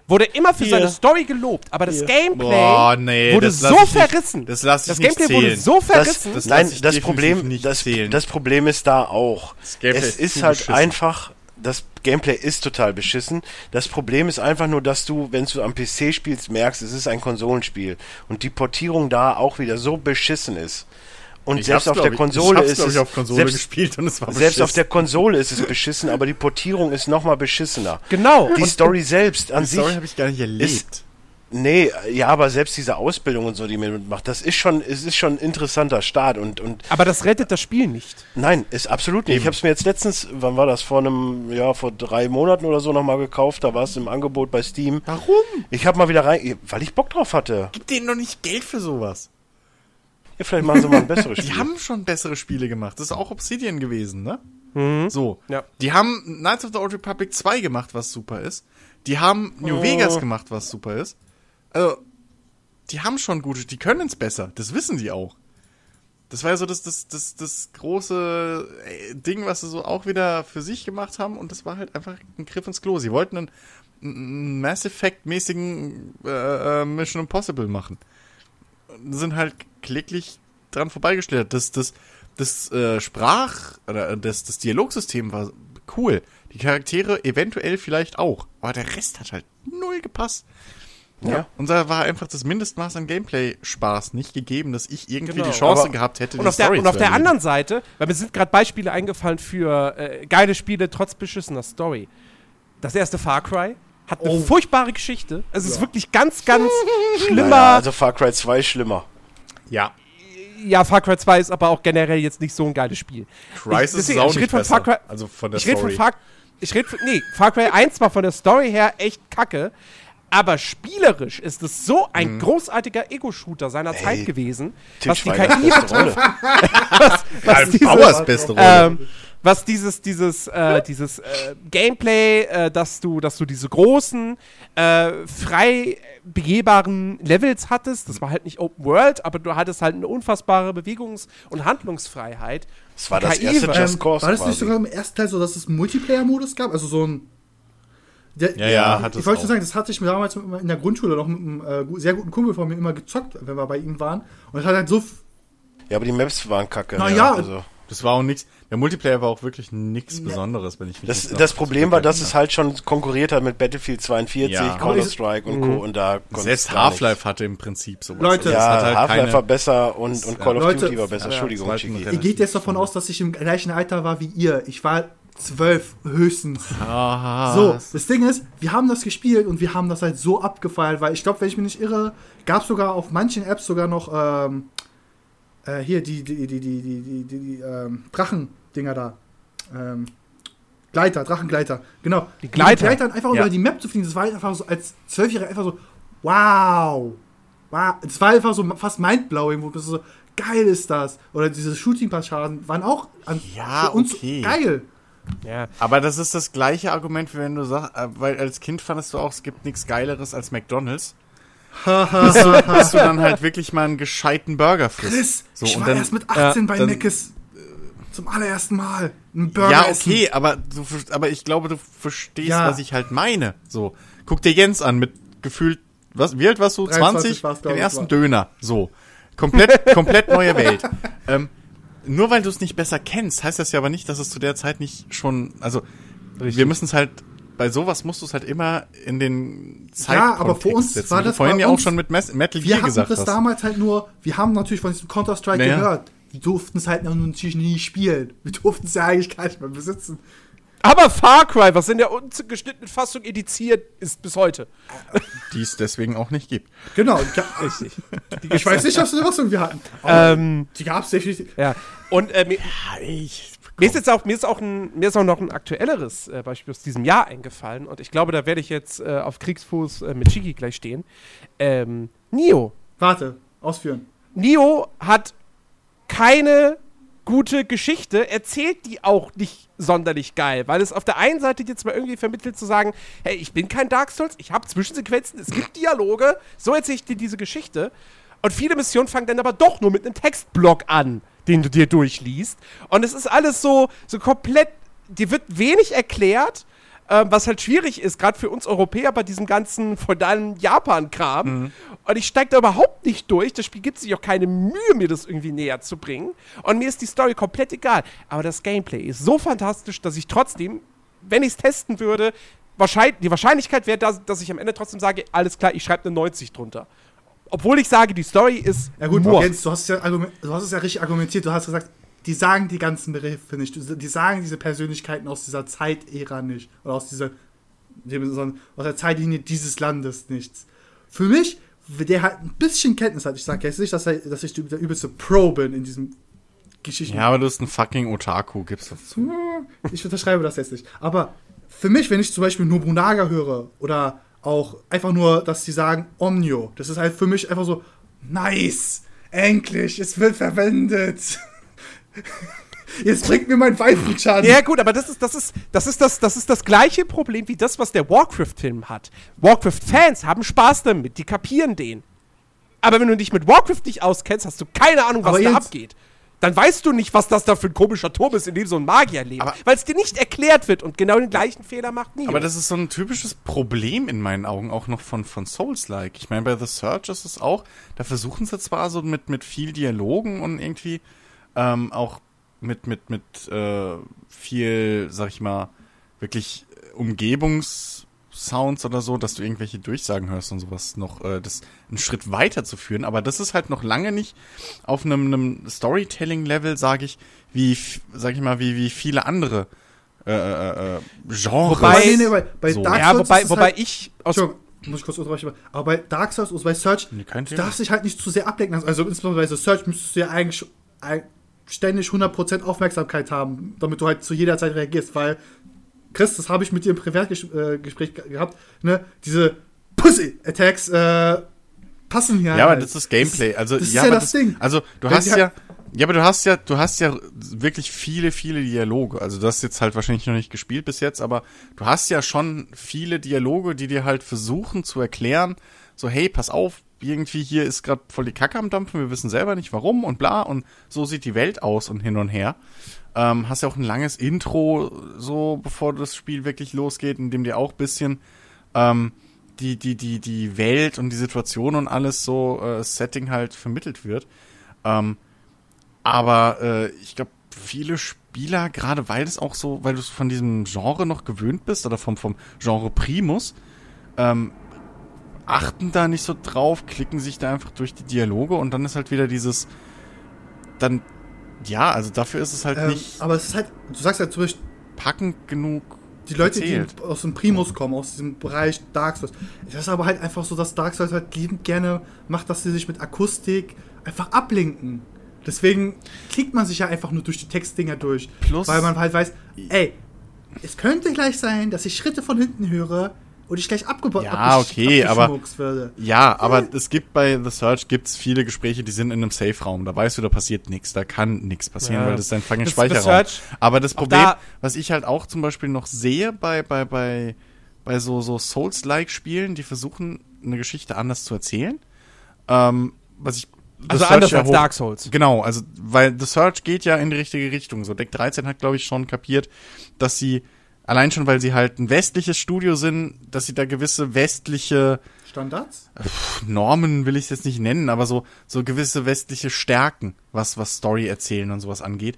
wurde immer für Hier. seine Story gelobt, aber das Gameplay Boah, nee, wurde das so ich nicht- verrissen. das lass ich das nicht Gameplay wurde zählen. so Das, verrissen. das nein, lass ich das Problem, nicht das, das Problem ist da auch. Es ist halt beschissen. einfach, das Gameplay ist total beschissen. Das Problem ist einfach nur, dass du, wenn du am PC spielst, merkst, es ist ein Konsolenspiel und die Portierung da auch wieder so beschissen ist. Und Ich selbst auf der ich- Konsole ich hab's, ist es ich, auf Konsole selbst, gespielt und es war selbst auf beschissen. der Konsole ist es beschissen, aber die Portierung ist noch mal beschissener. Genau. Die Und- Story selbst an Die sich Story habe ich gar nicht erlebt. Nee, ja, aber selbst diese Ausbildung und so, die man mitmacht, das ist schon, es ist schon ein interessanter Start und, und Aber das rettet das Spiel nicht. nein, ist absolut nicht. Ich habe es mir jetzt letztens, wann war das, vor einem, ja, vor drei Monaten oder so nochmal gekauft, da war es im Angebot bei Steam. Warum? Ich habe mal wieder rein, weil ich Bock drauf hatte. Gib denen doch nicht Geld für sowas. Ja, vielleicht machen sie mal ein besseres Die Spiel. haben schon bessere Spiele gemacht. Das ist auch Obsidian gewesen, ne? So. Ja. Die haben Knights of the Old Republic 2 gemacht, was super ist. Die haben New Oh. Vegas gemacht, was super ist. Also, die haben schon gute, die können es besser. Das wissen die auch. Das war ja so das, das, das, das große äh, Ding, was sie so auch wieder für sich gemacht haben. Und das war halt einfach ein Griff ins Klo. Sie wollten einen, Mass Effect-mäßigen äh, äh, Mission Impossible machen. Und sind halt kläglich dran vorbeigeschlittert. Das, das, das äh, Sprach- oder äh, das, das Dialogsystem war cool. Die Charaktere eventuell vielleicht auch. Aber der Rest hat halt null gepasst. Ja. Und da war einfach das Mindestmaß an Gameplay-Spaß nicht gegeben, dass ich irgendwie Genau. die Chance Aber- gehabt hätte, Und die auf, der, Story und auf der anderen Seite, weil mir sind gerade Beispiele eingefallen für äh, geile Spiele trotz beschissener Story. Das erste Far Cry hat eine Oh. furchtbare Geschichte. Es ist wirklich ganz, ganz schlimmer. Naja, also Far Cry 2 schlimmer. Ja. ja, Far Cry 2 ist aber auch generell jetzt nicht so ein geiles Spiel. Crisis deswegen, ist auch ich red nicht von besser. Far Cry- also von der Ich rede von Story. Far ich rede von, nee, Far Cry 1 war von der Story her echt kacke, aber spielerisch ist es so ein Mhm. großartiger Ego-Shooter seiner Ey, Zeit gewesen, was die KI Rolle. was Ralf dieses- Bauers beste Rolle. ähm, was dieses, dieses, äh, dieses äh, Gameplay, äh, dass du, dass du diese großen, äh, frei begehbaren Levels hattest, das war halt nicht Open World, aber du hattest halt eine unfassbare Bewegungs- und Handlungsfreiheit. Das war Die das KI erste war- Just Cause war das nicht quasi. sogar im ersten Teil so, dass es einen Multiplayer-Modus gab? Also so ein. Der, Ja, ja, hat Ich wollte auch. sagen, das hatte ich mir damals in der Grundschule noch mit einem äh, sehr guten Kumpel von mir immer gezockt, wenn wir bei ihm waren. Und es hat halt so. Ja, aber die Maps waren kacke. Na ja, also. Das war auch nichts. Der Multiplayer war auch wirklich nichts Besonderes, wenn ich mich Das, noch das Problem war, dass es halt schon konkurriert hat mit Battlefield 42, Ja. Counter-Strike und Co. Und da Selbst Half-Life hatte im Prinzip sowas. Leute, Ja, halt Half-Life war besser und, und Call of Leute, Duty war besser. ja, Entschuldigung, Chiki. Ihr geht jetzt davon aus, dass ich im gleichen Alter war wie ihr. Ich war zwölf höchstens. Aha. So, das Ding ist, wir haben das gespielt und wir haben das halt so abgefeiert, weil ich glaube, wenn ich mich nicht irre, gab es sogar auf manchen Apps sogar noch ähm, äh, hier die, die, die, die, die, die, die, die ähm, Drachendinger da. Ähm, Gleiter, Drachengleiter, genau. Die Gleiter. Mit Gleitern einfach Ja. über die Map zu fliegen, das war halt einfach so als Zwölfjähriger einfach so, wow. wow. Das war einfach so fast mindblowing, wo du so, geil ist das. Oder diese Shooting-Passagen waren auch an, Ja, für uns okay. geil. Ja. Aber das ist das gleiche Argument, wie wenn du sagst, äh, weil als Kind fandest du auch, es gibt nichts Geileres als McDonalds. bis, du, bis du dann halt wirklich mal einen gescheiten Burger frisst. Chris, so, ich und war dann, erst mit 18 bei dann- Meckes äh, zum allerersten Mal. Ein Burger Ja, essen. okay, aber du, aber ich glaube, du verstehst, Ja. was ich halt meine. So, guck dir Jens an mit gefühlt, was, wie alt warst du? 23 20? war's, glaub Den ersten war. Döner. So. Komplett, komplett neue Welt. Ähm, nur weil du es nicht besser kennst, heißt das ja aber nicht, dass es zu der Zeit nicht schon, also, wir müssen es halt, bei sowas musst du es halt immer in den Ja, aber für Zeitkontext uns setzen, war das vorhin ja auch schon mit Metal Wir Gear hatten gesagt das hast. damals halt nur, wir haben natürlich von diesem Counter-Strike Naja. gehört. Wir durften es halt natürlich nie spielen. Wir durften es ja eigentlich gar nicht mehr besitzen. Aber Far Cry, was in der ungeschnittenen Fassung ediziert ist bis heute. Die es deswegen auch nicht gibt. Genau. Ja, Richtig. ich weiß nicht, was für eine Fassung wir hatten. Ähm, die gab es definitiv. ja. Und äh, mir, Ich, mir ist jetzt auch, mir ist auch, ein, mir ist auch noch ein aktuelleres äh, Beispiel aus diesem Jahr eingefallen. Und ich glaube, da werde ich jetzt äh, auf Kriegsfuß äh, mit Shiki gleich stehen. Ähm, Nio. Warte, ausführen. Nio hat keine gute Geschichte, erzählt die auch nicht sonderlich geil, weil es auf der einen Seite jetzt mal irgendwie vermittelt zu sagen, hey, ich bin kein Dark Souls, ich habe Zwischensequenzen, es gibt Dialoge, so erzähle ich dir diese Geschichte. Und viele Missionen fangen dann aber doch nur mit einem Textblock an, den du dir durchliest. Und es ist alles so, so komplett, dir wird wenig erklärt, ähm, was halt schwierig ist, gerade für uns Europäer bei diesem ganzen feudalen Japan-Kram. Und ich steige da überhaupt nicht durch. Das Spiel gibt sich auch keine Mühe, mir das irgendwie näher zu bringen. Und mir ist die Story komplett egal. Aber das Gameplay ist so fantastisch, dass ich trotzdem, wenn ich es testen würde, wahrscheinlich, die Wahrscheinlichkeit wäre, dass, dass ich am Ende trotzdem sage, alles klar, ich schreibe eine 90 drunter. Obwohl ich sage, die Story ist Ja gut. Jens, du hast, ja du hast es ja richtig argumentiert. Du hast gesagt, die sagen die ganzen Begriffe nicht. Die sagen diese Persönlichkeiten aus dieser Zeitära nicht. Oder aus dieser aus der Zeitlinie dieses Landes nichts. Für mich, der halt ein bisschen Kenntnis hat, ich sage jetzt nicht, dass, er, dass ich der übelste Pro bin in diesem Geschichten. ja, aber du bist ein fucking Otaku, gibst das zu. Ich unterschreibe das jetzt nicht. Aber für mich, wenn ich zum Beispiel Nobunaga höre oder auch einfach nur, dass sie sagen Omnio, das ist halt für mich einfach so, nice, endlich, es wird verwendet. Jetzt bringt mir mein Weifenschaden. Ja, gut, aber das ist, das, ist, das, ist das, das ist das gleiche Problem wie das, was der Warcraft-Film hat. Warcraft-Fans haben Spaß damit, die kapieren den. Aber wenn du dich mit Warcraft nicht auskennst, hast du keine Ahnung, was Aber da abgeht. dann weißt du nicht, was das da für ein komischer Turm ist, in dem so ein Magier lebt. Weil es dir nicht erklärt wird und genau den gleichen Fehler macht Neo. Aber das ist so ein typisches Problem in meinen Augen auch noch von, von Souls-like. Ich meine, bei The Search ist es auch, da versuchen sie zwar so mit, mit viel Dialogen und irgendwie ähm, auch mit, mit, mit äh, viel, sag ich mal, wirklich Umgebungssounds oder so, dass du irgendwelche Durchsagen hörst und sowas noch, äh, das einen Schritt weiter zu führen. Aber das ist halt noch lange nicht auf einem, einem Storytelling-Level, sage ich, wie, sag ich mal, wie, wie viele andere äh, äh, äh, Genres. Wobei- nee, nee, bei, bei So. Dark ja, Souls wobei, ist es wobei halt, ich aus Entschuldigung, muss ich kurz unterbrechen. Aber bei Dark Souls und bei Search, Nee, du darfst dich halt nicht zu sehr ablenken lassen. Also insbesondere bei Search müsstest du ja eigentlich ständig 100% Aufmerksamkeit haben, damit du halt zu jeder Zeit reagierst, weil Chris, das habe ich mit dir im Privatgespräch ge gehabt, ne, diese Pussy-Attacks äh, passen hier Ja, aber halt. das ist Gameplay. Also, das ist ja, ja aber das Ding. Also, du Wenn hast ja, halt- ja, aber du hast ja, du hast ja wirklich viele, viele Dialoge. Also, du hast jetzt halt wahrscheinlich noch nicht gespielt bis jetzt, aber du hast ja schon viele Dialoge, die dir halt versuchen zu erklären, so, hey, pass auf, irgendwie hier ist gerade voll die Kacke am Dampfen, wir wissen selber nicht warum und bla und so sieht die Welt aus und hin und her. Ähm, hast ja auch ein langes Intro, so bevor das Spiel wirklich losgeht, in dem dir auch bisschen ähm, die, die, die, die Welt und die Situation und alles so äh, Setting halt vermittelt wird. Ähm, aber äh, ich glaube, viele Spieler, gerade weil es auch so, weil du von diesem Genre noch gewöhnt bist oder vom, vom Genre Primus, ähm, achten da nicht so drauf, klicken sich da einfach durch die Dialoge und dann ist halt wieder dieses, dann, ja, also dafür ist es halt ähm, nicht aber es ist halt, du sagst ja zum Beispiel, packend genug. die Leute, erzählt. die aus dem Primus kommen, aus diesem Bereich Dark Souls. Es ist aber halt einfach so, dass Dark Souls halt liebend gerne macht, dass sie sich mit Akustik einfach ablenken. Deswegen klickt man sich ja einfach nur durch die Textdinger durch. Plus- weil man halt weiß, ey, es könnte gleich sein, dass ich Schritte von hinten höre und ich gleich abgebaut Ja, okay, aber- würde. Ja, aber es gibt bei The Search gibt's viele Gespräche, die sind in einem Safe-Raum. Da weißt du, da passiert nichts, da kann nichts passieren, Ja. weil das ist dein fucking Speicherraum. Aber das Problem, da- was ich halt auch zum Beispiel noch sehe bei, bei, bei, bei so, so Souls-like-Spielen, die versuchen, eine Geschichte anders zu erzählen, ähm, was ich The also Search anders ja als Dark Souls. Genau, also weil The Search geht ja in die richtige Richtung. So Deck 13 hat, glaube ich, schon kapiert, dass sie allein schon, weil sie halt ein westliches Studio sind, dass sie da gewisse westliche Standards? Normen will ich es jetzt nicht nennen, aber so so gewisse westliche Stärken, was was Story erzählen und sowas angeht,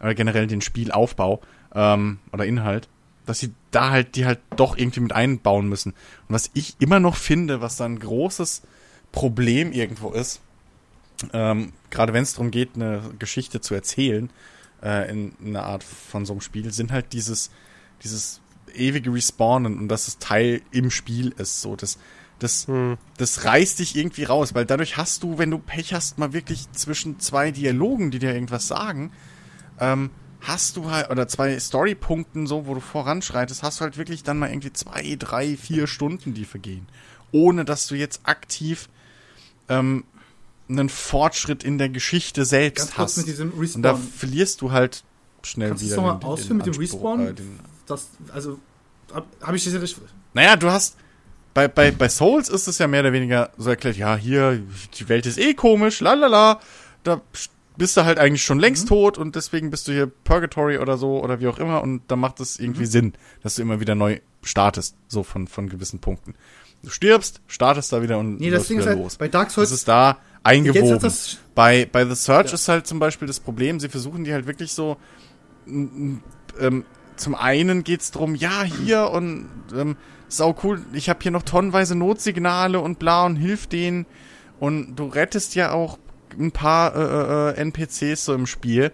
oder generell den Spielaufbau ähm, oder Inhalt, dass sie da halt die halt doch irgendwie mit einbauen müssen. Und was ich immer noch finde, was da ein großes Problem irgendwo ist, ähm, gerade wenn es darum geht, eine Geschichte zu erzählen, äh, in, in einer Art von so einem Spiel, sind halt dieses, dieses ewige Respawnen und dass es Teil im Spiel ist. So, das, das, das reißt dich irgendwie raus, weil dadurch hast du, wenn du Pech hast, mal wirklich zwischen zwei Dialogen, die dir irgendwas sagen, ähm, hast du halt, oder zwei Storypunkten so, wo du voranschreitest, hast du halt wirklich dann mal irgendwie zwei, drei, vier Stunden, die vergehen. Ohne dass du jetzt aktiv ähm, einen Fortschritt in der Geschichte selbst Ganz hast. mit diesem Und da verliest du halt schnell Kannst du wieder. das nochmal den- den ausführen mit dem Respawn? äh, Das, also, habe hab ich das ja richtig. naja, du hast. Bei, bei, bei Souls ist es ja mehr oder weniger so erklärt, ja, hier, die Welt ist eh komisch, lalala. Da bist du halt eigentlich schon längst tot und deswegen bist du hier Purgatory oder so oder wie auch immer und da macht es irgendwie Sinn, dass du immer wieder neu startest, so von, von gewissen Punkten. Du stirbst, startest da wieder und Nee, das Ding ist halt, los. bei Dark Das Souls, ist da eingewoben. Das- bei, bei The Search Ja. ist halt zum Beispiel das Problem, sie versuchen die halt wirklich so ähm, zum einen geht's drum, ja, hier und ähm, sau cool, ich habe hier noch tonnenweise Notsignale und bla und hilf denen und du rettest ja auch ein paar äh, äh, NPCs so im Spiel.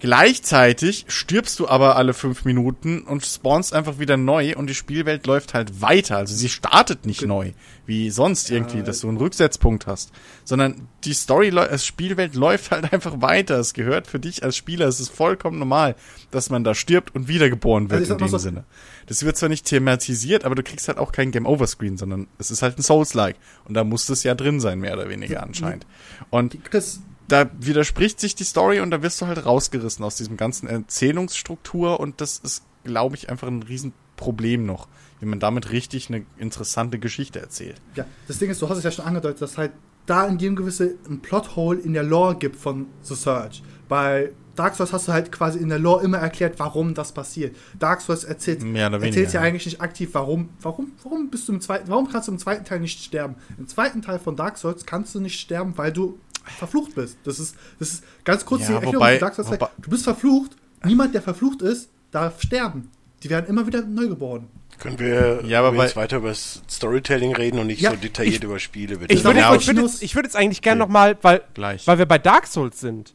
Gleichzeitig stirbst du aber alle fünf Minuten und spawnst einfach wieder neu und die Spielwelt läuft halt weiter. Also sie startet nicht neu, wie sonst irgendwie, dass du einen Rücksetzpunkt hast. Sondern die Story, das Spielwelt läuft halt einfach weiter. Es gehört für dich als Spieler, es ist vollkommen normal, dass man da stirbt und wiedergeboren wird Also in dem so- Sinne. Das wird zwar nicht thematisiert, aber du kriegst halt auch kein Game-Over-Screen, sondern es ist halt ein Souls-like. Und da muss es ja drin sein, mehr oder weniger anscheinend. Und Chris, da widerspricht sich die Story und da wirst du halt rausgerissen aus diesem ganzen Erzählungsstruktur und das ist, glaube ich, einfach ein Riesenproblem noch, wie man damit richtig eine interessante Geschichte erzählt. ja, das Ding ist, du hast es ja schon angedeutet, dass halt da in dem gewisse ein Plothole in der Lore gibt von The Search. Bei Dark Souls hast du halt quasi in der Lore immer erklärt, warum das passiert. Dark Souls erzählt, erzählt ja. eigentlich nicht aktiv, warum, warum, warum bist du im zweiten, warum kannst du im zweiten Teil nicht sterben? Im zweiten Teil von Dark Souls kannst du nicht sterben, weil du verflucht bist. Das ist, das ist ganz kurz Ja, die Erklärung wobei- zu Dark Souls. wobei- Du bist verflucht. Niemand, der verflucht ist, darf sterben. Die werden immer wieder neu geboren. Können wir Ja, aber bei- weiter über das Storytelling reden und nicht Ja, so detailliert ich- über Spiele, bitte? Ich würde, Ja, ich, würde jetzt, ich würde jetzt eigentlich gerne Okay. nochmal, weil, Gleich. weil wir bei Dark Souls sind.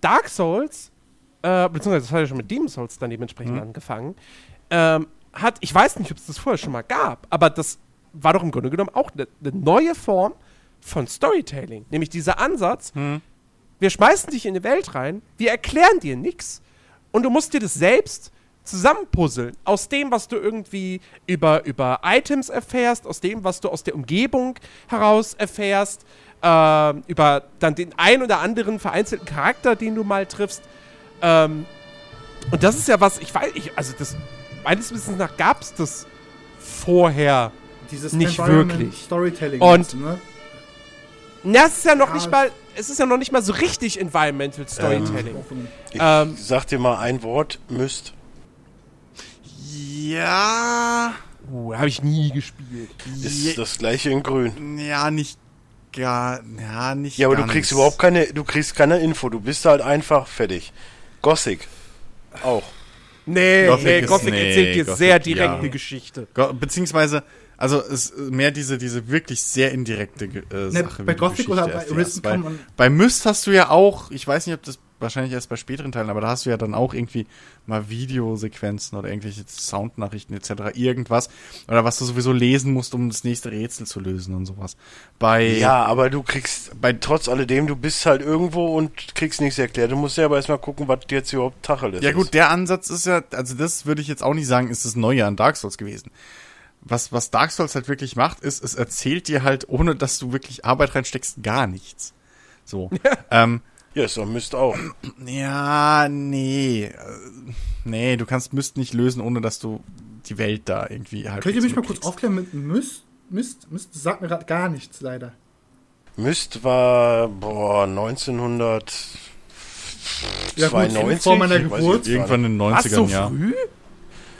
Dark Souls, äh, beziehungsweise das hat ja schon mit Demon Souls dann dementsprechend angefangen, ähm, hat, ich weiß nicht, ob es das vorher schon mal gab, aber das war doch im Grunde genommen auch eine eine neue Form von Storytelling. Nämlich dieser Ansatz, wir schmeißen dich in die Welt rein, wir erklären dir nichts und du musst dir das selbst zusammenpuzzeln. Aus dem, was du irgendwie über, über Items erfährst, aus dem, was du aus der Umgebung heraus erfährst, ähm, über dann den ein oder anderen vereinzelten Charakter, den du mal triffst. Ähm, und das ist ja was, ich weiß, ich, also das, meines Wissens nach gab es das vorher. Dieses Nicht wirklich. Storytelling. Und- ne? Na, es ist ja noch Ja, nicht mal, es ist ja noch nicht mal so richtig Environmental Storytelling. Ich Ähm, sag dir mal ein Wort, müsst. Ja. Uh, habe ich nie gespielt. Ist Je- das gleiche in grün. Ja, nicht gar. Ja, nicht Ja, aber du ganz. kriegst überhaupt keine, du kriegst keine Info. Du bist halt einfach fertig. Gothic. Auch. Nee, Gothic nee, ist- Gothic nee, erzählt dir Gothic, sehr direkt ja. eine Geschichte. Go- Beziehungsweise, also es ist mehr diese, diese wirklich sehr indirekte äh, Ne, Sache. bei Gothic oder bei. Arisen bei, bei Myst hast du ja auch, ich weiß nicht, ob das wahrscheinlich erst bei späteren Teilen, aber da hast du ja dann auch irgendwie mal Videosequenzen oder irgendwelche Soundnachrichten etc. irgendwas. Oder was du sowieso lesen musst, um das nächste Rätsel zu lösen und sowas. Bei Ja, aber du kriegst, bei trotz alledem, du bist halt irgendwo und kriegst nichts erklärt. Du musst ja aber erstmal gucken, was jetzt überhaupt Tacheles ist. Ja gut, der Ansatz ist ja, also das würde ich jetzt auch nicht sagen, ist das Neue an Dark Souls gewesen. Was, was Dark Souls halt wirklich macht, ist, es erzählt dir halt, ohne dass du wirklich Arbeit reinsteckst, gar nichts. So. ähm, Ja, doch Mist auch. ja, nee. äh, Nee, du kannst Mist nicht lösen, ohne dass du die Welt da irgendwie halt. Könnt ihr mich mal kurz aufklären mit Mist? Mist? Mist sagt mir gerade gar nichts, leider. Mist war, boah, 1992. Ja, gut, vor meiner Geburt. Irgendwann in den Was, 90ern, so ja. früh?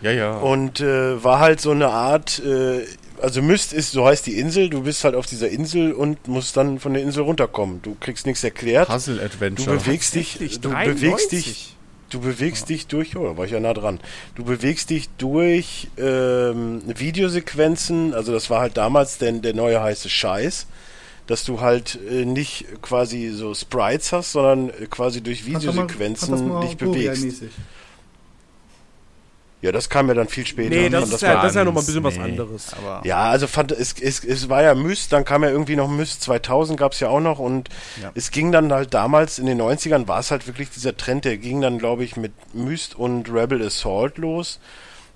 Ja, ja. Und äh, war halt so eine Art, äh, also Myst ist, so heißt die Insel, du bist halt auf dieser Insel und musst dann von der Insel runterkommen. Du kriegst nichts erklärt. Du Puzzle-Adventure. bewegst dich, du 93. bewegst dich, du bewegst dich durch, oh, da war ich ja nah dran. Du bewegst dich durch ähm, Videosequenzen, also das war halt damals denn der neue heiße Scheiß, dass du halt äh, nicht quasi so Sprites hast, sondern äh, quasi durch Videosequenzen dich bewegst. Ja, das kam ja dann viel später. Nee, das, Und ist ja, das ist ja noch mal ein bisschen was nee, anderes. Aber Ja, also fand es, es, es war ja Myst, dann kam ja irgendwie noch Myst 2000 gab's ja auch noch und Ja. es ging dann halt damals in den 90ern war es halt wirklich dieser Trend, der ging dann glaube ich mit Myst und Rebel Assault los,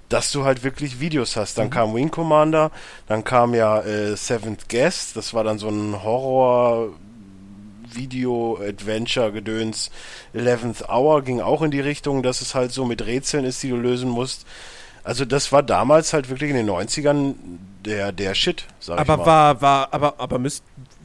dass du halt wirklich Videos hast. Mhm. Dann kam Wing Commander, dann kam ja äh, Seventh Guest, das war dann so ein Horror Video Adventure Gedöns 11th Hour ging auch in die Richtung, dass es halt so mit Rätseln ist, die du lösen musst. Also das war damals halt wirklich in den 90ern der, der Shit, sag ich Aber mal. war, war, aber, aber Myst,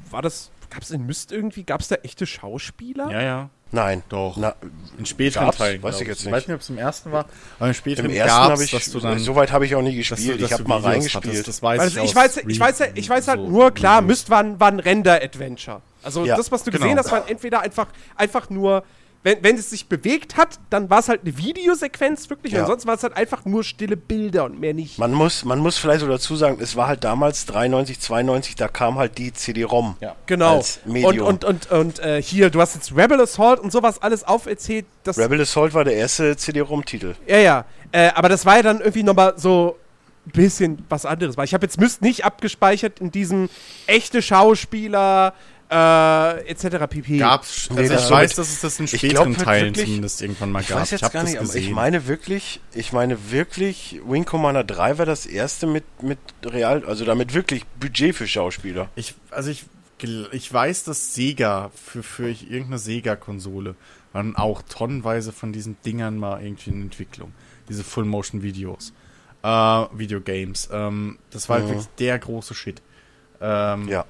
war das, gab es in Myst irgendwie, gab es da echte Schauspieler? ja, ja. Nein. Doch. Na, In späteren Gab's? Teilen. Weiß ich jetzt Ich nicht. weiß nicht, ob es im ersten war, aber im späteren Im ersten habe ich, dass du dann, so weit habe ich auch nie dass du- gespielt. dass ich habe du mal reingespielt. hattest, das weiß Also ich, ich weiß, ich weiß, ich weiß halt so nur, klar. Myst war, ein- war ein Render-Adventure. Also Ja, das, was du genau. gesehen hast, war entweder einfach, einfach nur, wenn, wenn es sich bewegt hat, dann war es halt eine Videosequenz wirklich, Ja. und ansonsten war es halt einfach nur stille Bilder und mehr nicht. Man muss, man muss vielleicht so dazu sagen, es war halt damals 93, 92, da kam halt die CD-ROM. Ja. Genau. als Medium. Und, und, und, und äh, hier, du hast jetzt Rebel Assault und sowas alles auferzählt. Das, Rebel Assault war der erste CD-ROM-Titel. Ja, ja. Äh, aber das war ja dann irgendwie nochmal so ein bisschen was anderes. Weil ich habe jetzt Myst nicht abgespeichert in diesem echte Schauspieler äh, etc. pp. Gab's, also Nee, ich so weiß, dass es das in Ich späteren glaub halt Teilen wirklich- zumindest irgendwann mal Ich gab. weiß jetzt hab gar das nicht, aber ich meine wirklich, ich meine wirklich, Wing Commander 3 war das erste mit, mit Real, also damit wirklich Budget für Schauspieler. Ich, also ich, ich weiß, dass Sega für, für ich- irgendeine Sega-Konsole waren auch tonnenweise von diesen Dingern mal irgendwie in Entwicklung. Diese Full-Motion-Videos. Äh, Videogames. Ähm, das war Mhm. wirklich der große Shit. Ähm, Ja.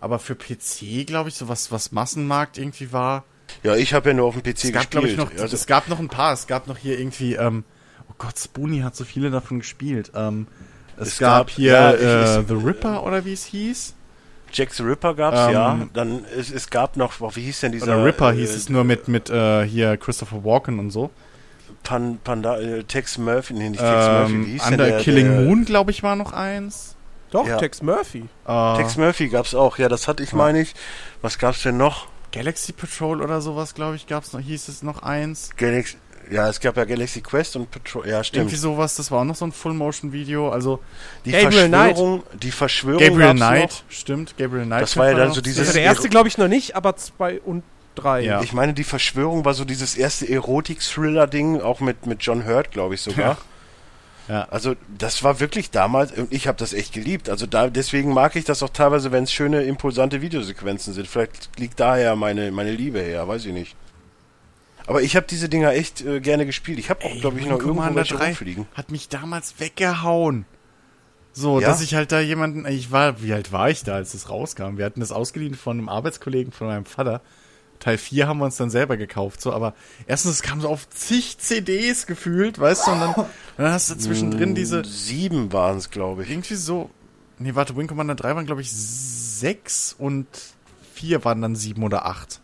Aber für PC, glaube ich, so was, was Massenmarkt irgendwie war. Ja, ich habe ja nur auf dem PC Es gab, glaube ich, gespielt. noch, also, es gab noch ein paar. Es gab noch hier irgendwie, ähm, oh Gott, Spoonie hat so viele davon gespielt. Ähm, es, Es gab, gab- hier ja, äh, ich- The Ripper oder wie es hieß. Jack the Ripper gab's, Ähm, ja. Dann es, es gab noch, boah, wie hieß denn dieser Oder Ripper äh, hieß es nur mit, mit äh, hier Christopher Walken und so. Pan, Panda, äh, Tex Murphy, nee, nicht Tex Murphy, wie Ähm, hieß denn Under der, Killing der, Moon, glaube ich, war noch eins. Doch, Ja. Tex Murphy. Äh, Tex Murphy gab's auch, ja, das hatte ich, meine ich. Was gab's denn noch? Galaxy Patrol oder sowas, glaube ich, gab's noch, hieß es noch eins. Galaxy, ja, es gab ja Galaxy Quest und Patrol, ja, stimmt. Irgendwie sowas, das war auch noch so ein Full-Motion-Video. Also Die Gabriel Knight. Verschwörung, die Verschwörung Gabriel Knight, noch. stimmt, Gabriel Knight. Das war ja dann noch. so dieses- Also der erste glaube ich noch nicht, aber zwei und drei. Ja. Ich meine, die Verschwörung war so dieses erste Erotik-Thriller-Ding, auch mit, mit John Hurt, glaube ich sogar. Ja. Also das war wirklich damals, und ich habe das echt geliebt. Also da, deswegen mag ich das auch teilweise, wenn es schöne, impulsante Videosequenzen sind. Vielleicht liegt daher meine, meine Liebe her, weiß ich nicht. Aber ich habe diese Dinger echt äh, gerne gespielt. Ich habe auch, glaube ich, noch irgendwo welche 3 rumfliegen. hat mich damals weggehauen. So, Ja? dass ich halt da jemanden, ich war, wie alt war ich da, als es rauskam? Wir hatten das ausgeliehen von einem Arbeitskollegen von meinem Vater. Teil 4 haben wir uns dann selber gekauft, so, aber erstens, es kam so auf zig CDs gefühlt, weißt du, und dann, dann hast du zwischendrin diese, Sieben waren es, glaube ich. irgendwie so, nee, warte, Wing Commander 3 waren, glaube ich, sechs und vier waren dann sieben oder acht.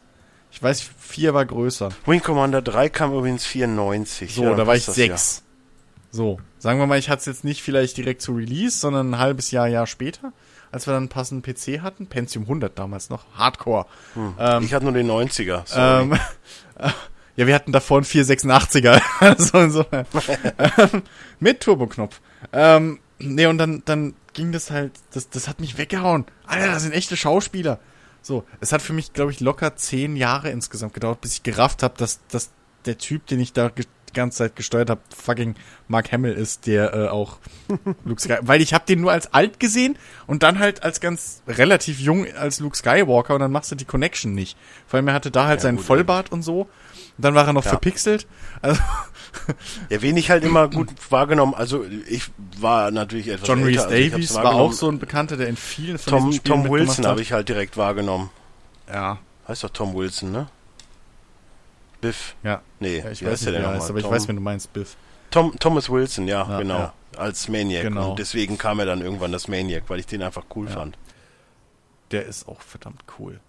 Ich weiß, vier war größer. Wing Commander 3 kam übrigens 94. So, Ja, da war ich sechs. So, sagen wir mal, ich hatte es jetzt nicht vielleicht direkt zu Release, sondern ein halbes Jahr, Jahr später, als wir dann einen passenden PC hatten. Pentium 100 damals noch. Hardcore. Ja. Ich hatte nur den 90er. sorry. Ähm, ja, wir hatten davor einen 486er. also insofern. ähm, mit Turboknopf. Ähm, nee, und dann, dann ging das halt, das, das hat mich weggehauen. Alter, das sind echte Schauspieler. So, es hat für mich, glaube ich, locker zehn Jahre insgesamt gedauert, bis ich gerafft habe, dass, dass der Typ, den ich da ganze Zeit gesteuert habe, fucking Mark Hamill ist, der äh, auch Luke Skywalker, weil ich habe den nur als alt gesehen und dann halt als ganz relativ jung als Luke Skywalker und dann machst du die Connection nicht. Vor allem er hatte da halt Ja, seinen gut, Vollbart und so. Und dann war er noch Ja. verpixelt. Also Ja, wen ich halt immer gut wahrgenommen, also ich war natürlich etwas John Rhys also Davies war auch so ein Bekannter, der in vielen von Tom, Tom Wilson habe ich halt direkt wahrgenommen. Ja, Heißt doch Tom Wilson, ne? Biff. ja. Nee, ja ich weiß nicht, der er denn heißt, aber ich Tom, weiß, wenn du meinst, Biff. Tom, Thomas Wilson, ja, Ja, genau. ja. Als Maniac. Genau. Und deswegen kam er dann irgendwann das Maniac, weil ich den einfach cool fand. Der ist auch verdammt cool.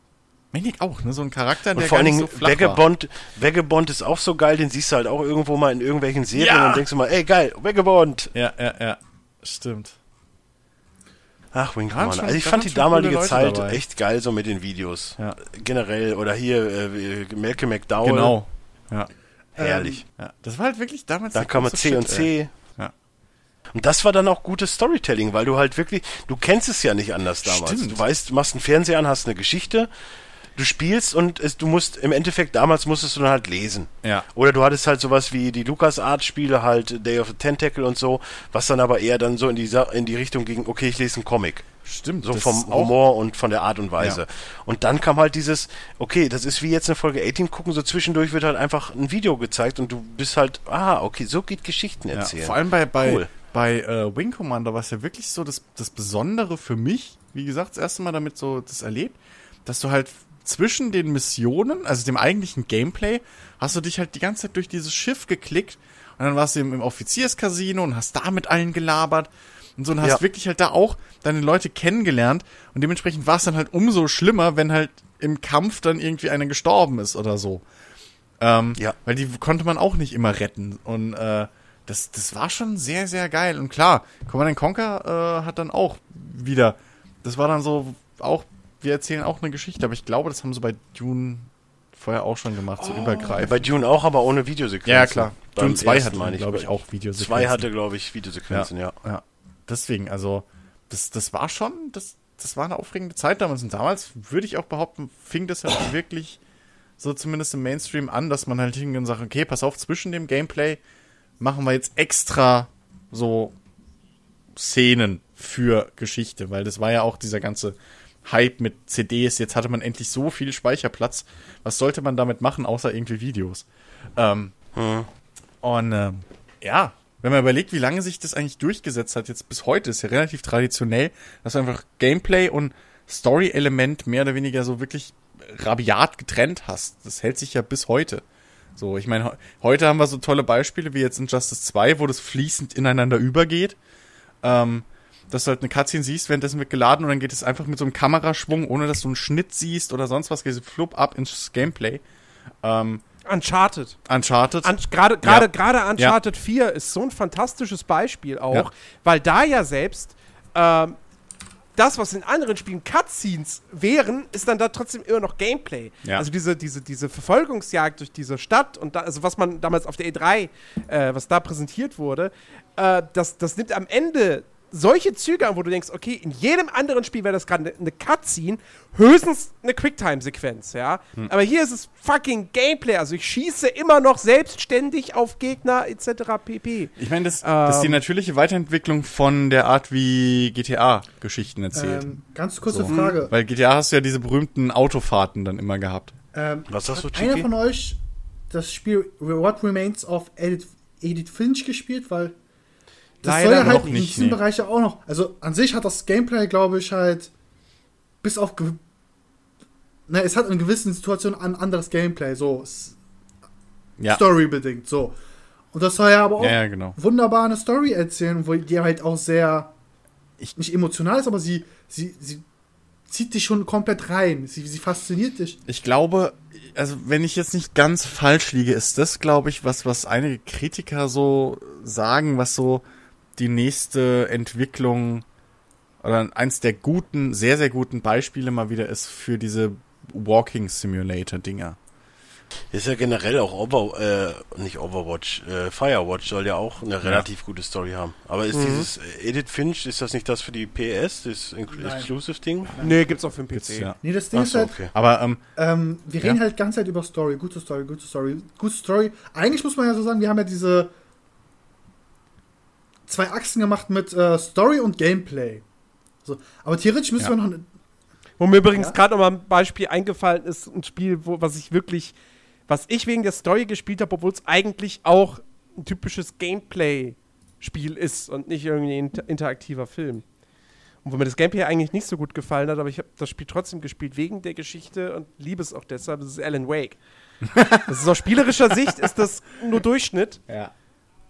Maniac auch, ne? So ein Charakter, Und der vor allen Dingen, so. Vagabond, Vagabond ist auch so geil, den siehst du halt auch irgendwo mal in irgendwelchen Serien und denkst du mal, ey geil, Vagabond. Ja, ja, ja. Stimmt. Ach, Wing Commander. Also ich da fand die damalige Leute Zeit dabei. echt geil, so mit den Videos. Ja. Generell. Oder hier, äh, Malcolm McDowell. Genau. Ja. Herrlich. ja. Das war halt wirklich damals Dann der kam C und. C. Ja. Und das war dann auch gutes Storytelling, weil du halt wirklich, du kennst es ja nicht anders damals. Stimmt. Du weißt, du machst einen Fernseher an, hast eine Geschichte, du spielst und es, du musst, im Endeffekt, damals musstest du dann halt lesen. Ja. Oder du hattest halt sowas wie die LucasArts-Spiele, halt Day of the Tentacle und so, was dann aber eher dann so in die, in die Richtung ging, okay, ich lese einen Comic. Stimmt. So vom Humor und von der Art und Weise. Ja. Und dann kam halt dieses, okay, das ist wie jetzt eine Folge A-Team gucken, so zwischendurch wird halt einfach ein Video gezeigt und du bist halt, ah, okay, so geht Geschichten Ja, erzählen. vor allem bei, bei, Cool. bei äh, Wing Commander war es ja wirklich so das, das Besondere für mich, wie gesagt, das erste Mal damit so das erlebt, dass du halt zwischen den Missionen, also dem eigentlichen Gameplay, hast du dich halt die ganze Zeit durch dieses Schiff geklickt und dann warst du im, im Offizierscasino und hast da mit allen gelabert und so und hast Ja. wirklich halt da auch deine Leute kennengelernt und dementsprechend war es dann halt umso schlimmer, wenn halt im Kampf dann irgendwie einer gestorben ist oder so. Ähm, Ja. Weil die konnte man auch nicht immer retten. Und äh, das, das war schon sehr, sehr geil. Und klar, Command Conquer äh, hat dann auch wieder, das war dann so auch, wir erzählen auch eine Geschichte, aber ich glaube, das haben sie bei Dune vorher auch schon gemacht, so Ja, übergreifend. bei Dune auch, aber ohne Videosequenzen. Ja, klar. Beim Dune 2 ersten hatte, meine glaube ich, auch Videosequenzen. Zwei hatte, glaube ich, Videosequenzen, ja. ja. Deswegen, also, das, das war schon, das, das war eine aufregende Zeit damals. Und damals, würde ich auch behaupten, fing das halt wirklich so zumindest im Mainstream an, dass man halt hingeht und sagt, okay, pass auf, zwischen dem Gameplay machen wir jetzt extra so Szenen für Geschichte, weil das war ja auch dieser ganze Hype mit CDs. Jetzt hatte man endlich so viel Speicherplatz. Was sollte man damit machen, außer irgendwie Videos? Ähm, und ähm, ja, wenn man überlegt, wie lange sich das eigentlich durchgesetzt hat, jetzt bis heute, ist ja relativ traditionell, dass du einfach Gameplay und Story-Element mehr oder weniger so wirklich rabiat getrennt hast. Das hält sich ja bis heute. So, ich meine, heute haben wir so tolle Beispiele wie jetzt in Justice 2, wo das fließend ineinander übergeht. Ähm, dass du halt eine Cutscene siehst, währenddessen wird geladen und dann geht es einfach mit so einem Kameraschwung, ohne dass du einen Schnitt siehst oder sonst was, geht es flupp ab ins Gameplay. Ähm, Uncharted. Uncharted. Un gerade gerade Ja. gerade Uncharted 4 ist so ein fantastisches Beispiel auch, Ja. weil da ja selbst ähm, das, was in anderen Spielen Cutscenes wären, ist dann da trotzdem immer noch Gameplay. Ja. Also diese, diese, diese Verfolgungsjagd durch diese Stadt und da, also was man damals auf der E3, äh, was da präsentiert wurde, äh, das, das nimmt am Ende solche Züge an, wo du denkst, okay, in jedem anderen Spiel wäre das gerade eine ne Cutscene, höchstens eine Quicktime-Sequenz, ja. Hm. Aber hier ist es fucking Gameplay, also ich schieße immer noch selbstständig auf Gegner etc. pp. Ich meine, das, das ist die Ähm. natürliche Weiterentwicklung von der Art, wie GTA Geschichten erzählt. Ähm, ganz kurze So. Frage. Weil GTA hast du ja diese berühmten Autofahrten dann immer gehabt. Ähm, Was sagst du, hat einer Chiki? von euch das Spiel What Remains of Edith, Edith Finch gespielt? Weil das Leider soll ja halt in nicht, diesem nee. Bereich ja auch noch. Also an sich hat das Gameplay, glaube ich, halt bis auf. Ne, es hat in gewissen Situationen ein anderes Gameplay, so Ja. storybedingt, so. Und das soll ja aber auch Ja, ja, genau. wunderbar eine Story erzählen, wo die halt auch sehr Ich- nicht emotional ist, aber sie, sie, sie zieht dich schon komplett rein. Sie, sie fasziniert dich. Ich glaube, also wenn ich jetzt nicht ganz falsch liege, ist das, glaube ich, was, was einige Kritiker so sagen, was so die nächste Entwicklung oder eins der guten, sehr, sehr guten Beispiele mal wieder ist für diese Walking Simulator Dinger. Ist ja generell auch Over, äh, nicht Overwatch, äh, Firewatch soll ja auch eine relativ gute Story haben. Aber ist dieses äh, Edit Finch, ist das nicht das für die PS, das Inc- Nein. Exclusive Ding? Nee, gibt's auch für den PC. ja. Nee, das Ding ist Achso, halt, okay. Aber ähm, ähm, wir Ja. reden halt ganz Zeit über Story, gute Story, gute Story, gute Story. Eigentlich muss man ja so sagen, wir haben ja diese zwei Achsen gemacht mit äh, Story und Gameplay. So, aber theoretisch müssen Ja. wir noch eine, Wo mir übrigens Ja. gerade noch mal ein Beispiel eingefallen ist, ein Spiel, wo, was ich wirklich, was ich wegen der Story gespielt habe, obwohl es eigentlich auch ein typisches Gameplay-Spiel ist und nicht irgendwie ein inter interaktiver Film. Und wo mir das Gameplay eigentlich nicht so gut gefallen hat, aber ich habe das Spiel trotzdem gespielt wegen der Geschichte und liebe es auch deshalb, das ist Alan Wake. das ist aus spielerischer Sicht ist das nur Durchschnitt, ja.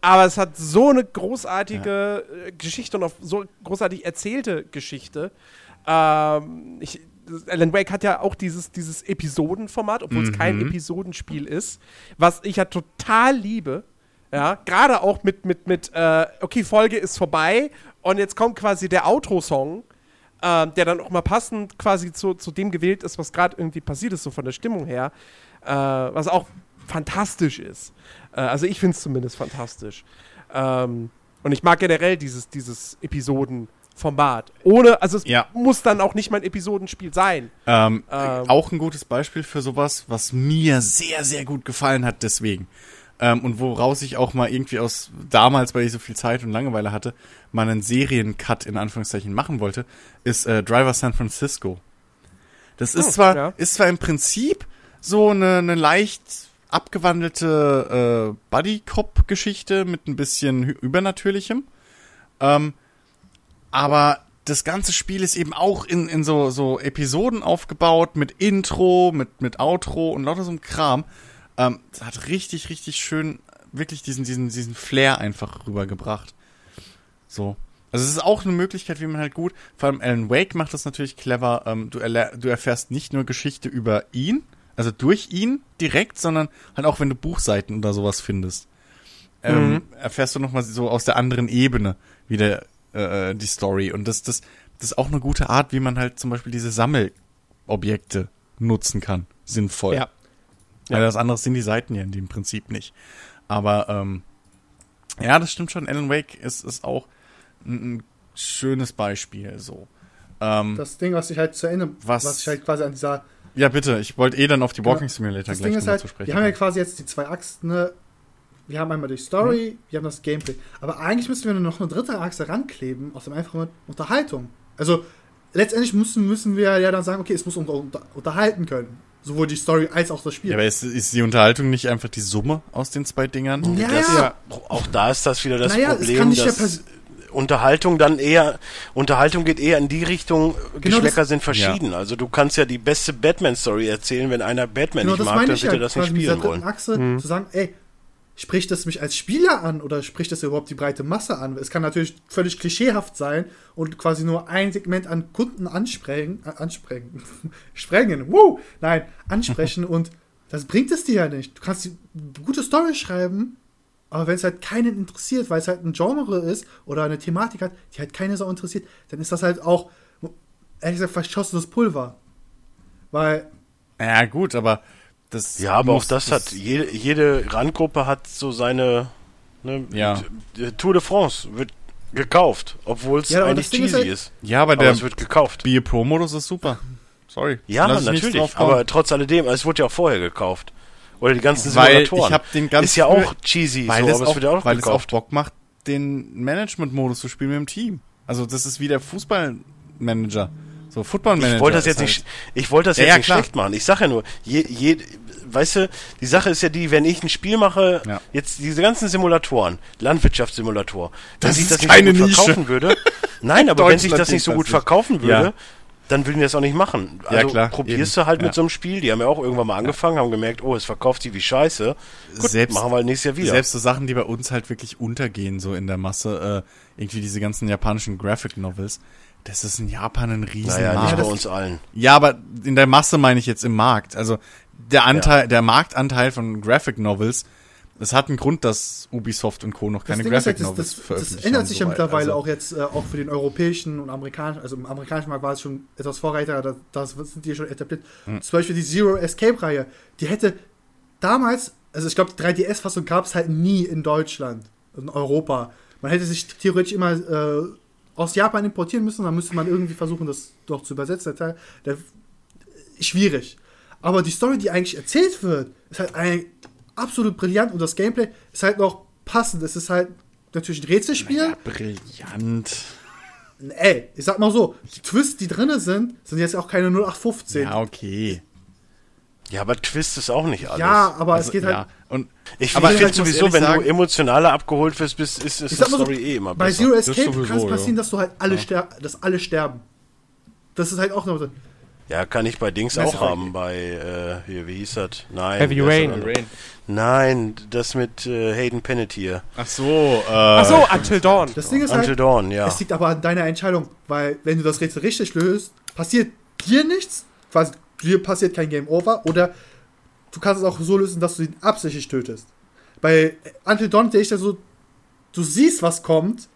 Aber es hat so eine großartige äh, Geschichte und auch so großartig erzählte Geschichte. Ähm, ich, Alan Wake hat ja auch dieses, dieses Episodenformat, obwohl es kein Mhm. Episodenspiel ist, was ich ja total liebe. Ja, gerade auch mit, mit, mit äh, okay, Folge ist vorbei und jetzt kommt quasi der Outro-Song, äh, der dann auch mal passend quasi zu, zu dem gewählt ist, was gerade irgendwie passiert ist, so von der Stimmung her. Äh, was auch fantastisch ist. Äh, also ich finde es zumindest fantastisch. Ähm, und ich mag generell dieses, dieses Episodenformat. Ohne, also es Ja. muss dann auch nicht mal ein Episodenspiel sein. Ähm, Ähm. auch ein gutes Beispiel für sowas, was mir sehr, sehr gut gefallen hat, deswegen. Ähm, und woraus ich auch mal irgendwie aus damals, weil ich so viel Zeit und Langeweile hatte, mal einen Seriencut in Anführungszeichen machen wollte, ist äh, Driver San Francisco. Das ist Oh, zwar, ja. ist zwar im Prinzip so eine, eine leicht abgewandelte äh, Buddy-Cop-Geschichte mit ein bisschen Übernatürlichem. Ähm, aber das ganze Spiel ist eben auch in, in so, so Episoden aufgebaut mit Intro, mit, mit Outro und lauter so einem Kram. Ähm, das hat richtig, richtig schön wirklich diesen, diesen, diesen Flair einfach rübergebracht. So. Also es ist auch eine Möglichkeit, wie man halt gut, vor allem Alan Wake macht das natürlich clever, ähm, du, du erfährst nicht nur Geschichte über ihn, also durch ihn direkt, sondern halt auch, wenn du Buchseiten oder sowas findest. Ähm, erfährst du nochmal so aus der anderen Ebene wieder äh, die Story. Und das, das, das ist auch eine gute Art, wie man halt zum Beispiel diese Sammelobjekte nutzen kann. Sinnvoll. Ja. Weil das andere sind die Seiten ja in dem Prinzip nicht. Aber ähm, ja, das stimmt schon. Alan Wake ist, ist auch ein, ein schönes Beispiel so. Ähm, das Ding, was ich halt zu Ende, Was- was, ich halt quasi an dieser ja, bitte. Ich wollte eh dann auf die Genau. Walking Simulator Das gleich Ding ist halt, zu sprechen. wir haben ja quasi jetzt die zwei Achsen, ne? Wir haben einmal die Story, Mhm. wir haben das Gameplay. Aber eigentlich müssen wir nur noch eine dritte Achse rankleben, aus dem einfachen Unterhaltung. Also, letztendlich müssen, müssen wir ja dann sagen, okay, es muss unter, unter, unterhalten können. Sowohl die Story als auch das Spiel. ja, aber ist, ist die Unterhaltung nicht einfach die Summe aus den zwei Dingern? Ja, das, ja. Auch da ist das wieder das naja, es Problem, kann nicht ja dass pers Unterhaltung dann eher, Unterhaltung geht eher in die Richtung, Genau Geschmäcker das- sind verschieden. Also du kannst ja die beste Batman-Story erzählen, wenn einer Batman Genau, nicht mag, meine dann ich wird ja. er das nicht quasi mit dieser spielen wollen. Achse Mhm. zu sagen, ey, spricht das mich als Spieler an oder spricht das überhaupt die breite Masse an? Es kann natürlich völlig klischeehaft sein und quasi nur ein Segment an Kunden ansprechen, äh, ansprechen, sprengen, woo, nein, ansprechen und das bringt es dir ja nicht. Du kannst die gute Story schreiben, aber wenn es halt keinen interessiert, weil es halt ein Genre ist oder eine Thematik hat, die halt keine Sau interessiert, dann ist das halt auch, ehrlich gesagt, verschossenes Pulver. Weil Ja, gut, aber das. Ja, aber auch muss- das, hat, jede, jede Randgruppe hat so seine, ne, Ja. Tour de France wird gekauft, obwohl es Ja, eigentlich das Ding ist cheesy halt- ist. Ja, aber Aber der es wird gekauft. Be Pro Modus ist super. Sorry. Ja, natürlich. Aber trotz alledem, es wurde ja auch vorher gekauft. Oder die ganzen Weil Simulatoren. ich hab den ganz ist ja auch cheesy, weil so, es aber auch, es wird ja auch weil es auch gekauft. Bock macht, den Management-Modus zu spielen mit dem Team. Also das ist wie der Fußballmanager. So Football-Manager. Ich wollte das jetzt halt- nicht, ich wollte das Ja, jetzt ja, nicht schlecht machen. Ich sage ja nur, je, je, weißt du, die Sache ist ja die, wenn ich ein Spiel mache, Ja. jetzt diese ganzen Simulatoren, Landwirtschaftssimulator, wenn Das sich das nicht so gut Nische. verkaufen würde, nein, aber wenn sich das nicht so gut verkaufen würde. Dann würden die das auch nicht machen. Ja, Also klar, probierst eben. du halt Ja. mit so einem Spiel, die haben ja auch irgendwann mal angefangen, haben gemerkt, oh, es verkauft sich wie Scheiße. Gut, Selbst- machen wir halt nächstes Jahr wieder. Selbst so Sachen, die bei uns halt wirklich untergehen, so in der Masse, äh, irgendwie diese ganzen japanischen Graphic Novels, das ist in Japan ein Riesenmarkt. naja, nicht Ja, bei uns allen. Ja, aber in der Masse meine ich jetzt im Markt. Also der Anteil, der Marktanteil von Graphic Novels, das hat einen Grund, dass Ubisoft und Co. noch Das keine Graphic halt, das, Novels das, das veröffentlichen. ändert und sich so ja weiter. mittlerweile also, auch jetzt äh, auch für den europäischen und amerikanischen, also im amerikanischen Markt war es schon etwas Vorreiter, da das sind die schon etabliert. Hm. Zum Beispiel die Zero Escape Reihe, die hätte damals, also ich glaube, die 3DS-Fassung gab es halt nie in Deutschland, in Europa. Man hätte sich theoretisch immer äh, aus Japan importieren müssen, dann müsste man irgendwie versuchen, das doch zu übersetzen. Der Teil, der, schwierig. Aber die Story, die eigentlich erzählt wird, ist halt ein, absolut brillant und das Gameplay ist halt noch passend. Es ist halt natürlich ein Rätselspiel. ja, brillant. Ey, ich sag mal so, die Twists, die drin sind, sind jetzt auch keine 0815. Ja, okay. Ja, aber Twist ist auch nicht alles. Ja, aber Also, es geht halt. ja. Und Ich, finde muss sowieso, wenn sagen- du emotionaler abgeholt wirst, bist, ist, ist die mal so, Story eh immer bei besser. Zero Das Escape kann es passieren, ja. dass du halt alle ster dass alle sterben. Das ist halt auch noch so. Ja, kann ich bei Dings Messer- auch haben, bei, äh, hier, wie hieß das? Nein. Heavy Rain. anderer. Nein, das mit äh, Hayden Panettiere. ach so, äh, Ach so, Until Dawn. Das Ding ist Until halt, Dawn, ja. es liegt aber an deiner Entscheidung, weil wenn du das Rätsel richtig löst, passiert dir nichts, quasi dir passiert kein Game Over oder du kannst es auch so lösen, dass du ihn absichtlich tötest. Bei Until Dawn sehe ich da so, du siehst, was kommt,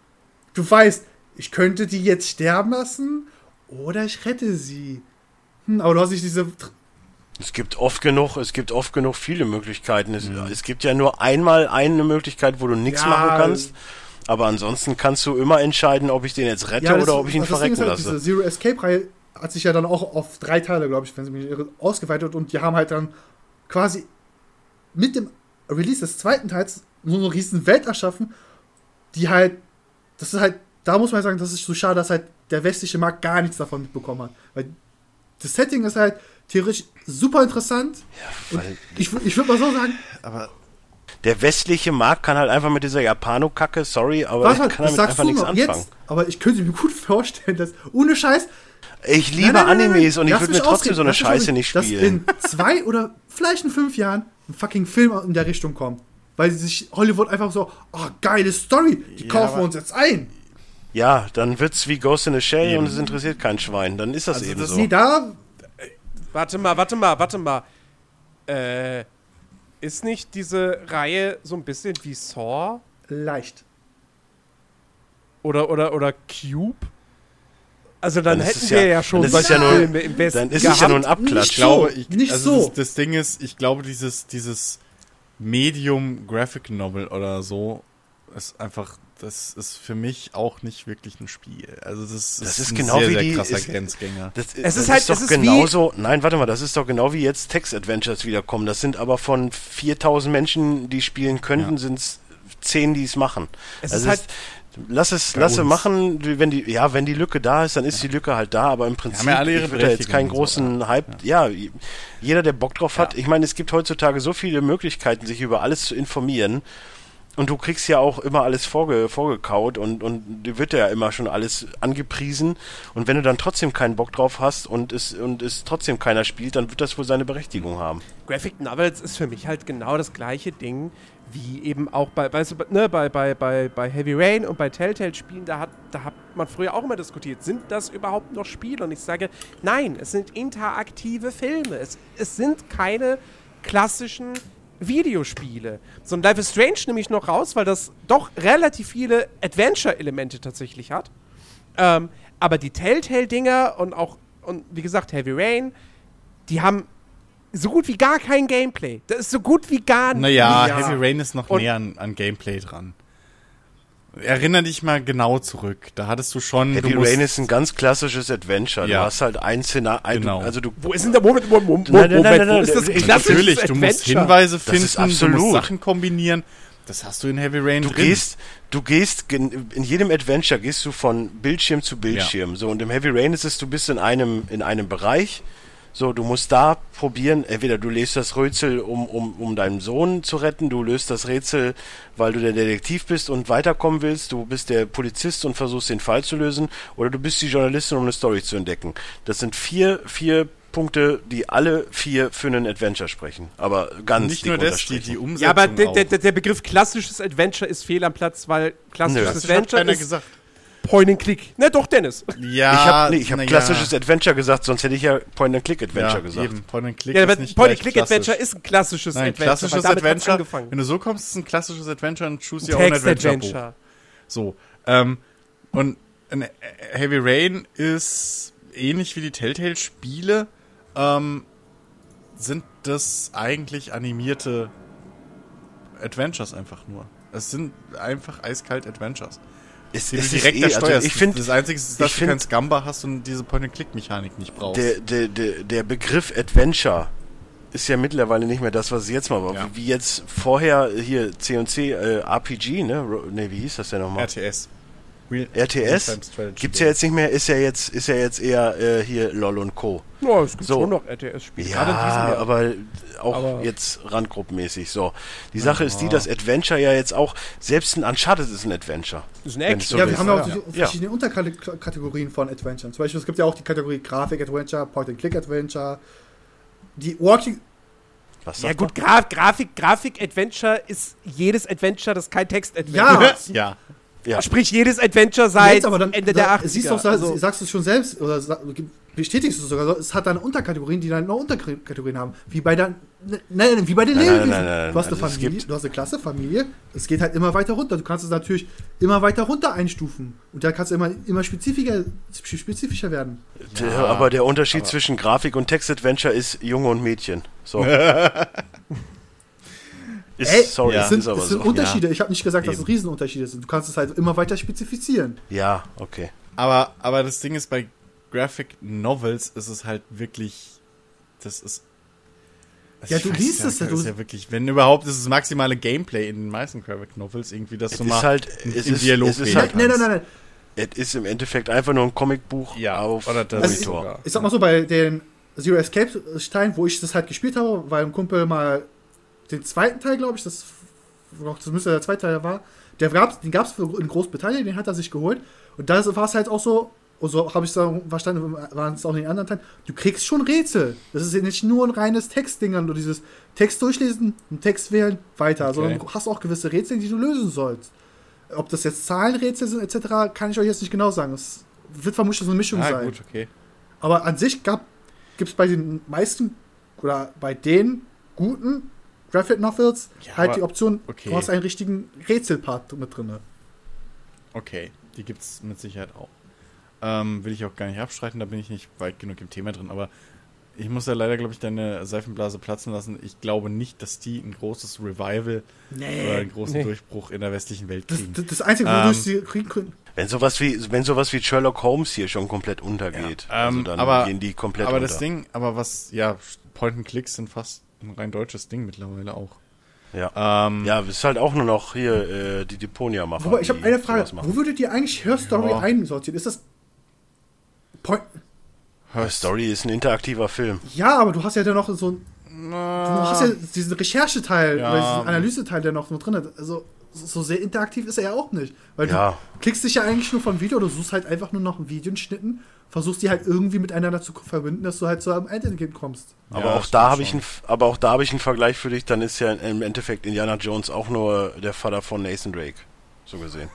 du weißt, ich könnte die jetzt sterben lassen oder ich rette sie. Hm, aber du hast nicht diese Es gibt oft genug, es gibt oft genug viele Möglichkeiten. Es, Mhm. es gibt ja nur einmal eine Möglichkeit, wo du nichts Ja. machen kannst. Aber ansonsten kannst du immer entscheiden, ob ich den jetzt rette das- oder ob ich ihn also verrecken halt, lasse. Diese Zero Escape Reihe hat sich ja dann auch auf drei Teile, glaube ich, wenn sie mich irre, ausgeweitet und die haben halt dann quasi mit dem Release des zweiten Teils nur eine riesen Welt erschaffen, die halt, das ist halt, da muss man sagen, das ist so schade, dass halt der westliche Markt gar nichts davon mitbekommen hat. Weil das Setting ist halt theoretisch super interessant. und weil- ich, ich würde mal so sagen, aber Der westliche Markt kann halt einfach mit dieser Japano-Kacke, sorry, aber was ich kann damit einfach nichts anfangen. jetzt, aber ich könnte mir gut vorstellen, dass ohne Scheiß, Ich liebe Nein, nein, nein, Animes und ich würde mir trotzdem ausreden, so eine Scheiße nicht Dass spielen. in zwei oder vielleicht in fünf Jahren ein fucking Film in der Richtung kommt. Weil sich Hollywood einfach so, oh, geile Story, die Ja, kaufen wir uns jetzt ein. Ja, dann wird's wie Ghost in a Shell Eben. und es interessiert kein Schwein. Dann ist das Also eben das- so. Nee, da, Warte mal, warte mal, warte mal. Äh, ist nicht diese Reihe so ein bisschen wie Saw? leicht. Oder, oder, oder Cube? Also dann, Dann ist hätten es wir ja- ja, schon dann ist es solche ja nur- Filme im Westen Dann ist es ja nur ein. Abklatsch. Nicht ich glaube, so, ich, nicht also so. Das, das Ding ist, ich glaube, dieses, dieses Medium Graphic Novel oder so ist einfach, das ist für mich auch nicht wirklich ein Spiel. Also das, Das ist, ist ein genau sehr, wie sehr die- krasser ist- Grenzgänger. Das, Es ist das halt- ist doch ist wie- genauso. Nein, warte mal, das ist doch genau wie jetzt Text-Adventures wiederkommen. Das sind aber von 4000 Menschen, die spielen könnten, Ja. sind es 10, die es machen. Es Also ist halt, Lass es, lass es machen, wenn die, ja, wenn die Lücke da ist, dann ist die Lücke halt da, aber im Prinzip, ja ich würde da jetzt keinen und so, großen ja. Hype, ja. jeder, der Bock drauf hat, Ja. ich meine, es gibt heutzutage so viele Möglichkeiten, sich über alles zu informieren, und du kriegst ja auch immer alles vorge vorgekaut und, und dir wird ja immer schon alles angepriesen. Und wenn du dann trotzdem keinen Bock drauf hast und es, und es trotzdem keiner spielt, dann wird das wohl seine Berechtigung haben. Graphic Novels ist für mich halt genau das gleiche Ding, wie eben auch bei, weißt du, ne, bei, bei, bei, bei Heavy Rain und bei Telltale-Spielen, da hat, da hat man früher auch immer diskutiert, sind das überhaupt noch Spiele? Und ich sage, nein, es sind interaktive Filme. Es, es sind keine klassischen Videospiele. So ein Life is Strange nehme ich noch raus, weil das doch relativ viele Adventure-Elemente tatsächlich hat. Ähm, aber die Telltale-Dinger und auch, und wie gesagt, Heavy Rain, die haben so gut wie gar kein Gameplay. Das ist so gut wie gar Naja, nichts. Heavy Rain ist noch Und- näher an, an Gameplay dran. Erinner dich mal genau zurück. Da hattest du schon. Heavy du Rain ist ein ganz klassisches Adventure. Ja. Du hast halt ein Szenario, Genau. also du Wo ist denn der Moment, Moment, Moment, Nein, nein, Moment, nein, wo nein, ist das nein, klassische Natürlich, du musst? Hinweise Das finden, du musst absolut. Sachen kombinieren. Das hast du in Heavy Rain Du drin. gehst, du gehst in jedem Adventure gehst du von Bildschirm zu Bildschirm. So und im Heavy Rain ist es, du bist in einem in einem Bereich. So, du musst da probieren, entweder du löst das Rätsel, um, um, um deinen Sohn zu retten, du löst das Rätsel, weil du der Detektiv bist und weiterkommen willst, du bist der Polizist und versuchst den Fall zu lösen, oder du bist die Journalistin, um eine Story zu entdecken. Das sind vier, vier Punkte, die alle vier für einen Adventure sprechen. Aber ganz nicht dick nur das, die, die Umsetzung Ja, aber der, auch. der, der der Begriff klassisches Adventure ist fehl am Platz, weil klassisches das hat Adventure keiner ist gesagt. Point and Click. Ne, doch, Dennis. Ja, Ich habe nee, hab ja. klassisches Adventure gesagt, sonst hätte ich ja Point-and-Click-Adventure ja, gesagt. Eben. Point and Click Ja, ist nicht Point and Click Adventure ist ein klassisches Nein, Adventure. klassisches Adventure. angefangen. Wenn du so kommst, ist ein klassisches Adventure und choose your own Adventure. Adventure. So. Ähm, und ein Heavy Rain ist ähnlich wie die Telltale-Spiele. Ähm, sind das eigentlich animierte Adventures einfach nur. Es sind einfach eiskalt Adventures. Es, es direkt ist eh, also ich finde, das Einzige ist, dass du find- kein Scamba hast und diese Point-and-Click-Mechanik nicht brauchst. der, der, der, der Begriff Adventure ist ja mittlerweile nicht mehr das, was es jetzt mal war. Ja. Wie, jetzt vorher hier C&C äh, RPG, ne? Ne, wie hieß das denn nochmal? RTS. Real- RTS gibt's ja jetzt nicht mehr, ist ja jetzt, ist ja jetzt eher äh, hier LOL und Co. Ja, es gibt So. schon noch RTS-Spiele. Ja, Jahr. aber auch Aber- jetzt randgruppenmäßig. So, die Sache ist die, dass Adventure ja jetzt auch selbst ein Uncharted ist ein Adventure. Das ist ein Action. so ja, wir haben ja auch Ja. die verschiedene Unterkategorien von Adventure. Zum Beispiel, es gibt ja auch die Kategorie Grafik-Adventure, Point-and-Click-Adventure, die Walking... Was Ja gut, Graf Grafik, Grafik-Adventure ist jedes Adventure, das kein Text-Adventure Ja, Ja. man? Ja. Sprich, jedes Adventure seit Jetzt aber dann, Ende da, der 80er. Siehst du, auch, Also, sagst du es schon selbst, oder bestätigst du es sogar, es hat dann Unterkategorien, die dann noch Unterkategorien haben. Wie bei, der, ne, ne, wie bei den Nein, nein, Lebewesen. nein, nein, du hast eine nein, es Familie, du hast eine Klasse, Familie, es geht halt immer weiter runter. Du kannst es natürlich immer weiter runter einstufen. Und da kannst du immer, immer spezifischer, spezifischer werden. Der, aber der Unterschied zwischen Grafik und Text-Adventure ist Junge und Mädchen. So. ist, Ey, sorry, ja. es sind, ist aber es sind so. Unterschiede. Ich habe nicht gesagt, dass es Eben. Riesenunterschiede sind. Du kannst es halt immer weiter spezifizieren. Ja, okay. Aber, aber das Ding ist, bei Graphic Novels ist es halt wirklich. Das ist. Ja, ich du liest ja, es ja, Das ist du- ja wirklich, wenn überhaupt, ist es maximale Gameplay in den meisten Graphic Novels irgendwie, dass Es du ist mal halt- in, es in ist- Dialog es ist halt- Nein, nein, nein, nein. Es ist im Endeffekt einfach nur ein Comicbuch Ja, auf oder das Also Monitor. Ich sag mal so, bei den Zero Escape Stein, wo ich das halt gespielt habe, weil ein Kumpel mal den zweiten Teil, glaube ich, das, das müsste der zweite Teil war, der gab's, den gab es in Großbritannien, den hat er sich geholt. Und da war es halt auch so, und so habe ich es verstanden, waren es auch in den anderen Teilen, du kriegst schon Rätsel. Das ist ja nicht nur ein reines Textding, nur dieses Text durchlesen, einen Text wählen, weiter, Okay. sondern du hast auch gewisse Rätsel, die du lösen sollst. Ob das jetzt Zahlenrätsel sind, etc., kann ich euch jetzt nicht genau sagen. Es wird vermutlich so eine Mischung Ah, sein. gut, okay. Aber an sich gibt es bei den meisten oder bei den guten Graphic Novels Ja, halt aber- die Option, okay. du hast einen richtigen Rätselpart mit drin. Okay, die gibt's mit Sicherheit auch. Ähm, will ich auch gar nicht abstreiten, da bin ich nicht weit genug im Thema drin, aber ich muss ja leider, glaube ich, deine Seifenblase platzen lassen. Ich glaube nicht, dass die ein großes Revival oder einen großen Nee. Durchbruch in der westlichen Welt Das, kriegen. das, das Einzige, Ähm, wodurch sie kriegen können. Wenn sowas wie, wenn sowas wie Sherlock Holmes hier schon komplät untergeht, Ja, ähm, also dann aber- gehen die komplett aber unter. das Ding, aber was, ja, Point-and-Clicks sind fast ein rein deutsches Ding mittlerweile auch. ja. Ähm, ja, ist halt auch nur noch hier äh, die Deponia-Mafia. Wobei, ich habe eine Frage. machen. Wo würdet ihr eigentlich Hörstory Ja. einsortieren? Ist das Point Her Story ist ein interaktiver Film. Ja, aber du hast ja dann noch so ein, du hast ja diesen Rechercheteil Ja. oder diesen Analyseteil, der noch so drin ist. Also so sehr interaktiv ist er ja auch nicht. Weil Ja. du klickst dich ja eigentlich nur vom Video, du suchst halt einfach nur nach Videoschnitten, versuchst die halt irgendwie miteinander zu verbinden, dass du halt zu einem Endergebnis kommst. Aber Ja, auch da habe ich einen, aber auch da habe ich einen Vergleich für dich. Dann ist ja im Endeffekt Indiana Jones auch nur der Vater von Nathan Drake, so gesehen.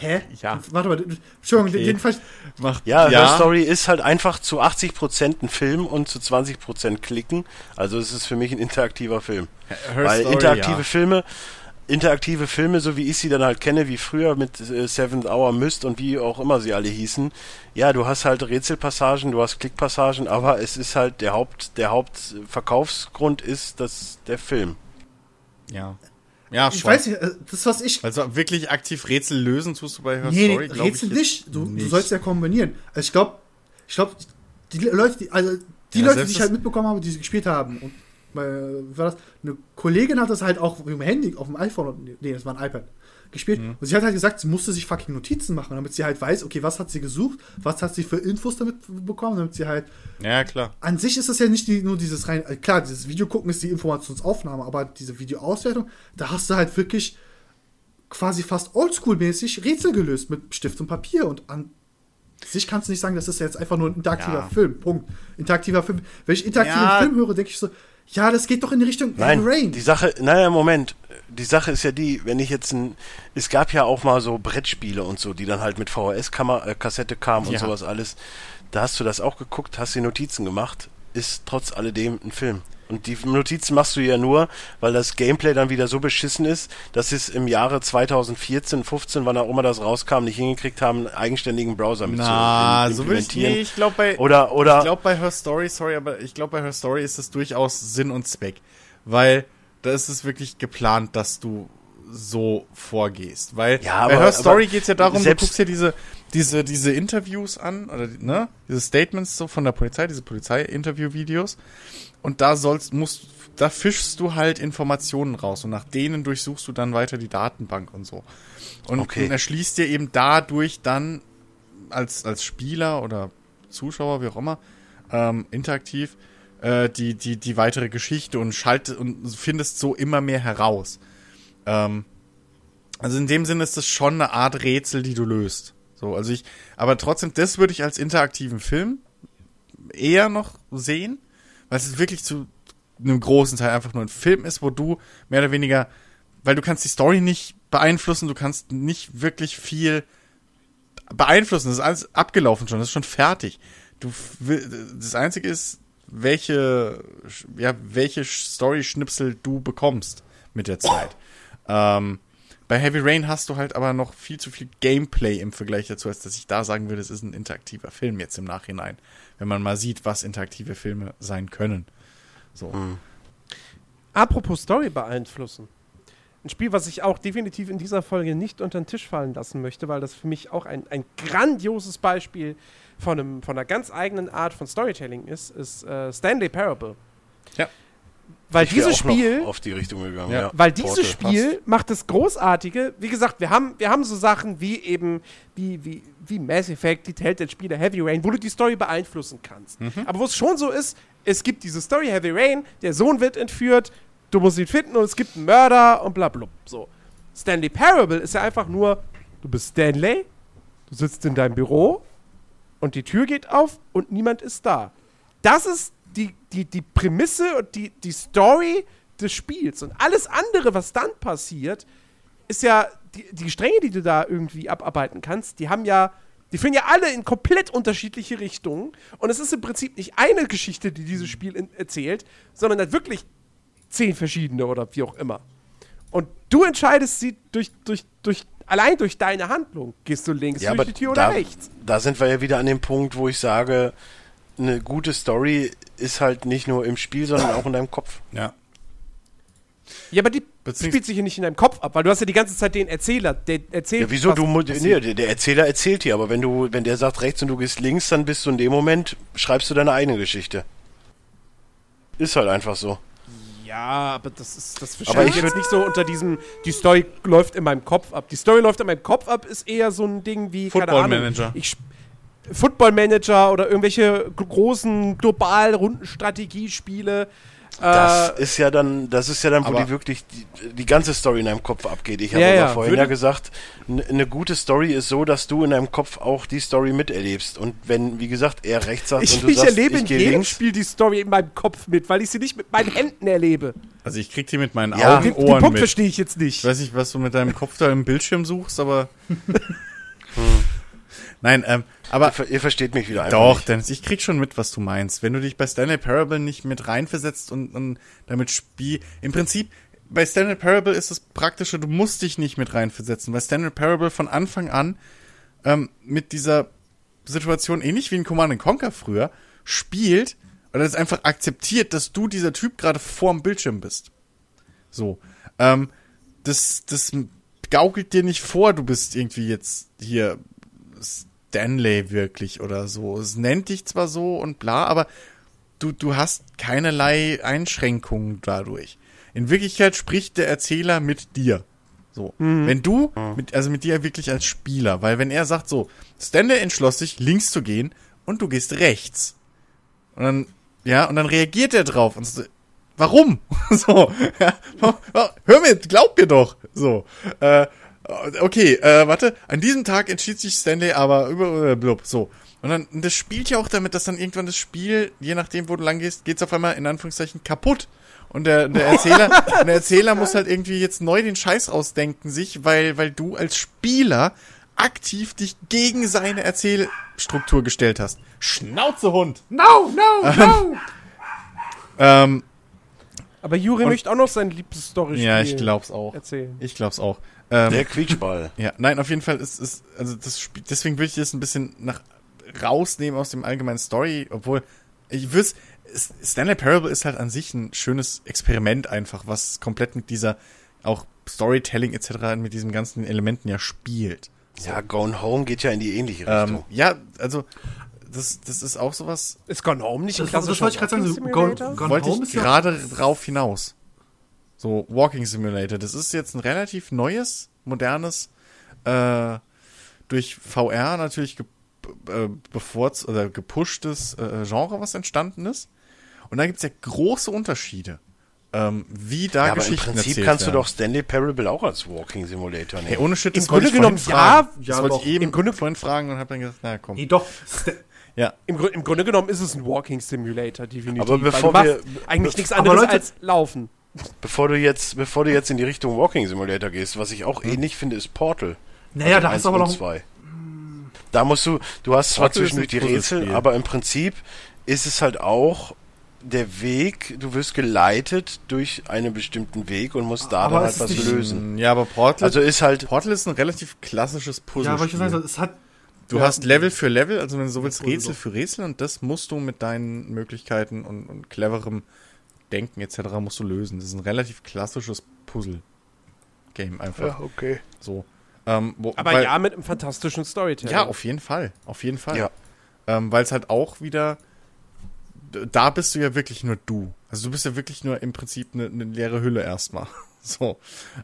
Hä? Ja. Warte mal, Entschuldigung, Okay. jedenfalls, Macht, Ja, Her Story ist halt einfach zu 80% ein Film und zu 20% Klicken. Also es ist für mich ein interaktiver Film. Her Weil Story, interaktive ja. Filme, interaktive Filme, so wie ich sie dann halt kenne, wie früher mit äh, Seventh Hour Mist und wie auch immer sie alle hießen, ja, du hast halt Rätselpassagen, du hast Klickpassagen, aber es ist halt der Haupt, der Hauptverkaufsgrund ist das der Film. Ja. Ja, ich schon. weiß nicht, äh, das was ich Also wirklich aktiv Rätsel lösen tust du bei Her Nee, Story, nee glaub Rätsel ich nicht. Du, du nicht. sollst ja kombinieren. Also ich glaube, ich glaube, die Leute, die, also die Ja, Leute, die ich halt mitbekommen habe, die sie gespielt haben, und war das? Eine Kollegin hat das halt auch auf dem Handy, auf dem iPhone, nee, das war ein iPad, gespielt. Mhm. Und sie hat halt gesagt, sie musste sich fucking Notizen machen, damit sie halt weiß, okay, was hat sie gesucht, was hat sie für Infos damit bekommen, damit sie halt Ja, klar. an sich ist das ja nicht die, nur dieses rein, äh, klar, dieses Video gucken ist die Informationsaufnahme, aber diese Videoauswertung, da hast du halt wirklich quasi fast oldschool-mäßig Rätsel gelöst mit Stift und Papier und an sich kannst du nicht sagen, das ist jetzt einfach nur ein interaktiver Ja. Film. Punkt. Interaktiver Film. Wenn ich interaktiven Ja. Film höre, denke ich so, ja, das geht doch in die Richtung Nein, Heavy Rain. die Sache, naja, Moment. Die Sache ist ja die, wenn ich jetzt ein, es gab ja auch mal so Brettspiele und so, die dann halt mit VHS-Kassette kamen und Ja. sowas alles. Da hast du das auch geguckt, hast die Notizen gemacht, ist trotz alledem ein Film. Und die Notizen machst du ja nur, weil das Gameplay dann wieder so beschissen ist, dass sie es im Jahre 2014, 15, wann auch immer das rauskam, nicht hingekriegt haben, einen eigenständigen Browser mit Na, zu so will ich nee, ich glaube bei Oder, oder, ich glaube bei Her Story, sorry, aber ich glaube bei Her Story ist es durchaus Sinn und Zweck, weil da ist es wirklich geplant, dass du so vorgehst, weil Ja, bei aber- Her Story aber geht's ja darum, du guckst ja diese diese diese Interviews an oder ne, diese Statements so von der Polizei, diese Polizei-Interview-Videos und da sollst musst da fischst du halt Informationen raus und nach denen durchsuchst du dann weiter die Datenbank und so. Und, Okay. und erschließt dir eben dadurch dann als, als Spieler oder Zuschauer, wie auch immer, ähm, interaktiv, äh, die, die, die weitere Geschichte und schalte und findest so immer mehr heraus. Ähm, also in dem Sinne ist das schon eine Art Rätsel, die du löst. So, also ich, aber trotzdem, das würde ich als interaktiven Film eher noch sehen, weil es wirklich zu einem großen Teil einfach nur ein Film ist, wo du mehr oder weniger, weil du kannst die Story nicht beeinflussen, du kannst nicht wirklich viel beeinflussen. Das ist alles abgelaufen schon, das ist schon fertig. Du das einzige ist, welche ja, welche Story-Schnipsel du bekommst mit der Zeit. Ähm, bei Heavy Rain hast du halt aber noch viel zu viel Gameplay im Vergleich dazu, als dass ich da sagen würde, es ist ein interaktiver Film jetzt im Nachhinein, wenn man mal sieht, was interaktive Filme sein können. So. Apropos Story beeinflussen. Ein Spiel, was ich auch definitiv in dieser Folge nicht unter den Tisch fallen lassen möchte, weil das für mich auch ein, ein grandioses Beispiel von, einem, von einer ganz eigenen Art von Storytelling ist, ist äh, Stanley Parable. Ja. Weil Ich dieses Spiel, auf die Richtung gegangen. Ja. Ja. weil dieses Portal. Spiel macht das Großartige. Wie gesagt, wir haben, wir haben so Sachen wie eben, wie, wie, wie Mass Effect, die Telltale-Spiele, Heavy Rain, wo du die Story beeinflussen kannst. Aber wo es schon so ist, es gibt diese Story Heavy Rain, der Sohn wird entführt, du musst ihn finden und es gibt einen Mörder und bla bla. So. Stanley Parable ist ja einfach nur, du bist Stanley, du sitzt in deinem Büro und die Tür geht auf und niemand ist da. Das ist die, die, die Prämisse und die, die Story des Spiels. Und alles andere, was dann passiert, ist ja, die, die Stränge, die du da irgendwie abarbeiten kannst, die haben ja, die führen ja alle in komplett unterschiedliche Richtungen. Und es ist im Prinzip nicht eine Geschichte, die dieses Spiel in, erzählt, sondern halt wirklich zehn verschiedene oder wie auch immer. Und du entscheidest sie durch, durch, durch, allein durch deine Handlung. Gehst du links Ja, durch die Tür da, oder rechts? da sind wir ja wieder an dem Punkt, wo ich sage, eine gute Story ist halt nicht nur im Spiel, sondern auch in deinem Kopf. Ja. Ja, aber die Beziehungs- spielt sich ja nicht in deinem Kopf ab, weil du hast ja die ganze Zeit den Erzähler, der erzählt. Ja, wieso? was Du, nee, der, Erzähler erzählt dir, aber wenn du, wenn der sagt rechts und du gehst links, dann bist du in dem Moment, schreibst du deine eigene Geschichte. Ist halt einfach so. Ja, aber das ist das Aber verstehe ich jetzt nicht so unter diesem, die Story läuft in meinem Kopf ab. Die Story läuft in meinem Kopf ab, ist eher so ein Ding wie, keine Football Ahnung, Manager. Ich Football Manager oder irgendwelche gro- großen, global runden Strategiespiele. Das Äh, ist ja dann, das ist ja dann, wo die wirklich die, die ganze Story in deinem Kopf abgeht. Ich habe Ja, aber ja, vorhin würde- ja gesagt, eine gute Story ist so, dass du in deinem Kopf auch die Story miterlebst. Und wenn, wie gesagt, er rechts sagt ich, und du ich sagst, erlebe in ich gehe jedem links, Spiel die Story in meinem Kopf mit, weil ich sie nicht mit meinen Händen erlebe. Also ich krieg die mit meinen Ja. Augen, Den, den Ohren Punkt mit. verstehe ich jetzt nicht. Ich weiß nicht, was du mit deinem Kopf da im Bildschirm suchst, aber. Nein, ähm, aber ihr, ihr versteht mich wieder einfach doch, nicht. Dennis, ich krieg schon mit, was du meinst. Wenn du dich bei Stanley Parable nicht mit reinversetzt und, und damit spiel, im Prinzip bei Stanley Parable ist das Praktische, du musst dich nicht mit reinversetzen, weil Stanley Parable von Anfang an ähm, mit dieser Situation ähnlich wie in Command Conquer früher spielt oder es einfach akzeptiert, dass du dieser Typ gerade vorm Bildschirm bist. So. Ähm, das, das gaukelt dir nicht vor, du bist irgendwie jetzt hier Stanley wirklich oder so. Es nennt dich zwar so und bla, aber du, du hast keinerlei Einschränkungen dadurch. In Wirklichkeit spricht der Erzähler mit dir. So. Wenn du, mit, also mit dir wirklich als Spieler, weil wenn er sagt so, Stanley entschloss sich, links zu gehen und du gehst rechts. Und dann, ja, und dann reagiert er drauf und so, warum? so, ja, hör mir, glaub mir doch. So, äh, okay, äh, warte, an diesem Tag entschied sich Stanley aber über, äh, blub, so. Und dann, und das spielt ja auch damit, dass dann irgendwann das Spiel, je nachdem, wo du lang gehst, geht's auf einmal in Anführungszeichen kaputt. Und der, der Erzähler, der Erzähler muss halt irgendwie jetzt neu den Scheiß ausdenken sich, weil, weil du als Spieler aktiv dich gegen seine Erzählstruktur gestellt hast. Schnauzehund! No, no, no! Ähm, Aber Juri möchte auch noch sein liebstes Story ja, ich glaub's auch. erzählen. Ich glaub's auch. Ähm, Der Quietschball. Ja, nein, auf jeden Fall ist es, also das Spiel, deswegen würde ich das ein bisschen nach rausnehmen aus dem allgemeinen Story, obwohl ich würde Stanley Parable ist halt an sich ein schönes Experiment einfach, was komplett mit dieser auch Storytelling etc. mit diesen ganzen Elementen ja spielt. Ja, Gone Home geht ja in die ähnliche Ähm, Richtung. ja, also das, das ist auch sowas, Ist Gone Home nicht ein Das, das klassischer wollte ich gerade sagen. So, Gone? Gone wollte Home ich ist ja- gerade drauf hinaus. So, Walking Simulator, das ist jetzt ein relativ neues, modernes, äh, durch VR natürlich ge äh, bevorz oder gepushtes äh, Genre, was entstanden ist. Und da gibt's ja große Unterschiede, ähm, wie da ja, aber im Geschichten Prinzip erzählt kannst du werden. doch Stanley Parable auch als Walking Simulator Hey, nehmen. ohne Shit, Im das wollte Grunde genommen, ja, ja, das wollte doch. ich eben Im Grunde- vorhin fragen und habe dann gesagt, na komm. Nee, doch. Ja, Im, Gru- Im Grunde genommen ist es ein Walking Simulator, definitiv. Aber weil bevor du wir- eigentlich nichts anderes Leute- als laufen. Bevor du jetzt, bevor du jetzt in die Richtung Walking Simulator gehst, was ich auch Hm. ähnlich finde, ist Portal. Naja, da Eins hast du aber noch. zwei. Da musst du, du hast zwar zwischendurch die Rätsel, aber im Prinzip ist es halt auch der Weg, du wirst geleitet durch einen bestimmten Weg und musst da Aber dann halt was nicht- lösen. Ja, aber Portal, Also ist halt, Portal ist ein relativ klassisches Puzzle. Ja, aber ich sagen, es hat. Du Ja. hast Level für Level, also wenn du so willst, Rätsel für Rätsel und das musst du mit deinen Möglichkeiten und, und cleverem Denken etc. musst du lösen. Das ist ein relativ klassisches Puzzle-Game einfach. okay. So. Ähm, wo, Aber weil, ja, mit einem fantastischen Storytelling. Ja, auf jeden Fall. Auf jeden Fall. Ja. Ähm, Weil es halt auch wieder. Da bist du ja wirklich nur du. Also du bist ja wirklich nur im Prinzip eine, eine leere Hülle erstmal. So.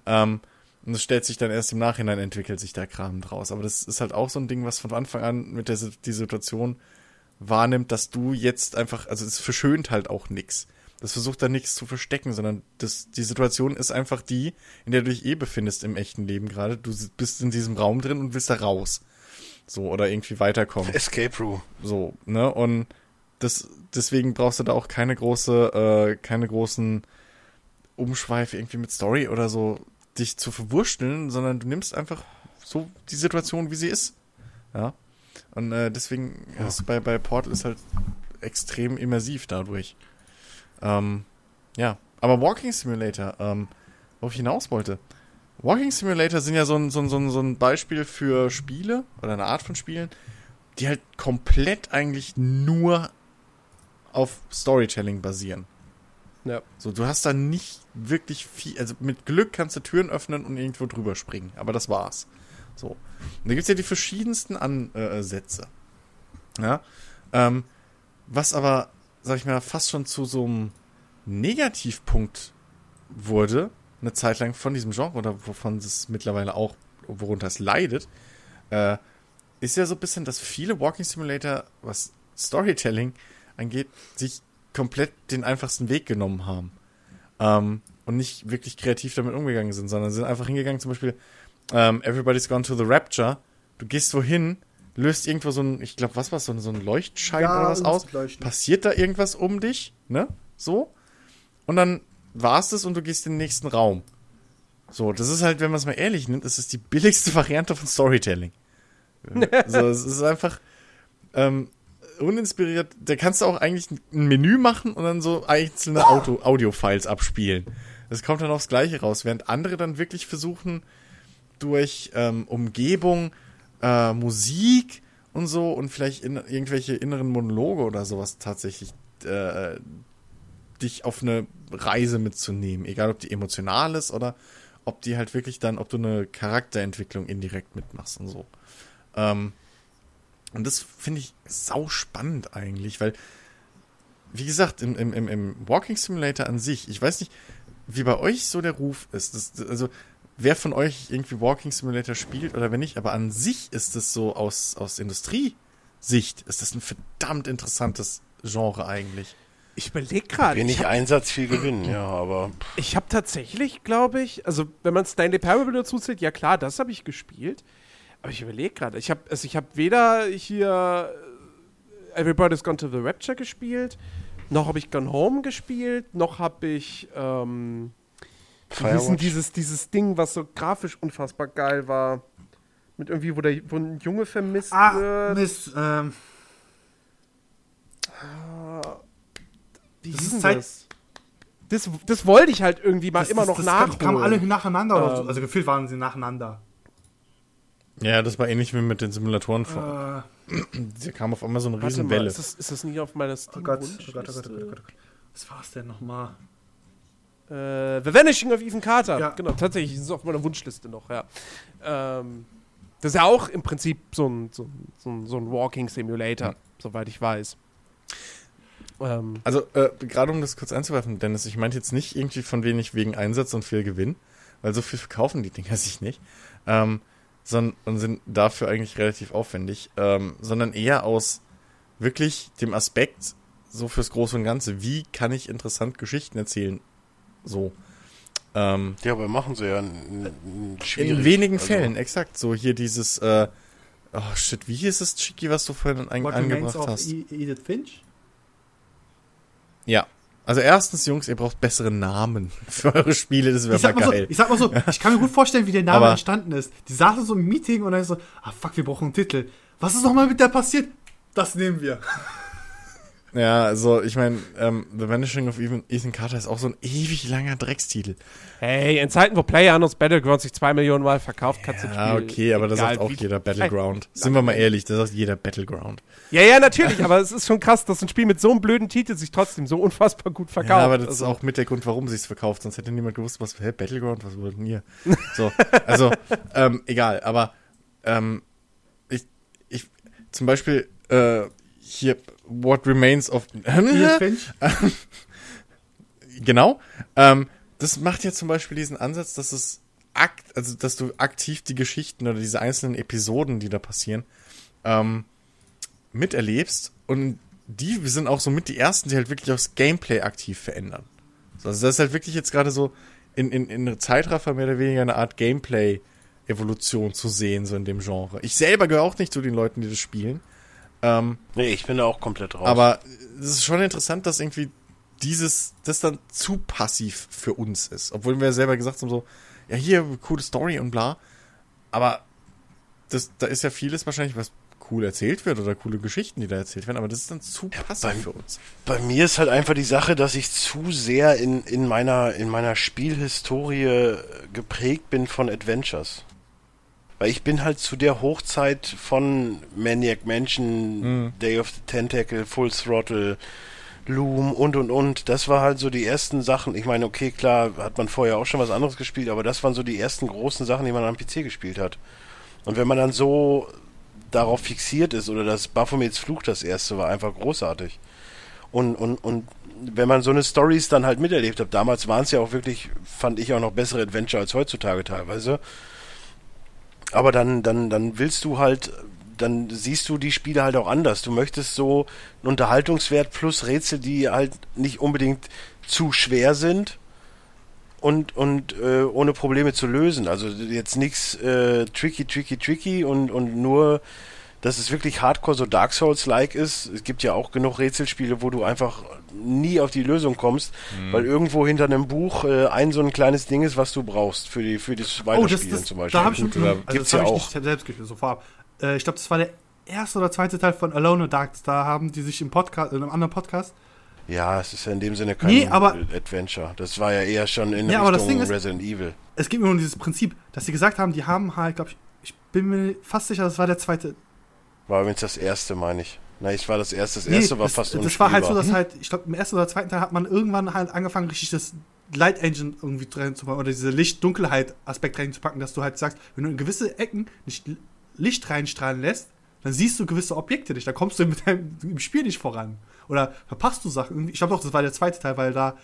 Ähm, und es stellt sich dann erst im Nachhinein entwickelt sich der Kram draus. Aber das ist halt auch so ein Ding, was von Anfang an mit der die Situation wahrnimmt, dass du jetzt einfach, also es verschönt halt auch nix. Das versucht da nichts zu verstecken, sondern das, die Situation ist einfach die, in der du dich eh befindest im echten Leben gerade. Du bist in diesem Raum drin und willst da raus. So, oder irgendwie weiterkommen. Escape Room. So, ne? Und das, deswegen brauchst du da auch keine große, äh, keine großen Umschweife irgendwie mit Story oder so dich zu verwurschteln, sondern du nimmst einfach so die Situation, wie sie ist. Ja. Und äh, deswegen hast du bei, bei Portal ist halt extrem immersiv dadurch. Ähm, ja. Aber Walking Simulator, ähm, worauf ich hinaus wollte. Walking Simulator sind ja so ein, so, ein, so, ein, Beispiel für Spiele oder eine Art von Spielen, die halt komplett eigentlich nur auf Storytelling basieren. Ja. So, du hast da nicht wirklich viel, also mit Glück kannst du Türen öffnen und irgendwo drüber springen, aber das war's. So. Und da gibt's ja die verschiedensten Ansätze. Ja. Ähm, was aber, sag ich mal, fast schon zu so einem Negativpunkt wurde, eine Zeit lang von diesem Genre oder wovon es mittlerweile auch, worunter es leidet, äh, ist ja so ein bisschen, dass viele Walking Simulator, was Storytelling angeht, sich komplett den einfachsten Weg genommen haben. Ähm, und nicht wirklich kreativ damit umgegangen sind, sondern sind einfach hingegangen, zum Beispiel ähm, Everybody's Gone to the Rapture. Du gehst wohin, löst irgendwo so ein, ich glaube, was war so, ein- so ein Leuchtschein Ja, oder was aus, Leuchten. passiert da irgendwas um dich, ne? So. Und dann war's es und du gehst in den nächsten Raum. So, das ist halt, wenn man es mal ehrlich nimmt, das ist die billigste Variante von Storytelling. so, es ist einfach ähm, uninspiriert. Da kannst du auch eigentlich ein Menü machen und dann so einzelne Auto Audio-Files abspielen. Das kommt dann aufs Gleiche raus, während andere dann wirklich versuchen, durch ähm, Umgebung, äh, Musik und so und vielleicht in, irgendwelche inneren Monologe oder sowas tatsächlich äh, dich auf eine Reise mitzunehmen. Egal, ob die emotional ist oder ob die halt wirklich dann, ob du eine Charakterentwicklung indirekt mitmachst und so. Ähm, und das finde ich sau spannend eigentlich, weil, wie gesagt, im, im, im, Walking Simulator an sich, ich weiß nicht, wie bei euch so der Ruf ist. Das, also, wer von euch irgendwie Walking Simulator spielt oder wenn nicht, aber an sich ist es so aus, aus Industriesicht, ist das ein verdammt interessantes Genre eigentlich. Ich überlege gerade. Wenig Ich habe Einsatz, viel Gewinn, ja, aber ich hab tatsächlich, glaube ich, also wenn man Stanley Parable dazu zählt, ja klar, das habe ich gespielt. Aber ich überlege gerade, ich habe also ich habe weder hier äh, Everybody's Gone to the Rapture gespielt, noch habe ich Gone Home gespielt, noch habe ich ähm, wie Firewatch. dieses, dieses Ding, was so grafisch unfassbar geil war. Mit irgendwie, wo, der, wo ein Junge vermisst Ah, wird. Mist. Ähm, Wie das hieß ist denn Zeit- das? das? Das wollte ich halt irgendwie mal das, immer das, noch das nachholen. kamen alle nacheinander. oder so. Ähm. Also gefühlt waren sie nacheinander. Ja, das war ähnlich wie mit den Simulatoren vor. Äh, Da kam auf einmal so eine Riesenwelle. ist das, ist das nicht auf meiner oh steam Gott, oh Gott, oh Gott, oh Gott, oh Gott. Was war es denn nochmal? Äh, The Vanishing of Ethan Carter. Ja. Genau, tatsächlich ist es auf meiner Wunschliste noch, ja. Ähm, das ist ja auch im Prinzip so ein, so ein, so ein, so ein Walking Simulator, soweit ich weiß. Ähm, Also, äh, gerade um das kurz einzuwerfen, Dennis, ich meinte jetzt nicht irgendwie von wenig wegen Einsatz und viel Gewinn, weil so viel verkaufen die Dinger sich nicht, ähm, sondern und sind dafür eigentlich relativ aufwendig, ähm, sondern eher aus wirklich dem Aspekt, so fürs Große und Ganze, wie kann ich interessant Geschichten erzählen, so. Ähm, Ja, aber machen sie ja n- n- schwierig. in wenigen Also, Fällen, exakt, so hier dieses, äh, oh shit, wie hieß es, Chiki, was du vorhin What Remains angebracht hast? E- Edith Finch? Ja. Also erstens, Jungs, ihr braucht bessere Namen für eure Spiele, das wäre mal mal so, geil. ich sag mal so, ich kann mir gut vorstellen, wie der Name Aber- entstanden ist. Die saßen so im Meeting und dann so, ah fuck, wir brauchen einen Titel. Was ist nochmal mit der passiert? Das nehmen wir. Ja, also ich meine, ähm, The Vanishing of Ethan, Ethan Carter ist auch so ein ewig langer Dreckstitel. hey, in Zeiten, wo PlayerUnknown's Battleground sich zwei Millionen Mal verkauft, kannst du Ja, Spiel, okay, aber da egal sagt auch jeder Battleground. Sind wir mal ehrlich, da sagt jeder Battleground. Ja, ja, natürlich, aber es ist schon krass, dass ein Spiel mit so einem blöden Titel sich trotzdem so unfassbar gut verkauft. Ja, aber das Also, ist auch mit der Grund, warum sie es verkauft. Sonst hätte niemand gewusst, was, hä, Battleground, was denn hier? So, also, ähm, egal, aber, ähm, ich, ich, zum Beispiel, äh, hier, What Remains of, Edith Finch? Genau. Ähm, das macht ja zum Beispiel diesen Ansatz, dass es akt, also dass du aktiv die Geschichten oder diese einzelnen Episoden, die da passieren, ähm, miterlebst und die sind auch so mit die ersten, die halt wirklich aufs Gameplay aktiv verändern. So, Also das ist halt wirklich jetzt gerade so in, in, in Zeitraffer mehr oder weniger eine Art Gameplay-Evolution zu sehen, so in dem Genre. Ich selber gehöre auch nicht zu den Leuten, die das spielen. Ähm, Nee, ich bin da auch komplett raus. aber es ist schon interessant, dass irgendwie dieses, das dann zu passiv für uns ist. Obwohl wir selber gesagt haben, so, ja, hier, coole Story und bla. Aber das, da ist ja vieles wahrscheinlich, was cool erzählt wird oder coole Geschichten, die da erzählt werden, aber das ist dann zu passiv beim- für uns. Bei mir ist halt einfach die Sache, dass ich zu sehr in, in, meiner, in meiner Spielhistorie geprägt bin von Adventures. Weil ich bin halt zu der Hochzeit von Maniac Mansion, Day of the Tentacle, Full Throttle, Loom und und und. Das war halt so die ersten Sachen. Ich meine, okay, klar, hat man vorher auch schon was anderes gespielt, aber das waren so die ersten großen Sachen, die man am PC gespielt hat. Und wenn man dann so darauf fixiert ist, oder das Baphomets Fluch das erste war einfach großartig. Und, und, und wenn man so eine Stories dann halt miterlebt hat, damals waren es ja auch wirklich, fand ich auch noch bessere Adventure als heutzutage teilweise. Aber dann, dann, dann willst du halt dann siehst du die Spiele halt auch anders. Du möchtest so einen Unterhaltungswert plus Rätsel, die halt nicht unbedingt zu schwer sind und, und äh, ohne Probleme zu lösen. Also jetzt nichts äh, tricky, tricky, tricky und, und nur, dass es wirklich hardcore so Dark Souls-like ist. Es gibt ja auch genug Rätselspiele, wo du einfach nie auf die Lösung kommst, Mhm. weil irgendwo hinter einem Buch äh, ein so ein kleines Ding ist, was du brauchst für, die, für das Oh, das, Weiterspielen das, zum Beispiel. da habe ich mit, also gibt's ja ich auch. nicht selbst gespielt, so vorab. Äh, ich glaube, das war der erste oder zweite Teil von Alone in Dark. Da haben die sich im Podcast, in einem anderen Podcast. Ja, es ist ja in dem Sinne kein Nee, aber- Adventure. Das war ja eher schon in Ja, aber das Richtung ist- Resident Evil. Es gibt mir nur dieses Prinzip, dass sie gesagt haben, die haben halt, glaube ich, ich bin mir fast sicher, das war der zweite. War übrigens das erste, meine ich. Na, ich war das erste. Das Nee, erste war das, fast das war halt so, dass halt, ich glaube, im ersten oder zweiten Teil hat man irgendwann halt angefangen, richtig das Light Engine irgendwie reinzupacken oder diese Licht-Dunkelheit-Aspekt reinzupacken, dass du halt sagst, wenn du in gewisse Ecken nicht Licht reinstrahlen lässt, dann siehst du gewisse Objekte nicht, dann kommst du mit deinem, im Spiel nicht voran. Oder verpasst du Sachen. Ich glaube doch, das war der zweite Teil, weil da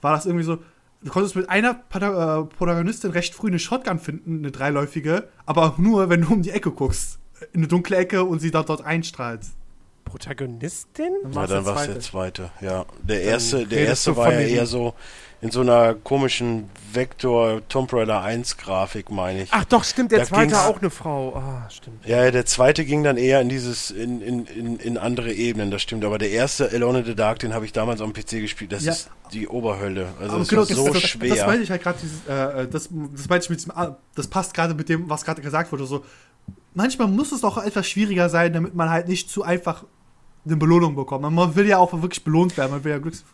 war das irgendwie so, du konntest mit einer äh, Protagonistin recht früh eine Shotgun finden, eine dreiläufige, aber nur, wenn du um die Ecke guckst. In eine dunkle Ecke und sie dort, dort einstrahlt. Protagonistin? Dann Ja, war's dann der war es der zweite. Ja, der erste, der erste war ja eher so in so einer komischen Vector Tomb Raider 1 Grafik, meine ich. Ach doch, stimmt, der Da zweite auch eine Frau. Ah, stimmt. Ja, der zweite ging dann eher in dieses, in, in, in, in andere Ebenen, das stimmt. Aber der erste, Alone in the Dark, den habe ich damals am PC gespielt. Das Ja. ist die Oberhölle. Also das genau, ist so das, das, schwer. Das meine ich halt gerade, dieses, äh, das, das meine ich mit diesem, ah, das passt gerade mit dem, was gerade gesagt wurde. So, manchmal muss es doch etwas schwieriger sein, damit man halt nicht zu einfach eine Belohnung bekommt. Man will ja auch wirklich belohnt werden, man will ja Glücks.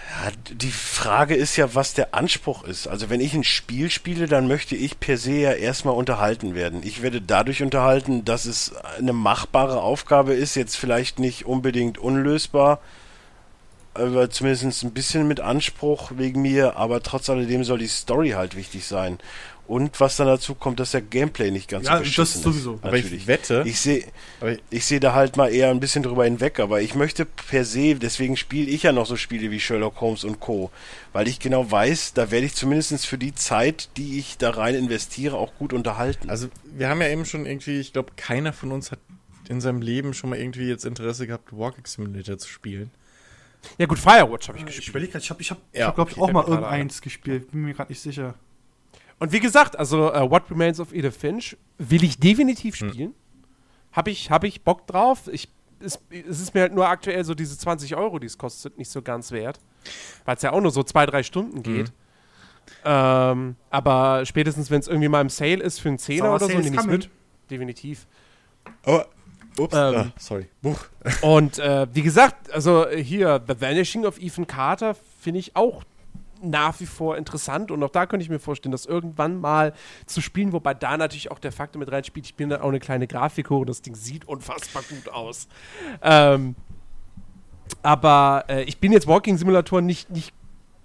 Ja, die Frage ist ja, was der Anspruch ist. Also wenn ich ein Spiel spiele, dann möchte ich per se ja erstmal unterhalten werden. Ich werde dadurch unterhalten, dass es eine machbare Aufgabe ist, jetzt vielleicht nicht unbedingt unlösbar, aber zumindest ein bisschen mit Anspruch wegen mir, aber trotz alledem soll die Story halt wichtig sein. Und was dann dazu kommt, dass der Gameplay nicht ganz Ja, so das beschissen sowieso. ist. Aber ich Natürlich. wette, Ich sehe ich, ich sehe da halt mal eher ein bisschen drüber hinweg, aber ich möchte per se, deswegen spiele ich ja noch so Spiele wie Sherlock Holmes und Co., weil ich genau weiß, da werde ich zumindest für die Zeit, die ich da rein investiere, auch gut unterhalten. also wir haben ja eben schon irgendwie, ich glaube, keiner von uns hat in seinem Leben schon mal irgendwie jetzt Interesse gehabt, Walking Simulator zu spielen. Ja gut, Firewatch habe ich Ich gespielt. überlege gerade, ich habe, ich hab, ich Ja, hab, glaube ich, okay, auch mal irgendeins gespielt. Bin mir gerade nicht sicher. Und wie gesagt, also äh, What Remains of Edith Finch will ich definitiv spielen. Habe ich, hab ich Bock drauf. Ich, es, es ist mir halt nur aktuell so diese 20 Euro, die es kostet, nicht so ganz wert. Weil es ja auch nur so zwei, drei Stunden geht. Ähm, aber spätestens, wenn es irgendwie mal im Sale ist für einen Zehner oder so, nehme ich coming. mit. Definitiv. Aber, ups, Ähm. ah, sorry. Buch. Und äh, wie gesagt, also hier, The Vanishing of Ethan Carter finde ich auch nach wie vor interessant und auch da könnte ich mir vorstellen, das irgendwann mal zu spielen, wobei da natürlich auch der Faktor mit reinspielt, ich bin dann auch eine kleine Grafikhure und das Ding sieht unfassbar gut aus. Ähm, aber äh, ich bin jetzt Walking-Simulatoren nicht, nicht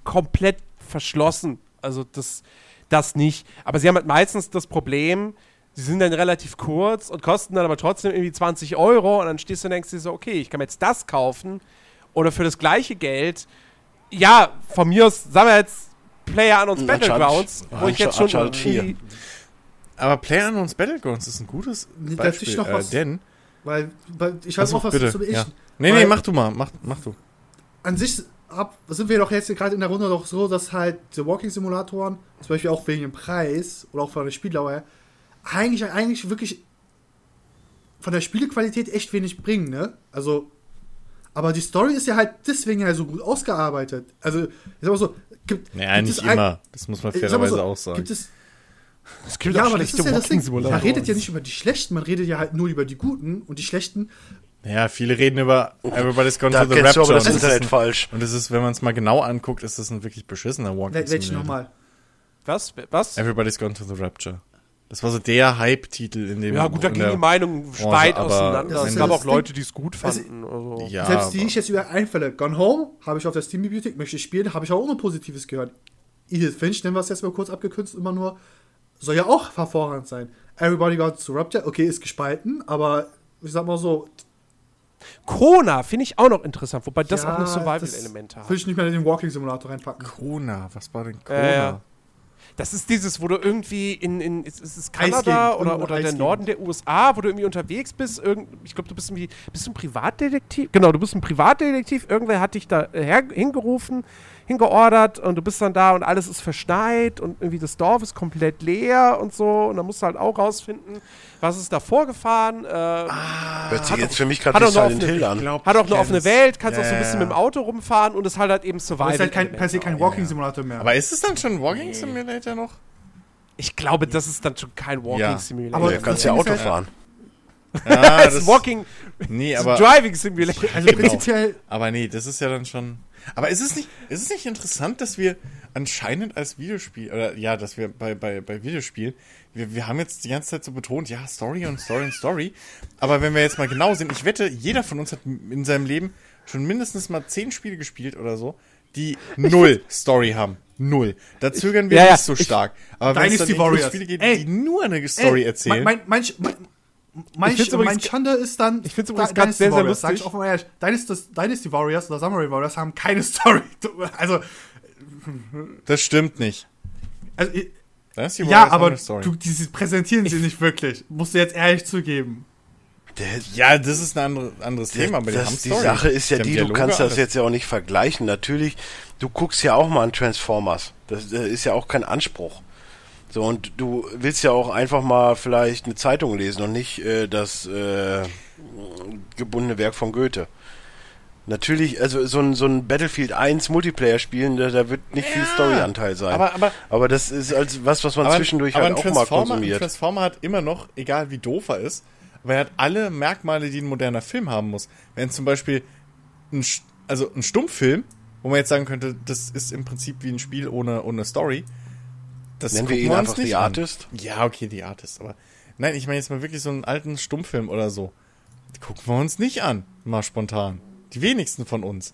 komplett verschlossen. Also das, das nicht. Aber sie haben halt meistens das Problem, sie sind dann relativ kurz und kosten dann aber trotzdem irgendwie 20 Euro und dann stehst du und denkst dir so, okay, ich kann mir jetzt das kaufen oder für das gleiche Geld, ja, von mir aus, sagen wir jetzt PlayerUnknown's Ein Battlegrounds, Uncharted- wo ich jetzt schon irgendwie- Aber PlayerUnknown's Battlegrounds ist ein gutes Nee, darf ich Beispiel, noch äh, was- denn... Weil, weil ich weiß auch was bitte, zu ich. ja. Nee, Weil- nee, mach du mal, mach, mach du. An sich hab, sind wir doch jetzt gerade in der Runde doch so, dass halt die Walking-Simulatoren, zum Beispiel auch wegen dem Preis oder auch von der Spieldauer, her, eigentlich, eigentlich wirklich von der Spielequalität echt wenig bringen, ne? Also, aber die Story ist ja halt deswegen ja so gut ausgearbeitet. Also, ich sag mal so, gibt, Naja, gibt nicht es ein- immer. Das muss man fairerweise so, auch sagen. Gibt es, Es gibt ja, auch aber das ist ja das Ding. Man redet ja nicht über die Schlechten, man redet ja halt nur über die Guten und die Schlechten. Ja, viele reden über Everybody's Gone da to the du aber Rapture. das Internet ist ein, falsch. und das ist, wenn man es mal genau anguckt, ist das ein wirklich beschissener Walking Wel welchen Simulator. nochmal? Was? Was? Everybody's Gone to the Rapture. Das war so der Hype-Titel in dem Ja, gut, da der- die Branche, weit auseinander. Es gab auch Leute, die es gut Also, fanden. Also. Ja, Selbst die ich jetzt über einfälle. Gone Home habe ich auf der Steam-Bibliothek, möchte ich spielen, habe ich auch nur Positives gehört. Edith Finch, nennen wir es jetzt mal kurz abgekürzt, immer nur, soll ja auch hervorragend sein. Everybody Got to Rapture, okay, ist gespalten, aber ich sag mal so, Kona finde ich auch noch interessant, wobei das ja, auch noch das Survival-Elemente Will hat. ich nicht mehr in den Walking-Simulator reinpacken. Kona, was war denn Kona? Äh, ja. Das ist dieses, wo du irgendwie in, in ist, es Kanada Eisgegend, oder, oder der Eisgegend. Norden der USA, wo du irgendwie unterwegs bist. Irgend, ich glaube, du bist irgendwie, bist du ein Privatdetektiv? Genau, du bist ein Privatdetektiv. Irgendwer hat dich da äh, her, hingerufen, hingeordert und du bist dann da und alles ist verschneit und irgendwie das Dorf ist komplett leer und so. Und dann musst du halt auch rausfinden, was ist da vorgefahren. Äh, Hört sich jetzt für mich hat gerade Silent eine- Hill an. glaub, hat auch eine offene. Welt, kannst auch so ein Ja, bisschen ja. mit dem Auto rumfahren und es halt halt eben Survival. Ist halt kein, per se kein Walking ja. Simulator mehr. Aber ist es dann schon ein Walking Simulator noch? Ich glaube, das ist dann schon kein Walking Ja. Simulator. Aber Du kannst ja Auto fahren. Ja, das ist Walking Nee, aber, Driving Simulator. also prinzipiell, aber nee, das ist ja dann schon. Aber ist es nicht, ist es nicht interessant, dass wir anscheinend als Videospiel, oder ja, dass wir bei, bei, bei Videospielen, wir, wir haben jetzt die ganze Zeit so betont, ja, Story und Story und Story. Aber wenn wir jetzt mal genau sind, ich wette, jeder von uns hat in seinem Leben schon mindestens mal zehn Spiele gespielt oder so, die null Story haben. Null. Da zögern wir Ja, nicht so stark. Aber wenn es dann Warriors. Spiele geht, Ey, die nur eine Story ey, erzählen. Mein, mein, mein, mein, Ich find's mein, Schande ist dann. ich find's Da- übrigens Dynasty sehr, sehr Warriors, sag ich lustig. offen ehrlich. Dynasty, Dynasty Warriors oder Samurai Warriors haben keine Story. Also, das stimmt nicht. also ich- Das die ja, Warriors haben aber eine Story. du, diese präsentieren sie nicht wirklich. Musst du jetzt ehrlich zugeben. Der, Ja, das ist ein andere, anderes Thema, aber die das, die Story. Sache ist ja haben die, du kannst das jetzt ja auch nicht vergleichen. Natürlich, du guckst ja auch mal an Transformers. Das äh, ist ja auch kein Anspruch. So, und du willst ja auch einfach mal vielleicht eine Zeitung lesen und nicht äh, das äh, gebundene Werk von Goethe. Natürlich, also so ein, so ein Battlefield 1 Multiplayer spielen, da, da wird nicht viel Ja, Storyanteil sein. aber- aber- aber das ist als was, was man Aber- zwischendurch aber halt auch mal Transformer, Ein konsumiert. Transformer hat immer noch, egal wie doof er ist, aber er hat alle Merkmale, die ein moderner Film haben muss. Wenn zum Beispiel ein, also ein Stummfilm, wo man jetzt sagen könnte, das ist im Prinzip wie ein Spiel ohne, ohne Story. Das Nennen wir ihn einfach nicht The an. Artist? Ja, okay, The Artist, aber nein, ich meine jetzt mal wirklich so einen alten Stummfilm oder so. Die gucken wir uns nicht an, mal spontan. Die wenigsten von uns.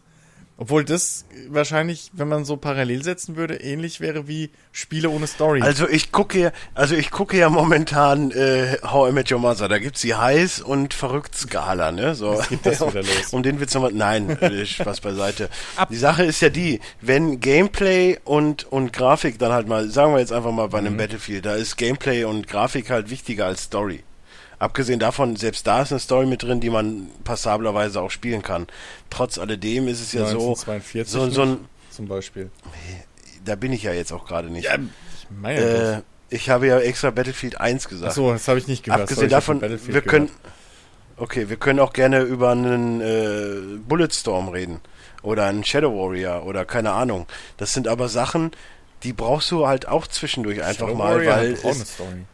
Obwohl das wahrscheinlich, wenn man so parallel setzen würde, ähnlich wäre wie Spiele ohne Story. Also ich gucke ja, also ich gucke ja momentan äh, How I Met Your Mother. Da gibt's die heiß und verrückt Skala, ne? So. Was geht das wieder los? Um den Witz nochmal. Nein, Spaß beiseite. Die Sache ist ja die, wenn Gameplay und und Grafik dann halt mal, sagen wir jetzt einfach mal bei Mhm. einem Battlefield, da ist Gameplay und Grafik halt wichtiger als Story. Abgesehen davon, selbst da ist eine Story mit drin, die man passablerweise auch spielen kann. Trotz alledem ist es ja so, 1942 so, so ein, zum Beispiel. da bin ich ja jetzt auch gerade nicht. Ja, ich meine Äh, ich habe ja extra Battlefield 1 gesagt. Achso, das habe ich nicht gehört. Abgesehen davon, Battlefield wir können. gehört. Okay, wir können auch gerne über einen äh, Bulletstorm reden. Oder einen Shadow Warrior oder keine Ahnung. Das sind aber Sachen, die brauchst du halt auch zwischendurch einfach Shadow mal, Warrior weil. hat auch eine Story.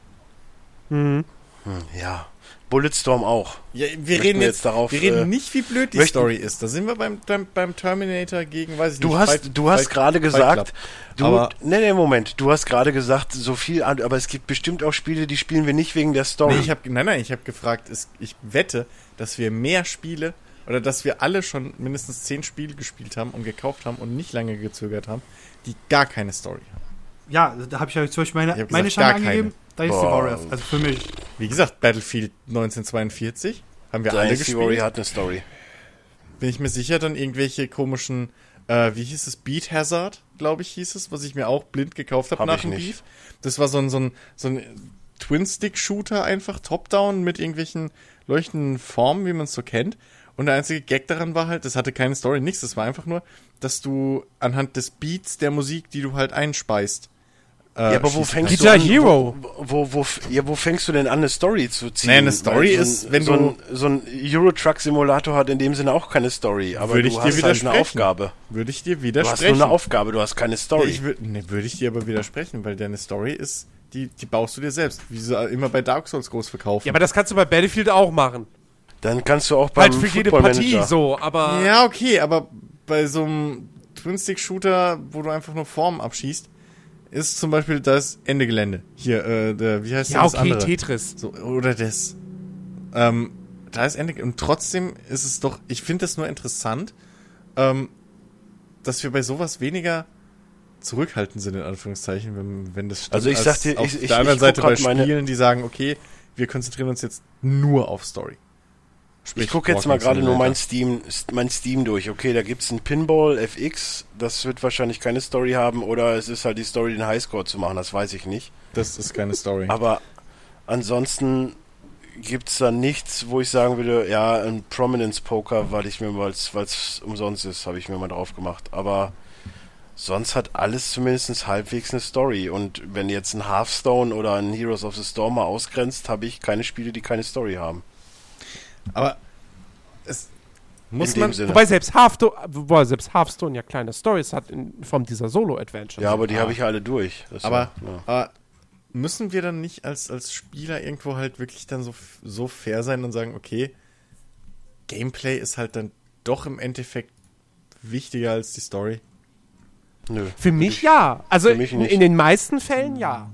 Mhm. Hm, ja. Bulletstorm auch. Ja, wir Möchten reden wir jetzt, jetzt darauf, wir reden äh, nicht, wie blöd die Story ist. Da sind wir beim, beim, beim Terminator gegen, weiß ich Du nicht. hast, Fight- du hast gerade gesagt, du, Aber- nee, nee, Moment, du hast gerade gesagt, so viel, aber es gibt bestimmt auch Spiele, die spielen wir nicht wegen der Story. Nee, ich hab, nein, nein, ich habe gefragt, ist, ich wette, dass wir mehr Spiele oder dass wir alle schon mindestens zehn Spiele gespielt haben und gekauft haben und nicht lange gezögert haben, die gar keine Story haben. Ja, da habe ich ja zum Beispiel meine, meine gesagt, Schande gar keine. Angegeben. Dynasty Boah. Warriors. Also für mich. Wie gesagt, Battlefield 1942 haben wir alle Dynasty gespielt. Warrior hat eine Story. Bin ich mir sicher, dann irgendwelche komischen, äh, wie hieß es, Beat Hazard, glaube ich, hieß es, was ich mir auch blind gekauft habe Hab nach ich dem nicht. Beef. Das war so ein, so ein, so ein Twin-Stick-Shooter einfach, Top-Down mit irgendwelchen leuchtenden Formen, wie man es so kennt. Und der einzige Gag daran war halt, das hatte keine Story, nichts. Das war einfach nur, dass du anhand des Beats der Musik, die du halt einspeist, äh, Ja, aber wo fängst. Guitar du an, Hero. Wo, wo, wo, ja, wo fängst du denn an, eine Story zu ziehen? Nee, eine Story Weil ist, wenn so du- Ein, so ein Euro-Truck-Simulator hat in dem Sinne auch keine Story, aber Würde du ich dir hast halt eine widersprechen. Aufgabe. Würde ich dir Du hast widersprechen. nur eine Aufgabe, du hast keine Story. ich würd, ne, würde ich dir aber widersprechen, weil deine Story ist, die, die baust du dir selbst. Wie sie immer bei Dark Souls groß verkaufen. Ja, aber das kannst du bei Battlefield auch machen. Dann kannst du auch beim Halt für jede Partie Manager. so, aber. Ja, okay, aber bei so einem Twin-Stick-Shooter, wo du einfach nur Formen abschießt, ist zum Beispiel das Ende Gelände. Hier, äh, der, wie heißt Ja, das okay, andere? Tetris. So, oder das. Ähm, da ist Ende Und trotzdem ist es doch, ich finde das nur interessant, ähm, dass wir bei sowas weniger zurückhaltend sind, in Anführungszeichen, wenn, wenn das stimmt. Also ich als sag dir, auf ich- ich- der anderen ich Seite bei grad meine- Spielen, die sagen, okay, wir konzentrieren uns jetzt nur auf Story. Sprich, Ich gucke jetzt mal gerade nur mein Steam, mein Steam durch. Okay, da gibt's ein Pinball FX, das wird wahrscheinlich keine Story haben, oder es ist halt die Story, den Highscore zu machen, das weiß ich nicht. Das ist keine Story. Aber ansonsten gibt's da nichts, wo ich sagen würde, ja, ein Prominence Poker, weil ich mir mal, weil es umsonst ist, habe ich mir mal drauf gemacht. Aber sonst hat alles zumindest halbwegs eine Story. Und wenn jetzt ein Hearthstone oder ein Heroes of the Storm mal ausgrenzt, habe ich keine Spiele, die keine Story haben. Aber es muss man. Sinne. Wobei selbst Hearthstone, wobei selbst Hearthstone ja kleine Stories hat in Form dieser Solo-Adventure. Ja, aber die habe ich ja alle durch. Das Aber, ja. aber müssen wir dann nicht als, als Spieler irgendwo halt wirklich dann so, so fair sein und sagen, okay, Gameplay ist halt dann doch im Endeffekt wichtiger als die Story? Nö. Für mich ja. Also für mich in, nicht. in den meisten Fällen ja.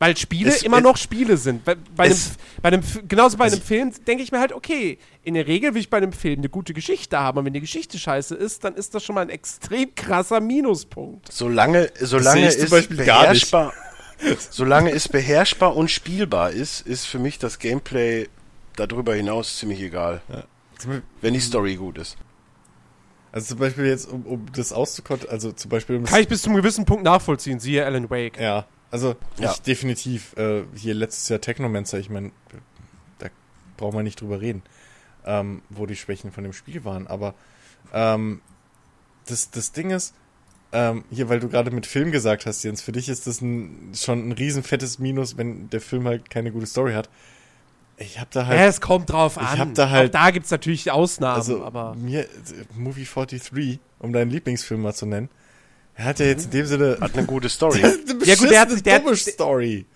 Weil Spiele Es- immer es- noch Spiele sind. Bei, bei einem, es- bei einem, genauso bei einem Film denke ich mir halt, okay, in der Regel will ich bei einem Film eine gute Geschichte haben. Und wenn die Geschichte scheiße ist, dann ist das schon mal ein extrem krasser Minuspunkt. Solange, solange nicht. beherrschbar, solange es beherrschbar und spielbar ist, ist für mich das Gameplay darüber hinaus ziemlich egal. Wenn die Story gut ist. Also zum Beispiel jetzt, um, um das auszukontern, also zum Beispiel um Kann ich bis zum gewissen Punkt nachvollziehen, siehe Alan Wake. Ja, also Ja. ich definitiv. Äh, hier letztes Jahr Technomancer, ich meine, da brauchen wir nicht drüber reden, ähm, wo die Schwächen von dem Spiel waren. Aber ähm, das, das Ding ist, ähm, hier, weil du gerade mit Film gesagt hast, Jens, für dich ist das ein, schon ein riesen fettes Minus, wenn der Film halt keine gute Story hat. Ich hab da halt. Ja, es kommt drauf Ich an. hab da halt- Auch da gibt es natürlich Ausnahmen, also aber. mir, äh, Movie 43, um deinen Lieblingsfilm mal zu nennen, er hat ja jetzt in dem Sinne Hat eine gute Story. eine Ja, gut, der hat- beschissene, der hat- dumme Story.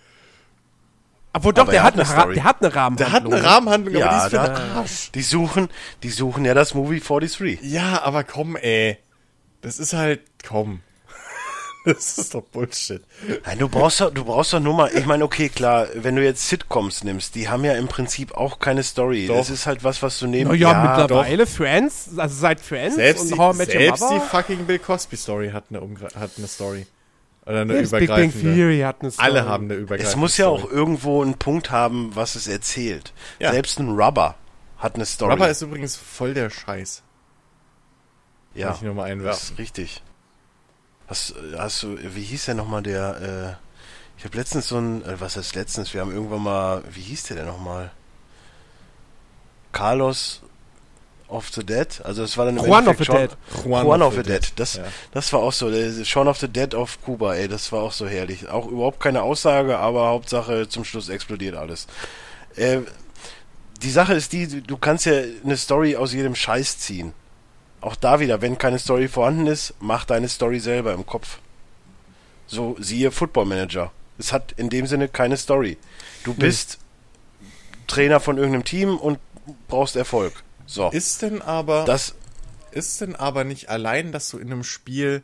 Obwohl doch, aber der er hat, hat eine eine Story. der hat eine Rahmenhandlung. Der hat eine Rahmenhandlung, aber die ja, ist für den Arsch. die suchen, die suchen ja das Movie 43. Ja, aber komm, ey. Das ist halt, komm. Das ist doch Bullshit. Nein, du brauchst doch, du brauchst doch nur mal, ich meine, okay, klar, wenn du jetzt Sitcoms nimmst, die haben ja im Prinzip auch keine Story. Doch. Das ist halt was, was du nehmen Naja, mittlerweile Friends, also seit Friends Selbst, und die, How I Met Your selbst die Mother. fucking Bill Cosby Story hat eine, Umgra- hat eine Story. Oder eine Selbst Big Bang übergreifende. Theory hat eine Story. Alle haben eine übergreifende Es muss ja Story. auch irgendwo einen Punkt haben, was es erzählt. Ja. Selbst ein Rubber hat eine Story. Rubber ist übrigens voll der Scheiß. ja, Kann ich nur mal das einwerfen. ist richtig. Hast, hast du, wie hieß der nochmal der, äh, ich habe letztens so ein, äh, was heißt letztens, wir haben irgendwann mal, wie hieß der denn nochmal? Carlos of the Dead, also es war dann im Juan of Endeffekt the Shaun- Dead. Juan, of the Dead. Das, Ja. das war auch so. Der Shaun of the Dead auf Kuba, ey, das war auch so herrlich. Auch überhaupt keine Aussage, aber Hauptsache zum Schluss explodiert alles. Äh, die Sache ist die, du kannst ja eine Story aus jedem Scheiß ziehen. Auch da wieder, wenn keine Story vorhanden ist, mach deine Story selber im Kopf. So, siehe Football Manager. Es hat in dem Sinne keine Story. Du bist Trainer von irgendeinem Team und brauchst Erfolg. So. Ist denn aber, das, ist denn aber nicht allein, dass du in einem Spiel,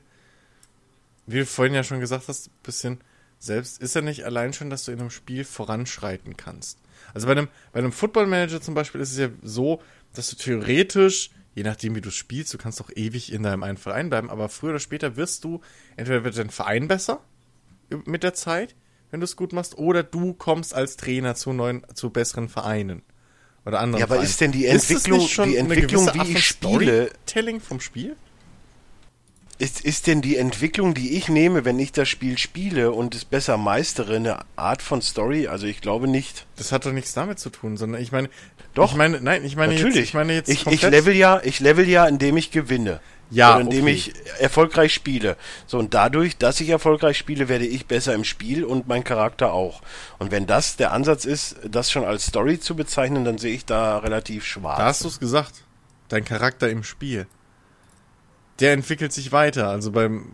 wie du vorhin ja schon gesagt hast, bisschen selbst, ist ja nicht allein schon, dass du in einem Spiel voranschreiten kannst. Also bei einem, bei einem Football Manager zum Beispiel ist es ja so, dass du theoretisch, je nachdem wie du spielst, du kannst doch ewig in deinem einen Verein bleiben, aber früher oder später wirst du, entweder wird dein Verein besser mit der Zeit, wenn du es gut machst, oder du kommst als Trainer zu neuen, zu besseren Vereinen. Oder anderen Ja, aber Vereinen. ist denn die Entwicklung- schon die Entwicklung, wie ich spiele- Storytelling vom Spiel? Ist, ist denn die Entwicklung, die ich nehme, wenn ich das Spiel spiele und es besser meistere, eine Art von Story? Also ich glaube nicht. Das hat doch nichts damit zu tun, sondern ich meine, Doch. ich meine, nein, ich meine Natürlich. jetzt, ich meine jetzt ich, ich level ja, ich level ja, indem ich gewinne. Ja, Oder indem okay. ich erfolgreich spiele. So, und dadurch, dass ich erfolgreich spiele, werde ich besser im Spiel und mein Charakter auch. Und wenn das der Ansatz ist, das schon als Story zu bezeichnen, dann sehe ich da relativ schwarz. Da hast du es gesagt. Dein Charakter im Spiel. Der entwickelt sich weiter. Also beim,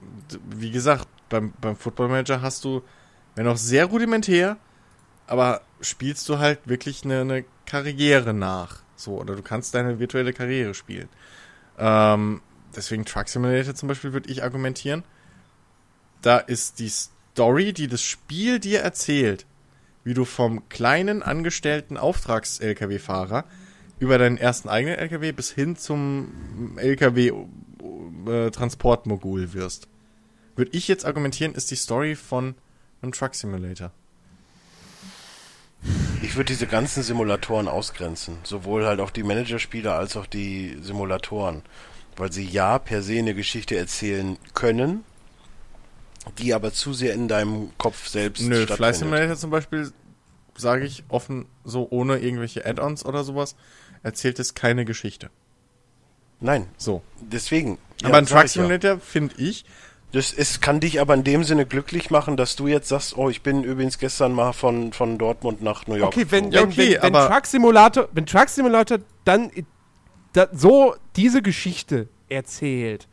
wie gesagt, beim, beim Football Manager hast du, wenn auch sehr rudimentär, aber spielst du halt wirklich eine, eine Karriere nach. So, oder du kannst deine virtuelle Karriere spielen. Ähm, deswegen Truck Simulator zum Beispiel würde ich argumentieren. Da ist die Story, die das Spiel dir erzählt, wie du vom kleinen angestellten Auftrags-LKW-Fahrer über deinen ersten eigenen LKW bis hin zum LKW-Transportmogul wirst. Würde ich jetzt argumentieren, ist die Story von einem Truck Simulator. Ich würde diese ganzen Simulatoren ausgrenzen. Sowohl halt auch die Managerspiele als auch die Simulatoren. Weil sie ja per se eine Geschichte erzählen können, die aber zu sehr in deinem Kopf selbst Nö, stattfindet. Simulator zum Beispiel, sage ich offen, so ohne irgendwelche Add-ons oder sowas, erzählt es keine Geschichte. Nein, So. deswegen. Aber ein sag Truck ich ja. Simulator, finde ich, Das, es kann dich aber in dem Sinne glücklich machen, dass du jetzt sagst, oh, ich bin übrigens gestern mal von, von Dortmund nach New York. Okay, wenn, geflogen. Ja, wenn, okay, wenn, wenn aber- Truck Simulator, wenn Truck Simulator dann da, so diese Geschichte erzählt,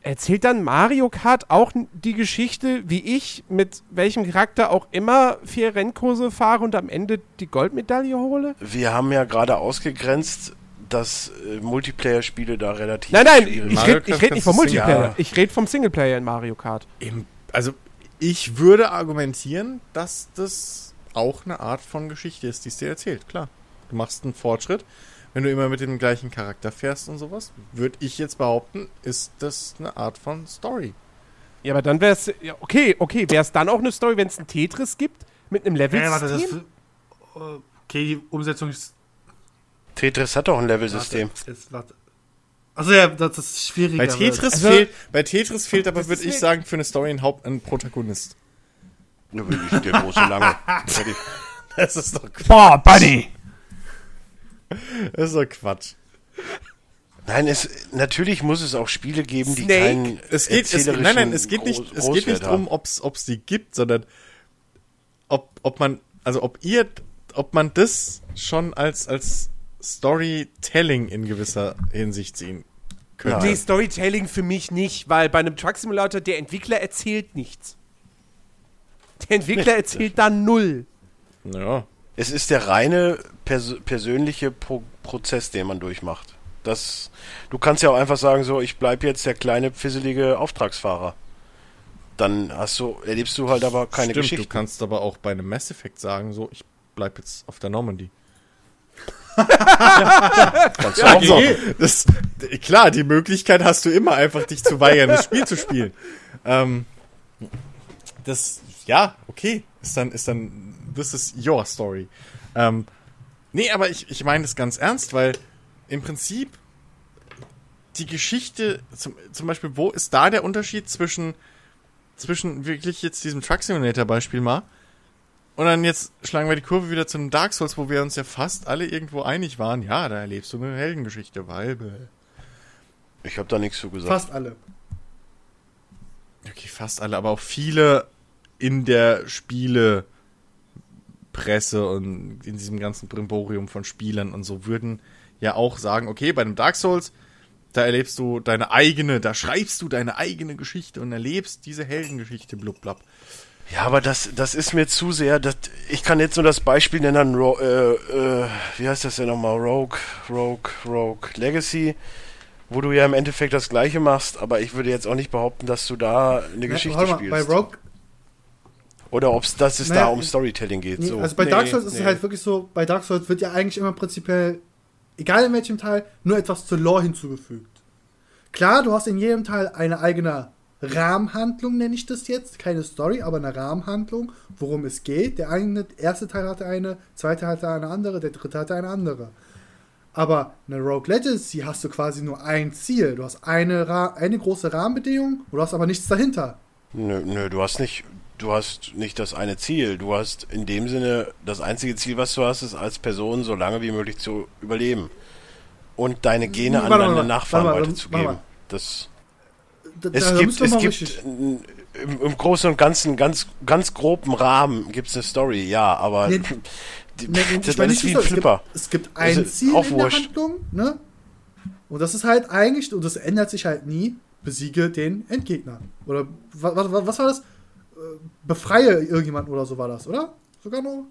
erzählt dann Mario Kart auch die Geschichte, wie ich mit welchem Charakter auch immer vier Rennkurse fahre und am Ende die Goldmedaille hole? Wir haben ja gerade ausgegrenzt, dass äh, Multiplayer-Spiele da relativ Nein, nein, ich rede red nicht vom Multiplayer. Ja. Ich rede vom Singleplayer in Mario Kart. Eben, also ich würde argumentieren, dass das auch eine Art von Geschichte ist, die es dir erzählt. Klar, du machst einen Fortschritt. Wenn du immer mit dem gleichen Charakter fährst und sowas, würde ich jetzt behaupten, ist das eine Art von Story. Ja, aber dann wäre es, ja, okay, okay, wäre es dann auch eine Story, wenn es ein Tetris gibt mit einem Level? Äh, warte, das, äh, okay, die Umsetzung ist. Tetris hat doch ein Level-System. Also ja, das ist schwierig. Bei Tetris, Also- fehlt, bei Tetris fehlt aber, würde ich sagen, für eine Story ein Haupt ein Protagonist. Ja, wirklich, der große Lange. Das ist doch, Boah, Buddy! das ist doch Quatsch. Nein, es, natürlich muss es auch Spiele geben, die Snake? keinen Es geht, es, erzählerischen nein, nein, es geht nicht, es geht nicht darum, ob es die gibt, sondern ob, ob man, also ob ihr, ob man das schon als, als Storytelling in gewisser Hinsicht sehen könnte. Nee, Storytelling für mich nicht, weil bei einem Truck Simulator der Entwickler erzählt nichts. Der Entwickler erzählt da null. Ja. Es ist der reine pers persönliche Pro Prozess, den man durchmacht. Das, du kannst ja auch einfach sagen, so, ich bleib jetzt der kleine, fisselige Auftragsfahrer. Dann hast du, erlebst du halt aber keine Stimmt, Geschichte. du kannst aber auch bei einem Mass Effect sagen, so, ich bleib jetzt auf der Normandy. Kannst du auch So, das, klar, die Möglichkeit hast du immer, einfach dich zu weigern, das Spiel zu spielen. Ähm, das, ja, okay, ist dann, ist dann, this is your story. Ähm, nee, aber ich, ich meine das ganz ernst, weil im Prinzip die Geschichte, zum, zum Beispiel, wo ist da der Unterschied zwischen, zwischen wirklich jetzt diesem Truck Simulator Beispiel mal und dann jetzt schlagen wir die Kurve wieder zu einem Dark Souls, wo wir uns ja fast alle irgendwo einig waren. Ja, da erlebst du eine Heldengeschichte, weil. Ich habe da nichts zu gesagt. Fast alle. Okay, fast alle, aber auch viele in der Spielepresse und in diesem ganzen Brimborium von Spielern und so würden ja auch sagen, okay, bei einem Dark Souls, da erlebst du deine eigene, da schreibst du deine eigene Geschichte und erlebst diese Heldengeschichte, blub, blub. Ja, aber das, das ist mir zu sehr. Das, ich kann jetzt nur das Beispiel nennen, Ro äh, äh, wie heißt das denn nochmal? Rogue, Rogue, Rogue Legacy, wo du ja im Endeffekt das gleiche machst, aber ich würde jetzt auch nicht behaupten, dass du da eine Ja, Geschichte mal, spielst. bei Rogue, Oder ob es das ist Naja, da um Storytelling geht. nee, so. also bei Nee, Dark Souls ist nee. es halt wirklich so, bei Dark Souls wird ja eigentlich immer prinzipiell, egal in welchem Teil, nur etwas zur Lore hinzugefügt. Klar, du hast in jedem Teil eine eigene Rahmenhandlung, nenne ich das jetzt. Keine Story, aber eine Rahmenhandlung, worum es geht. Der eine, erste Teil hatte eine, zweite hatte eine andere, der dritte hatte eine andere. Aber eine Rogue Legacy hast du quasi nur ein Ziel. Du hast eine, Ra eine große Rahmenbedingung, du hast aber nichts dahinter. Nö, nö, du hast nicht, du hast nicht das eine Ziel. Du hast in dem Sinne, das einzige Ziel, was du hast, ist als Person so lange wie möglich zu überleben. Und deine Gene an deine Nachfahren weiterzugeben. Das, Da, es da gibt, es gibt im, im Großen und Ganzen, ganz, ganz groben Rahmen gibt es eine Story, ja, aber Nee, die, Nee, nee, das, meine ist wie ein es Flipper. gibt, es gibt ein Ist Ziel in der. Handlung, ne? Und das ist halt eigentlich, und das ändert sich halt nie, besiege den Endgegner. Oder was, was, was war das? Äh, Befreie irgendjemanden oder so war das, oder? Sogar nur?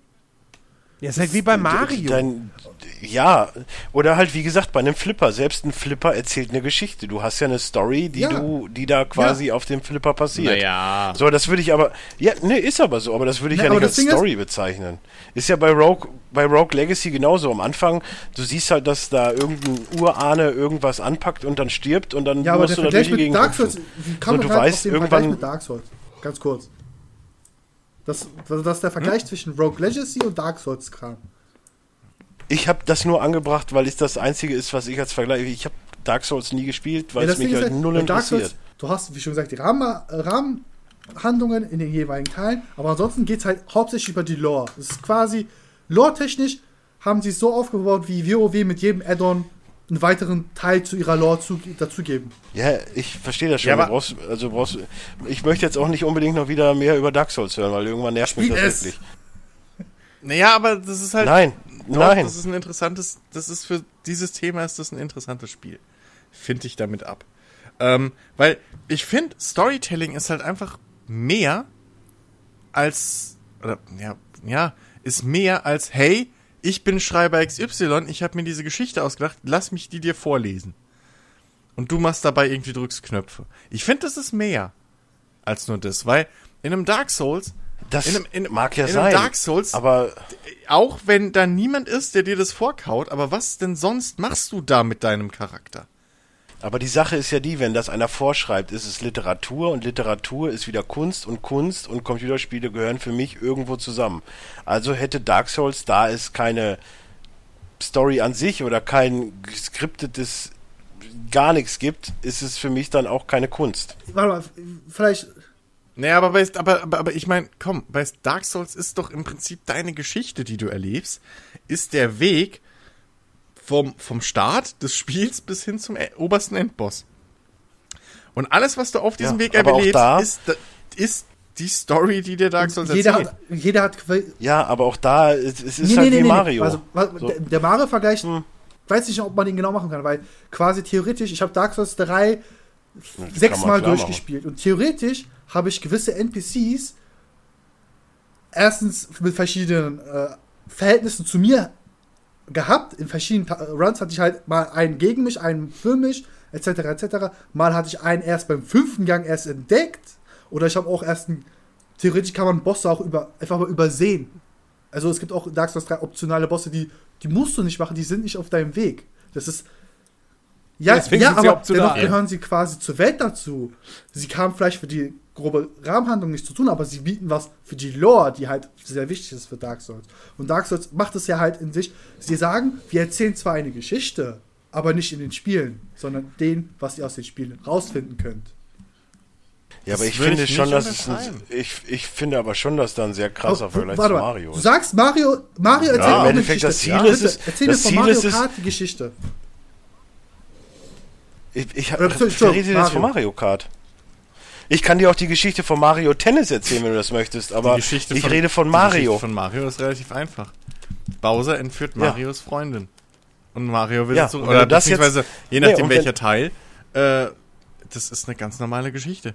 Ja, ist halt wie bei Mario. Dein, ja, oder halt wie gesagt bei einem Flipper. Selbst ein Flipper erzählt eine Geschichte. Du hast ja eine Story, die Ja. du, die da quasi auf dem Flipper passiert. Naja. So, das würde ich aber, ja, ne, ist aber so, aber das würde ich Ne, ja nicht als Ding ist- Story bezeichnen. Ist ja bei Rogue, bei Rogue Legacy genauso. Am Anfang, du siehst halt, dass da irgendein Urahne irgendwas anpackt und dann stirbt und dann Ja, aber der musst du natürlich gegen Dark Souls, wie kann So, man du halt weißt, irgendwann- Dark Souls? Ganz kurz. Das, das ist der Vergleich Hm? zwischen Rogue Legacy und Dark Souls Kram. Ich habe das nur angebracht, weil es das einzige ist, was ich als Vergleich. Ich habe Dark Souls nie gespielt, weil Ja, es mich halt ist null interessiert. Souls, du hast, wie schon gesagt, die Rahmen, Rahmenhandlungen in den jeweiligen Teilen, aber ansonsten geht es halt hauptsächlich über die Lore. Es ist quasi, lore-technisch haben sie es so aufgebaut, wie WoW mit jedem Add-on einen weiteren Teil zu ihrer Lore zu, dazugeben. Ja, ich verstehe das schon. Ja, du aber- brauchst, also brauchst, ich möchte jetzt auch nicht unbedingt noch wieder mehr über Dark Souls hören, weil irgendwann nervt mich das es. wirklich. Naja, aber das ist halt. Nein, Doch, nein. Das ist ein interessantes, das ist für dieses Thema ist das ein interessantes Spiel. Finde ich damit ab. Ähm, weil ich finde, Storytelling ist halt einfach mehr als, oder, ja, ja, ist mehr als, hey, ich bin Schreiber XY, ich habe mir diese Geschichte ausgedacht, lass mich die dir vorlesen. Und du machst dabei irgendwie drückst Knöpfe. Ich finde, das ist mehr als nur das, weil in einem Dark Souls, Das in einem- in- mag ja in sein. Dark Souls aber auch wenn da niemand ist, der dir das vorkaut, aber was denn sonst machst du da mit deinem Charakter? Aber die Sache ist ja die, wenn das einer vorschreibt, ist es Literatur und Literatur ist wieder Kunst und Kunst und Computerspiele gehören für mich irgendwo zusammen. Also hätte Dark Souls, da es keine Story an sich oder kein geskriptetes gar nichts gibt, ist es für mich dann auch keine Kunst. Warte mal, vielleicht, Naja, aber, bei, aber, aber, aber ich meine, komm, bei Dark Souls ist doch im Prinzip deine Geschichte, die du erlebst, ist der Weg vom, vom Start des Spiels bis hin zum e- obersten Endboss. Und alles, was du auf diesem Ja, Weg erlebst, da- ist, ist die Story, die dir Dark Souls jeder erzählt. hat, jeder hat Ja, aber auch da, es, es ist Nee, halt nee, wie nee, Mario. Also, was, So. der, der Mario-Vergleich, Hm. weiß nicht, ob man den genau machen kann, weil quasi theoretisch, ich habe Dark Souls 3 Das kann man sechsmal durchgespielt und theoretisch habe ich gewisse NPCs erstens mit verschiedenen äh, Verhältnissen zu mir gehabt. In verschiedenen Runs hatte ich halt mal einen gegen mich, einen für mich, etc. etc. Mal hatte ich einen erst beim fünften Gang erst entdeckt oder ich habe auch erst einen, theoretisch kann man Bosse auch über, einfach mal übersehen. Also es gibt auch in Dark Souls 3 optionale Bosse, die, die musst du nicht machen, die sind nicht auf deinem Weg. Das ist ja, ja sie aber dennoch gehören sie quasi zur Welt dazu. Sie haben vielleicht für die grobe Rahmenhandlung nichts zu tun, aber sie bieten was für die Lore, die halt sehr wichtig ist für Dark Souls. Und Dark Souls macht es ja halt in sich. Sie sagen, wir erzählen zwar eine Geschichte, aber nicht in den Spielen, sondern den, was ihr aus den Spielen rausfinden könnt. Ja, aber ich finde ich schon, nicht dass es ein, ich, ich finde aber schon, dass da ein sehr krasser Aber, Vergleich zu Mario Du ist. sagst Mario, Mario erzählt im auch eine Geschichte. das Ziel Ja, ist bitte, erzähl das von Ziel Mario Kart die Geschichte. Ich, ich, ich Entschuldigung, rede jetzt von Mario Kart. Ich kann dir auch die Geschichte von Mario Tennis erzählen, wenn du das möchtest, aber ich rede von Mario. Die Geschichte von Mario ist relativ einfach. Bowser entführt Ja. Marios Freundin. Und Mario will Ja, sie zurück. Oder das jetzt- beziehungsweise, je Nee, nachdem wenn- welcher Teil, äh, das ist eine ganz normale Geschichte.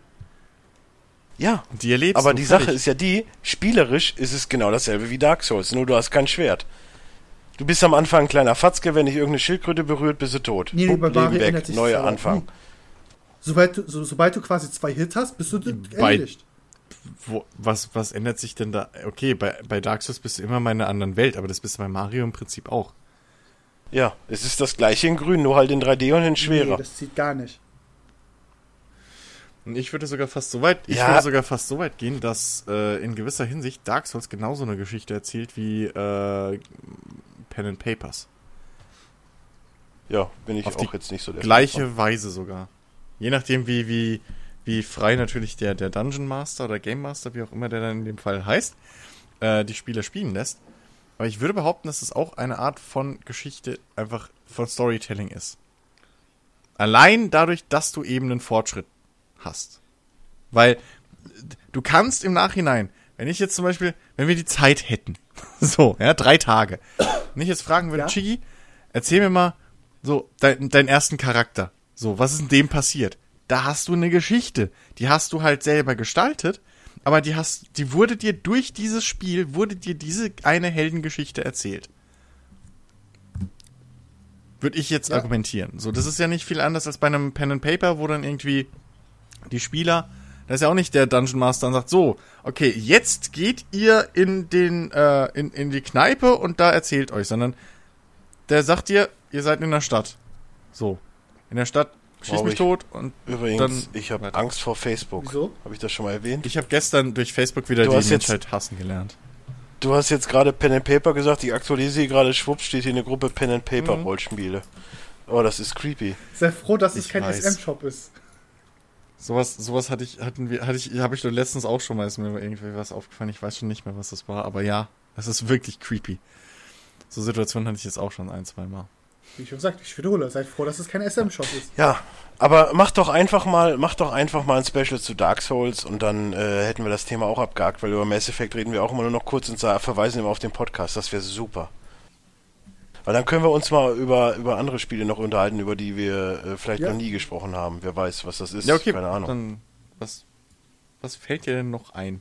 ja, Und die erlebst aber du die fertig. Sache ist ja die, spielerisch ist es genau dasselbe wie Dark Souls, nur du hast kein Schwert. Du bist am Anfang ein kleiner Fatzke, wenn dich irgendeine Schildkröte berührt, bist du tot. Nee, nee, Mario Leben weg, neuer Anfang. nie. Sobald du, so, sobald du quasi zwei Hits hast, bist du Bei- erledigt. Wo, was, was ändert sich denn da? Okay, bei, bei Dark Souls bist du immer mal in einer anderen Welt, aber das bist du bei Mario im Prinzip auch. Ja, es ist das gleiche in grün, nur halt in 3D und in Nee, schwerer. das zieht gar nicht. Und ich würde sogar fast so weit, ich Ja. würde sogar fast so weit gehen, dass äh, in gewisser Hinsicht Dark Souls genauso eine Geschichte erzählt wie äh, Pen and Papers. ja, bin ich Auf auch die jetzt nicht so der Gleiche Fan Weise sogar. Je nachdem, wie, wie, wie frei natürlich der, der Dungeon Master oder Game Master, wie auch immer der dann in dem Fall heißt, äh, die Spieler spielen lässt. Aber ich würde behaupten, dass es auch eine Art von Geschichte, einfach von Storytelling ist. Allein dadurch, dass du eben einen Fortschritt hast. Weil du kannst im Nachhinein, wenn ich jetzt zum Beispiel, wenn wir die Zeit hätten, so, ja, drei Tage, wenn ich jetzt fragen würde, Ja. Chigi, erzähl mir mal so dein, deinen ersten Charakter. So, was ist in dem passiert? Da hast du eine Geschichte. Die hast du halt selber gestaltet, aber die hast, die wurde dir durch dieses Spiel, wurde dir diese eine Heldengeschichte erzählt. Würde ich jetzt Ja. argumentieren. So, das ist ja nicht viel anders als bei einem Pen and Paper, wo dann irgendwie die Spieler, da ist ja auch nicht der Dungeon Master und sagt, so, okay, jetzt geht ihr in den, äh, in, in die Kneipe und da erzählt euch, sondern der sagt dir, ihr seid in der Stadt. So. In der Stadt schieß Wow, mich ich- tot und Übrigens, Dann ich habe. Angst vor Facebook. Wieso? Habe ich das schon mal erwähnt? ich habe gestern durch Facebook wieder Du die hast jetzt- Menschheit hassen gelernt. Du hast jetzt gerade Pen and Paper gesagt, ich aktualisiere gerade, schwupp, steht hier eine Gruppe Pen and Paper Mhm. Rollspiele. Oh, das ist creepy. Sehr froh, dass es Ich kein weiß. SM-Shop ist. Sowas, sowas hatte ich, hatten wir, hatte ich, habe ich doch letztens auch schon mal, ist mir irgendwie was aufgefallen. Ich weiß schon nicht mehr, was das war, aber ja, es ist wirklich creepy. So Situationen hatte ich jetzt auch schon ein, zwei Mal. Wie schon gesagt, ich wiederhole, seid froh, dass es kein SM-Shop ist. Ja, aber mach doch einfach mal, mach doch einfach mal ein Special zu Dark Souls und dann äh, hätten wir das Thema auch abgehakt, weil über Mass Effect reden wir auch immer nur noch kurz und verweisen immer auf den Podcast. Das wäre super. Weil dann können wir uns mal über, über andere Spiele noch unterhalten, über die wir äh, vielleicht Ja. noch nie gesprochen haben. Wer weiß, was das ist. Ja, okay, Keine Ahnung. dann, was, was fällt dir denn noch ein?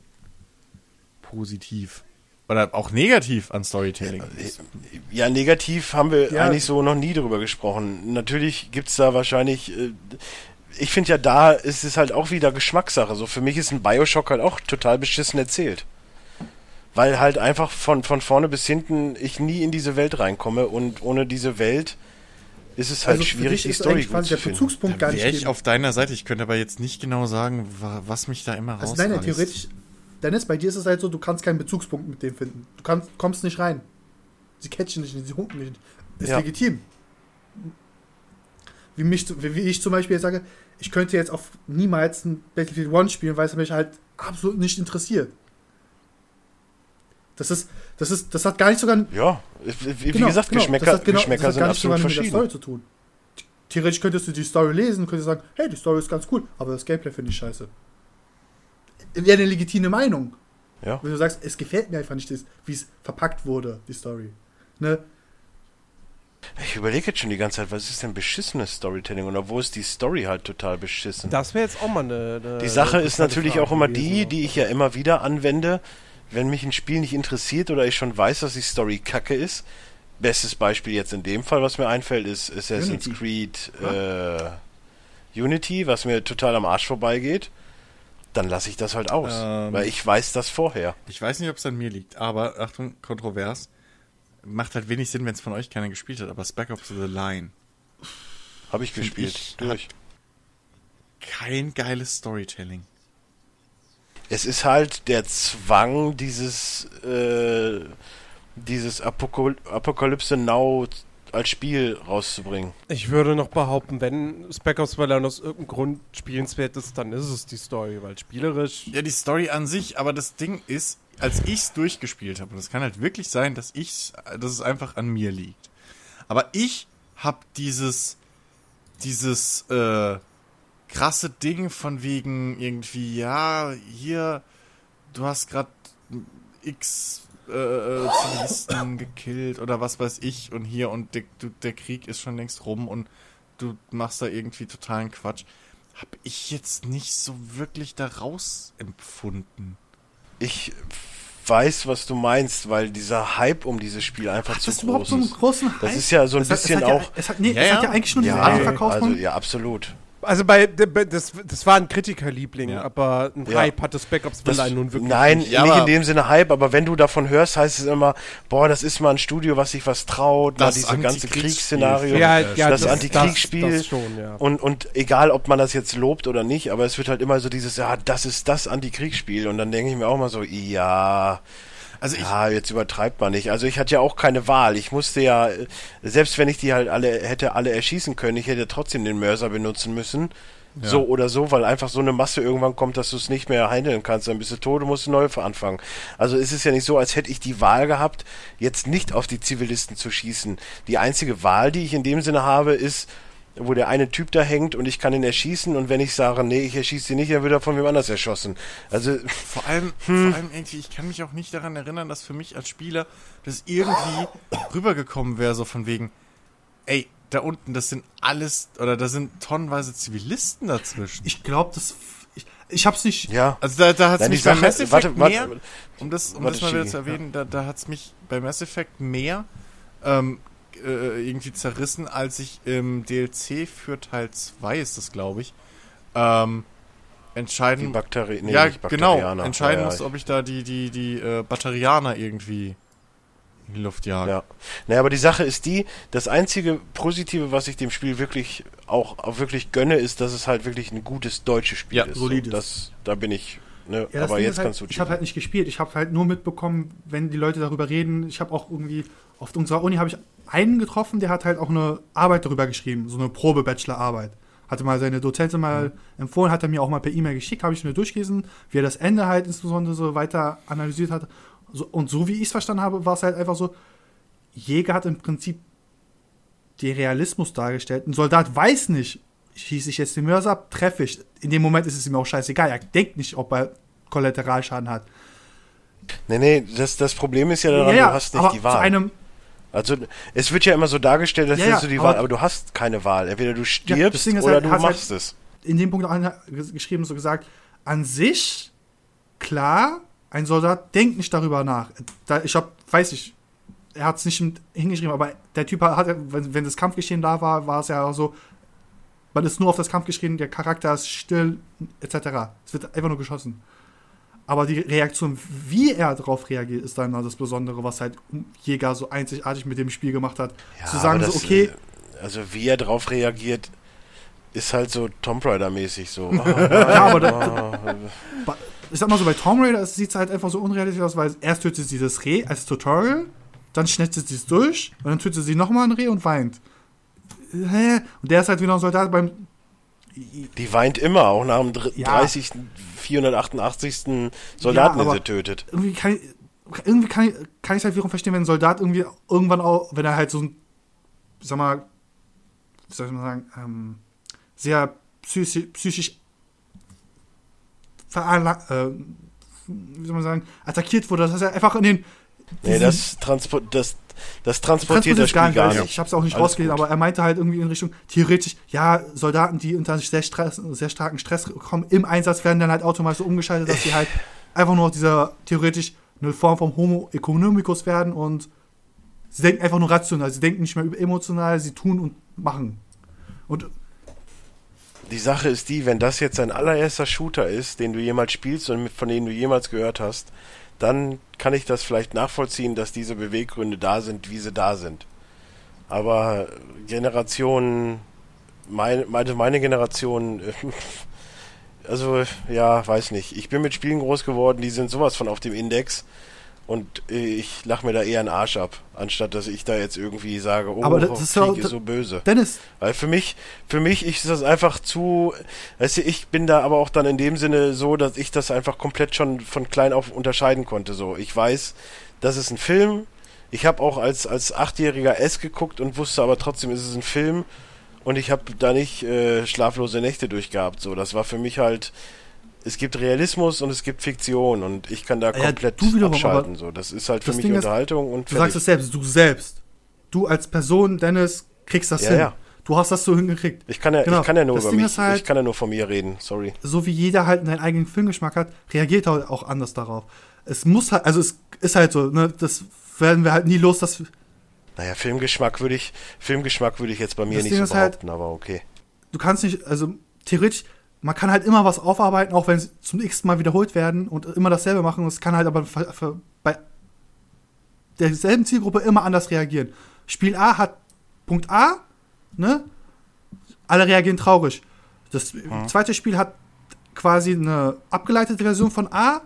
Positiv. Oder auch negativ an Storytelling. Ja, negativ haben wir Ja. eigentlich so noch nie drüber gesprochen. Natürlich gibt's da wahrscheinlich. Äh, ich finde ja, da ist es halt auch wieder Geschmackssache. So für mich ist ein Bioshock halt auch total beschissen erzählt. Weil halt einfach von, von vorne bis hinten ich nie in diese Welt reinkomme und ohne diese Welt ist es halt Also für schwierig, die ist Story gut zu der finden. Bezugspunkt gar Da nicht wäre ich auf deiner Seite. Ich könnte aber jetzt nicht genau sagen, wa- was mich da immer Also nein, theoretisch, Dennis, bei dir ist es halt so, du kannst keinen Bezugspunkt mit dem finden. Du kannst, kommst nicht rein. Sie catchen dich nicht, sie hunken nicht. Ist Ja. legitim. Wie, mich, wie ich zum Beispiel jetzt sage, ich könnte jetzt auf niemals ein Battlefield 1 spielen, weil es mich halt absolut nicht interessiert. Das ist, das ist, das hat gar nicht sogar, Ja, wie, Genau, gesagt, genau. Geschmäcker, Das hat genau- Geschmäcker das hat sind gar nicht absolut sogar mit der verschieden. Story zu tun. Theoretisch könntest du die Story lesen, könntest sagen, hey, die Story ist ganz cool, aber das Gameplay finde ich scheiße. Wäre eine legitime Meinung. Ja. Wenn du sagst, es gefällt mir einfach nicht, das- wie es verpackt wurde, die Story. Ne? Ich überlege jetzt schon die ganze Zeit, was ist denn beschissenes Storytelling oder wo ist die Story halt total beschissen? Das wäre jetzt auch mal eine. eine Die Sache ist interessante natürlich Frage auch immer gewesen, die, die ich ja immer wieder anwende, wenn mich ein Spiel nicht interessiert oder ich schon weiß, dass die Story kacke ist. Bestes Beispiel jetzt in dem Fall, was mir einfällt, ist Assassin's Unity. Creed äh, Unity, was mir total am Arsch vorbeigeht. Dann lasse ich das halt aus, Ähm. weil ich weiß das vorher. Ich weiß nicht, ob es an mir liegt, aber Achtung, kontrovers. Macht halt wenig Sinn, wenn es von euch keiner gespielt hat, aber Spec Ops The Line. Habe ich gespielt. ich, durch. Kein geiles Storytelling. Es ist halt der Zwang, dieses, äh, dieses Apokal Apokalypse Now als Spiel rauszubringen. Ich würde noch behaupten, wenn Spec Ops Valorant aus irgendeinem Grund spielenswert ist, dann ist es die Story, weil spielerisch. Ja, die Story an sich, aber das Ding ist, als ich's durchgespielt habe, und es kann halt wirklich sein, dass ich's, dass es einfach an mir liegt. Aber ich hab dieses, dieses, äh, krasse Ding von wegen irgendwie, ja, hier, du hast grad x äh, äh, Zivilisten gekillt oder was weiß ich und hier und der, du, der Krieg ist schon längst rum und du machst da irgendwie totalen Quatsch. Hab ich jetzt nicht so wirklich daraus empfunden. Ich weiß, was du meinst, weil dieser Hype um dieses Spiel einfach Hat zu das überhaupt groß so einen ist. großen Hype? Das ist ja so ein Es hat- es bisschen hat ja, auch. Es hat, nee, Ja, es hat ja. ja eigentlich diesen Ja, einen verkauft. also ja, absolut. Also bei das, das war ein Kritikerliebling, Ja. aber ein Ja. Hype hatte Spec Ops Das, Valorant nun wirklich. nein, nicht. Ja, nicht in dem Sinne Hype, aber wenn du davon hörst, heißt es immer, boah, das ist mal ein Studio, was sich was traut, mal Das diese ganze. Kriegsszenario, ja, das- ja, das das, Antikriegsspiel Das, das schon, ja. Und, und egal, ob man das jetzt lobt oder nicht, aber es wird halt immer so dieses, ja, das ist das Antikriegsspiel. Und dann denke ich mir auch mal so, ja, Also ich, ja, jetzt übertreibt man nicht. Also ich hatte ja auch keine Wahl. Ich musste ja, selbst wenn ich die halt alle, hätte alle erschießen können, ich hätte trotzdem den Mörser benutzen müssen. Ja. So oder so, weil einfach so eine Masse irgendwann kommt, dass du es nicht mehr handeln kannst, dann bist du tot und musst neu anfangen. Also es ist ja nicht so, als hätte ich die Wahl gehabt, jetzt nicht auf die Zivilisten zu schießen. Die einzige Wahl, die ich in dem Sinne habe, ist, wo der eine Typ da hängt und ich kann ihn erschießen und wenn ich sage, nee, ich erschieße ihn nicht, dann wird er von wem anders erschossen. Also vor allem, vor allem irgendwie, ich kann mich auch nicht daran erinnern, dass für mich als Spieler das irgendwie rübergekommen wäre, so von wegen, ey, da unten, das sind alles, oder da sind tonnenweise Zivilisten dazwischen. Ich glaube, das. Ich, ich hab's nicht. ja, Also da, da hat es Nein, mich bei Mass Effect warte, warte, mehr, um das, um warte, das mal wieder zu erwähnen, da, da hat es mich bei Mass Effect mehr ähm, äh, irgendwie zerrissen, als ich im DLC für Teil 2 ist das, glaube ich, ähm, die entscheiden, Bakterien, nee, ja, genau, entscheiden ja, muss, ob ich da die, die, die äh, Batterianer irgendwie in die Luft jagen. Ja. Naja, aber die Sache ist die, das einzige Positive, was ich dem Spiel wirklich auch, auch wirklich gönne, ist, dass es halt wirklich ein gutes deutsches Spiel Ja, ist. solides. So, das, da bin ich, ne, Ja, aber jetzt halt, kannst du Ich habe halt nicht gespielt. Ich habe halt nur mitbekommen, wenn die Leute darüber reden. Ich habe auch irgendwie auf unserer Uni habe ich einen getroffen, der hat halt auch eine Arbeit darüber geschrieben, so eine Probe-Bachelor-Arbeit. Hatte mal seine Dozentin mal Mhm. empfohlen, hat er mir auch mal per E-Mail geschickt, habe ich mir durchgelesen, wie er das Ende halt insbesondere so weiter analysiert hat. So, und so wie ich es verstanden habe, war es halt einfach so, Jäger hat im Prinzip den Realismus dargestellt. Ein Soldat weiß nicht, schieße ich jetzt den Mörser ab, treffe ich. In dem Moment ist es ihm auch scheißegal. Er denkt nicht, ob er Kollateralschaden hat. Nee, nee, das, das Problem ist ja daran, du hast nicht aber die Zu Wahl. einem, Also es wird ja immer so dargestellt, dass Ja, ja, du die aber- Wahl, aber du hast keine Wahl. Entweder du stirbst ist oder halt, du halt- machst es. in dem Punkt auch geschrieben, so gesagt, an sich, klar, ein Soldat denkt nicht darüber nach. Da, ich hab, weiß ich, er hat es nicht hingeschrieben, aber der Typ hat, wenn, wenn das Kampfgeschehen da war, war es ja auch so, man ist nur auf das Kampfgeschehen, der Charakter ist still, etc. Es wird einfach nur geschossen. Aber die Reaktion, wie er darauf reagiert, ist dann das Besondere, was halt Jäger so einzigartig mit dem Spiel gemacht hat. Ja, Zu sagen, aber so, das, okay, äh, Also wie er drauf reagiert, ist halt so Tomb Raider-mäßig so. Oh, ja, aber da, oh, Ba- ich sag mal so, bei Tomb Raider sieht es halt einfach so unrealistisch aus, weil erst tötet sie das Reh als Tutorial, dann schnetzt sie es durch und dann tötet sie nochmal ein Reh und weint. Hä? Und der ist halt wieder ein Soldat beim. die weint immer, auch nach dem dr- Ja. 30. 488. Soldaten, Ja, den sie tötet. Irgendwie kann ich, irgendwie kann ich, kann ich halt wiederum verstehen, wenn ein Soldat irgendwie irgendwann auch, wenn er halt so ein, sag mal, wie soll ich mal sagen, ähm, sehr psychisch, psychisch veranla- äh, wie soll man sagen, attackiert wurde, dass er einfach in den Nee, das, Transpo das, das transportiert das gar weil nicht. Ich habe es auch nicht Alles rausgelesen, aber er meinte halt irgendwie in Richtung, theoretisch, ja, Soldaten, die unter sehr, Stress, sehr starken Stress kommen, im Einsatz werden dann halt automatisch so umgeschaltet, dass sie halt einfach nur dieser, theoretisch, eine Form vom Homo economicus werden und sie denken einfach nur rational, sie denken nicht mehr über emotional, sie tun und machen. Und Die Sache ist die, wenn das jetzt dein allererster Shooter ist, den du jemals spielst und von dem du jemals gehört hast, dann kann ich das vielleicht nachvollziehen, dass diese Beweggründe da sind, wie sie da sind. Aber Generation, meine, meine, meine Generation, also ja, weiß nicht. Ich bin mit Spielen groß geworden, die sind sowas von auf dem Index und ich lach mir da eher einen Arsch ab, anstatt dass ich da jetzt irgendwie sage, oh, Aber das ist ja Krieg ist so böse. Dennis, Weil für mich, für mich ist das einfach zu, weißt du, ich bin da aber auch dann in dem Sinne so, dass ich das einfach komplett schon von klein auf unterscheiden konnte. So, ich weiß, das ist ein Film. Ich habe auch als als achtjähriger S geguckt und wusste aber trotzdem, ist es ein Film. Und ich habe da nicht äh, schlaflose Nächte durchgehabt. So, das war für mich halt. Es gibt Realismus und es gibt Fiktion und ich kann da Ja, komplett du wiederum, abschalten. So, das ist halt für mich Ding ist, Unterhaltung und du sagst es selbst, du selbst. Du als Person, Dennis, kriegst das Ja, hin. ja. Du hast das so hingekriegt. Ich kann ja, Genau, ich kann ja nur das über Ding mich, ist halt- ich kann ja nur von mir reden. Sorry. so wie jeder halt einen eigenen Filmgeschmack hat, reagiert er auch anders darauf. Es muss halt, also es ist halt so, ne, das werden wir halt nie los, dass Naja, Filmgeschmack würde ich, Filmgeschmack würde ich jetzt bei mir nicht so ist halt- behaupten, aber okay. du kannst nicht, also theoretisch, man kann halt immer was aufarbeiten, auch wenn es zum x Mal wiederholt werden und immer dasselbe machen. Es kann halt aber für, für, bei derselben Zielgruppe immer anders reagieren. Spiel A hat Punkt A, ne? Alle reagieren traurig. Das zweite Spiel hat quasi eine abgeleitete Version von A.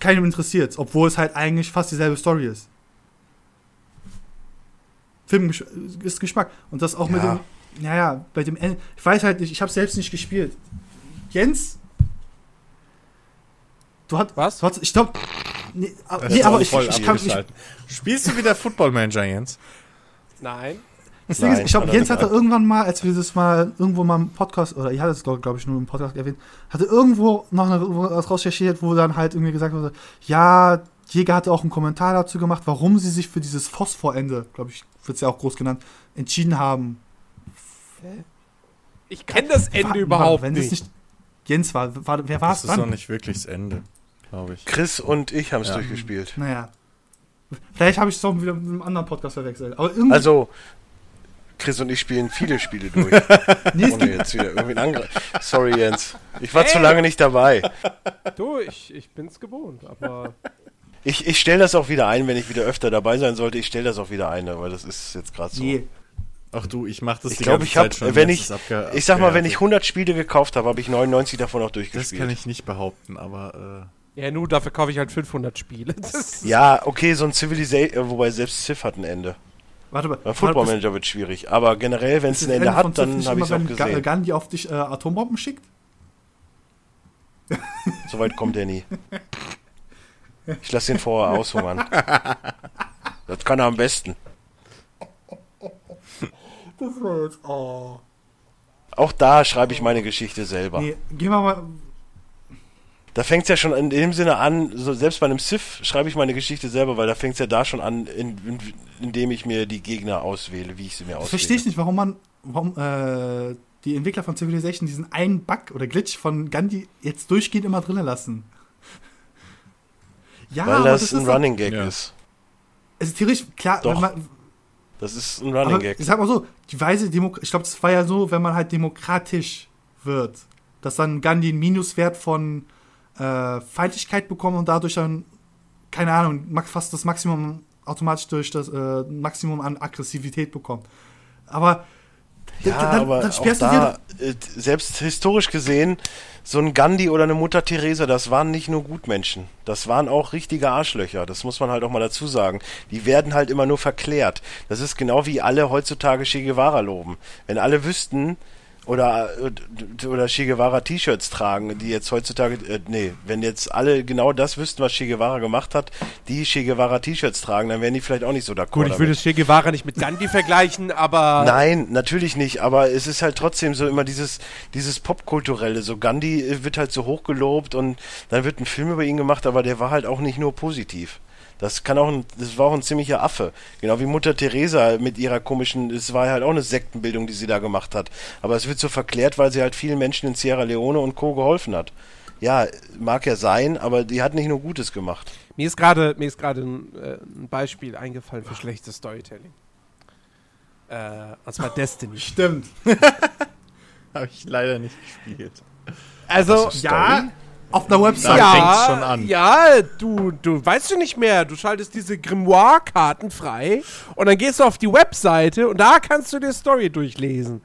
Keinem interessiert, obwohl es halt eigentlich fast dieselbe Story ist. Film ist Geschmack. Und das auch mit Ja. dem. Naja, bei dem Ende. Ich weiß halt nicht, ich habe selbst nicht gespielt. Jens? Du hast. Was? Du hast ich glaube. Nee, aber- Das nee aber ich, voll ich, kann. Ich, abgeschaltet. Spielst du wieder Football Manager, Jens? Nein. das Ding ist, ich glaube, er Jens nicht. hatte irgendwann mal, als wir das mal irgendwo mal im Podcast, oder ich hatte es, glaube glaub ich, nur im Podcast erwähnt, hatte irgendwo noch eine, was rausrecherchiert, wo dann halt irgendwie gesagt wurde, ja, Jäger hatte auch einen Kommentar dazu gemacht, warum sie sich für dieses Phosphorende, glaube ich, wird es ja auch groß genannt, entschieden haben. Ich kenne das Ende War- überhaupt wenn nicht. Das nicht Jens war, war wer war Das es ist noch dann? nicht wirklich das Ende, glaube ich. Chris und ich haben es Ja. durchgespielt. Naja. Vielleicht habe ich es auch wieder mit einem anderen Podcast verwechselt. Aber irgendwie. Also, Chris und ich spielen viele Spiele durch. nee, es Ohne jetzt wieder irgendwie einen Angriff. Sorry, Jens. Ich war zu Hey! lange nicht dabei. Du, ich, ich bin's gewohnt, aber Ich, ich stelle das auch wieder ein, wenn ich wieder öfter dabei sein sollte. Ich stelle das auch wieder ein, weil das ist jetzt gerade so. Je. Ach du, ich mach das Ich die glaube, ganze ich habe, Zeit schon, wenn das ich, ich sag mal, wenn ich abgehärtet. 100 Spiele gekauft habe, habe ich 99 davon auch Das durchgespielt. kann ich nicht behaupten, aber Ja, nur dafür kaufe ich halt 500 Spiele. Das Ja, okay, so ein Civilization, wobei selbst Civ hat ein Ende. Warte mal. Beim Football Manager wird schwierig, aber generell, wenn es ein Ende hat, dann habe ich es auch wenn gesehen. Gandhi auf dich äh, Atombomben schickt? Soweit kommt er nie. Ich lasse ihn vorher aushungern. Das kann er am besten. Das war jetzt, oh. Auch da schreibe ich meine Geschichte selber. Nee, gehen wir mal. Da fängt es ja schon in dem Sinne an, so selbst bei einem Civ schreibe ich meine Geschichte selber, weil da fängt es ja da schon an, in, in, indem ich mir die Gegner auswähle, wie ich sie mir Das auswähle. verstehe ich nicht, warum man, warum äh, die Entwickler von Civilization diesen einen Bug oder Glitch von Gandhi jetzt durchgehend immer drinnen lassen. Ja, Weil aber das, das ein Running Gag Ja. ist. Also theoretisch, klar, Doch, wenn man, Das ist ein Running aber Gag. ich sag mal so, die Weise, Demo ich glaube, das war ja so, wenn man halt demokratisch wird, dass dann Gandhi einen Minuswert von äh, Feindlichkeit bekommt und dadurch dann, keine Ahnung, fast das Maximum automatisch durch das äh, Maximum an Aggressivität bekommt. Aber Ja, dann, aber dann auch da, äh, selbst historisch gesehen, so ein Gandhi oder eine Mutter Teresa, das waren nicht nur Gutmenschen. Das waren auch richtige Arschlöcher. Das muss man halt auch mal dazu sagen. Die werden halt immer nur verklärt. Das ist genau wie alle heutzutage Che Guevara loben. Wenn alle wüssten, oder, äh, oder Che Guevara T-Shirts tragen, die jetzt heutzutage, äh, nee, wenn jetzt alle genau das wüssten, was Che Guevara gemacht hat, die Che Guevara T-Shirts tragen, dann wären die vielleicht auch nicht so d'accord gut, ich damit. würde Che Guevara nicht mit Gandhi vergleichen, aber Nein, natürlich nicht, aber es ist halt trotzdem so immer dieses, dieses Popkulturelle. So Gandhi äh, wird halt so hochgelobt und dann wird ein Film über ihn gemacht, aber der war halt auch nicht nur positiv. Das kann auch ein, das war auch ein ziemlicher Affe. Genau wie Mutter Teresa mit ihrer komischen, es war halt auch eine Sektenbildung, die sie da gemacht hat. Aber es wird so verklärt, weil sie halt vielen Menschen in Sierra Leone und Co. geholfen hat. Ja, mag ja sein, aber die hat nicht nur Gutes gemacht. mir ist gerade mir ist gerade ein, äh, ein Beispiel eingefallen für schlechtes Storytelling. Äh, und zwar Destiny. Stimmt. habe ich leider nicht gespielt. Also, Ja, auf der Website. Da ja, fängt's schon an. ja, du, du weißt du nicht mehr. Du schaltest diese Grimoire-Karten frei und dann gehst du auf die Webseite und da kannst du die Story durchlesen.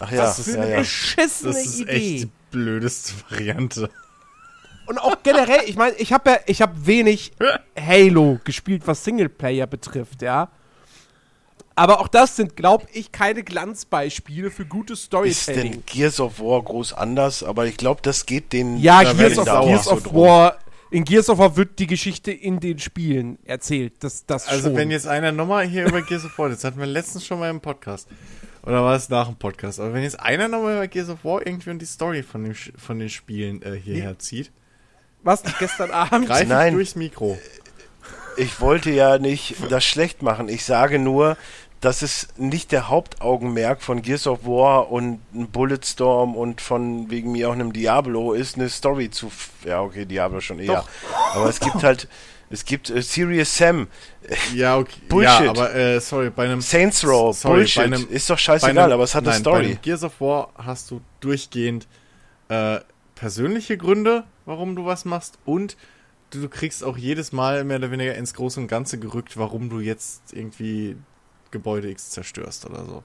Ach ja, das ist Für ja, eine ja. beschissene Das ist Idee. echt die blödeste Variante. Und auch generell, ich meine, ich habe ja, ich habe wenig Halo gespielt, was Singleplayer betrifft, ja. Aber auch das sind, glaube ich, keine Glanzbeispiele für gutes Ist Storytelling. denn Gears of War groß anders? Aber ich glaube, das geht den. Ja, Da Gears of. Gears of. War. In Gears of War wird die Geschichte in den Spielen erzählt. Das, das Also schon. wenn jetzt einer nochmal hier über Gears of War, das hatten wir letztens schon mal im Podcast. Oder war es nach dem Podcast? Aber wenn jetzt einer nochmal über Gears of War irgendwie und die Story von, dem, von den Spielen äh, hierher zieht, was gestern Abend? greife ich Nein. durchs Mikro. Ich wollte ja nicht das schlecht machen. Ich sage nur, dass es nicht der Hauptaugenmerk von Gears of War und Bulletstorm und von wegen mir auch einem Diablo ist, eine Story zu. Ja, okay, Diablo schon eher. Aber es gibt halt. Es gibt äh, Serious Sam, Ja, okay. Bullshit. Ja, aber äh, sorry, bei einem Saints Row, Sorry, Bullshit. bei einem- ist doch bei scheißegal, einem- aber es hat eine nein, Bei Story. einem Gears of War hast du durchgehend äh, persönliche Gründe, warum du was machst und du, du kriegst auch jedes Mal mehr oder weniger ins Große und Ganze gerückt, warum du jetzt irgendwie Gebäude X zerstörst oder so.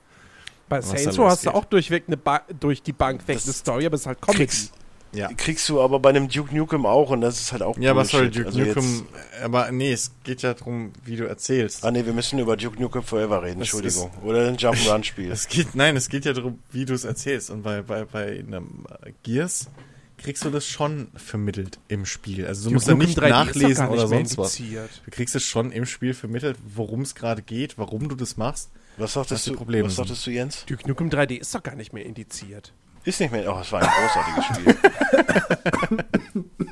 Bei Saints Row hast du auch durchweg eine ba durch die Bank weg Das eine Story, aber es ist halt Comedy. Kriegst, Ja. kriegst du aber bei einem Duke Nukem auch und das ist halt auch Ja, was soll Bullshit. Duke Also Nukem, aber nee, es geht ja darum, wie du erzählst. Ah ne, wir müssen über Duke Nukem Forever reden, Das Entschuldigung. Oder ein Jump'n'Run-Spiel. Es geht, nein, es geht ja darum, wie du es erzählst. Und bei, bei, bei einem äh, Gears kriegst du das schon vermittelt im Spiel. Also du musst ja nicht 3D ist doch nachlesen nicht oder sonst was. Du kriegst es schon im Spiel vermittelt, worum es gerade geht, warum du das machst. Was sagtest die du, Probleme was sagtest du, Jens? Duke Nukem 3D ist doch gar nicht mehr indiziert. Ist nicht mehr. Oh, es war ein großartiges Spiel.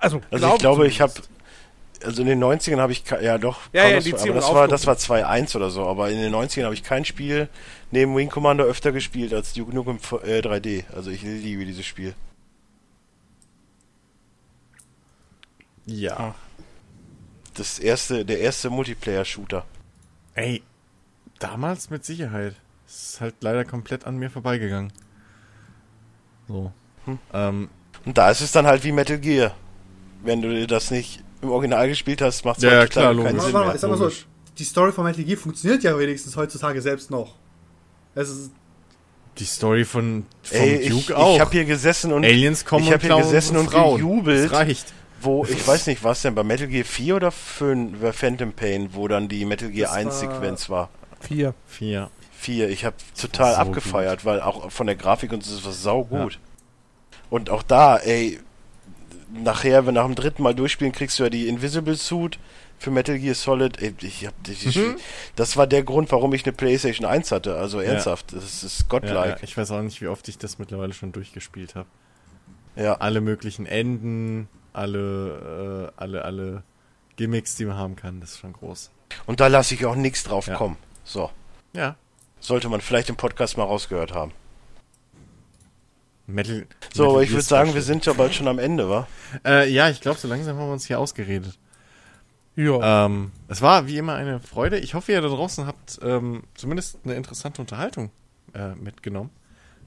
Also, Also ich glaube, ich habe also in den 90ern habe ich ja doch Ja, ja, das, die aber das war das war 2-1 oder so, aber in den 90ern habe ich kein Spiel neben Wing Commander öfter gespielt als Duke Nukem äh, 3D. Also ich liebe dieses Spiel. Ja. Das erste der erste Multiplayer Shooter. Ey, damals mit Sicherheit. Es ist halt leider komplett an mir vorbeigegangen. So. Hm. Ähm, Und da ist es dann halt wie Metal Gear. wenn du das nicht im Original gespielt hast, macht es Ja, ja, klar, keinen logisch. Sinn mehr. ich sag mal so, die Story von Metal Gear funktioniert ja wenigstens heutzutage selbst noch. Es ist, Die Story von vom Ey, Duke ich, auch. ich habe hier gesessen und Aliens kommen ich hab und hier gesessen und Frauen. gejubelt. Das reicht. wo, ich weiß nicht, was denn, bei Metal Gear 4 oder für, bei Phantom Pain, wo dann die Metal Gear Das 1 war- Sequenz war. Vier. Vier. 4. Ich habe total so abgefeiert, weil auch von der Grafik und so ist was saugut. Und auch da, ey, nachher, wenn nach dem dritten Mal durchspielen, kriegst du ja die Invisible Suit für Metal Gear Solid. Ich hab, ich, Mhm. Das war der Grund, warum ich eine PlayStation 1 hatte. Also ernsthaft, das ist Ja, godlike. ja, ich weiß auch nicht, wie oft ich das mittlerweile schon durchgespielt habe. Ja, Alle möglichen Enden, alle, äh, alle, alle Gimmicks, die man haben kann, das ist schon groß. Und da lasse ich auch nichts drauf Ja. kommen. So, Ja. sollte man vielleicht im Podcast mal rausgehört haben. Metal. So, Metal aber ich würde sagen, wir sind ja bald schon am Ende, wa? Äh, ja, ich glaube, so langsam haben wir uns hier ausgeredet. Ja. Ähm, es war wie immer eine Freude. Ich hoffe, ihr da draußen habt ähm, zumindest eine interessante Unterhaltung äh, mitgenommen.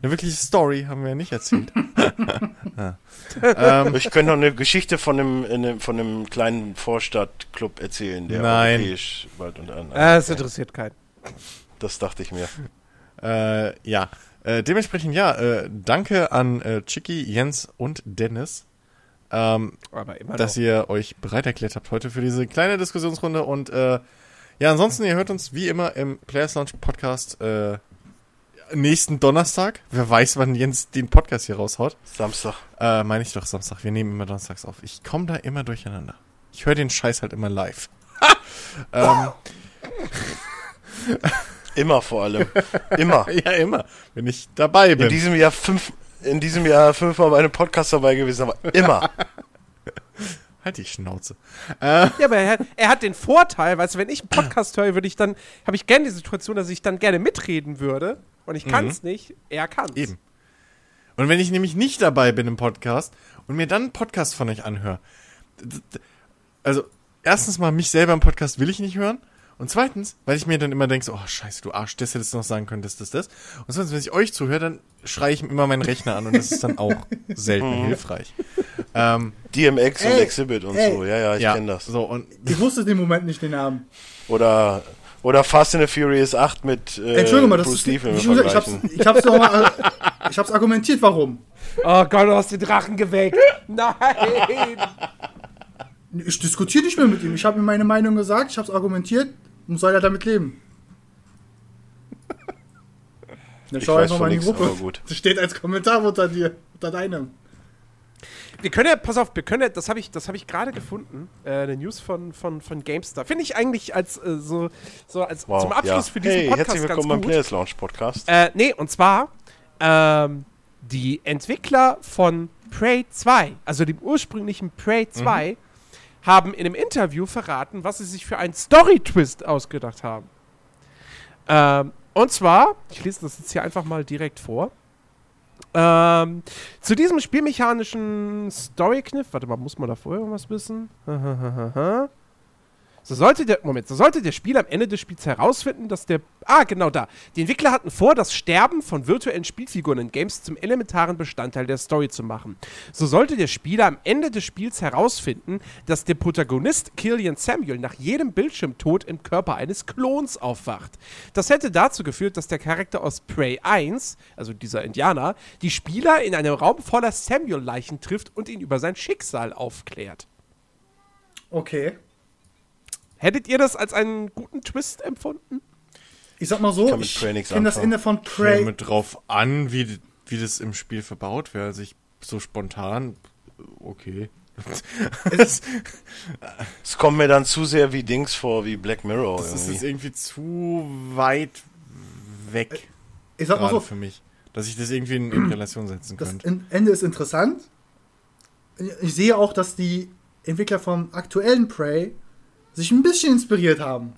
Eine wirkliche Story haben wir ja nicht erzählt. ja. ähm, Ich könnte noch eine Geschichte von einem, in einem, von einem kleinen Vorstadtclub erzählen, der Nein. europäisch bald und an. Äh, es interessiert keinen. Das dachte ich mir. Äh, ja. Äh, dementsprechend ja, äh, danke an äh, Chicky, Jens und Dennis, ähm, Aber immer dass noch. ihr euch bereit erklärt habt heute für diese kleine Diskussionsrunde. Und äh, ja, ansonsten, ihr hört uns wie immer im Players Launch Podcast äh, nächsten Donnerstag. Wer weiß, wann Jens den Podcast hier raushaut. Samstag. Äh, meine ich doch Samstag. Wir nehmen immer donnerstags auf. Ich komme da immer durcheinander. Ich höre den Scheiß halt immer live. ähm, Immer vor allem. Immer. ja, immer. Wenn ich dabei In bin. diesem Jahr fünf, in diesem Jahr fünfmal bei einem Podcast dabei gewesen, aber immer. Halt die Schnauze. Äh, Ja, aber er hat, er hat den Vorteil, weißt du, wenn ich einen Podcast höre, würde ich dann, habe ich gerne die Situation, dass ich dann gerne mitreden würde und ich kann es nicht, er kann es. Eben. Und wenn ich nämlich nicht dabei bin im Podcast und mir dann einen Podcast von euch anhöre, also erstens mal mich selber im Podcast will ich nicht hören und zweitens, weil ich mir dann immer denke, so, oh scheiße, du Arsch, das hättest du noch sagen können, das, das, das. Und zweitens, wenn ich euch zuhöre, dann schreie ich immer meinen Rechner an und das ist dann auch selten hilfreich. Ähm, DMX und Ey, Exhibit und ey. so. Ja, ja, ich ja, kenne das. so und ich wusste den Moment nicht den Namen. Oder, oder Fast and the Furious 8 mit äh, Entschuldigung mal, das Bruce ist, Lee, schon gesagt, ich hab's, ich hab's doch mal, ich hab's argumentiert, warum. Oh Gott, du hast den Drachen geweckt. Nein. Ich diskutiere nicht mehr mit ihm. Ich habe mir meine Meinung gesagt, ich hab's argumentiert und soll er damit leben. Dann Ich schau weiß einfach mal in die Gruppe. Das steht als Kommentar unter dir, unter deinem. Wir können ja, pass auf, wir können ja, das habe ich, das habe ich gerade gefunden, äh, eine News von, von, von GameStar. Finde ich eigentlich als äh, so, so als Wow, zum Abschluss ja. für diesen hey, Podcast herzlich willkommen ganz beim. Players Launch Podcast. Äh, nee, und zwar ähm, die Entwickler von Prey 2, also dem ursprünglichen Prey 2, haben in einem Interview verraten, was sie sich für einen Story-Twist ausgedacht haben. Ähm, und zwar, ich lese das jetzt hier einfach mal direkt vor. Ähm, zu diesem spielmechanischen Story-Kniff, warte mal, muss man da vorher irgendwas wissen? So sollte der, Moment, so sollte der Spieler am Ende des Spiels herausfinden, dass der, ah, genau da. Die Entwickler hatten vor, das Sterben von virtuellen Spielfiguren in Games zum elementaren Bestandteil der Story zu machen. So sollte der Spieler am Ende des Spiels herausfinden, dass der Protagonist Killian Samuel nach jedem Bildschirmtod im Körper eines Klons aufwacht. Das hätte dazu geführt, dass der Charakter aus Prey 1, also dieser Indianer, die Spieler in einem Raum voller Samuel-Leichen trifft und ihn über sein Schicksal aufklärt. Okay. Hättet ihr das als einen guten Twist empfunden? Ich sag mal so, ich nichts kenne das. Ende von Prey. mit drauf an, wie, wie das im Spiel verbaut wäre. Also ich so spontan, okay. das, Es kommt mir dann zu sehr wie Dings vor, wie Black Mirror das ist irgendwie. jetzt irgendwie zu weit weg. Ich sag mal so, für mich, dass ich das irgendwie in, in Relation setzen das könnte. In- Ende ist interessant. Ich sehe auch, dass die Entwickler vom aktuellen Prey sich ein bisschen inspiriert haben.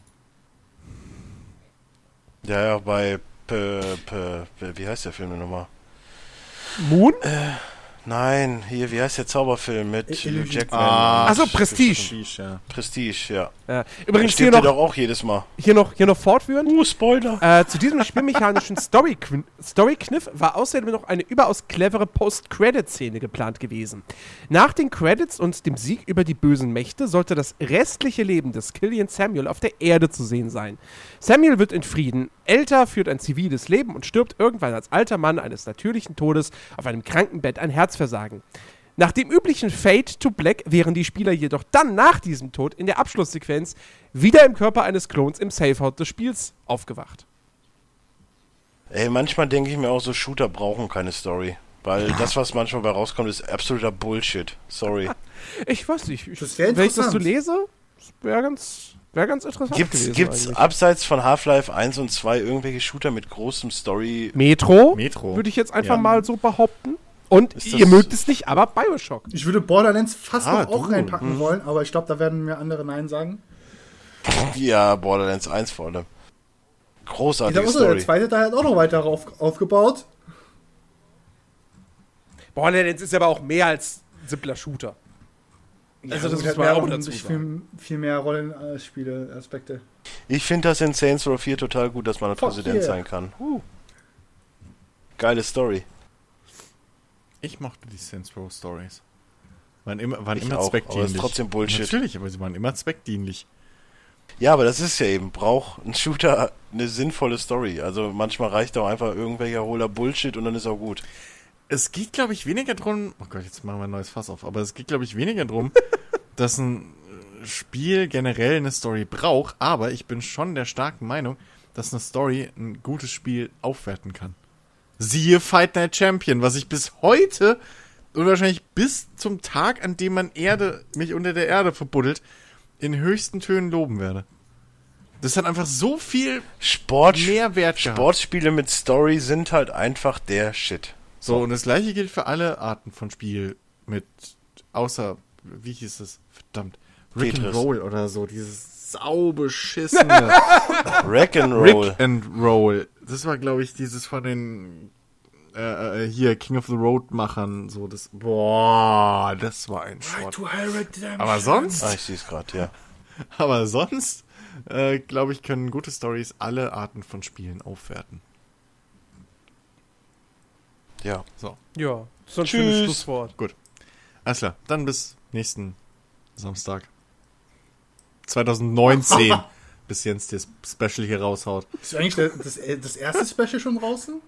Ja, ja, bei, P, P, wie heißt der Film denn nochmal? Moon? Nein, hier, wie heißt der Zauberfilm mit Hugh. Jackman? Ah, Ach so, shit, Prestige. Prestige, ja. Prestige, ja. Ja. Da Übrigens hier noch, doch auch jedes Mal. hier noch, hier noch fortführend. Uh, Spoiler. Äh, zu diesem spielmechanischen Story-Kn- Story-Kniff war außerdem noch eine überaus clevere Post-Credit-Szene geplant gewesen. Nach den Credits und dem Sieg über die bösen Mächte sollte das restliche Leben des Killian Samuel auf der Erde zu sehen sein. Samuel wird in Frieden älter, führt ein ziviles Leben und stirbt irgendwann als alter Mann eines natürlichen Todes auf einem Krankenbett an Herzversagen. Nach dem üblichen Fade to Black wären die Spieler jedoch dann nach diesem Tod in der Abschlusssequenz wieder im Körper eines Klons im Safehouse des Spiels aufgewacht. Ey, manchmal denke ich mir auch, so Shooter brauchen keine Story. Weil das, was manchmal bei rauskommt, ist absoluter Bullshit. Sorry. Ich weiß nicht. Ich, Das wenn ich das so lese, wäre ganz, wär ganz interessant Gibt's, gewesen gibt's eigentlich. abseits von Half-Life 1 und 2 irgendwelche Shooter mit großem Story? Metro, Metro. würde ich jetzt einfach Ja. mal so behaupten. Und ihr das- mögt es nicht, aber Bioshock. Ich würde Borderlands fast Ah, noch auch du. reinpacken wollen, aber ich glaube, da werden mir andere Nein sagen. Ja, Borderlands 1 vor allem. So, der zweite Teil hat auch noch weiter auf, aufgebaut. Borderlands ist aber auch mehr als simpler Shooter. Also das muss hat mehr auch dazu viel, viel mehr Rollenspiele-Aspekte. Ich finde das in Saints Row 4 total gut, dass man ein Präsident yeah. sein kann. Geile Story. Ich mochte die Saints Row Stories. Waren immer, waren Ich immer auch, aber zweckdienlich. ist trotzdem Bullshit. Natürlich, aber sie waren immer zweckdienlich. Ja, aber das ist ja eben, braucht ein Shooter eine sinnvolle Story. Also manchmal reicht auch einfach irgendwelcher hohler Bullshit und dann ist auch gut. Es geht, glaube ich, weniger drum. Oh Gott, jetzt machen wir ein neues Fass auf. Aber es geht, glaube ich, weniger drum, dass ein Spiel generell eine Story braucht. Aber ich bin schon der starken Meinung, dass eine Story ein gutes Spiel aufwerten kann. Siehe Fight Night Champion, was ich bis heute und wahrscheinlich bis zum Tag, an dem man Erde, mich unter der Erde verbuddelt, in höchsten Tönen loben werde. Das hat einfach so viel Sport, Mehrwert gehabt. Sportspiele mit Story sind halt einfach der Shit. So, und das gleiche gilt für alle Arten von Spiel mit, außer, wie hieß es? Verdammt. Rick and. Roll oder so, dieses saubeschissene Rock'n'Roll. Rick and Roll. Das war, glaube ich, dieses von den, äh, äh, hier, King of the Road Machern, so, das, boah, das war ein Schrott. Aber sonst, Ah, ich sehe es gerade, ja. aber sonst, äh, glaube ich, können gute Stories alle Arten von Spielen aufwerten. Ja. So. Ja, ist ein Tschüss. schönes Schlusswort. Gut. Alles klar. Dann bis nächsten Samstag. 2019. bis Jens das Special hier raushaut. Ist eigentlich der, das, äh, das erste Special schon draußen?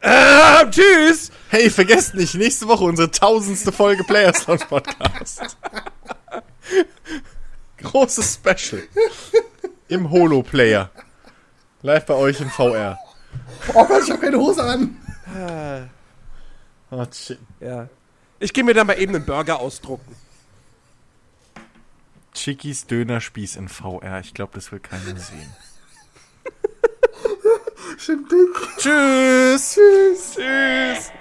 Ah, tschüss! Hey, vergesst nicht, nächste Woche unsere tausendste Folge Players Lounge Podcast. Großes Special. Im Holo-Player. Live bei euch in VR. Oh Gott, ich habe keine Hose an. Oh, shit. Ja. Ich gehe mir dann mal eben einen Burger ausdrucken. Chickis Dönerspieß in VR. Ich glaube, das will keiner sehen. Tschüss. Tschüss. Tschüss.